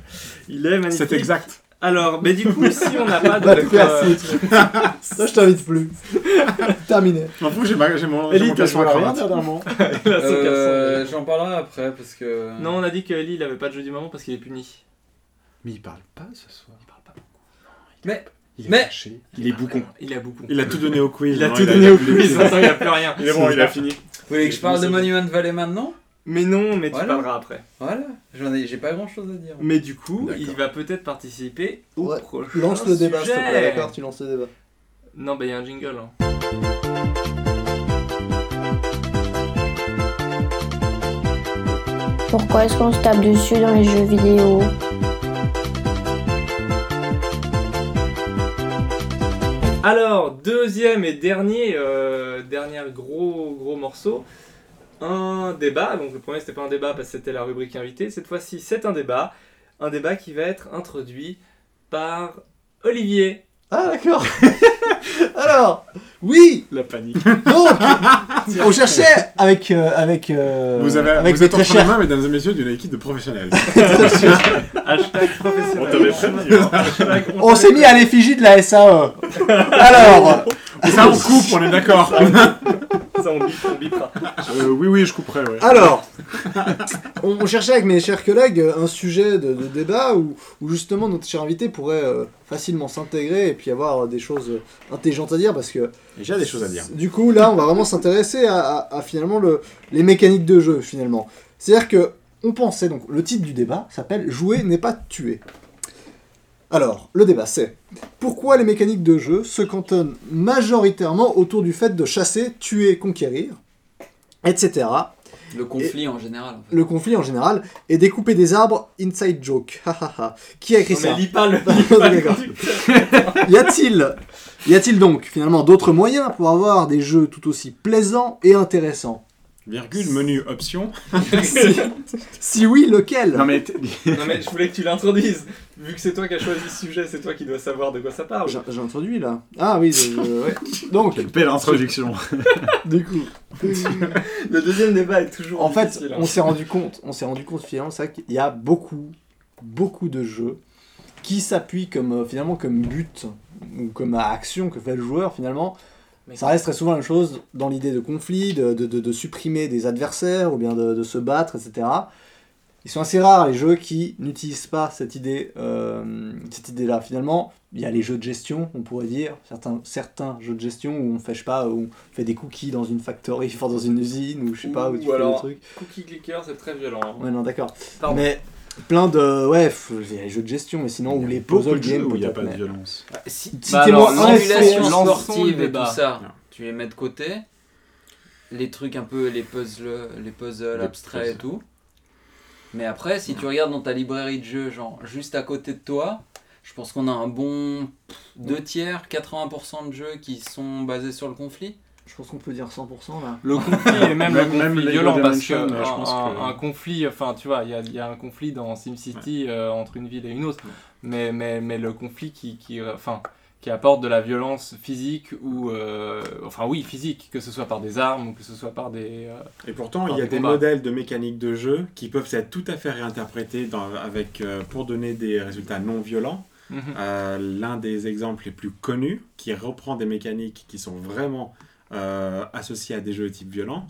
Speaker 3: Il est magnifique.
Speaker 5: C'est exact.
Speaker 3: Alors, mais du coup, si on n'a pas
Speaker 4: te
Speaker 3: d'autres,
Speaker 4: faire
Speaker 3: euh,
Speaker 4: foutre. Ça, je t'invite plus. Terminé.
Speaker 5: Je m'en fous, j'ai ma- j'ai mon, j'ai
Speaker 4: Ellie,
Speaker 5: mon
Speaker 4: t'as
Speaker 5: caleçon à
Speaker 4: joué à rien
Speaker 5: cravate.
Speaker 4: dernièrement
Speaker 3: là, c'est
Speaker 6: Euh. J'en parlerai après parce que.
Speaker 3: Non, on a dit que Ellie, il avait pas de jeu du moment parce qu'il est puni.
Speaker 7: Mais il parle pas ce soir.
Speaker 3: Il parle pas beaucoup.
Speaker 6: Mais.
Speaker 7: Il est
Speaker 6: Mais-
Speaker 7: fâché. Il est boucon.
Speaker 3: Il a beaucoup.
Speaker 5: Il a tout donné au quiz.
Speaker 3: Il a
Speaker 5: non,
Speaker 3: tout donné au quiz, il a plus rien.
Speaker 7: Il est bon, il a fini.
Speaker 6: Vous voulez que je parle de Monument Valley maintenant?
Speaker 3: Mais non, mais tu parleras après.
Speaker 6: Voilà, j'en ai, j'ai pas grand chose à dire.
Speaker 3: Mais du coup,
Speaker 7: D'accord.
Speaker 3: il va peut-être participer au
Speaker 4: Ouais.
Speaker 3: prochain
Speaker 4: Lance le débat, s'il te plaît, d'accord Tu lances le débat.
Speaker 3: Non, bah il y a un jingle. hein.
Speaker 12: Pourquoi est-ce qu'on se tape dessus dans les jeux vidéo?
Speaker 3: Alors, deuxième et dernier, euh, dernier gros gros morceau, un débat. Donc le premier c'était pas un débat parce que c'était la rubrique invitée. Cette fois-ci c'est un débat, un débat qui va être introduit par Olivier.
Speaker 4: Ah, d'accord. Alors, oui
Speaker 7: La panique.
Speaker 4: Donc, on cherchait avec. euh, avec euh,
Speaker 5: Vous, avez,
Speaker 4: avec
Speaker 5: vous
Speaker 4: mes
Speaker 5: êtes
Speaker 4: très
Speaker 5: entre les
Speaker 4: chers.
Speaker 5: mains, mesdames et messieurs, d'une équipe de professionnels.
Speaker 3: Hashtag
Speaker 7: On
Speaker 3: professionnel.
Speaker 7: t'avait prévenu. hein.
Speaker 4: On s'est mis à l'effigie de la SAE. Alors,
Speaker 5: Ça, on coupe, on est d'accord.
Speaker 3: Ça, on bip, on bipera.
Speaker 7: Euh, oui, oui, je couperai, ouais.
Speaker 4: Alors, on, on cherchait avec mes chers collègues euh, un sujet de, de débat où, où justement notre cher invité pourrait euh, facilement s'intégrer et puis avoir des choses intelligentes à dire parce que
Speaker 5: Déjà des choses à dire.
Speaker 4: du coup là on va vraiment s'intéresser à, à- à, finalement le, les mécaniques de jeu finalement. C'est-à-dire que on pensait donc le titre du débat s'appelle Jouer n'est pas tuer. Alors, le débat c'est pourquoi les mécaniques de jeu se cantonnent majoritairement autour du fait de chasser, tuer, conquérir, etc.
Speaker 6: Le conflit en général. en fait.
Speaker 4: Le conflit en général et découper des arbres, inside joke. Ha, ha, ha. Qui a écrit
Speaker 3: Non,
Speaker 4: ça
Speaker 3: mais lis pas le. lis pas le
Speaker 4: D'accord.
Speaker 3: truc.
Speaker 4: Y a-t-il y a-t-il donc finalement d'autres moyens pour avoir des jeux tout aussi plaisants et intéressants?
Speaker 5: Virgule, menu, option.
Speaker 4: si, si oui, lequel
Speaker 7: Non, mais
Speaker 3: Non, mais je voulais que tu l'introduises. Vu que c'est toi qui as choisi ce sujet, c'est toi qui dois savoir de quoi ça parle.
Speaker 4: J'ai introduit là. Ah oui, je- je- ouais. donc
Speaker 7: quelle belle introduction.
Speaker 4: du coup,
Speaker 3: Le deuxième débat est toujours.
Speaker 4: en fait,
Speaker 3: hein.
Speaker 4: on s'est rendu compte, on s'est rendu compte finalement, c'est qu'il y a beaucoup, beaucoup de jeux qui s'appuient comme euh, finalement comme but ou comme action que fait le joueur finalement.
Speaker 3: Mais-
Speaker 4: Ça reste très souvent la même chose dans l'idée de conflit, de, de- de- de supprimer des adversaires ou bien de, de se battre, etc. Ils sont assez rares les jeux qui n'utilisent pas cette idée, euh, cette idée-là. Finalement, il y a les jeux de gestion, on pourrait dire, certains, certains jeux de gestion où on fait, je sais pas, où on fait des cookies dans une factory, enfin dans une usine, ou je sais pas, où tu
Speaker 3: Ou
Speaker 4: fais
Speaker 3: alors-
Speaker 4: des trucs.
Speaker 3: Cookie Clicker, c'est très violent. hein.
Speaker 4: Ouais, non, d'accord.
Speaker 3: Pardon.
Speaker 4: Mais plein de. Ouais, f- il y a les jeux de gestion, mais sinon, ou les puzzle games,
Speaker 7: où il n'y a pas de violence.
Speaker 6: Si,
Speaker 4: Citez-moi
Speaker 6: bah alors, simulation sportive et tout ça,
Speaker 5: Non.
Speaker 6: tu les mets de côté. Les trucs un peu, les puzzles, les puzzles
Speaker 7: Les
Speaker 6: abstraits et tout. Mais après, si tu regardes dans ta librairie de jeux, genre juste à côté de toi, je pense qu'on a un bon 2 tiers, 80% de jeux qui sont basés sur le conflit.
Speaker 4: Je pense qu'on peut dire 100% là.
Speaker 3: Le conflit et même le
Speaker 7: Même- même
Speaker 3: conflit violent parce que
Speaker 7: je
Speaker 3: un,
Speaker 7: pense
Speaker 3: un-
Speaker 7: que-
Speaker 3: un conflit, enfin tu vois, il y a, il y a un conflit dans SimCity euh, entre une ville et une autre, mais, mais, mais le conflit qui, qui, enfin, qui apporte de la violence physique ou, euh, enfin oui, physique, que ce soit par des armes ou que ce soit par des... euh,
Speaker 5: Et pourtant, il y a
Speaker 3: des
Speaker 5: modèles de mécanique de jeu qui peuvent être tout à fait réinterprétés dans- avec, euh, pour donner des résultats non violents.
Speaker 3: mhm.
Speaker 5: Euh, L'un des exemples les plus connus, qui reprend des mécaniques qui sont vraiment euh, associées à des jeux de type violent,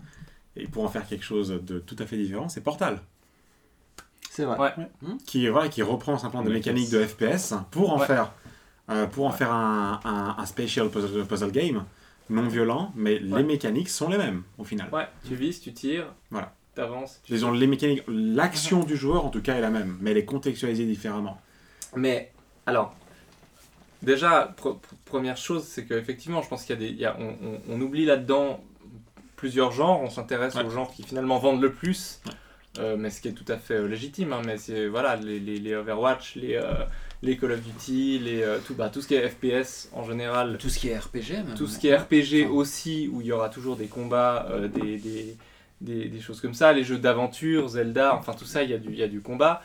Speaker 5: et pour en faire quelque chose de tout à fait différent, c'est Portal,
Speaker 4: C'est vrai.
Speaker 3: Ouais.
Speaker 5: qui, voilà, qui reprend simplement des mécaniques de FPS pour en
Speaker 3: Ouais.
Speaker 5: faire, euh, pour en faire un, un, un spatial puzzle, puzzle game non violent, mais
Speaker 3: Ouais.
Speaker 5: les mécaniques sont les mêmes au final.
Speaker 3: Ouais, tu vises, tu tires,
Speaker 5: Voilà.
Speaker 3: t'avances. tu-
Speaker 5: Disons, les mécaniques, l'action du joueur en tout cas est la même, mais elle est contextualisée différemment.
Speaker 3: Mais alors, déjà, pre- pre- première chose, c'est qu'effectivement, je pense qu'il y a des, il y a- on, on- on oublie là-dedans plusieurs genres. On s'intéresse
Speaker 5: Ouais.
Speaker 3: aux genres qui finalement vendent le plus, euh, mais ce qui est tout à fait euh, légitime. hein, mais c'est voilà, les, les, les Overwatch, les, euh, les Call of Duty, les euh, tout, bah, tout ce qui est FPS en général.
Speaker 6: Tout ce qui est RPG même.
Speaker 3: Tout ce qui est RPG
Speaker 6: Enfin.
Speaker 3: aussi, où il y aura toujours des combats, euh, des, des, des, des choses comme ça, les jeux d'aventure, Zelda, enfin tout ça, il y a du, il y a du combat.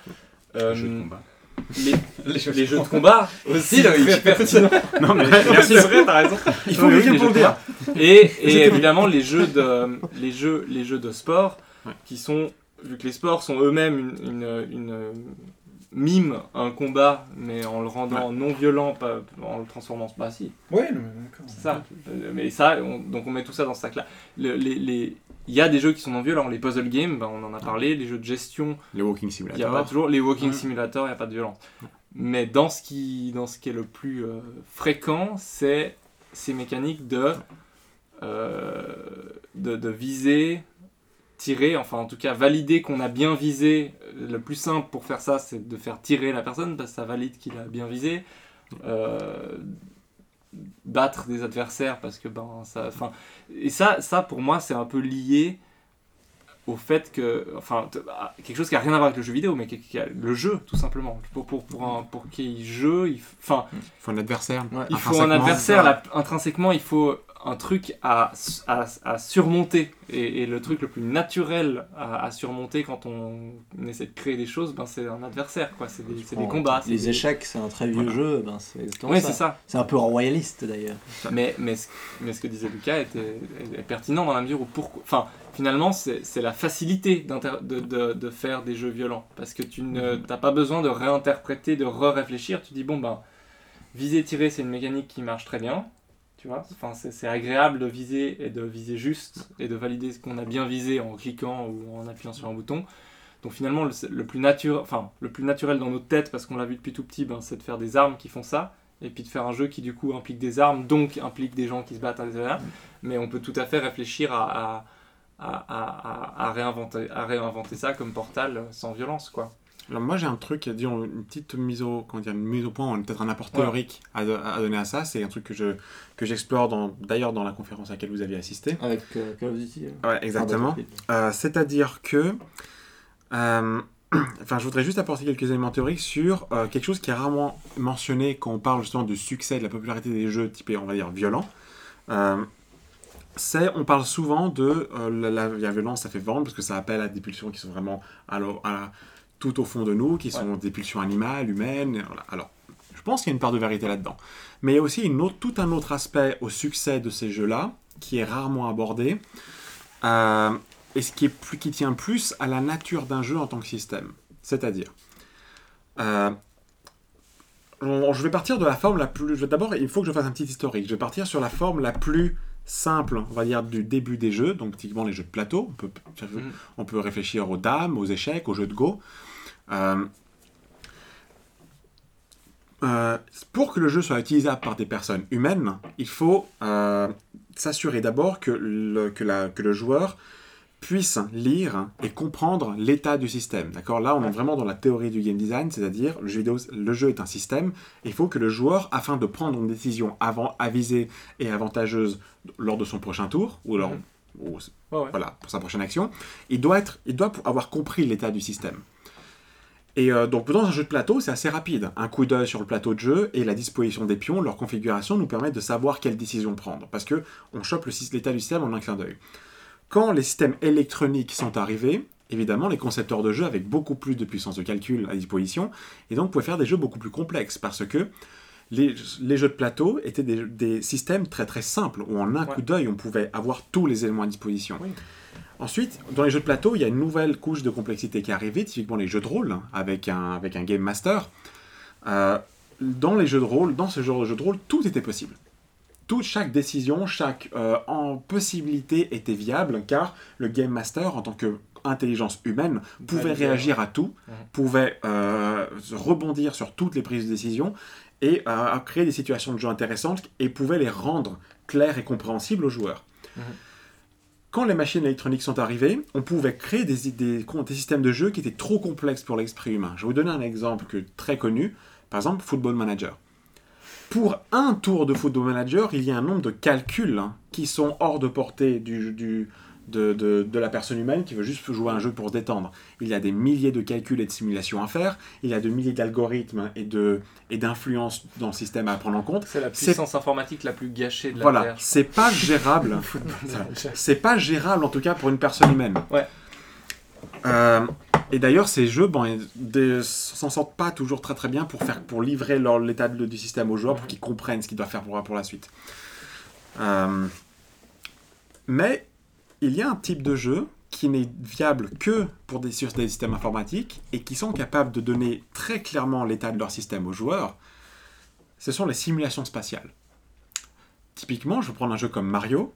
Speaker 3: Euh,
Speaker 7: Jeu de combat.
Speaker 3: les, les, jeux, les jeux de combat aussi,
Speaker 6: Si, Loïc.
Speaker 3: très pertinent.
Speaker 7: Non, mais
Speaker 3: Merci, c'est vrai, t'as raison.
Speaker 5: Il
Speaker 3: faut quelqu'un pour le dire. Et, et évidemment les jeux de les jeux les jeux de sport
Speaker 5: Ouais.
Speaker 3: qui sont vu que les sports sont eux-mêmes une, une, une, mime un combat mais en le rendant non violent pas en le transformant bah si
Speaker 5: Ouais, d'accord.
Speaker 3: c'est ça mais ça on- donc on met tout ça dans ce sac là le, les, les il y a des jeux qui sont non violents les puzzle games bah, on en a parlé les jeux de gestion
Speaker 5: Le Walking
Speaker 3: il y a
Speaker 5: Simulator.
Speaker 3: pas toujours les walking
Speaker 5: Ouais.
Speaker 3: simulator, il n'y a pas de violence. Mais dans ce qui, dans ce qui est le plus euh, fréquent, c'est ces mécaniques de, euh, de, de viser, tirer, enfin en tout cas valider qu'on a bien visé. Le plus simple pour faire ça, c'est de faire tirer la personne parce que ça valide qu'il a bien visé. Euh, battre des adversaires parce que ben ça enfin et ça ça pour moi c'est un peu lié au fait que, enfin, quelque chose qui a rien à voir avec le jeu vidéo, mais qui, qui a- le jeu, tout simplement. Pour, pour, pour, un, pour qu'il jeu, il, enfin,
Speaker 5: Il faut un adversaire.
Speaker 3: il faut un adversaire, là, intrinsèquement, il faut un truc à, à, à surmonter. Et, et le truc le plus naturel à, à surmonter quand on, essaie de créer des choses, ben, c'est un adversaire, quoi. C'est des, des combats.
Speaker 4: Les
Speaker 3: des-
Speaker 4: échecs, c'est un très vieux
Speaker 3: Voilà.
Speaker 4: jeu, ben c'est exactement
Speaker 3: Oui,
Speaker 4: ça.
Speaker 3: c'est
Speaker 4: un peu royaliste d'ailleurs.
Speaker 3: Mais, mais, ce, mais ce que disait Lucas était, est pertinent dans la mesure où, pourquoi, enfin, finalement, c'est la facilité de, de, de faire des jeux violents. Parce que tu n'as pas besoin de réinterpréter, de re-réfléchir. Tu dis, bon, ben, viser, tirer, c'est une mécanique qui marche très bien.
Speaker 9: Tu vois enfin, c'est agréable de viser et de viser juste et de valider ce qu'on a bien visé en cliquant ou en appuyant sur un bouton. Donc finalement, le, le plus, nature, enfin, le plus naturel dans notre tête, parce qu'on l'a vu depuis tout petit, ben, c'est de faire des armes qui font ça. Et puis de faire un jeu qui du coup implique des armes, donc implique des gens qui se battent, etc. Mais on peut tout à fait réfléchir à, à, à, à- à réinventer, à réinventer ça comme portal sans violence, quoi.
Speaker 5: Alors moi j'ai un truc, disons une petite mise au, comment dire, une mise au point, peut-être un apport
Speaker 9: Ouais.
Speaker 5: théorique à, à donner à ça. C'est un truc que je que j'explore dans, d'ailleurs dans la conférence à laquelle vous aviez assisté.
Speaker 13: Avec euh, Call of Duty. euh.
Speaker 5: Ouais, exactement.
Speaker 13: Ah, bah,
Speaker 5: Euh, C'est-à-dire que, euh, enfin, je voudrais juste apporter quelques éléments théoriques sur quelque chose qui est rarement mentionné quand on parle justement du succès, de la popularité des jeux typés, on va dire, violents. C'est, on parle souvent de euh, la, violence, ça fait vendre parce que ça appelle à des pulsions qui sont vraiment à à tout au fond de nous, qui sont des pulsions animales, humaines. voilà. Alors, je pense qu'il y a une part de vérité là-dedans. Mais il y a aussi une autre- tout un autre aspect au succès de ces jeux-là qui est rarement abordé. Euh, et ce qui, est plus, qui tient plus à la nature d'un jeu en tant que système. C'est-à-dire, euh, je vais partir de la forme la plus. D'abord, il faut que je fasse un petit historique. Je vais partir sur la forme la plus simple, on va dire, du début des jeux, donc typiquement les jeux de plateau. On peut, on peut réfléchir aux dames, aux échecs, aux jeux de Go. Euh, euh, pour que le jeu soit utilisable par des personnes humaines, il faut euh, s'assurer d'abord que le, que, la- que le joueur puisse lire et comprendre l'état du système. D'accord? Là, on est vraiment dans la théorie du game design, c'est-à-dire le jeu, vidéo, le jeu est un système. Il faut que le joueur, afin de prendre une décision avant, avisée et avantageuse lors de son prochain tour, ou, lors, ou-
Speaker 9: ouais.
Speaker 5: voilà, pour sa prochaine action, il doit, être, il doit avoir compris l'état du système. Et euh, donc dans un jeu de plateau, c'est assez rapide. Un coup d'œil sur le plateau de jeu et la disposition des pions, leur configuration nous permettent de savoir quelle décision prendre. Parce que on chope l'état du système en un clin d'œil. Quand les systèmes électroniques sont arrivés, évidemment, les concepteurs de jeux avaient beaucoup plus de puissance de calcul à disposition, et donc pouvaient faire des jeux beaucoup plus complexes, parce que les, les jeux de plateau étaient des, des systèmes très très simples, où en un coup d'œil, on pouvait avoir tous les éléments à disposition. Ensuite, dans les jeux de plateau, il y a une nouvelle couche de complexité qui est arrivée, typiquement les jeux de rôle, hein, avec un, avec un Game Master. Euh, dans les jeux de rôle, dans ce genre de jeu de rôle, tout était possible. Toute, chaque décision, chaque euh, en possibilité était viable, car le Game Master, en tant qu'intelligence humaine, pouvait réagir à tout,
Speaker 9: Mhm.
Speaker 5: pouvait euh, rebondir sur toutes les prises de décision, et créer des situations de jeu intéressantes, et pouvait les rendre claires et compréhensibles aux joueurs. Quand les machines électroniques sont arrivées, on pouvait créer des, systèmes de jeu qui étaient trop complexes pour l'esprit humain. Je vais vous donner un exemple que, très connu, par exemple Football Manager. Pour un tour de Football Manager, il y a un nombre de calculs hein, qui sont hors de portée du, du- de, de- de la personne humaine qui veut juste jouer à un jeu pour se détendre. Il y a des milliers de calculs et de simulations à faire, il y a des milliers d'algorithmes et de- et d'influences dans le système à prendre en compte.
Speaker 9: C'est la puissance informatique la plus gâchée de la
Speaker 5: Voilà,
Speaker 9: Terre.
Speaker 5: c'est pas gérable. c'est pas gérable en tout cas pour une personne humaine.
Speaker 9: Ouais.
Speaker 5: Euh, et d'ailleurs, ces jeux, des- s'en sortent pas toujours très très bien pour faire, pour livrer l'état du système aux joueurs, pour qu'ils comprennent ce qu'ils doivent faire pour, pour la suite. Euh, mais il y a un type de jeu qui n'est viable que pour des, sur des systèmes informatiques et qui sont capables de donner très clairement l'état de leur système aux joueurs. Ce sont les simulations spatiales. Typiquement, je vais prendre un jeu comme Mario.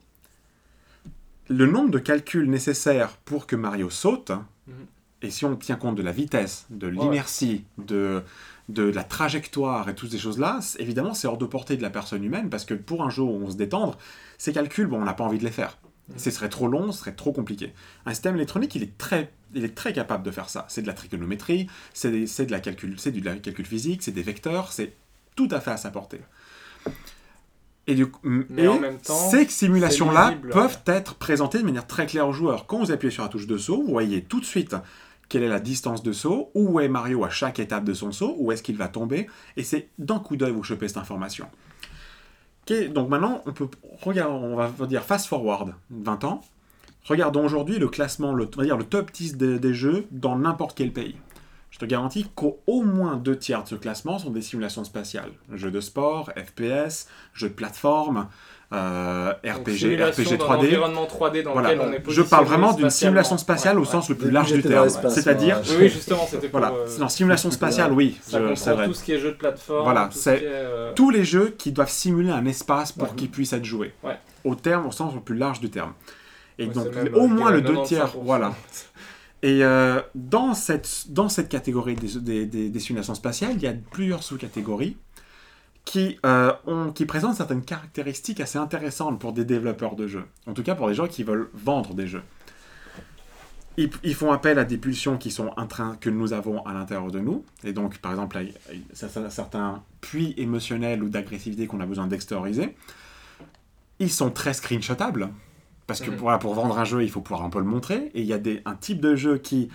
Speaker 5: Le nombre de calculs nécessaires pour que Mario saute,
Speaker 9: Mhm.
Speaker 5: et si on tient compte de la vitesse, de l'inertie, de, de la trajectoire et toutes ces choses-là, évidemment, c'est hors de portée de la personne humaine, parce que pour un jeu où on se détendre, ces calculs, bon, on n'a pas envie de les faire. Ce serait trop long, ce serait trop compliqué. Un système électronique, il est très, il est très capable de faire ça. C'est de la trigonométrie, c'est de la calcul, c'est du calcul physique, c'est des vecteurs, c'est tout à fait à sa portée. Et, du
Speaker 9: Mais
Speaker 5: et
Speaker 9: en même temps,
Speaker 5: ces simulations-là peuvent être présentées de manière très claire aux joueurs. Quand vous appuyez sur la touche de saut, vous voyez tout de suite quelle est la distance de saut, où est Mario à chaque étape de son saut, où est-ce qu'il va tomber, et c'est d'un coup d'œil vous chopez cette information. Donc maintenant, on peut regarder, on va dire fast forward 20 ans. Regardons aujourd'hui le classement, le, on va dire le top 10 des, des jeux dans n'importe quel pays. Je te garantis qu'au au moins deux tiers de ce classement sont des simulations spatiales. Jeux de sport, FPS, jeux de plateforme, euh, RPG, RPG
Speaker 9: d'un
Speaker 5: 3D.
Speaker 9: environnement 3D dans
Speaker 5: Voilà.
Speaker 9: lequel on est
Speaker 5: Je parle vraiment d'une simulation spatiale au
Speaker 9: Ouais,
Speaker 5: sens le plus large du terme. C'est-à-dire,
Speaker 13: moi,
Speaker 9: Oui, justement, c'était pour.
Speaker 5: voilà,
Speaker 9: euh,
Speaker 5: simulation spatiale, oui,
Speaker 9: ça
Speaker 5: je-
Speaker 9: comprend
Speaker 5: c'est vrai.
Speaker 9: tout ce qui est jeu de plateforme.
Speaker 5: Voilà,
Speaker 9: ce
Speaker 5: c'est
Speaker 9: euh,
Speaker 5: tous les jeux qui doivent simuler un espace pour
Speaker 9: Ouais.
Speaker 5: qu'ils puissent être joués.
Speaker 9: Ouais.
Speaker 5: Au terme, au sens le plus large du terme. Et
Speaker 9: Ouais,
Speaker 5: donc, au
Speaker 9: euh,
Speaker 5: moins le deux tiers,
Speaker 9: 95%.
Speaker 5: voilà. Et dans, cette, dans cette catégorie des, des, des- des simulations spatiales, il y a plusieurs sous-catégories qui, euh, ont, qui présentent certaines caractéristiques assez intéressantes pour des développeurs de jeux. En tout cas, pour des gens qui veulent vendre des jeux. Ils, ils font appel à des pulsions qui sont que nous avons à l'intérieur de nous. Et donc, par exemple, il y a certains- puits émotionnels ou d'agressivité qu'on a besoin d'extérioriser. Ils sont très screenshotables. Parce que
Speaker 9: Mhm.
Speaker 5: voilà, pour vendre un jeu, il faut pouvoir un peu le montrer. Et il y a des, un type de jeu qui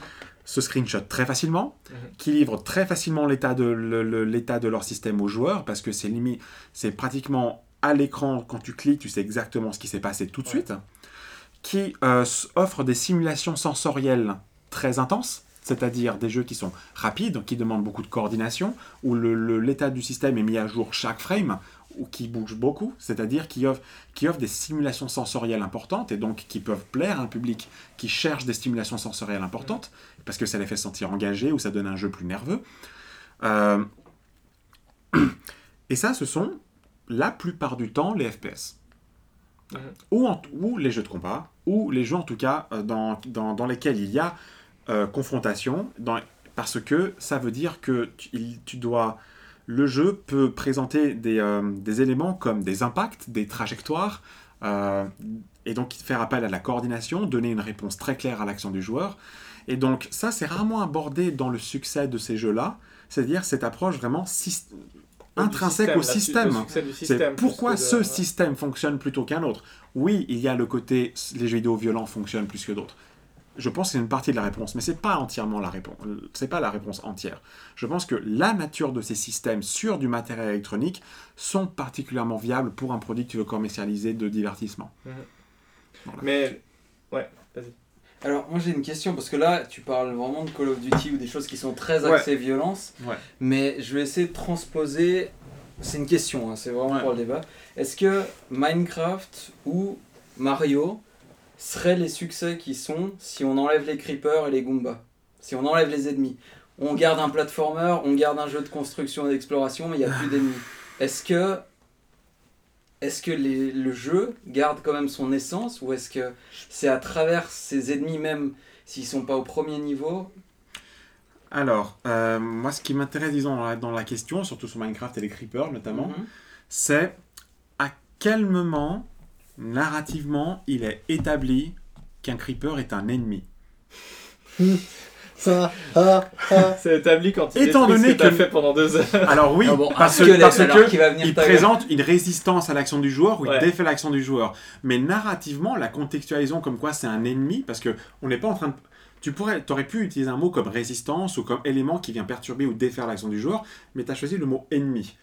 Speaker 5: se screenshot très facilement,
Speaker 9: Mhm.
Speaker 5: qui livre très facilement l'état de, le- le- l'état de leur système aux joueurs, parce que c'est limite, c'est pratiquement à l'écran, quand tu cliques, tu sais exactement ce qui s'est passé tout de
Speaker 9: Ouais.
Speaker 5: suite, qui euh, s- offre des simulations sensorielles très intenses, c'est-à-dire des jeux qui sont rapides, qui demandent beaucoup de coordination, où le- le- l'état du système est mis à jour chaque frame, ou qui bougent beaucoup, c'est-à-dire qui offrent, qui offrent des simulations sensorielles importantes, et donc qui peuvent plaire à un public qui cherche des stimulations sensorielles importantes, parce que ça les fait sentir engagés, ou ça donne un jeu plus nerveux. Euh, Et ça, ce sont la plupart du temps les FPS.
Speaker 9: Mhm.
Speaker 5: Ou, en- ou les jeux de combat, ou les jeux en tout cas euh, dans, dans, dans lesquels il y a euh, confrontation, dans- parce que ça veut dire que tu, il- tu dois... Le jeu peut présenter des, euh, des éléments comme des impacts, des trajectoires, euh, et donc faire appel à la coordination, donner une réponse très claire à l'action du joueur. Et donc ça, c'est rarement abordé dans le succès de ces jeux-là, c'est-à-dire cette approche vraiment intrinsèque
Speaker 9: système,
Speaker 5: au système. C'est pourquoi
Speaker 9: de-
Speaker 5: ce système fonctionne plutôt qu'un autre. Oui, il y a le côté les jeux vidéo violents fonctionnent plus que d'autres. Je pense que c'est une partie de la réponse, mais c'est pas entièrement la réponse. C'est pas la réponse entière. Je pense que la nature de ces systèmes sur du matériel électronique sont particulièrement viables pour un produit que tu veux commercialiser de divertissement.
Speaker 9: Mais, ouais, vas-y.
Speaker 6: Alors, moi j'ai une question parce que là, tu parles vraiment de Call of Duty ou des choses qui sont très
Speaker 5: Ouais.
Speaker 6: axées violence.
Speaker 5: Ouais.
Speaker 6: Mais je vais essayer de transposer. C'est une question, hein, c'est vraiment
Speaker 5: Ouais.
Speaker 6: pour le débat. Est-ce que Minecraft ou Mario seraient les succès qui sont si on enlève les creepers et les Goombas Si on enlève les ennemis On garde un platformer, on garde un jeu de construction et d'exploration, mais il n'y a plus d'ennemis. Est-ce que. Est-ce que les- le jeu garde quand même son essence ou est-ce que c'est à travers ces ennemis même s'ils sont pas au premier niveau?
Speaker 5: Alors, euh, moi, ce qui m'intéresse, disons, dans la, dans la question, surtout sur Minecraft et les creepers notamment,
Speaker 6: Mhm.
Speaker 5: c'est à quel moment, narrativement, il est établi qu'un creeper est un ennemi.
Speaker 13: Ça, ah, ah.
Speaker 9: C'est établi quand il
Speaker 5: Étant donné
Speaker 9: ce que fait pendant deux heures.
Speaker 5: Alors oui,
Speaker 6: Ah bon,
Speaker 5: parce, que,
Speaker 6: squelette,
Speaker 5: parce que
Speaker 6: qui va venir
Speaker 5: il présente une résistance à l'action du joueur ou il
Speaker 9: Ouais.
Speaker 5: défait l'action du joueur. Mais narrativement, la contextualisation comme quoi c'est un ennemi, parce que on n'est pas en train de... Tu pourrais, aurais pu utiliser un mot comme résistance ou comme élément qui vient perturber ou défaire l'action du joueur, mais tu as choisi le mot ennemi.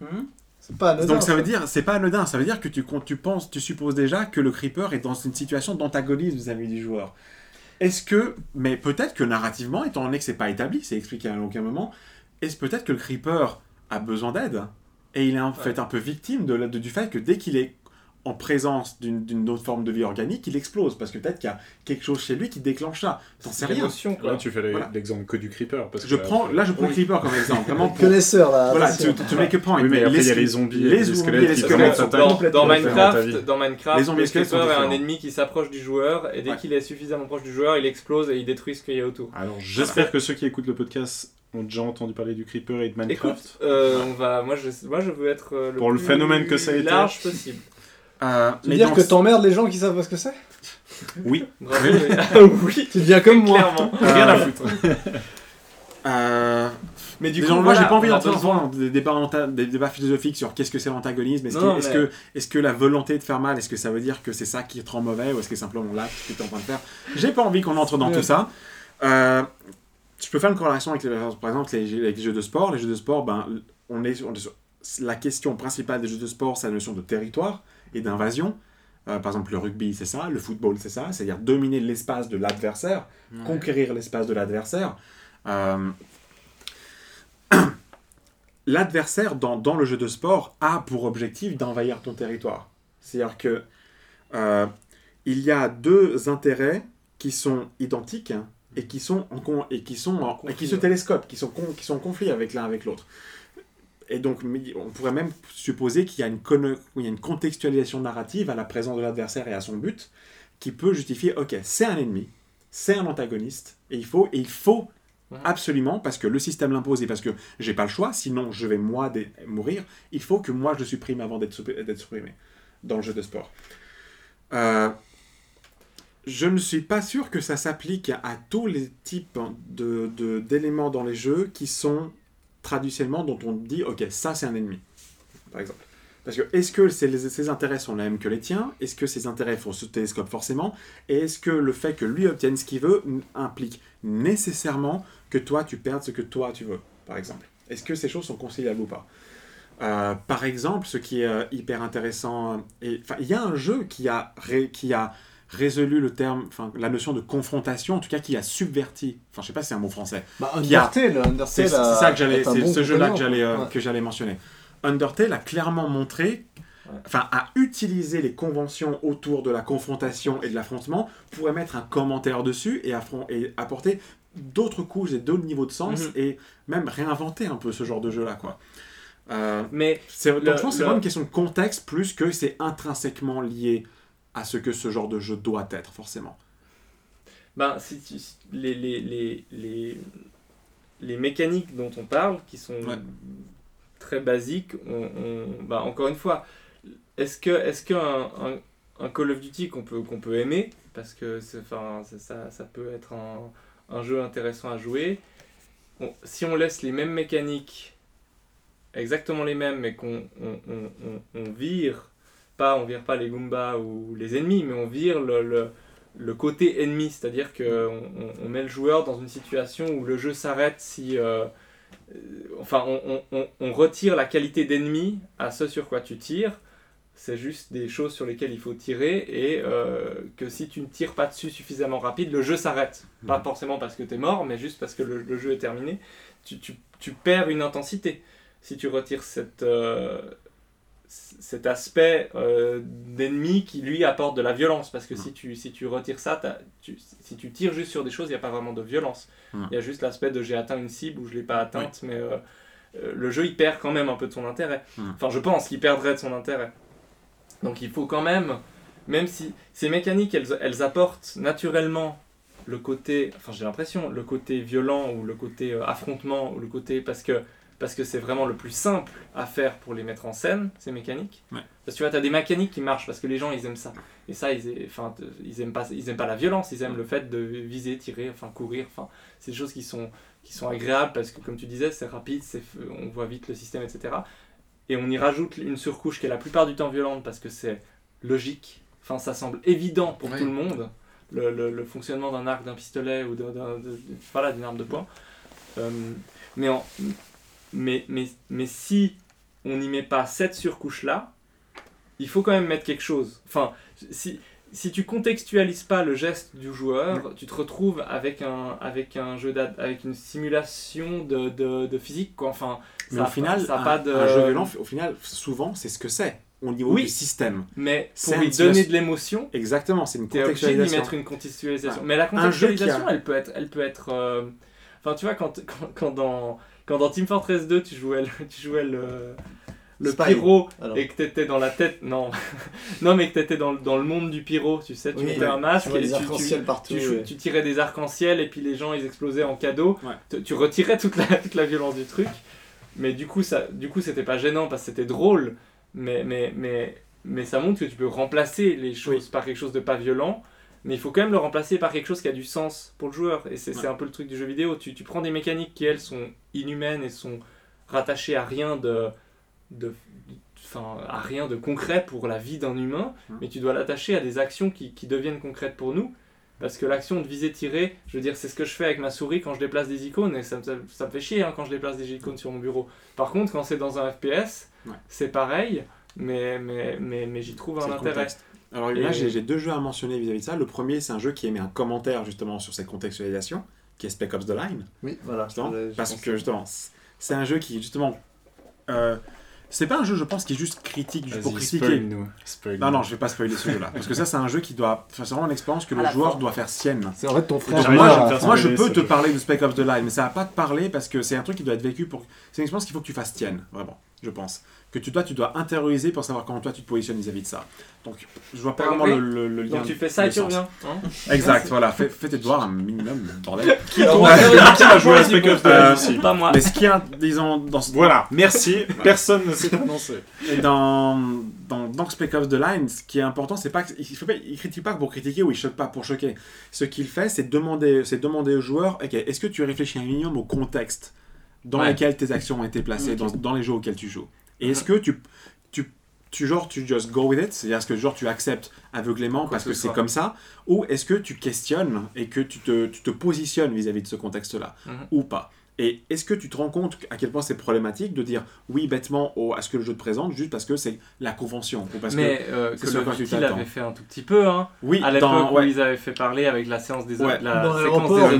Speaker 6: Mhm.
Speaker 13: C'est pas anodin,
Speaker 5: Donc ça veut dire, c'est pas anodin, ça veut dire que tu, tu penses, tu supposes déjà que le creeper est dans une situation d'antagonisme vis-à-vis du joueur. Est-ce que, mais peut-être que narrativement, étant donné que c'est pas établi, c'est expliqué à aucun moment, est-ce peut-être que le creeper a besoin d'aide? Et il est en fait un peu victime de, de- du fait que dès qu'il est en présence d'une d'une autre forme de vie organique, il explose parce que peut-être qu'il y a quelque chose chez lui qui déclenche ça. T'en sais rien.
Speaker 9: Quoi.
Speaker 7: Là, tu fais
Speaker 5: Voilà.
Speaker 7: l'exemple que du creeper. Parce que
Speaker 5: Je prends, là, je prends
Speaker 7: Oui.
Speaker 5: le creeper comme exemple, vraiment. pour-
Speaker 13: Connaisseur là.
Speaker 5: Voilà, tu, tu make a point.
Speaker 7: Oui, mais après, il y a
Speaker 5: les
Speaker 7: zombies
Speaker 5: les
Speaker 7: les
Speaker 5: zombies
Speaker 7: squelettes
Speaker 5: et les squelettes
Speaker 9: Dans, dans Minecraft, dans Minecraft,
Speaker 5: Les zombies
Speaker 9: le creeper est un ennemi qui s'approche du joueur et dès
Speaker 5: Ouais.
Speaker 9: qu'il est suffisamment proche du joueur, il explose et il détruit ce qu'il y a autour.
Speaker 7: Alors, j'espère que ceux qui écoutent le podcast ont déjà entendu parler du creeper et de Minecraft.
Speaker 9: Écoute, euh, on va, moi, je, moi je veux être euh, le
Speaker 7: Pour le
Speaker 9: plus
Speaker 7: phénomène que ça a été.
Speaker 9: large possible.
Speaker 5: Euh,
Speaker 13: Tu veux
Speaker 5: mais
Speaker 13: dire
Speaker 5: donc-
Speaker 13: que t'emmerdes les gens qui savent pas ce que c'est?
Speaker 5: Oui.
Speaker 9: Ah oui,
Speaker 13: Tu deviens comme moi.
Speaker 9: clairement.
Speaker 5: Rien à foutre. Euh,
Speaker 9: Mais du coup,
Speaker 5: moi,
Speaker 9: voilà,
Speaker 5: j'ai pas envie
Speaker 9: on a
Speaker 5: d'entrer dans des débats, anta- des débats philosophiques sur qu'est-ce que c'est l'antagonisme. Est-ce que, est-ce
Speaker 9: mais-
Speaker 5: que, est-ce que la volonté de faire mal, est-ce que ça veut dire que c'est ça qui te rend mauvais ou est-ce que c'est simplement là ce que tu es en train de faire? J'ai pas envie qu'on entre dans
Speaker 13: Ouais.
Speaker 5: tout ça. Euh, je peux faire une corrélation avec, les, par exemple, les, jeux- avec les jeux de sport. Les jeux de sport, ben, on est, on est sur- la question principale des jeux de sport, c'est la notion de territoire et d'invasion. Euh, par exemple, le rugby, c'est ça. Le football, c'est ça. C'est-à-dire dominer l'espace de l'adversaire, conquérir l'espace de l'adversaire. Euh, L'adversaire dans, dans le jeu de sport a pour objectif d'envahir ton territoire. C'est-à-dire que euh, il y a deux intérêts qui sont identiques hein, et qui sont en con- et qui sont en- et qui se télescopent, qui sont con- qui sont en conflit avec l'un avec l'autre. Et donc, on pourrait même supposer qu'il y, a une conne- il y a une contextualisation narrative à la présence de l'adversaire et à son but qui peut justifier, ok, c'est un ennemi, c'est un antagoniste, et il faut, et il faut
Speaker 3: Ouais.
Speaker 5: absolument, parce que le système l'impose et parce que j'ai pas le choix, sinon je vais moi mourir, il faut que moi je le supprime avant d'être supprimé dans le jeu de sport. Euh, je ne suis pas sûr que ça s'applique à tous les types de- de- d'éléments dans les jeux qui sont traditionnellement dont on dit ok ça c'est un ennemi par exemple. Parce que est-ce que ses intérêts sont les mêmes que les tiens? Est-ce que ses intérêts font ce télescope forcément? Et est-ce que le fait que lui obtienne ce qu'il veut implique nécessairement que toi tu perdes ce que toi tu veux par exemple? Est-ce que ces choses sont conciliables ou pas? Euh, par exemple, ce qui est euh, hyper intéressant, il y a un jeu qui a résolu le terme, enfin, la notion de confrontation, en tout cas qui a subverti, enfin, je sais pas si c'est un mot français.
Speaker 4: Bah,
Speaker 5: a-
Speaker 4: Undertale,
Speaker 5: c'est
Speaker 4: a-
Speaker 5: ça que j'allais, c'est
Speaker 4: bon
Speaker 5: ce jeu-là que j'allais, euh,
Speaker 4: ouais.
Speaker 5: que j'allais mentionner. Undertale a clairement montré, enfin, a utilisé les conventions autour de la confrontation et de l'affrontement pour émettre un commentaire dessus et, affron- et apporter d'autres couches et d'autres niveaux de sens
Speaker 3: Mhm.
Speaker 5: et même réinventer un peu ce genre de jeu-là, quoi. Euh,
Speaker 3: Mais
Speaker 5: c'est, donc
Speaker 3: le-
Speaker 5: je pense que c'est
Speaker 3: le-
Speaker 5: vraiment une question de contexte plus que c'est intrinsèquement lié à ce que ce genre de jeu doit être, forcément.
Speaker 3: Ben, si tu- si- les, les, les, les, les mécaniques dont on parle, qui sont
Speaker 5: Ouais.
Speaker 3: très basiques, on, on- ben, encore une fois, est-ce que est-ce qu'un un, un Call of Duty qu'on peut, qu'on peut aimer, parce que enfin, ça, ça peut être un, un jeu intéressant à jouer, on- si on laisse les mêmes mécaniques, exactement les mêmes, mais qu'on on, on- on- on vire, pas, on vire pas les Goombas ou les ennemis, mais on vire le- le, le côté ennemi, c'est-à-dire qu'on on, met le joueur dans une situation où le jeu s'arrête si... euh, euh, enfin, on, on- on- retire la qualité d'ennemi à ce sur quoi tu tires. C'est juste des choses sur lesquelles il faut tirer et euh, que si tu ne tires pas dessus suffisamment rapide, le jeu s'arrête. Pas forcément parce que tu es mort, mais juste parce que le, le jeu est terminé. Tu, tu- tu perds une intensité si tu retires cette, euh, cet aspect euh, d'ennemi qui lui apporte de la violence. Parce que si tu, si tu retires ça, tu- si tu tires juste sur des choses, il n'y a pas vraiment de violence. Il y a juste l'aspect de j'ai atteint une cible ou je ne l'ai pas atteinte, mais euh, euh, le jeu il perd quand même un peu de son intérêt. Enfin, je pense qu'il perdrait de son intérêt. Donc il faut quand même, même si ces mécaniques elles, elles apportent naturellement le côté, enfin j'ai l'impression, le côté violent ou le côté affrontement ou le côté parce que parce que c'est vraiment le plus simple à faire pour les mettre en scène ces mécaniques.
Speaker 5: Ouais.
Speaker 3: Parce que tu vois, tu as des mécaniques qui marchent parce que les gens ils aiment ça. Et ça ils, enfin, ils aiment pas ils aiment pas la violence, ils aiment le fait de viser, tirer, enfin courir, enfin c'est des choses qui sont qui sont agréables parce que comme tu disais, c'est rapide, on voit vite le système etc. Et on y rajoute une surcouche qui est la plupart du temps violente parce que c'est logique. Enfin, ça semble évident pour
Speaker 6: Ouais.
Speaker 3: tout le monde, le, le- le fonctionnement d'un arc, d'un pistolet ou d'un- d'un- de- voilà, d'une arme de poing. Euh, mais, en- mais, mais, mais si on n'y met pas cette surcouche-là, il faut quand même mettre quelque chose. Enfin, si, si tu contextualises pas le geste du joueur, tu te retrouves avec un, avec un jeu avec une simulation de, de, de physique. Quoi. Enfin,
Speaker 5: Mais
Speaker 3: ça
Speaker 5: au
Speaker 3: a
Speaker 5: final,
Speaker 3: pas, ça
Speaker 5: un,
Speaker 3: pas de...
Speaker 5: un jeu violent, au final, souvent, c'est ce que c'est au niveau
Speaker 3: Oui.
Speaker 5: du système.
Speaker 3: Mais pour lui donner de l'émotion,
Speaker 5: Exactement, c'est une
Speaker 3: T'es obligé d'y
Speaker 5: contextualisation.
Speaker 3: mettre une contextualisation. Mais la
Speaker 5: qui a-
Speaker 3: contextualisation, elle peut être, elle peut être. euh, Enfin, tu vois, quand, quand, quand dans quand dans Team Fortress 2, tu jouais le, tu jouais le, le
Speaker 4: Spy.
Speaker 3: pyro
Speaker 4: Alors.
Speaker 3: et que t'étais dans la tête, non, non, mais que t'étais dans, le- dans le monde du pyro, tu sais, tu
Speaker 4: Oui,
Speaker 3: mettais un masque
Speaker 4: tu vois
Speaker 3: et
Speaker 4: des
Speaker 3: tu,
Speaker 4: arcs-en-ciel
Speaker 3: tu,
Speaker 4: partout,
Speaker 3: tu, jou-
Speaker 4: ouais.
Speaker 3: tu tirais des arcs-en-ciel et puis les gens ils explosaient en cadeau.
Speaker 5: Ouais.
Speaker 3: Tu, tu retirais toute la, toute la violence du truc, mais du coup ça, du coup c'était pas gênant parce que c'était drôle, mais mais mais mais ça montre que tu peux remplacer les choses par quelque chose de pas violent. Mais il faut quand même le remplacer par quelque chose qui a du sens pour le joueur. Et c'est
Speaker 5: Ouais.
Speaker 3: un peu le truc du jeu vidéo. Tu, tu prends des mécaniques qui, elles, sont inhumaines et sont rattachées à rien de, de, enfin, à rien de concret pour la vie d'un humain, mais tu dois l'attacher à des actions qui, qui deviennent concrètes pour nous. Parce que l'action de viser, tirer, je veux dire, c'est ce que je fais avec ma souris quand je déplace des icônes, et ça, me- ça, ça me fait chier hein, quand je déplace des icônes sur mon bureau. Par contre, quand c'est dans un FPS,
Speaker 5: Ouais.
Speaker 3: c'est pareil, mais, mais, mais, mais j'y trouve un intérêt.
Speaker 5: Alors
Speaker 3: Et-
Speaker 5: là, j'ai j'ai deux jeux à mentionner vis-à-vis de ça. Le premier, c'est un jeu qui émet un commentaire justement sur cette contextualisation, qui est Spec Ops The Line.
Speaker 4: Oui, voilà.
Speaker 5: Parce que justement, c'est un jeu qui justement euh, C'est pas un jeu, je pense, qui est juste critique juste pour critiquer.
Speaker 7: spoil-nous. Spoil-nous.
Speaker 5: Non, non, je vais pas spoiler ce jeu-là. Parce que ça, c'est un jeu qui doit. Enfin, c'est vraiment une expérience que le joueur
Speaker 14: fin.
Speaker 5: doit faire sienne.
Speaker 4: C'est en fait ton frère.
Speaker 7: J'arrive
Speaker 5: moi, je, moi, peux te
Speaker 7: jeu.
Speaker 5: parler de Spec Ops The Line, mais ça va pas te parler parce que c'est un truc qui doit être vécu pour. C'est une expérience qu'il faut que tu fasses tienne, vraiment, je pense. Que tu dois, tu dois intérioriser pour savoir comment toi tu te positionnes vis-à-vis de ça. Donc, je vois pas
Speaker 3: T'as
Speaker 5: vraiment le, le- le lien.
Speaker 3: Donc tu fais ça et tu reviens. hein
Speaker 5: Exact, voilà, fais, fais tes devoirs un minimum, bordel.
Speaker 7: Qui a joué à Spec Ops The Line ici
Speaker 3: Pas moi.
Speaker 5: Mais ce qui est, disons, dans ce.
Speaker 7: Voilà, merci. Personne ne s'est prononcé.
Speaker 5: Et dans, dans, dans Spec Ops The Line, ce qui est important, c'est pas que- il, faut pas, il critique pas pour critiquer ou il choque pas pour choquer. Ce qu'il fait, c'est demander, c'est demander aux joueurs, ok, est-ce que tu réfléchis un minimum au contexte dans
Speaker 15: Ouais.
Speaker 5: lequel tes actions ont été placées dans, dans les jeux auxquels tu joues? Et est-ce que tu, tu, tu genre tu just go with it, c'est-à-dire est-ce que genre tu acceptes aveuglément parce
Speaker 3: que
Speaker 5: que
Speaker 3: ce
Speaker 5: c'est comme ça, ou est-ce que tu questionnes et que tu te, tu te positionnes vis-à-vis de ce contexte-là?
Speaker 3: Mhm.
Speaker 5: ou pas? Et est-ce que tu te rends compte à quel point c'est problématique de dire oui bêtement au- à ce que le jeu te présente juste parce que c'est la convention ou parce
Speaker 3: mais euh,
Speaker 5: c'est
Speaker 3: que
Speaker 5: ce
Speaker 3: le
Speaker 5: t'attends?
Speaker 3: l'avait fait un tout petit peu, hein.
Speaker 5: que oui
Speaker 3: À l'époque
Speaker 5: dans
Speaker 3: où
Speaker 5: ouais,
Speaker 3: ils avaient fait parler avec la séance des
Speaker 5: Ouais.
Speaker 3: la
Speaker 4: Dans
Speaker 3: séquence des otages devais-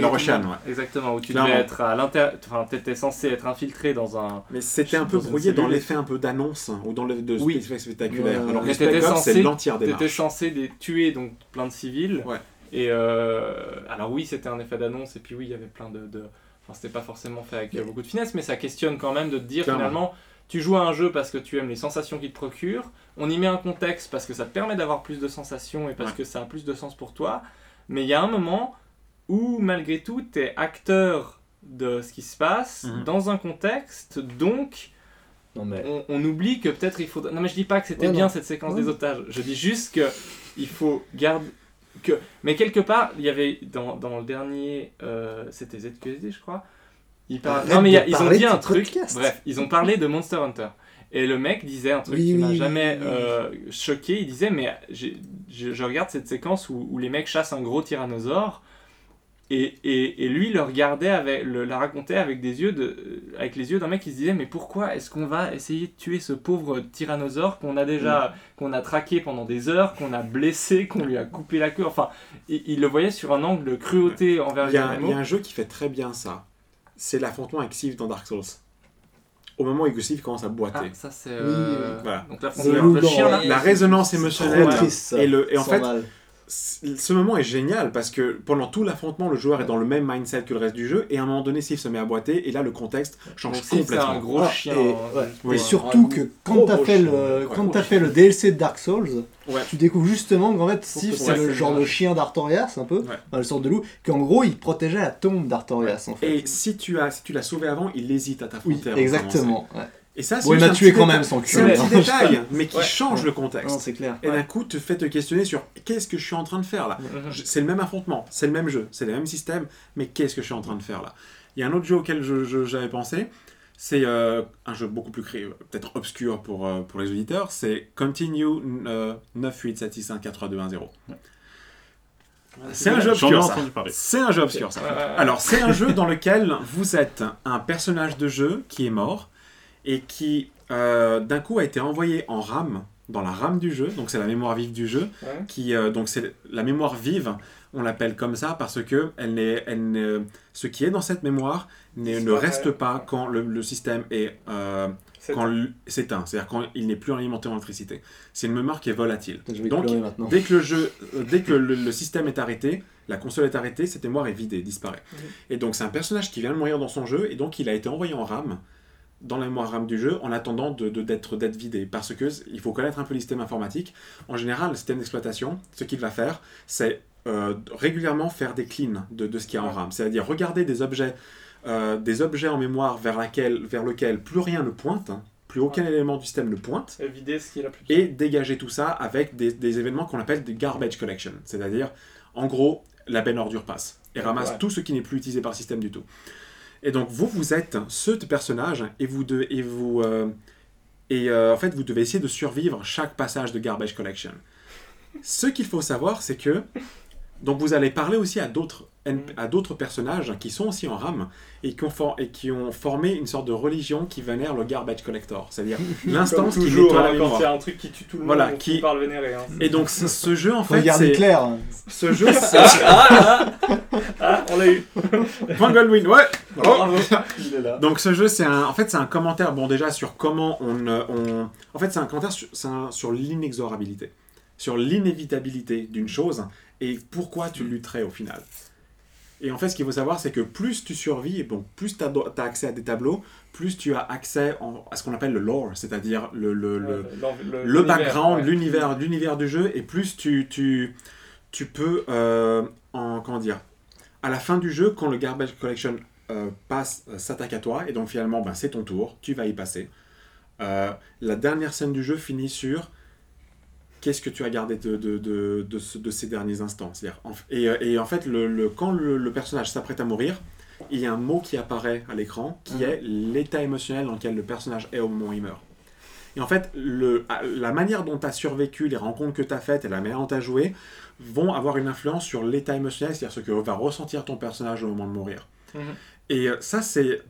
Speaker 5: Norwegian, ouais.
Speaker 3: Exactement, où tu
Speaker 5: Clairement.
Speaker 3: devais être à l'intérieur, enfin t'étais censé être infiltré dans un.
Speaker 5: mais c'était un peu brouillé dans l'effet un peu d'annonce ou dans l'effet de
Speaker 3: Oui.
Speaker 5: spectacle spectaculaire
Speaker 4: Ouais,
Speaker 5: alors que
Speaker 3: t'étais censé-
Speaker 5: c'est l'entière
Speaker 3: T'étais
Speaker 5: démarche
Speaker 3: censé des- tuer donc plein de civils. Et euh, alors oui, c'était un effet d'annonce et puis oui, il y avait plein de. de- Enfin, c'était pas forcément fait avec beaucoup de finesse, mais ça questionne quand même de te dire
Speaker 5: Clairement.
Speaker 3: finalement, tu joues à un jeu parce que tu aimes les sensations qu'il te procure. On y met un contexte parce que ça te permet d'avoir plus de sensations et parce
Speaker 5: Ouais.
Speaker 3: que ça a plus de sens pour toi. Mais il y a un moment où malgré tout, t'es acteur de ce qui se passe
Speaker 5: Mhm.
Speaker 3: dans un contexte, donc
Speaker 4: Non mais.
Speaker 3: on, on oublie que peut-être il faut. Non, mais je dis pas que c'était
Speaker 4: Ouais,
Speaker 3: bien
Speaker 4: non.
Speaker 3: cette séquence
Speaker 4: Ouais.
Speaker 3: des otages. Je dis juste que il faut garder. Que... Mais quelque part, il y avait dans, dans le dernier. euh, c'était ZQSD, je crois. Ils
Speaker 4: Arrête
Speaker 3: Non, mais y a- ils ont dit un truc.
Speaker 4: podcast.
Speaker 3: Bref, ils ont parlé de Monster Hunter. Et le mec disait un truc
Speaker 4: Oui,
Speaker 3: qui m'a
Speaker 4: oui,
Speaker 3: jamais
Speaker 4: oui, oui.
Speaker 3: euh, choqué. Il disait Mais je, je regarde cette séquence où, où les mecs chassent un gros tyrannosaure. Et, et, et lui le regardait avec, le, la racontait avec des yeux de, avec les yeux d'un mec qui se disait mais pourquoi est-ce qu'on va essayer de tuer ce pauvre tyrannosaure qu'on a déjà qu'on a traqué pendant des heures qu'on a blessé qu'on lui a coupé la queue enfin il, il le voyait sur un angle de cruauté envers
Speaker 5: il
Speaker 3: les
Speaker 5: y, a, il y
Speaker 3: animaux.
Speaker 5: a un jeu qui fait très bien ça. C'est l'affrontement avec Sif dans Dark Souls. Au moment où Sif commence à boiter.
Speaker 3: Ah, ça c'est euh,
Speaker 5: Voilà.
Speaker 3: donc frontière
Speaker 4: loup
Speaker 3: le chien là.
Speaker 5: La résonance émotionnelle
Speaker 4: triste
Speaker 5: et, le, et en fait
Speaker 4: mal.
Speaker 5: Ce moment est génial parce que pendant tout l'affrontement, le joueur est dans le même mindset que le reste du jeu et à un moment donné, Sif se met à boiter et là le contexte change
Speaker 3: Donc, Sif, c'est
Speaker 5: complètement.
Speaker 3: un gros chien
Speaker 4: et-
Speaker 3: hein,
Speaker 4: ouais. Et surtout que quand t'as fait, le, quand fait le DLC de Dark Souls,
Speaker 5: Ouais.
Speaker 4: tu découvres justement qu'en fait Sif
Speaker 3: Ouais,
Speaker 4: c'est le genre
Speaker 3: vrai.
Speaker 4: de chien d'Artorias un peu,
Speaker 5: Ouais.
Speaker 4: dans le sorte de loup, qu'en gros il protégeait la tombe d'Artorias en fait.
Speaker 5: Et si tu as, si tu l'as sauvé avant, il hésite à
Speaker 4: Oui,
Speaker 5: t'affronter. commencer.
Speaker 4: exactement. Ouais.
Speaker 5: Et ça,
Speaker 4: Bon, il m'a
Speaker 5: un
Speaker 4: tué quand
Speaker 5: détail-
Speaker 4: même sans
Speaker 5: C'est un
Speaker 4: cul.
Speaker 5: petit détail, mais qui
Speaker 3: Ouais.
Speaker 5: change le
Speaker 4: Non,
Speaker 5: contexte.
Speaker 4: c'est clair.
Speaker 5: Et d'un coup, te fait te questionner sur qu'est-ce que je suis en train de faire là. C'est le même affrontement, c'est le même jeu, c'est le même système, mais qu'est-ce que je suis en train de faire là? Il y a un autre jeu auquel je- je- j'avais pensé, c'est euh, un jeu beaucoup plus cré- peut-être obscur pour, euh, pour les auditeurs, c'est Continue euh, 98761432110. C'est un jeu obscur ça. C'est un jeu obscur ça.
Speaker 3: Ouais, ouais, ouais.
Speaker 5: Alors, c'est un jeu dans lequel vous êtes un personnage de jeu qui est mort et qui, euh, d'un coup, a été envoyé en RAM, dans la RAM du jeu, donc c'est la mémoire vive du jeu,
Speaker 3: Ouais.
Speaker 5: qui, euh, donc c'est la mémoire vive, on l'appelle comme ça parce que elle n'est, elle ce qui est dans cette mémoire n'est- ne reste pas quand le, le système est euh,
Speaker 3: C'est-
Speaker 5: quand s'éteint, c'est-à-dire quand il n'est plus alimenté en électricité. C'est une mémoire qui est volatile. Donc. Dès que le jeu, euh, dès que le, le système est arrêté, la console est arrêtée, cette mémoire est vidée, disparaît. Et donc c'est un personnage qui vient de mourir dans son jeu et donc il a été envoyé en RAM dans la mémoire RAM du jeu en attendant de, d'être, d'être vidé parce que il faut connaître un peu les systèmes informatiques. En général, le système d'exploitation, ce qu'il va faire, c'est euh, régulièrement faire des cleans de, de ce qu'il y a en RAM, c'est-à-dire regarder des objets, euh, des objets en mémoire vers, laquelle, vers lequel plus rien ne pointe, hein, plus aucun élément du système ne pointe
Speaker 3: Éviter ce qui est la plus
Speaker 5: et dégager tout ça avec des, des événements qu'on appelle des garbage collection. C'est-à-dire, en gros, la benne ordure passe et ramasse
Speaker 3: Ouais.
Speaker 5: tout ce qui n'est plus utilisé par le système du tout. Et donc, vous, vous êtes ce personnage et vous, et vous, euh, et euh, en fait, vous devez essayer de survivre chaque passage de garbage collection. Ce qu'il faut savoir, c'est que donc vous allez parler aussi à d'autres à d'autres personnages qui sont aussi en rame et qui, ont for- et qui ont formé une sorte de religion qui vénère le garbage collector, c'est-à-dire l'instance qui
Speaker 3: toujours,
Speaker 5: nettoie
Speaker 3: hein,
Speaker 5: la mémoire.
Speaker 3: a un truc qui tue tout le
Speaker 5: Voilà,
Speaker 3: monde,
Speaker 5: qui-
Speaker 3: qui parle vénéré. Hein.
Speaker 5: Et donc ce, ce jeu en fait,
Speaker 4: Regarde
Speaker 5: c'est
Speaker 4: Claire. hein.
Speaker 5: ce jeu, c'est
Speaker 3: Ah, on l'a eu.
Speaker 5: point Goldwyn, ouais.
Speaker 3: Bravo. Il est là.
Speaker 5: Donc ce jeu, c'est un, en fait, c'est un commentaire, bon déjà sur comment on, euh, on, en fait, c'est un commentaire sur, c'est un- sur l'inexorabilité, sur l'inévitabilité d'une chose et pourquoi tu lutterais au final. Et en fait, ce qu'il faut savoir, c'est que plus tu survis, bon, plus tu as, accès à des tableaux, plus tu as accès en- à ce qu'on appelle le lore, c'est-à-dire le, le, le,
Speaker 3: l'en-
Speaker 5: le
Speaker 3: l'univers,
Speaker 5: background,
Speaker 3: ouais.
Speaker 5: l'univers, l'univers du jeu, et plus tu, tu, tu peux, euh, en, comment dire, à la fin du jeu, quand le garbage collection euh, passe, euh, s'attaque à toi, et donc finalement, ben, c'est ton tour, tu vas y passer. Euh, la dernière scène du jeu finit sur qu'est-ce que tu as gardé de, de, de, de, ce- de ces derniers instants. En- et, euh, et en fait, le, le- quand le, le personnage s'apprête à mourir, il y a un mot qui apparaît à l'écran, qui
Speaker 3: Mhm.
Speaker 5: est l'état émotionnel dans lequel le personnage est au moment où il meurt. Et en fait, le, la manière dont tu as survécu, les rencontres que tu as faites et la manière dont tu as joué vont avoir une influence sur l'état émotionnel, c'est-à-dire ce que va ressentir ton personnage au moment de mourir.
Speaker 3: Mhm.
Speaker 5: Et euh, ça, c'est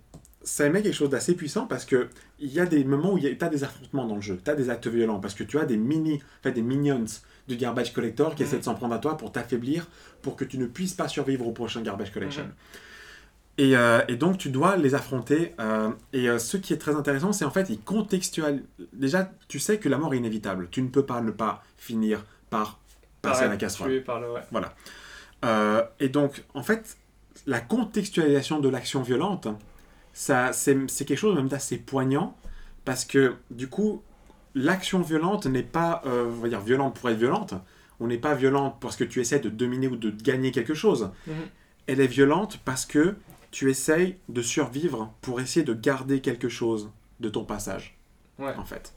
Speaker 5: ça émet quelque chose d'assez puissant parce que il y a des moments où tu as des affrontements dans le jeu, tu as des actes violents parce que tu as des mini, en fait, des minions du garbage collector qui
Speaker 3: Mhm.
Speaker 5: essaient de s'en prendre à toi pour t'affaiblir, pour que tu ne puisses pas survivre au prochain garbage collection.
Speaker 3: Mhm.
Speaker 5: Et, euh, et donc tu dois les affronter. euh, et euh, ce qui est très intéressant, c'est en fait, ils contextualisent. Déjà, tu sais que la mort est inévitable. Tu ne peux pas ne pas finir par passer à la casserole.
Speaker 3: tué par le- ouais.
Speaker 5: Voilà. Et donc, en fait, la contextualisation de l'action violente, ça, c'est, c'est quelque chose même d'assez poignant, parce que du coup, l'action violente n'est pas, euh, on va dire, violente pour être violente. On n'est pas violente parce que tu essaies de dominer ou de gagner quelque chose.
Speaker 3: Mhm.
Speaker 5: Elle est violente parce que tu essayes de survivre pour essayer de garder quelque chose de ton passage,
Speaker 3: Ouais.
Speaker 5: en fait.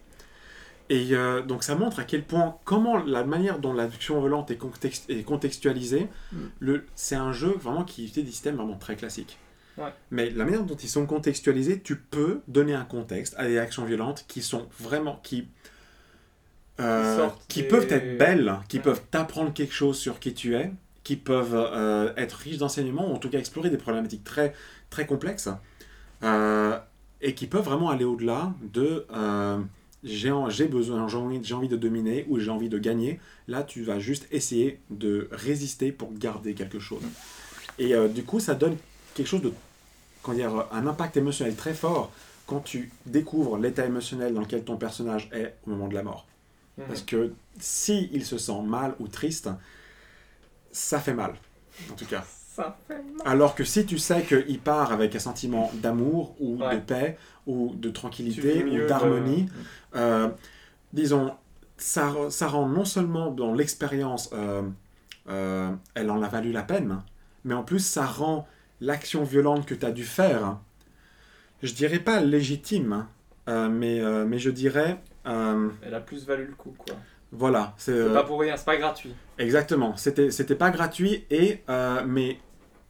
Speaker 5: Et euh, donc ça montre à quel point, comment la manière dont l'action violente est, contexte- est contextualisée,
Speaker 3: Mm.
Speaker 5: le, c'est un jeu vraiment qui utilise des systèmes vraiment très classiques.
Speaker 3: Ouais.
Speaker 5: Mais la manière dont ils sont contextualisés, tu peux donner un contexte à des actions violentes qui sont vraiment, qui, euh,
Speaker 3: Qui des-
Speaker 5: peuvent être belles, qui
Speaker 3: Ouais.
Speaker 5: peuvent t'apprendre quelque chose sur qui tu es, qui peuvent euh, être riches d'enseignements, ou en tout cas explorer des problématiques très, très complexes, euh, et qui peuvent vraiment aller au-delà de j'ai besoin, j'ai envie, de dominer ou j'ai envie de gagner. Là, tu vas juste essayer de résister pour garder quelque chose. Et euh, du coup, ça donne quelque chose de, comment dire, un impact émotionnel très fort quand tu découvres l'état émotionnel dans lequel ton personnage est au moment de la mort.
Speaker 3: Mhm.
Speaker 5: Parce que si il se sent mal ou triste, ça fait mal, en tout cas.
Speaker 3: Ça fait mal.
Speaker 5: Alors que si tu sais qu'il part avec un sentiment d'amour ou
Speaker 3: Ouais.
Speaker 5: de paix ou de tranquillité ou
Speaker 3: de-
Speaker 5: d'harmonie, euh, disons, ça, ça rend non seulement dans l'expérience, euh, euh, elle en a valu la peine, mais en plus ça rend l'action violente que tu as dû faire, je dirais pas légitime, euh, mais, euh, mais je dirais, euh,
Speaker 3: Elle a plus valu le coup, quoi.
Speaker 5: voilà, c'est
Speaker 3: pas pour rien, c'est pas gratuit.
Speaker 5: Exactement, c'était c'était pas gratuit et mais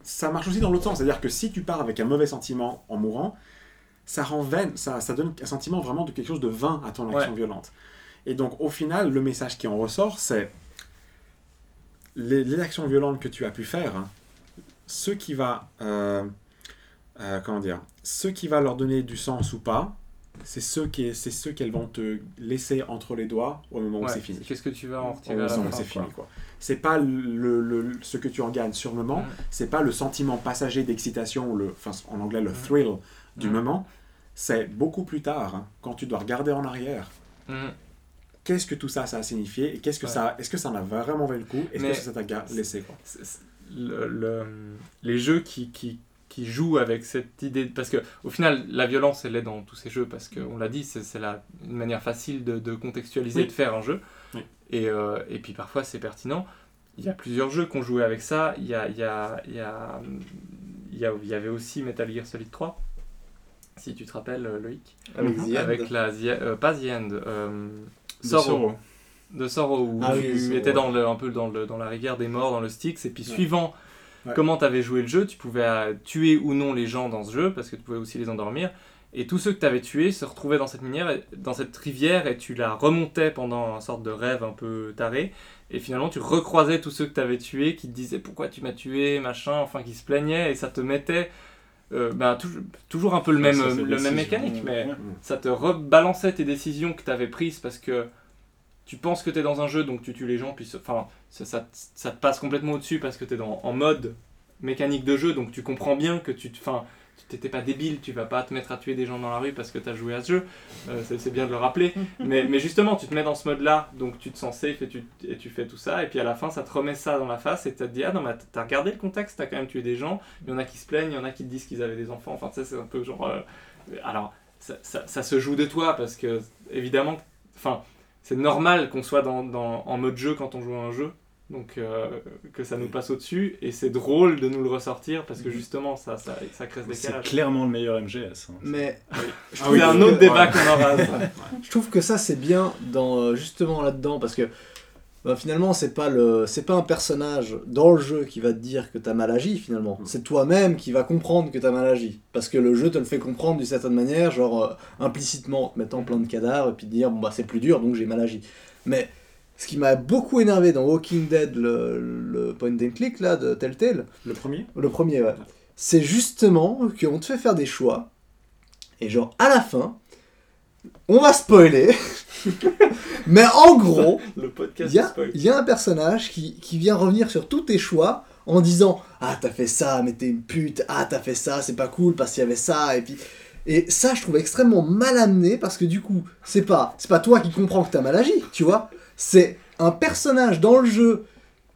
Speaker 5: ça marche aussi dans l'autre sens, c'est-à-dire que si tu pars avec un mauvais sentiment en mourant, ça rend vaine, ça, ça donne un sentiment vraiment de quelque chose de vain à ton action
Speaker 3: Ouais.
Speaker 5: violente. Et donc au final, le message qui en ressort, c'est les, les actions violentes que tu as pu faire, ce qui va euh, euh, comment dire, ce qui va leur donner du sens ou pas, c'est ce qui c'est ce qu'elles vont te laisser entre les doigts au moment où c'est fini.
Speaker 3: Qu'est-ce que tu vas en retirer
Speaker 5: moment où c'est fini quoi. C'est pas le, le- ce que tu en gagnes sur le moment, c'est pas le sentiment passager d'excitation, ou le, enfin, en anglais le thrill du moment. C'est beaucoup plus tard, hein, quand tu dois regarder en arrière. Qu'est-ce que tout ça, ça a signifié et qu'est-ce que
Speaker 3: Ouais.
Speaker 5: ça, est-ce que ça en a vraiment valu le coup Est-ce que ça t'a laissé quoi
Speaker 3: le- le- les jeux qui, qui, qui jouent avec cette idée. Parce que au final, la violence, elle est dans tous ces jeux. Parce qu'on l'a dit, c'est une manière facile de, de contextualiser,
Speaker 5: Oui.
Speaker 3: de faire un jeu.
Speaker 5: Oui.
Speaker 3: Et, euh, et puis parfois, c'est pertinent. Il y a plusieurs jeux qui ont joué avec ça. Il y, a, il y, a, il y, a, il y, a- il y avait aussi Metal Gear Solid 3. Si tu te rappelles, euh, Loïc.
Speaker 4: Avec The End.
Speaker 3: Avec la. The- euh, pas The End. euh, Sorrow. De Sorrow, où
Speaker 4: Ah
Speaker 3: tu étais dans le, un peu dans, le, dans la rivière des morts, dans le Styx, et puis suivant
Speaker 5: Ouais.
Speaker 3: comment tu avais joué le jeu, tu pouvais euh, tuer ou non les gens dans ce jeu, parce que tu pouvais aussi les endormir, Et tous ceux que tu avais tués se retrouvaient dans cette minière, dans cette rivière, et tu la remontais pendant une sorte de rêve un peu taré. Et finalement, tu recroisais tous ceux que tu avais tués, qui te disaient pourquoi tu m'as tué, machin, enfin, qui se plaignaient, et ça te mettait euh, ben, toujours, toujours un peu le même, le même mécanique, mais
Speaker 7: ouais.
Speaker 3: ça te rebalançait tes décisions que tu avais prises parce que tu penses que tu es dans un jeu, donc tu tues les gens, puis enfin, ça, ça, ça te passe complètement au-dessus parce que tu es en mode mécanique de jeu, donc tu comprends bien que tu enfin, tu t'étais pas débile, tu vas pas te mettre à tuer des gens dans la rue parce que tu as joué à ce jeu, Euh, c'est c'est bien de le rappeler, mais, mais justement, tu te mets dans ce mode-là, donc tu te sens safe et tu, et tu fais tout ça, et puis à la fin, ça te remet ça dans la face et tu te dis, ah non, mais t'as regardé le contexte, t'as quand même tué des gens, il y en a qui se plaignent, il y en a qui te disent qu'ils avaient des enfants, enfin, ça c'est un peu genre... euh, alors, ça, ça- ça se joue de toi parce que, évidemment, enfin, c'est normal qu'on soit dans, dans- en mode jeu quand on joue à un jeu, donc euh, que ça nous passe au-dessus, et c'est drôle de nous le ressortir parce que justement, ça, ça, ça crée ce
Speaker 7: C'est
Speaker 3: décalage.
Speaker 7: clairement le meilleur MGS. hein.
Speaker 4: Mais
Speaker 3: Je
Speaker 4: Ah
Speaker 3: trouve
Speaker 4: oui,
Speaker 3: c'est un
Speaker 4: oui,
Speaker 3: autre
Speaker 4: oui.
Speaker 3: débat
Speaker 4: Ouais.
Speaker 3: qu'on aura. ça.
Speaker 4: je trouve que ça c'est bien dans euh, justement là-dedans parce que bah, finalement c'est pas le c'est pas un personnage dans le jeu qui va te dire que t'as mal agi finalement c'est toi-même qui va comprendre que t'as mal agi parce que le jeu te le fait comprendre d'une certaine manière genre euh, implicitement en te mettant plein de cadavres et puis te dire bon bah c'est plus dur donc j'ai mal agi mais ce qui m'a beaucoup énervé dans Walking Dead le, le point and click là de Telltale
Speaker 7: Le premier
Speaker 4: le premier, ouais. C'est justement qu'on te fait faire des choix. Et genre, à la fin, on va spoiler. mais en gros,
Speaker 3: Le podcast
Speaker 4: il y, a-
Speaker 3: spoil.
Speaker 4: il y a un personnage qui, qui vient revenir sur tous tes choix en disant Ah, t'as fait ça, mais t'es une pute. Ah, t'as fait ça, c'est pas cool parce qu'il y avait ça. Et puis. Et ça, je trouve extrêmement mal amené parce que du coup, c'est pas, c'est pas toi qui comprends que t'as mal agi, tu vois. C'est un personnage dans le jeu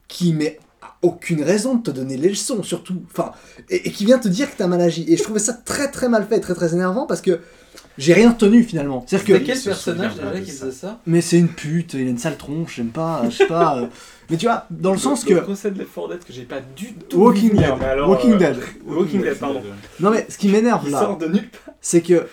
Speaker 4: qui met aucune raison de te donner les leçons, surtout. Enfin, et, et qui vient te dire que t'as mal agi. Et je trouvais ça très très mal fait, très très énervant parce que j'ai rien tenu finalement. C'est-à-dire que.
Speaker 6: Quel personnage déjà qui faisait ça
Speaker 4: Mais c'est une pute, il a une sale tronche, j'aime pas, je sais pas. euh. Mais tu vois, dans le sens que.
Speaker 3: Le procès de l'effort Dead que j'ai pas du tout.
Speaker 4: Walking
Speaker 3: vu
Speaker 4: Dead.
Speaker 3: mais alors,
Speaker 4: Walking
Speaker 3: euh,
Speaker 4: Dead.
Speaker 3: Walking Dead, pardon.
Speaker 4: Non mais ce qui m'énerve
Speaker 3: Il
Speaker 4: là,
Speaker 3: sort de nulle part.
Speaker 4: c'est que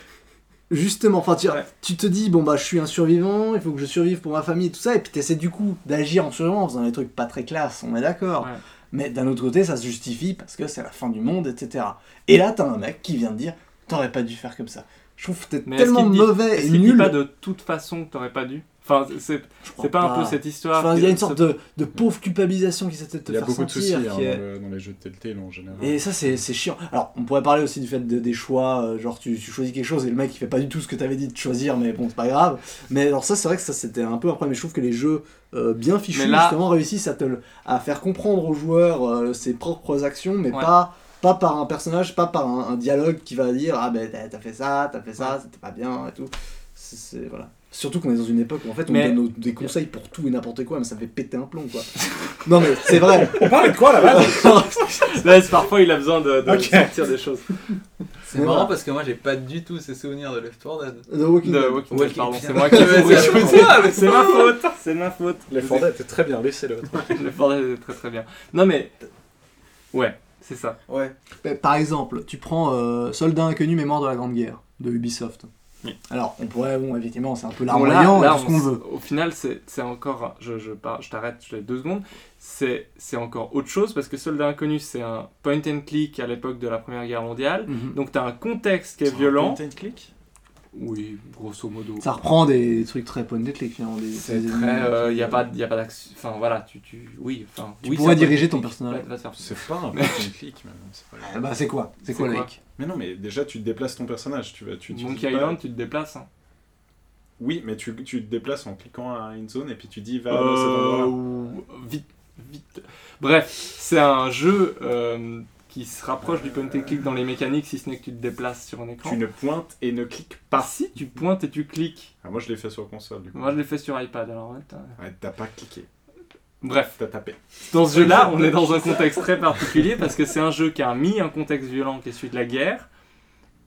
Speaker 4: justement, enfin tu,
Speaker 3: Ouais.
Speaker 4: tu te dis bon bah je suis un survivant, il faut que je survive pour ma famille et tout ça, et puis t'essaies du coup d'agir en survivant en faisant des trucs pas très classe, on est d'accord.
Speaker 3: Ouais.
Speaker 4: Mais d'un autre côté, ça se justifie parce que c'est la fin du monde, etc. Et là, t'as un mec qui vient de dire t'aurais pas dû faire comme ça. Je trouve que t'es tellement
Speaker 3: dit-
Speaker 4: mauvais et nul.
Speaker 3: pas de toute façon que t'aurais pas dû Enfin, c'est c'est pas, un peu cette histoire.
Speaker 4: Enfin, il y a une sorte de, de pauvre culpabilisation qui s'essaie de te
Speaker 7: Il y a
Speaker 4: faire
Speaker 7: beaucoup de soucis
Speaker 4: sentir.
Speaker 7: hein,
Speaker 4: est-
Speaker 7: dans, le- dans les jeux de Telltale en général.
Speaker 4: Et ça, c'est c'est chiant. Alors, on pourrait parler aussi du fait de- des choix, euh, genre tu, tu choisis quelque chose et le mec il fait pas du tout ce que t'avais dit de choisir, mais bon, c'est pas grave. Mais alors, ça, c'est vrai que ça c'était un peu un problème. Mais je trouve que les jeux euh, bien fichus,
Speaker 3: là-
Speaker 4: justement, réussissent à, te, le- à faire comprendre aux joueurs euh, ses propres actions, mais
Speaker 3: Ouais.
Speaker 4: pas, pas par un personnage, pas par un, un dialogue qui va dire Ah ben t'as fait ça, t'as fait ça, c'était pas bien et tout. C'est-. Voilà. Surtout qu'on est dans une époque où en fait on
Speaker 3: Mais-
Speaker 4: donne nos- des conseils pour tout et n'importe quoi, mais ça fait péter un plomb quoi. non mais c'est vrai.
Speaker 5: On parlait de quoi là-bas
Speaker 3: Là, parfois, il a besoin de, de sortir des choses.
Speaker 6: C'est marrant parce que moi j'ai pas du tout ces souvenirs de Left 4 Dead.
Speaker 4: The Walking
Speaker 3: De
Speaker 4: Dead.
Speaker 3: Walking Dead, pardon. C'est moi qui ai
Speaker 6: c'est-
Speaker 3: ma faute. C'est ma faute.
Speaker 7: Les Fordets étaient très bien, laissez-le.
Speaker 3: Le bordel est très très bien. Non, mais. Ouais, c'est ça.
Speaker 6: Ouais.
Speaker 4: Mais Par exemple, tu prends euh, Soldat inconnu mémoire de la Grande Guerre de Ubisoft.
Speaker 3: Oui.
Speaker 4: Alors, on pourrait, bon, effectivement, c'est un peu
Speaker 3: là-
Speaker 4: larmoyant,
Speaker 3: là,
Speaker 4: tout ce
Speaker 3: on
Speaker 4: qu'on veut.
Speaker 3: Au final, c'est c'est encore. Je, je, pars- je t'arrête, je te laisse deux secondes. C'est c'est encore autre chose parce que Soldat Inconnu, c'est un point and click à l'époque de la Première Guerre mondiale.
Speaker 4: Mhm.
Speaker 3: Donc, tu as un contexte qui est violent.
Speaker 7: Point and click?
Speaker 3: Oui, grosso modo.
Speaker 4: Ça reprend des trucs très click, finalement. des-
Speaker 3: C'est
Speaker 4: des
Speaker 3: très. Il n'y a
Speaker 4: qui-
Speaker 3: pas, y a pas d'action. Enfin, voilà, tu. tu oui, enfin.
Speaker 4: Tu
Speaker 3: oui,
Speaker 4: pourrais diriger
Speaker 3: and
Speaker 4: ton personnage.
Speaker 7: C'est pas un grave.
Speaker 4: Ah bah, c'est quoi C'est quoi,
Speaker 3: quoi
Speaker 7: Mais non, mais déjà, tu te déplaces ton personnage. Tu vas, tu, tu
Speaker 3: Monkey Island, tu te déplaces. hein.
Speaker 7: Oui, mais tu, tu te déplaces en cliquant à une zone et puis tu dis va cet
Speaker 3: Euh, vite, vite. Bref, c'est un jeu euh, qui se rapproche du point and click dans les mécaniques, si ce n'est que tu te déplaces sur un écran.
Speaker 7: Tu ne pointes et ne cliques pas.
Speaker 3: si, tu pointes et tu cliques.
Speaker 7: Ah, moi, je l'ai fait sur console, du coup.
Speaker 3: Moi, je l'ai fait sur iPad, alors ouais, t'as-
Speaker 7: Ouais, t'as pas cliqué,
Speaker 3: Bref,
Speaker 7: t'as tapé.
Speaker 3: dans ce jeu-là, on est dans un contexte très particulier parce que c'est un jeu qui a mis un contexte violent qui est celui de la guerre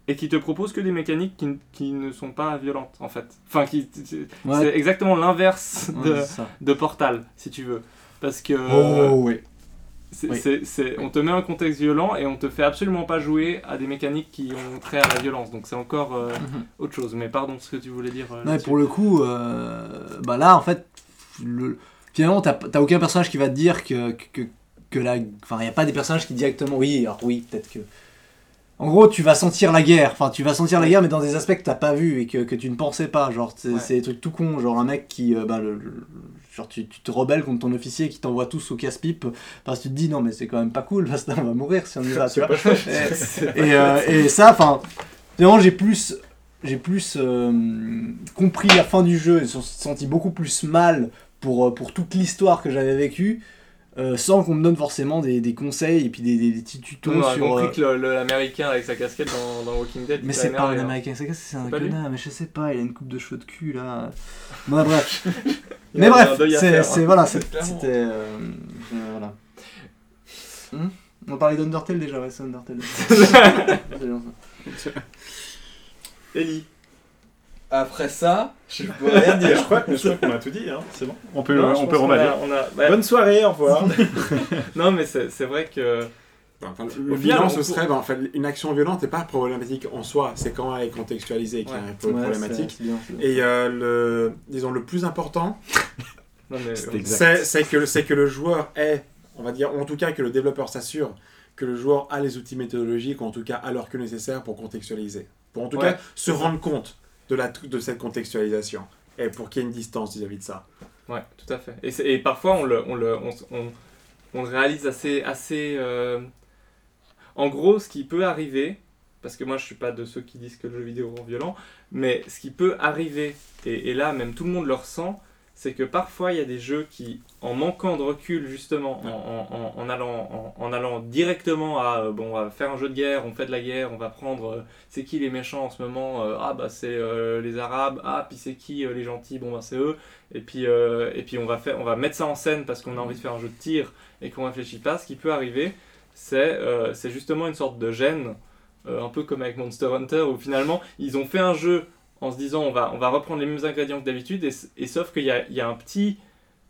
Speaker 3: et qui te propose que des mécaniques qui, n- qui ne sont pas violentes, en fait. Enfin, qui, c'est
Speaker 4: Ouais.
Speaker 3: c'est exactement l'inverse de, de Portal, si tu veux. Parce que...
Speaker 4: Oh, oui. Oui.
Speaker 3: on te met un contexte violent et on te fait absolument pas jouer à des mécaniques qui ont trait à la violence. Donc c'est encore euh,
Speaker 4: Mhm.
Speaker 3: autre chose. Mais pardon, ce que tu voulais dire. euh,
Speaker 4: Non, pour le coup, euh, bah là, en fait, le- finalement, t'as aucun personnage qui va te dire que, que, que la. Enfin, il n'y a pas des personnages qui directement. Oui, alors oui, peut-être que. En gros, tu vas sentir la guerre. Enfin, tu vas sentir la guerre, mais dans des aspects que t'as pas vu et que, que tu ne pensais pas. Genre, c'est
Speaker 3: Ouais.
Speaker 4: des trucs tout cons. Genre, un mec qui. euh, bah, le- le- genre, tu, tu te rebelles contre ton officier qui t'envoie tous au casse-pipe. Parce que tu te dis, non, mais c'est quand même pas cool, parce que là, on va mourir si on y va, tu vois. Et, et, euh, et ça, enfin. Finalement, j'ai plus. J'ai plus euh, compris la fin du jeu et se- senti beaucoup plus mal pour, euh, pour toute l'histoire que j'avais vécue. Euh, sans qu'on me donne forcément des, des conseils et puis des, des, des petits tutos
Speaker 3: On a
Speaker 4: sur.
Speaker 3: compris
Speaker 4: euh,
Speaker 3: que le- le- l'américain avec sa casquette dans, dans Walking Dead.
Speaker 4: mais
Speaker 3: il
Speaker 4: c'est
Speaker 3: t'a
Speaker 4: pas un
Speaker 3: énervé, hein.
Speaker 4: américain, c'est c'est un
Speaker 3: C'est pas lui
Speaker 4: connard, mais je sais pas, il a une coupe de cheveux de cul là. Bon, bref.
Speaker 3: Il
Speaker 4: mais
Speaker 3: a
Speaker 4: bref,
Speaker 3: un deuil à
Speaker 4: c'est
Speaker 3: faire,
Speaker 4: c'est-
Speaker 3: hein.
Speaker 4: voilà, c'est-
Speaker 3: Clairement.
Speaker 4: c'était. euh, euh, voilà. Hmm? On parlait d'Undertale déjà, ouais, c'est Undertale. C'est bien, ça.
Speaker 3: Ellie.
Speaker 6: Après ça, je peux rien dire.
Speaker 7: crois, je crois qu'on a tout dit, hein. c'est bon. On peut,
Speaker 3: Non,
Speaker 7: on peut
Speaker 3: a- on a- bah,
Speaker 7: Bonne soirée, au revoir.
Speaker 3: non, mais c'est c'est vrai que.
Speaker 5: Enfin,
Speaker 3: Au
Speaker 5: le
Speaker 3: final,
Speaker 5: bilan, ce serait, ben, en fait, une action violente n'est pas problématique en soi, c'est quand elle est contextualisée qui
Speaker 3: Ouais.
Speaker 5: est un peu
Speaker 4: Ouais,
Speaker 5: problématique.
Speaker 4: c'est- c'est bien, c'est bien.
Speaker 5: Et euh, le, disons, le plus important,
Speaker 3: Non, mais,
Speaker 7: C'est exact.
Speaker 5: c'est c'est que, c'est que le joueur ait, on va dire, en tout cas que le développeur s'assure que le joueur a les outils méthodologiques, ou en tout cas a leur que nécessaire pour contextualiser. Pour en tout
Speaker 3: Ouais,
Speaker 5: cas se rendre compte de, la, de cette contextualisation. Et pour qu'il y ait une distance vis-à-vis de ça.
Speaker 3: Ouais, tout à fait. Et, et parfois, on le, on le, on, on- on réalise assez. assez euh, En gros, ce qui peut arriver, parce que moi je suis pas de ceux qui disent que le jeu vidéo rend violent, mais ce qui peut arriver, et, et là même tout le monde le ressent, c'est que parfois il y a des jeux qui, en manquant de recul justement, en, en- allant, en, en allant directement à euh, bon, on va faire un jeu de guerre, on fait de la guerre, on va prendre euh, c'est qui les méchants en ce moment, Euh, ah bah c'est les Arabes, ah puis c'est qui les gentils, bon bah c'est eux, et puis, et puis on, va faire, on va mettre ça en scène parce qu'on a envie de faire un jeu de tir et qu'on réfléchit pas. Ce qui peut arriver, c'est c'est justement une sorte de gêne, un peu comme avec Monster Hunter, où finalement ils ont fait un jeu en se disant on va, on va reprendre les mêmes ingrédients que d'habitude, et, sauf qu'il y y a un petit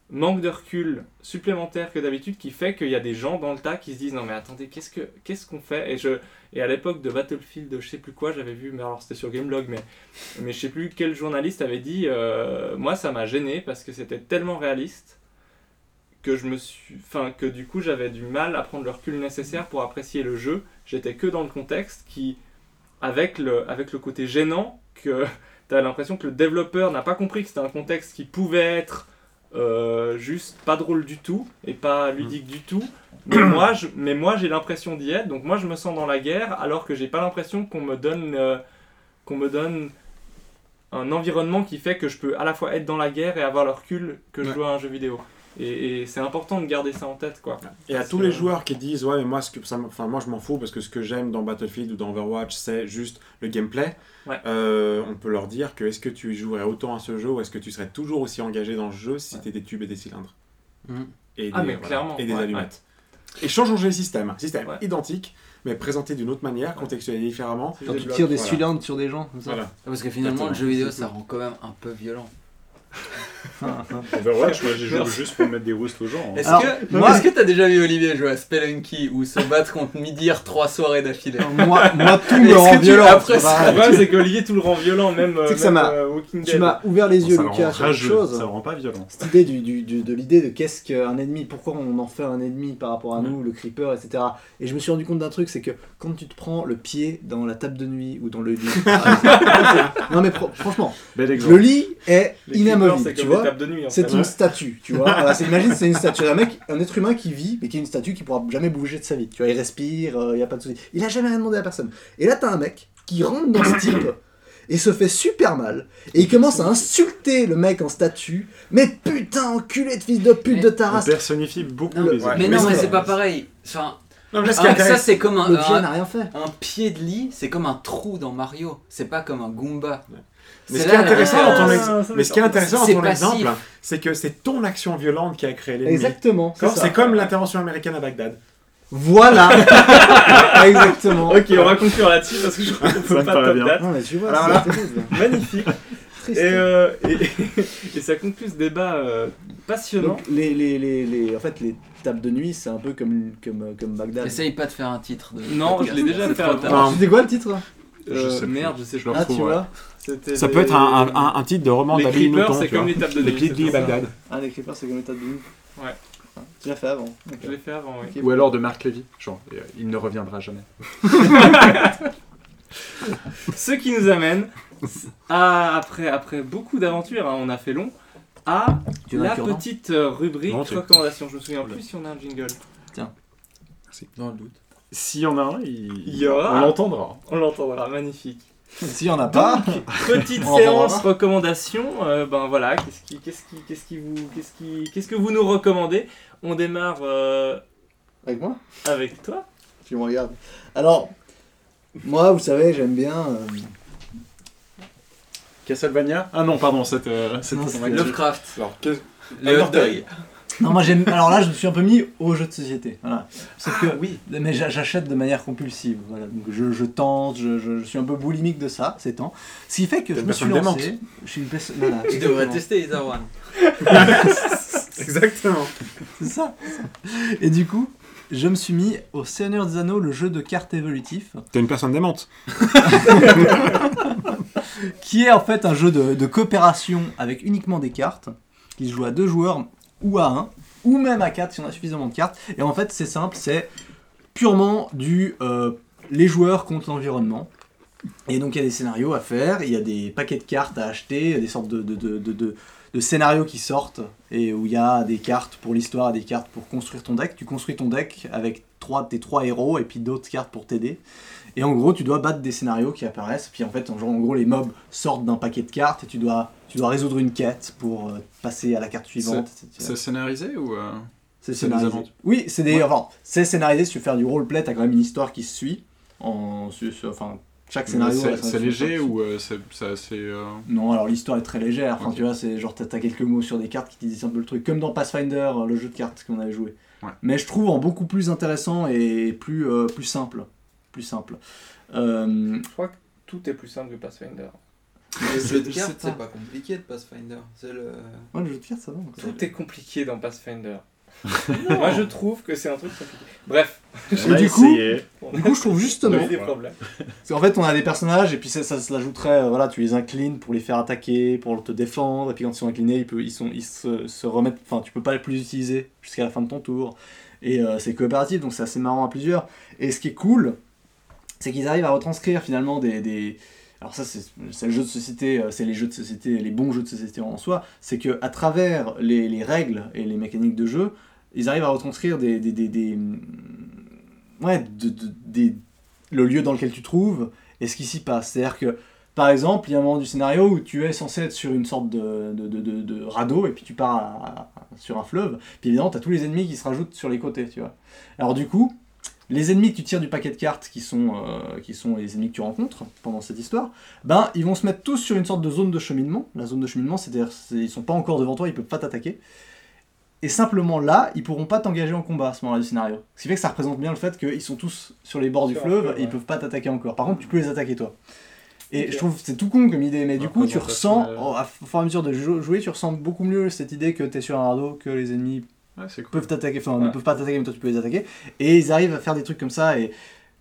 Speaker 3: manque de recul supplémentaire que d'habitude qui fait qu'il y a des gens dans le tas qui se disent non mais attendez qu'est-ce que qu'est-ce qu'on fait? Et je et à l'époque de Battlefield je sais plus quoi j'avais vu mais alors c'était sur Gameblog mais mais je sais plus quel journaliste avait dit euh, moi ça m'a gêné parce que c'était tellement réaliste que je me suis enfin que du coup j'avais du mal à prendre le recul nécessaire pour apprécier le jeu. J'étais que dans le contexte qui avec le avec le côté gênant que t'as l'impression que le développeur n'a pas compris que c'était un contexte qui pouvait être euh, juste pas drôle du tout et pas ludique du tout. Mais moi je, mais moi j'ai l'impression d'y être. Donc moi je me sens dans la guerre alors que j'ai pas l'impression qu'on me donne euh, qu'on me donne un environnement qui fait que je peux à la fois être dans la guerre et avoir le recul que je joue à un jeu vidéo et, et c'est important de garder ça en tête quoi
Speaker 5: Et à tous
Speaker 3: que-
Speaker 5: les joueurs qui disent ouais mais moi ce que ça, enfin moi je m'en fous parce que ce que j'aime dans Battlefield ou dans Overwatch c'est juste le gameplay.
Speaker 3: Ouais.
Speaker 5: Euh, on peut leur dire que est-ce que tu jouerais autant à ce jeu ou est-ce que tu serais toujours aussi engagé dans le jeu si c'était des tubes et des cylindres
Speaker 6: Mhm.
Speaker 5: et
Speaker 3: Ah,
Speaker 5: des,
Speaker 3: mais
Speaker 5: voilà,
Speaker 3: clairement,
Speaker 5: et des
Speaker 3: ouais,
Speaker 5: allumettes. Et changeons le système, système
Speaker 3: Ouais.
Speaker 5: identique mais présenté d'une autre manière, contextualisé différemment.
Speaker 4: Quand tu tires des
Speaker 5: Voilà.
Speaker 4: cylindres sur des gens, comme ça.
Speaker 5: Voilà.
Speaker 6: Parce que finalement,
Speaker 5: Exactement.
Speaker 6: le jeu vidéo, ça rend quand même un peu violent.
Speaker 7: Overwatch, moi j'ai joué
Speaker 3: Merci.
Speaker 7: juste pour mettre des roustes aux gens. hein.
Speaker 6: Est-ce que
Speaker 4: moi-
Speaker 6: est-ce que t'as déjà vu Olivier jouer à Spelunky ou se battre contre Midir trois soirées d'affilée
Speaker 4: moi, moi, tout me rend violent.
Speaker 6: après
Speaker 4: ça
Speaker 6: ça-
Speaker 3: c'est qu'Olivier tout le rend violent même, euh,
Speaker 4: Tu que ça
Speaker 3: même,
Speaker 4: m'a-
Speaker 3: euh, Walking
Speaker 4: Tu m'as ouvert les yeux,
Speaker 7: ça
Speaker 4: Lucas, sur chose.
Speaker 7: ça le rend pas violent.
Speaker 4: cette idée du, du- du- de l'idée de qu'est-ce qu'un ennemi, pourquoi on en fait un ennemi par rapport à nous, le creeper, etc. Et je me suis rendu compte d'un truc, c'est que quand tu te prends le pied dans la table de nuit ou dans le lit, non mais fr- franchement, le lit est inamovible, tu
Speaker 3: comme des
Speaker 4: vois.
Speaker 3: tables de nuit en
Speaker 4: C'est
Speaker 3: fait.
Speaker 4: une statue, tu vois. Voilà, c'est- imagine, c'est une statue. Un mec, un être humain qui vit, mais qui est une statue qui pourra jamais bouger de sa vie. Tu vois, il respire, il y a pas de souci. Il a jamais rien demandé à personne. Et là, t'as un mec qui rentre dans ce type et se fait super mal. Et il commence à insulter le mec en statue. Mais putain, enculé de fils de pute
Speaker 6: Mais-
Speaker 4: de ta
Speaker 7: On
Speaker 4: race.
Speaker 7: personnifie beaucoup
Speaker 4: Le-
Speaker 7: les
Speaker 5: Ouais.
Speaker 6: Mais non,
Speaker 4: Mais c'est-
Speaker 6: c'est pas pareil. Enfin,
Speaker 5: Non, mais
Speaker 6: ah, ça c'est comme un, un,
Speaker 4: n'a rien fait.
Speaker 6: un pied de lit, c'est comme un trou dans Mario. C'est pas comme un Goomba.
Speaker 5: Mais ce
Speaker 6: là
Speaker 5: ex- mais ce qui est intéressant dans ton exemple, c'est que c'est ton action violente qui a créé l'ennemi.
Speaker 4: Exactement.
Speaker 5: C'est comme l'intervention américaine à Bagdad.
Speaker 4: Voilà. Exactement.
Speaker 3: Ok, on va conclure là-dessus parce que je crois qu'on peut pas top
Speaker 7: bien.
Speaker 3: date.
Speaker 4: Non, mais tu vois,
Speaker 5: Alors
Speaker 4: c'est terrible.
Speaker 3: Magnifique. Et, euh, et, et ça conclut ce débat euh, passionnant.
Speaker 4: Donc, les, les, les, les- en fait, les tables de nuit, c'est un peu comme, comme, comme Bagdad.
Speaker 6: Essaye pas de faire un titre. De
Speaker 3: Non, je l'ai déjà fait.
Speaker 4: C'était quoi le titre?
Speaker 7: Je
Speaker 3: Euh,
Speaker 7: sais
Speaker 3: merde, je sais
Speaker 7: le
Speaker 4: Ah, tu vois
Speaker 5: Ça peut être un, un- un titre de roman
Speaker 3: Les
Speaker 5: d'Amélie
Speaker 3: creepers,
Speaker 5: Nothomb.
Speaker 3: c'est
Speaker 5: tu vois.
Speaker 3: comme les tables de
Speaker 5: Les
Speaker 3: nuit.
Speaker 5: Clitly
Speaker 3: c'est
Speaker 5: et
Speaker 3: pour ça.
Speaker 5: Bagdad.
Speaker 4: Ah, les creepers, c'est comme les tables de nuit.
Speaker 3: Ouais.
Speaker 4: Ah, Tu l'as fait avant.
Speaker 3: Je l'ai fait avant, oui.
Speaker 4: Ok.
Speaker 7: Ou alors de Marc Lévy, genre, euh, il ne reviendra jamais.
Speaker 3: Ce qui nous amène, à, après, après beaucoup d'aventures, hein, on a fait long, à
Speaker 4: Tu veux un
Speaker 3: la
Speaker 4: cure-dent
Speaker 3: petite euh, rubrique
Speaker 7: Non, tu-
Speaker 3: recommandation. Je me souviens plus si on a un jingle.
Speaker 6: Dans le doute.
Speaker 7: S'il y en a un, il,
Speaker 3: Il y aura.
Speaker 7: on l'entendra.
Speaker 3: On l'entendra, magnifique.
Speaker 4: Si on a pas.
Speaker 3: Petite
Speaker 4: On
Speaker 3: séance
Speaker 4: l'entendra.
Speaker 3: recommandation. euh, ben voilà, qu'est-ce qui, qu'est-ce qui, qu'est-ce qui vous, qu'est-ce qui, qu'est-ce que vous nous recommandez? On démarre euh,
Speaker 4: Avec moi?
Speaker 3: avec toi.
Speaker 4: Tu me regardes. Alors, moi, vous savez, j'aime bien. euh,
Speaker 7: Castlevania? Ah non, pardon, c'était euh, c'était
Speaker 4: Non,
Speaker 7: ton
Speaker 4: c'était
Speaker 7: actu.
Speaker 6: Lovecraft.
Speaker 7: Alors, qu'est-
Speaker 6: hot.
Speaker 4: Non, moi j'aime. Alors là, je me suis un peu mis aux jeux de société. Voilà. Sauf que.
Speaker 7: oui.
Speaker 4: Mais j'a- j'achète de manière compulsive. Voilà. Donc je, je tente, je, je- je suis un peu boulimique de ça, ces temps. Ce qui fait que je me suis lancé. Je suis une personne. Voilà,
Speaker 6: Tu devrais tester Ether One.
Speaker 7: Exactement.
Speaker 4: C'est ça, c'est ça. Et du coup, je me suis mis au Seigneur des Anneaux, le jeu de cartes évolutif,
Speaker 5: T'es une personne démente.
Speaker 4: qui est en fait un jeu de, de coopération avec uniquement des cartes, qui se joue à deux joueurs ou à un, ou même à quatre si on a suffisamment de cartes. Et en fait, c'est simple, c'est purement du euh, les joueurs contre l'environnement. Et donc il y a des scénarios à faire, il y a des paquets de cartes à acheter, des sortes de, de, de, de- scénarios qui sortent, et où il y a des cartes pour l'histoire, des cartes pour construire ton deck. Tu construis ton deck avec trois, tes trois héros et puis d'autres cartes pour t'aider. Et en gros, tu dois battre des scénarios qui apparaissent. Puis en fait, en gros, les mobs sortent d'un paquet de cartes et tu dois, tu dois résoudre une quête pour euh, passer à la carte suivante.
Speaker 7: C'est scénarisé ou. euh,
Speaker 4: C'est
Speaker 7: des
Speaker 4: scénarisé. Oui, c'est des.
Speaker 7: Ouais.
Speaker 4: Enfin, c'est scénarisé. Si tu veux faire du roleplay, t'as quand même une histoire qui se suit. En, su- su- enfin, chaque scénario.
Speaker 7: C'est léger ou euh, c'est assez. euh,
Speaker 4: Non, alors l'histoire est très légère. Enfin, tu vois, c'est genre t'as t'as quelques mots sur des cartes qui te disent un peu le truc, comme dans Pathfinder, le jeu de cartes qu'on avait joué.
Speaker 7: Ouais.
Speaker 4: Mais je trouve en beaucoup plus intéressant et plus euh, plus simple, plus simple. Euh,
Speaker 3: Je crois que tout est plus simple que Pathfinder.
Speaker 6: Le jeu de
Speaker 4: Je sais
Speaker 6: cartes,
Speaker 4: pas.
Speaker 6: c'est pas compliqué de Pathfinder. C'est le.
Speaker 4: ouais, le jeu de cartes, ça va. encore.
Speaker 3: Tout est compliqué dans Pathfinder. Moi, je trouve que c'est un truc compliqué. Bref,
Speaker 7: a
Speaker 4: du coup-. Du coup, je trouve justement.
Speaker 3: des problèmes.
Speaker 4: Parce qu'en fait, on a des personnages et puis ça, ça se l'ajouterait. euh, voilà, tu les inclines pour les faire attaquer, pour te défendre. Et puis quand ils sont inclinés, ils, peuvent- ils, sont, ils se, se remettent. Enfin, tu peux pas les plus utiliser jusqu'à la fin de ton tour. Et euh, c'est coopératif, donc c'est assez marrant à plusieurs. Et ce qui est cool, c'est qu'ils arrivent à retranscrire finalement des. des- alors ça, c'est le jeu de société, euh, c'est les jeux de société, les bons jeux de société en soi. C'est que à travers les, les règles et les mécaniques de jeu, ils arrivent à retranscrire des, des, des, des- ouais, de- de- des- le lieu dans lequel tu trouves et ce qui s'y passe. C'est-à-dire que, par exemple, il y a un moment du scénario où tu es censé être sur une sorte de, de, de, de- de radeau et puis tu pars sur un fleuve. Puis évidemment, tu as tous les ennemis qui se rajoutent sur les côtés, tu vois. Alors du coup, les ennemis que tu tires du paquet de cartes, qui sont, euh, qui sont les ennemis que tu rencontres pendant cette histoire, ben ils vont se mettre tous sur une sorte de zone de cheminement. La zone de cheminement, c'est-à-dire c'est- ils sont pas encore devant toi, ils peuvent pas t'attaquer. Et simplement là, ils pourront pas t'engager en combat à ce moment-là du scénario. Ce qui fait que ça représente bien le fait qu'ils sont tous sur les bords du fleuve et ils peuvent pas t'attaquer encore. Par contre, tu peux les attaquer toi. Et je trouve que c'est tout con comme idée, mais du coup, tu ressens,
Speaker 7: euh,
Speaker 4: au fur et à mesure de jou- jouer, tu ressens beaucoup mieux cette idée que t'es sur un radeau, que les ennemis
Speaker 7: Ouais, cool.
Speaker 4: peuvent t'attaquer, enfin ne
Speaker 3: Ouais.
Speaker 4: peuvent pas t'attaquer, mais toi tu peux les attaquer. Et ils arrivent à faire des trucs comme ça et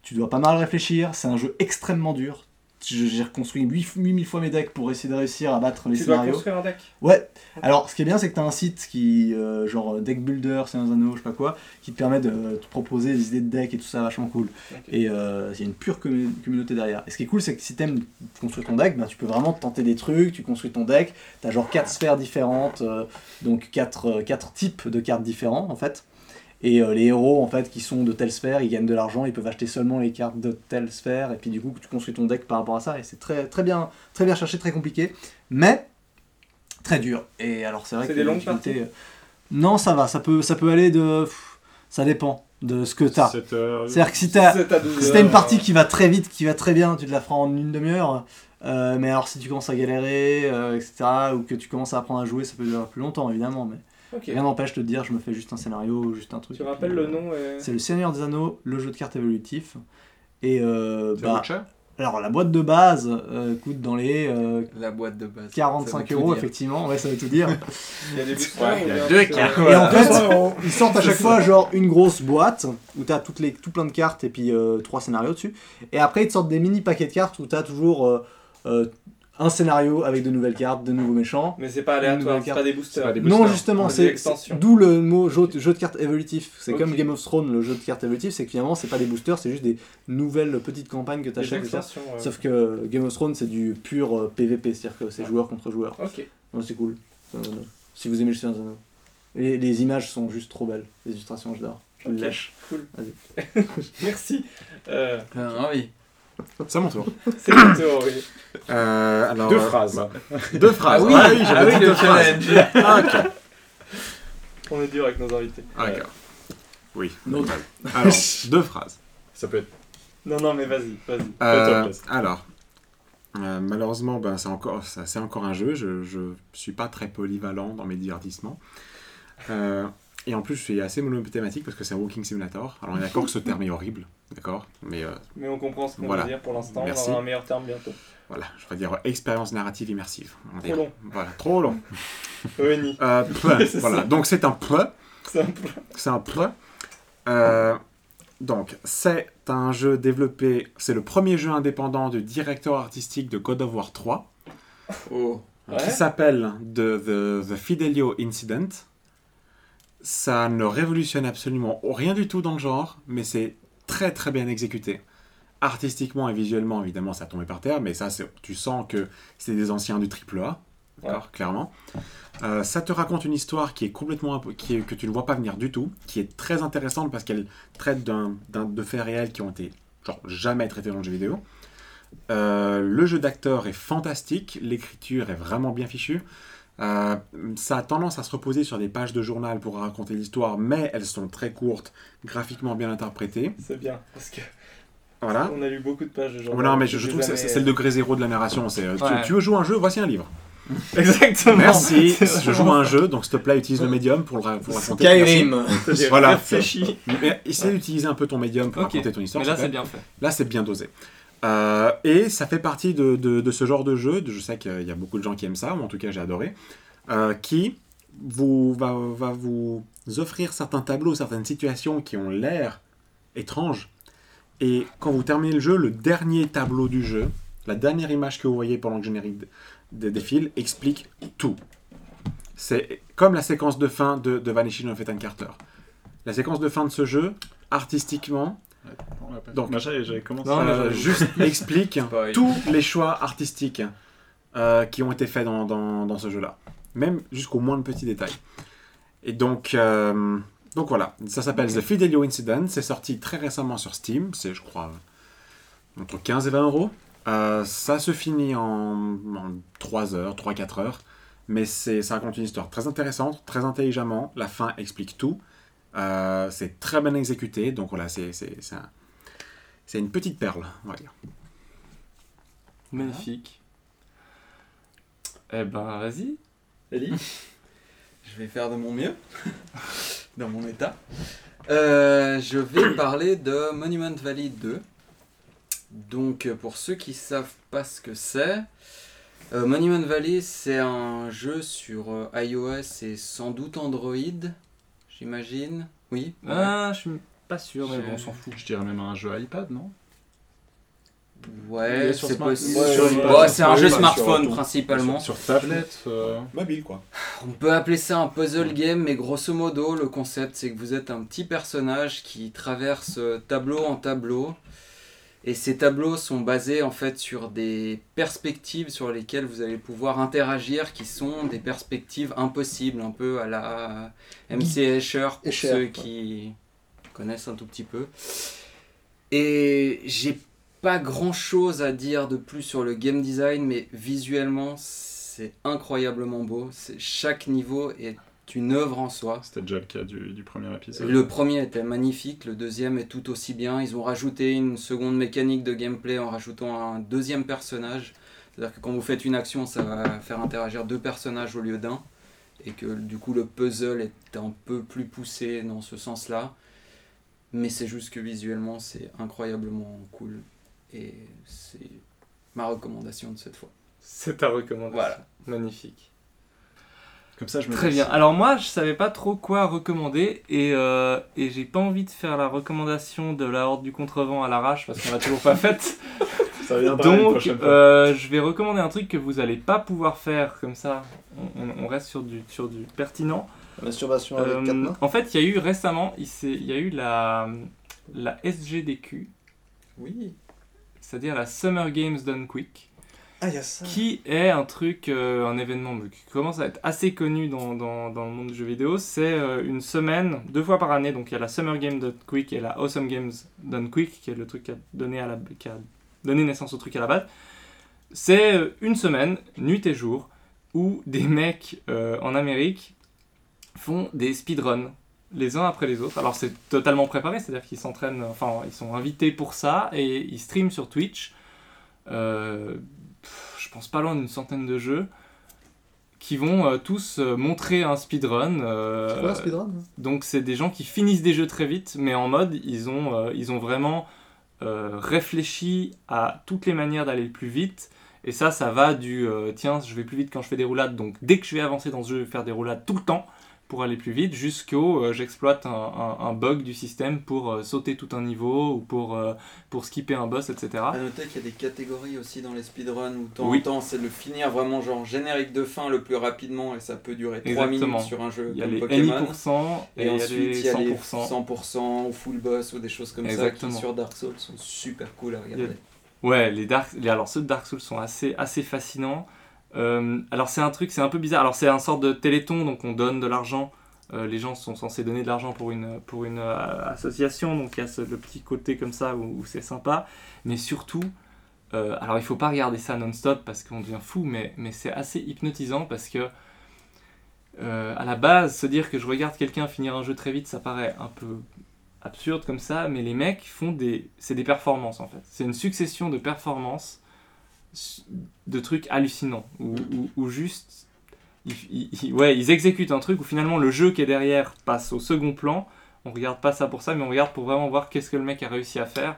Speaker 4: tu dois pas mal réfléchir. C'est un jeu extrêmement dur. J'ai reconstruit 8000 fois mes decks pour essayer de réussir à battre les
Speaker 3: Tu dois
Speaker 4: scénarios.
Speaker 3: construire un deck.
Speaker 4: Ouais. Alors, ce qui est bien, c'est que tu as un site qui, euh, genre Deck Builder, c'est un anneau, je sais pas quoi, qui te permet de te proposer des idées de deck et tout ça, vachement cool. Et euh, il y a une pure commu- communauté derrière. Et ce qui est cool, c'est que si t'aimes construire ton deck, ben, tu peux vraiment tenter des trucs, tu construis ton deck, t'as genre 4 sphères différentes, euh, donc 4 types de cartes différents en fait. Et euh, les héros en fait qui sont de telle sphère, ils gagnent de l'argent, ils peuvent acheter seulement les cartes de telle sphère, et puis du coup tu construis ton deck par rapport à ça, et c'est très, très bien, très bien cherché, très compliqué, mais très dur. Et alors c'est vrai
Speaker 3: C'est
Speaker 4: que
Speaker 3: des longues
Speaker 4: difficulté, euh, Non, ça va, ça peut, ça peut aller de. pff, Ça dépend de ce que t'as. C'est-à-dire que si t'as
Speaker 3: C'est à 12
Speaker 4: si t'as une partie qui va très vite, qui va très bien, tu te la feras en une demi-heure. Euh, mais alors si tu commences à galérer, euh, etc., ou que tu commences à apprendre à jouer, ça peut durer plus longtemps évidemment. Mais Rien n'empêche de te dire, je me fais juste un scénario, ou juste un truc.
Speaker 3: Tu rappelles
Speaker 4: puis,
Speaker 3: le
Speaker 4: euh,
Speaker 3: nom et...
Speaker 4: C'est le Seigneur des Anneaux, le jeu de cartes évolutif. Et euh, bah, alors la boîte de base euh, coûte dans les euh,
Speaker 6: La boîte de base. ça veut
Speaker 4: 45
Speaker 6: tout
Speaker 4: euros effectivement, ouais ça veut tout dire.
Speaker 3: Il y a des
Speaker 7: Ouais,
Speaker 3: ou
Speaker 7: il y a deux cartes.
Speaker 4: Et en fait, ils sortent à chaque fois genre une grosse boîte où t'as toutes les, tout plein de cartes et puis euh, trois scénarios dessus. Et après, ils te sortent des mini paquets de cartes où t'as toujours euh, euh, un scénario avec de nouvelles cartes, de nouveaux méchants.
Speaker 3: Mais c'est pas aléatoire, c'est pas des boosters.
Speaker 4: Non, justement, c'est d'où le mot jeu, jeu de cartes évolutif. C'est comme Game of Thrones, le jeu de cartes évolutif, c'est que finalement, c'est pas des boosters, c'est juste des nouvelles petites campagnes que tu
Speaker 3: Des
Speaker 4: achètes.
Speaker 3: ouais.
Speaker 4: Sauf que Game of Thrones, c'est du pur euh, PVP, c'est-à-dire que c'est joueur contre joueur.
Speaker 3: Ok.
Speaker 4: Donc c'est cool. Euh, si vous aimez le Seigneur des Anneaux. Les, les images sont juste trop belles. Les illustrations, j'adore. Je le
Speaker 3: Ok.
Speaker 4: lâche.
Speaker 3: Cool.
Speaker 4: Vas-y.
Speaker 3: Merci. Euh,
Speaker 6: Ah oui.
Speaker 5: C'est mon tour.
Speaker 3: c'est le tour, oui.
Speaker 5: Euh, alors,
Speaker 7: Deux
Speaker 5: euh,
Speaker 7: phrases.
Speaker 5: bah, deux phrases.
Speaker 6: Ah oui,
Speaker 5: Ah oui,
Speaker 6: ah
Speaker 5: j'avais
Speaker 6: oui,
Speaker 5: dit
Speaker 6: le
Speaker 5: deux phrases.
Speaker 6: challenge.
Speaker 5: Ah, ok.
Speaker 3: On est dur avec nos invités.
Speaker 5: Ah, d'accord. Oui.
Speaker 4: Non.
Speaker 5: normal. Alors, deux phrases.
Speaker 7: Ça peut être.
Speaker 3: Non, non, mais vas-y, vas-y.
Speaker 5: Euh, alors, euh, malheureusement, ben, c'est encore, ça- encore un jeu. Je, je suis pas très polyvalent dans mes divertissements. Euh, et en plus, je suis assez monothématique parce que c'est un walking simulator. Alors, on est d'accord que ce terme est horrible, d'accord? Mais euh,
Speaker 3: Mais on comprend ce qu'on
Speaker 5: Voilà.
Speaker 3: veut dire pour l'instant. On
Speaker 5: Merci.
Speaker 3: aura un meilleur terme bientôt.
Speaker 5: voilà, je vais dire euh, expérience narrative immersive. on
Speaker 3: Trop
Speaker 5: dire.
Speaker 3: long.
Speaker 5: Voilà, trop long.
Speaker 3: ENI.
Speaker 5: Euh,
Speaker 3: C'est
Speaker 5: voilà,
Speaker 3: ça.
Speaker 5: donc c'est un peu.
Speaker 3: C'est un peu.
Speaker 5: C'est un peu. Euh, donc, c'est un jeu développé. C'est le premier jeu indépendant du directeur artistique de God of War 3.
Speaker 6: Oh.
Speaker 5: Qui s'appelle The, The, The Fidelio Incident. Ça ne révolutionne absolument rien du tout dans le genre, mais c'est très très bien exécuté. Artistiquement et visuellement, évidemment, ça tombé par terre, mais ça, c'est- tu sens que c'est des anciens du AAA, d'accord, clairement. Euh, ça te raconte une histoire qui est complètement qui est- que tu ne vois pas venir du tout, qui est très intéressante parce qu'elle traite d'un, d'un- de faits réels qui ont été genre jamais traités dans le jeu vidéo. Euh, le jeu d'acteur est fantastique, l'écriture est vraiment bien fichue. Euh, ça a tendance à se reposer sur des pages de journal pour raconter l'histoire, mais elles sont très courtes, graphiquement bien interprétées.
Speaker 3: C'est bien. Parce que
Speaker 5: Voilà.
Speaker 3: on a lu beaucoup de pages de journal.
Speaker 5: non, mais je, trouve que c'est le degré zéro de la narration. C'est, euh, tu- tu, veux jouer à un jeu, voici un livre.
Speaker 3: Exactement.
Speaker 5: Merci, je joue à un jeu, donc s'il te plaît, utilise le médium pour le ra- pour raconter.
Speaker 6: Skyrim.
Speaker 5: Voilà.
Speaker 3: Réfléchis.
Speaker 5: Mais essaie d'utiliser un peu ton médium pour
Speaker 3: Ok.
Speaker 5: raconter ton histoire.
Speaker 3: Mais là, c'est bien fait.
Speaker 5: Là, c'est bien dosé. Euh, et ça fait partie de, ce genre de jeu, je sais qu'il y a beaucoup de gens qui aiment ça, ou en tout cas j'ai adoré, euh, qui vous, va, vous offrir certains tableaux, certaines situations qui ont l'air étranges. Et quand vous terminez le jeu, le dernier tableau du jeu, la dernière image que vous voyez pendant le générique défile, explique tout. C'est comme la séquence de fin de, de Vanishing of Ethan Carter. La séquence de fin de ce jeu, artistiquement, Donc-
Speaker 7: Moi, j'avais commencé.
Speaker 3: Non, mais j'avoue.
Speaker 5: juste explique tous les choix artistiques euh, qui ont été faits dans, dans- dans ce jeu-là. Même jusqu'au moins de petits détails. Et donc, euh, donc voilà, ça s'appelle The Fidelio Incident. C'est sorti très récemment sur Steam. C'est, je crois, entre 15 et 20 euros. Euh, ça se finit en, en 3 heures, 3-4 heures. Mais c'est, ça raconte une histoire très intéressante, très intelligemment. La fin explique tout. Euh, c'est très bien exécuté. Donc voilà, c'est, c'est, c'est un- c'est une petite perle, on va dire.
Speaker 3: Magnifique. Eh ben, vas-y. Ellie
Speaker 6: Je vais faire de mon mieux, dans mon état. Euh, je vais parler de Monument Valley 2. Donc, euh, pour ceux qui savent pas ce que c'est, euh, Monument Valley, c'est un jeu sur iOS et sans doute Android, j'imagine. Oui. ouais.
Speaker 3: Ah, je suis pas sûr, mais
Speaker 6: Je-
Speaker 3: bon, on s'en fout.
Speaker 7: Je dirais même un jeu iPad, non?
Speaker 6: Ouais, c'est possible.
Speaker 4: ouais,
Speaker 6: Sur-
Speaker 4: ouais,
Speaker 6: ouais,
Speaker 4: ouais,
Speaker 6: c'est un jeu smartphone
Speaker 4: sur-
Speaker 6: principalement.
Speaker 7: Sur, sur tablette euh,
Speaker 5: Mobile, quoi.
Speaker 6: On peut appeler ça un puzzle game, mais grosso modo, le concept c'est que vous êtes un petit personnage qui traverse euh, tableau en tableau. Et ces tableaux sont basés en fait sur des perspectives sur lesquelles vous allez pouvoir interagir, qui sont des perspectives impossibles, un peu à la MC Escher, pour
Speaker 4: Escher,
Speaker 6: ceux
Speaker 4: quoi.
Speaker 6: qui connaissent un tout petit peu. Et j'ai pas grand chose à dire de plus sur le game design, mais visuellement c'est incroyablement beau. Chaque niveau est une œuvre en soi.
Speaker 7: C'était déjà le cas du, du premier épisode.
Speaker 6: Le premier était magnifique, le deuxième est tout aussi bien. Ils ont rajouté une seconde mécanique de gameplay en rajoutant un deuxième personnage. C'est-à-dire que quand vous faites une action, ça va faire interagir deux personnages au lieu d'un. Et que du coup, le puzzle est un peu plus poussé dans ce sens-là. Mais c'est juste que visuellement, c'est incroyablement cool. Et c'est ma recommandation de cette fois.
Speaker 3: C'est ta recommandation.
Speaker 6: Voilà.
Speaker 3: Magnifique.
Speaker 7: Comme ça, je me
Speaker 3: Très bien. Alors moi, je savais pas trop quoi recommander et, euh, et j'ai pas envie de faire la recommandation de la Horde du Contrevent à l'arrache parce qu'on l'a toujours pas faite.
Speaker 7: Ça
Speaker 3: Donc, euh, je vais recommander un truc que vous allez pas pouvoir faire comme ça. On, reste sur du, sur du pertinent.
Speaker 4: Masturbation avec
Speaker 3: Euh,
Speaker 4: quatre mains.
Speaker 3: en fait, il y a eu récemment, il y a eu la, la SGDQ,
Speaker 6: Oui.
Speaker 3: c'est-à-dire la Summer Games Done Quick,
Speaker 4: Ah,
Speaker 3: qui est un truc, euh, un événement qui commence à être assez connu dans, dans, le monde du jeu vidéo. C'est euh, une semaine, deux fois par année, donc il y a la Summer Games Done Quick et la Awesome Games Done Quick, qui est le truc qui a donné, à la, qui a donné naissance au truc à la base. C'est euh, une semaine, nuit et jour, où des mecs en Amérique font des speedruns les uns après les autres. Alors c'est totalement préparé, c'est-à-dire qu'ils s'entraînent, enfin ils sont invités pour ça et ils streament sur Twitch. Pense pas loin d'une centaine de jeux qui vont euh, tous euh, montrer un speedrun. euh,
Speaker 4: C'est quoi un speedrun
Speaker 3: donc c'est des gens qui finissent des jeux très vite, mais en mode ils ont, ils ont vraiment réfléchi à toutes les manières d'aller le plus vite. Et ça, ça va du tiens, je vais plus vite quand je fais des roulades, donc dès que je vais avancer dans ce jeu, je vais faire des roulades tout le temps pour aller plus vite, jusqu'au euh, j'exploite un, un- un bug du système pour euh, sauter tout un niveau ou pour, euh, pour skipper un boss, etc.
Speaker 6: À noter qu'il y a des catégories aussi dans les speedruns où temps
Speaker 3: Oui.
Speaker 6: en temps c'est de le finir vraiment genre générique de fin le plus rapidement et ça peut durer 3
Speaker 3: Exactement.
Speaker 6: minutes sur un jeu
Speaker 3: Il y a
Speaker 6: comme
Speaker 3: les
Speaker 6: Pokémon.
Speaker 3: 1% et,
Speaker 6: Et,
Speaker 3: il y a
Speaker 6: ensuite il y a les
Speaker 3: 100%.
Speaker 6: 100% ou full boss ou des choses comme ça
Speaker 3: Exactement.
Speaker 6: qui sur Dark Souls sont super cool à regarder.
Speaker 3: A- Ouais, les Dark, alors ceux de Dark Souls sont assez, assez fascinants. Euh, alors c'est un truc, c'est un peu bizarre. Alors c'est un sorte de téléthon, donc on donne de l'argent. Euh, les gens sont censés donner de l'argent pour une, pour une euh, association, donc il y a ce- le petit côté comme ça où, c'est sympa. Mais surtout, alors il faut pas regarder ça non-stop parce qu'on devient fou, mais, mais c'est assez hypnotisant parce que à la base, se dire que je regarde quelqu'un finir un jeu très vite, ça paraît un peu absurde comme ça, mais les mecs font des. C'est des performances en fait. C'est une succession de performances, de trucs hallucinants, où, où- où juste. Ils, ils- ouais, ils exécutent un truc où finalement le jeu qui est derrière passe au second plan. On regarde pas ça pour ça, mais on regarde pour vraiment voir qu'est-ce que le mec a réussi à faire.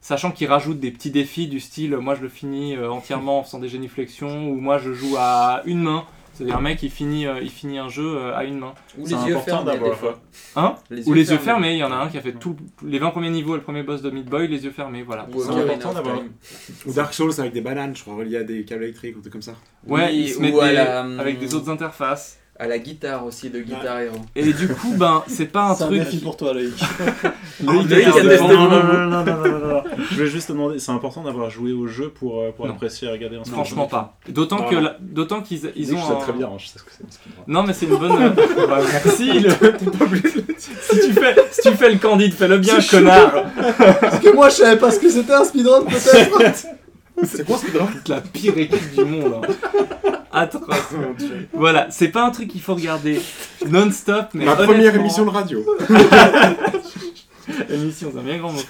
Speaker 3: Sachant qu'il rajoute des petits défis du style moi je le finis euh, entièrement en faisant des géniflexions, ou moi je joue à une main. C'est-à-dire un mec il finit, euh, il finit un jeu euh, à une main.
Speaker 6: Ou
Speaker 7: C'est
Speaker 6: les yeux
Speaker 7: important
Speaker 6: fermés fois.
Speaker 3: Hein
Speaker 6: Les
Speaker 3: Ou
Speaker 6: yeux
Speaker 3: les yeux
Speaker 6: fermés.
Speaker 3: il y en a un qui a fait tout, les 20 premiers niveaux, le premier boss de Meat Boy, les yeux fermés, voilà.
Speaker 6: Ou
Speaker 7: C'est important d'avoir-.
Speaker 5: Ou Dark Souls avec des bananes, je crois, reliées à des câbles électriques ou des trucs comme ça.
Speaker 3: Ouais,
Speaker 6: Oui,
Speaker 3: ils se
Speaker 6: ou
Speaker 3: mettent
Speaker 6: à
Speaker 3: des-
Speaker 6: la-
Speaker 3: avec des autres interfaces.
Speaker 6: À la guitare aussi de Guitar Hero.
Speaker 3: Et du coup, ben, c'est pas un
Speaker 4: C'est un
Speaker 3: truc.
Speaker 4: défi pour toi, Loïc.
Speaker 3: Loïc
Speaker 6: Loïc
Speaker 3: a testé
Speaker 7: non,
Speaker 3: moment.
Speaker 7: non, non, non, non, non, non, non. Je voulais juste te demander, c'est important d'avoir joué au jeu pour, euh, pour apprécier et regarder un speedrun.
Speaker 3: Franchement pas. D'autant
Speaker 7: Ah
Speaker 3: que, la- d'autant qu'ils ils ont.
Speaker 7: je sais
Speaker 3: un-
Speaker 7: très bien, hein, je sais ce que c'est un speedrun.
Speaker 3: Non, mais c'est une bonne. euh, bah, merci. le- si tu fais, si tu fais le candide, fais-le bien,
Speaker 4: C'est
Speaker 3: connard.
Speaker 4: Parce que moi, je savais pas ce que c'était un speedrun, peut-être.
Speaker 7: C'est quoi speedrun
Speaker 3: C'est la pire équipe du monde. hein. Atroce. Voilà, c'est pas un truc qu'il faut regarder non-stop, mais
Speaker 5: Ma première
Speaker 3: honnêtement-
Speaker 5: émission de radio.
Speaker 3: émission, c'est un bien grand mot.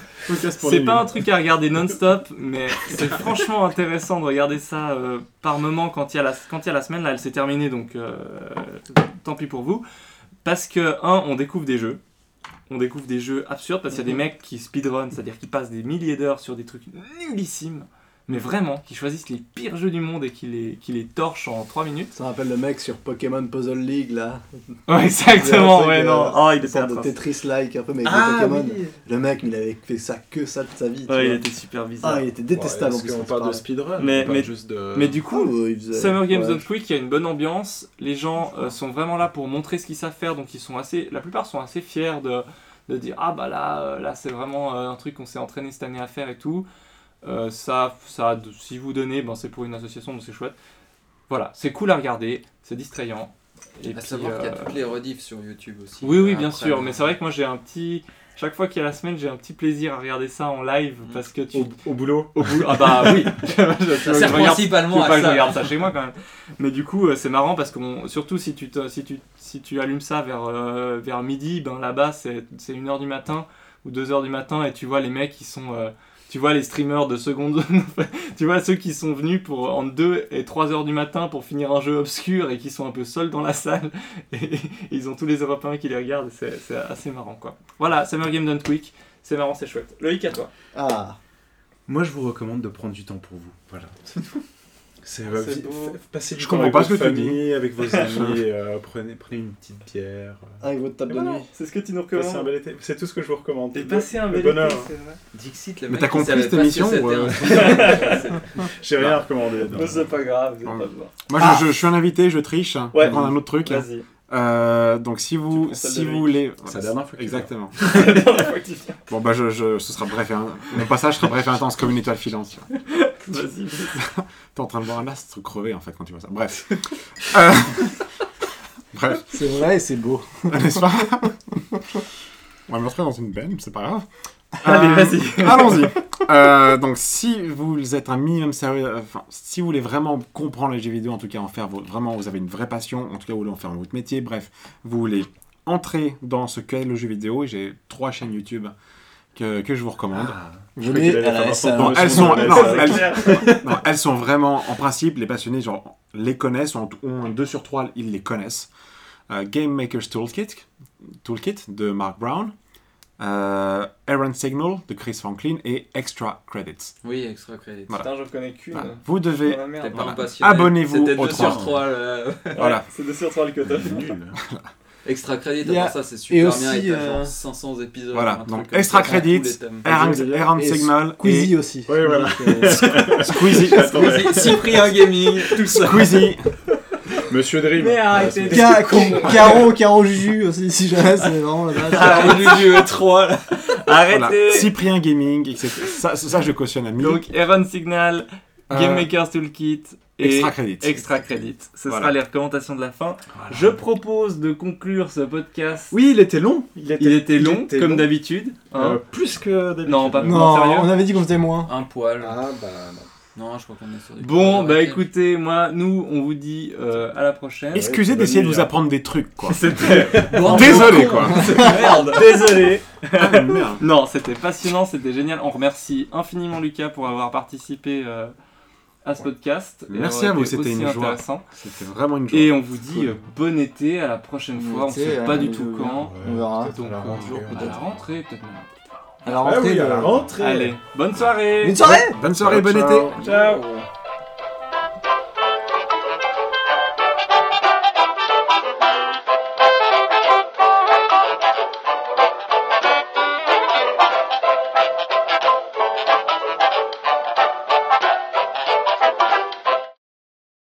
Speaker 3: C'est pas un truc à regarder non-stop, mais c'est franchement intéressant de regarder ça euh, par moment quand il y a la, quand y a la semaine. Là, elle s'est terminée, donc euh, tant pis pour vous. Parce que, un, on découvre des jeux. On découvre des jeux absurdes parce qu'il y a des mecs qui speedrun, c'est-à-dire qui passent des milliers d'heures sur des trucs nullissimes, mais vraiment, qui choisissent les pires jeux du monde et qui les, qui les torchent en 3 minutes.
Speaker 4: Ça rappelle le mec sur Pokémon Puzzle League, là.
Speaker 3: Ouais, exactement, ouais,
Speaker 4: euh,
Speaker 3: non. Oh, il était
Speaker 4: de. Tetris-like, un peu, mais avec
Speaker 6: Ah,
Speaker 4: Pokémon.
Speaker 6: oui.
Speaker 4: Le mec, il avait fait ça que ça de sa vie. tu
Speaker 3: Ouais, il
Speaker 4: vois.
Speaker 3: était super bizarre.
Speaker 4: Ah, il était détestable en
Speaker 7: Est-ce
Speaker 4: plus.
Speaker 7: qu'on
Speaker 4: quand
Speaker 7: parle de speedrun
Speaker 3: Mais-
Speaker 7: on parle
Speaker 3: mais-
Speaker 7: juste de...
Speaker 3: Mais du coup,
Speaker 4: Ah, ouais, il faisait-
Speaker 3: Summer Games
Speaker 4: ouais.
Speaker 3: Done Quick, il y a une bonne ambiance. Les gens euh, sont vraiment là pour montrer ce qu'ils savent faire, donc ils sont assez, la plupart sont assez fiers de, de dire ah bah là, euh, là c'est vraiment euh, un truc qu'on s'est entraîné cette année à faire et tout. Euh, ça, ça, si vous donnez, ben c'est pour une association, donc c'est chouette. Voilà, c'est cool à regarder, c'est distrayant. Et
Speaker 6: À
Speaker 3: puis,
Speaker 6: savoir qu'il y a
Speaker 3: euh,
Speaker 6: toutes les rediffs sur YouTube aussi.
Speaker 3: oui, oui, bien sûr, mais c'est vrai que moi j'ai un petit. Chaque fois qu'il y a la semaine, j'ai un petit plaisir à regarder ça en live parce que tu.
Speaker 7: Au, au boulot
Speaker 3: Au bout- Ah bah oui Je-
Speaker 6: Ça principalement à
Speaker 3: pas que je
Speaker 6: ça.
Speaker 3: regarde ça chez moi quand même. Mais du coup, euh, c'est marrant parce que surtout si tu, te- si, tu, si tu allumes ça vers, euh, vers midi, ben là-bas c'est c'est 1h du matin ou 2h du matin et tu vois les mecs qui sont. Tu vois les streamers de seconde tu vois ceux qui sont venus pour en 2 et 3 heures du matin pour finir un jeu obscur et qui sont un peu seuls dans la salle et, ils ont tous les Européens qui les regardent et c'est c'est assez marrant quoi. Voilà, Summer Game Done Quick, c'est marrant, c'est chouette. Loïc à toi.
Speaker 4: Ah,
Speaker 7: Moi, je vous recommande de prendre du temps pour vous. Voilà. C'est f- passez du
Speaker 5: Je
Speaker 7: temps avec
Speaker 5: pas
Speaker 7: votre famille, avec vos amis, euh, prenez, prenez une petite bière. euh,
Speaker 4: Avec votre table
Speaker 7: et
Speaker 4: de
Speaker 7: voilà.
Speaker 4: nuit.
Speaker 3: C'est ce que tu nous
Speaker 7: Passez un
Speaker 3: recommandes.
Speaker 7: bel été. C'est tout ce que je vous recommande.
Speaker 3: Et passer un bel
Speaker 7: bonheur.
Speaker 3: été, c'est vrai.
Speaker 6: Dixit, le
Speaker 5: Mais t'as compris cette émission
Speaker 6: hein.
Speaker 7: J'ai rien recommandé. non.
Speaker 3: Mais c'est pas grave.
Speaker 5: Moi,
Speaker 4: Ah.
Speaker 5: je, suis un invité, je triche.
Speaker 3: Ouais.
Speaker 5: Je vais prendre un autre truc.
Speaker 3: Vas-y.
Speaker 5: Euh, donc, si vous, si vous voulez.
Speaker 7: C'est la dernière fois que tu
Speaker 5: Exactement.
Speaker 3: La dernière fois que tu viens.
Speaker 5: Bon, bah, je, je- ce sera bref et un... Mon passage sera bref et intense comme une étoile filante. tu vois.
Speaker 3: Vas-y.
Speaker 5: T'es en train de voir un astre crever en fait quand tu vois ça. Bref. Euh, Bref,
Speaker 4: C'est vrai et c'est beau.
Speaker 5: n'est-ce pas? On va me retrouver dans une benne, c'est pas grave.
Speaker 3: Allez,
Speaker 5: Euh,
Speaker 3: vas-y.
Speaker 5: Allons-y. Euh, donc, si vous êtes un minimum sérieux, euh, enfin, si vous voulez vraiment comprendre les jeux vidéo, en tout cas en faire vraiment, vous avez une vraie passion, en tout cas vous voulez en faire votre métier, bref, vous voulez entrer dans ce qu'est le jeu vidéo, et j'ai trois chaînes YouTube que, que je vous recommande.
Speaker 7: Je qu'il
Speaker 4: Venez
Speaker 7: allait
Speaker 4: à la.
Speaker 5: Non, elles sont, non, elles, non, elles sont vraiment, en principe, les passionnés, genre, les connaissent, ont, ont un 2 sur 3, ils les connaissent. Euh, Game Maker's Toolkit, Toolkit de Mark Brown, euh, Errand Signal de Chris Franklin et Extra Credits.
Speaker 6: Oui, extra crédit.
Speaker 5: Voilà.
Speaker 3: Putain, j'en connais qu'une.
Speaker 5: Voilà. Vous devez, Voilà. Abonnez-vous
Speaker 6: C'était
Speaker 5: aux
Speaker 6: 2
Speaker 5: trois.
Speaker 6: sur 3. le-
Speaker 5: voilà.
Speaker 3: C'est 2 sur 3 le quota.
Speaker 7: Nul.
Speaker 6: Extra crédit,
Speaker 4: Il y a-
Speaker 6: avant ça, c'est super
Speaker 4: et aussi,
Speaker 6: bien. Et t'as
Speaker 4: euh,
Speaker 6: genre 500 épisodes.
Speaker 5: Voilà. Donc, Extra Credits, Errand
Speaker 4: et
Speaker 5: Signal
Speaker 4: Squeezie aussi.
Speaker 7: Ouais, voilà.
Speaker 5: Squeezie,
Speaker 6: Cyprien Gaming, tout ça.
Speaker 5: Squeezie.
Speaker 7: Monsieur Dream.
Speaker 3: Mais arrêtez.
Speaker 4: Ca- Caro, Caro Juju aussi, si jamais, c'est vraiment la base.
Speaker 6: Ah, on est du E3 là.
Speaker 3: Arrêtez.
Speaker 5: Voilà. Cyprien Gaming, etc. Ça, ça, je cautionne à 1000.
Speaker 3: Donc, Aaron Signal, Game
Speaker 5: Euh,
Speaker 3: Maker's Toolkit et
Speaker 5: Extra Credits.
Speaker 3: Extra Credit. Ce
Speaker 5: Voilà.
Speaker 3: sera les recommandations de la fin. Je propose de conclure ce podcast.
Speaker 7: Oui, il était long. Il était,
Speaker 3: Il était long,
Speaker 7: était
Speaker 3: comme d'habitude. hein.
Speaker 7: Euh, plus que d'habitude.
Speaker 3: Non, pas-
Speaker 4: Non,
Speaker 3: sérieux
Speaker 4: on avait dit qu'on faisait moins.
Speaker 6: Un poil.
Speaker 7: Ah bah non.
Speaker 6: Non, je crois qu'on est sur du
Speaker 3: Bon, bah écoutez, moi, nous, on vous dit euh, à la prochaine.
Speaker 5: Excusez d'essayer de vous
Speaker 7: hein.
Speaker 5: apprendre des trucs, quoi.
Speaker 3: C'était.
Speaker 6: Bon,
Speaker 5: Désolé, quoi.
Speaker 3: Merde, désolé.
Speaker 5: Ah, merde.
Speaker 3: Non, c'était passionnant, c'était génial. On remercie infiniment Lucas pour avoir participé euh, à ce podcast.
Speaker 5: Merci à vous, c'était
Speaker 3: aussi
Speaker 5: une joie.
Speaker 3: intéressant.
Speaker 5: C'était vraiment une joie.
Speaker 3: Et on vous dit
Speaker 5: Cool.
Speaker 3: euh, bon été à la prochaine
Speaker 4: Bon
Speaker 3: fois. On
Speaker 4: été,
Speaker 3: sait
Speaker 4: hein,
Speaker 3: pas du tout quand.
Speaker 4: On verra.
Speaker 7: peut-être
Speaker 3: Donc,
Speaker 7: à la
Speaker 3: jour
Speaker 7: on
Speaker 3: peut-être
Speaker 7: verra.
Speaker 3: rentrée, peut-être même.
Speaker 4: À la
Speaker 7: Ah
Speaker 4: rentrée
Speaker 7: oui,
Speaker 4: de-
Speaker 7: à la rentrée.
Speaker 3: Allez, bonne soirée.
Speaker 4: Bonne soirée
Speaker 5: Bonne soirée, bon été.
Speaker 3: Ciao.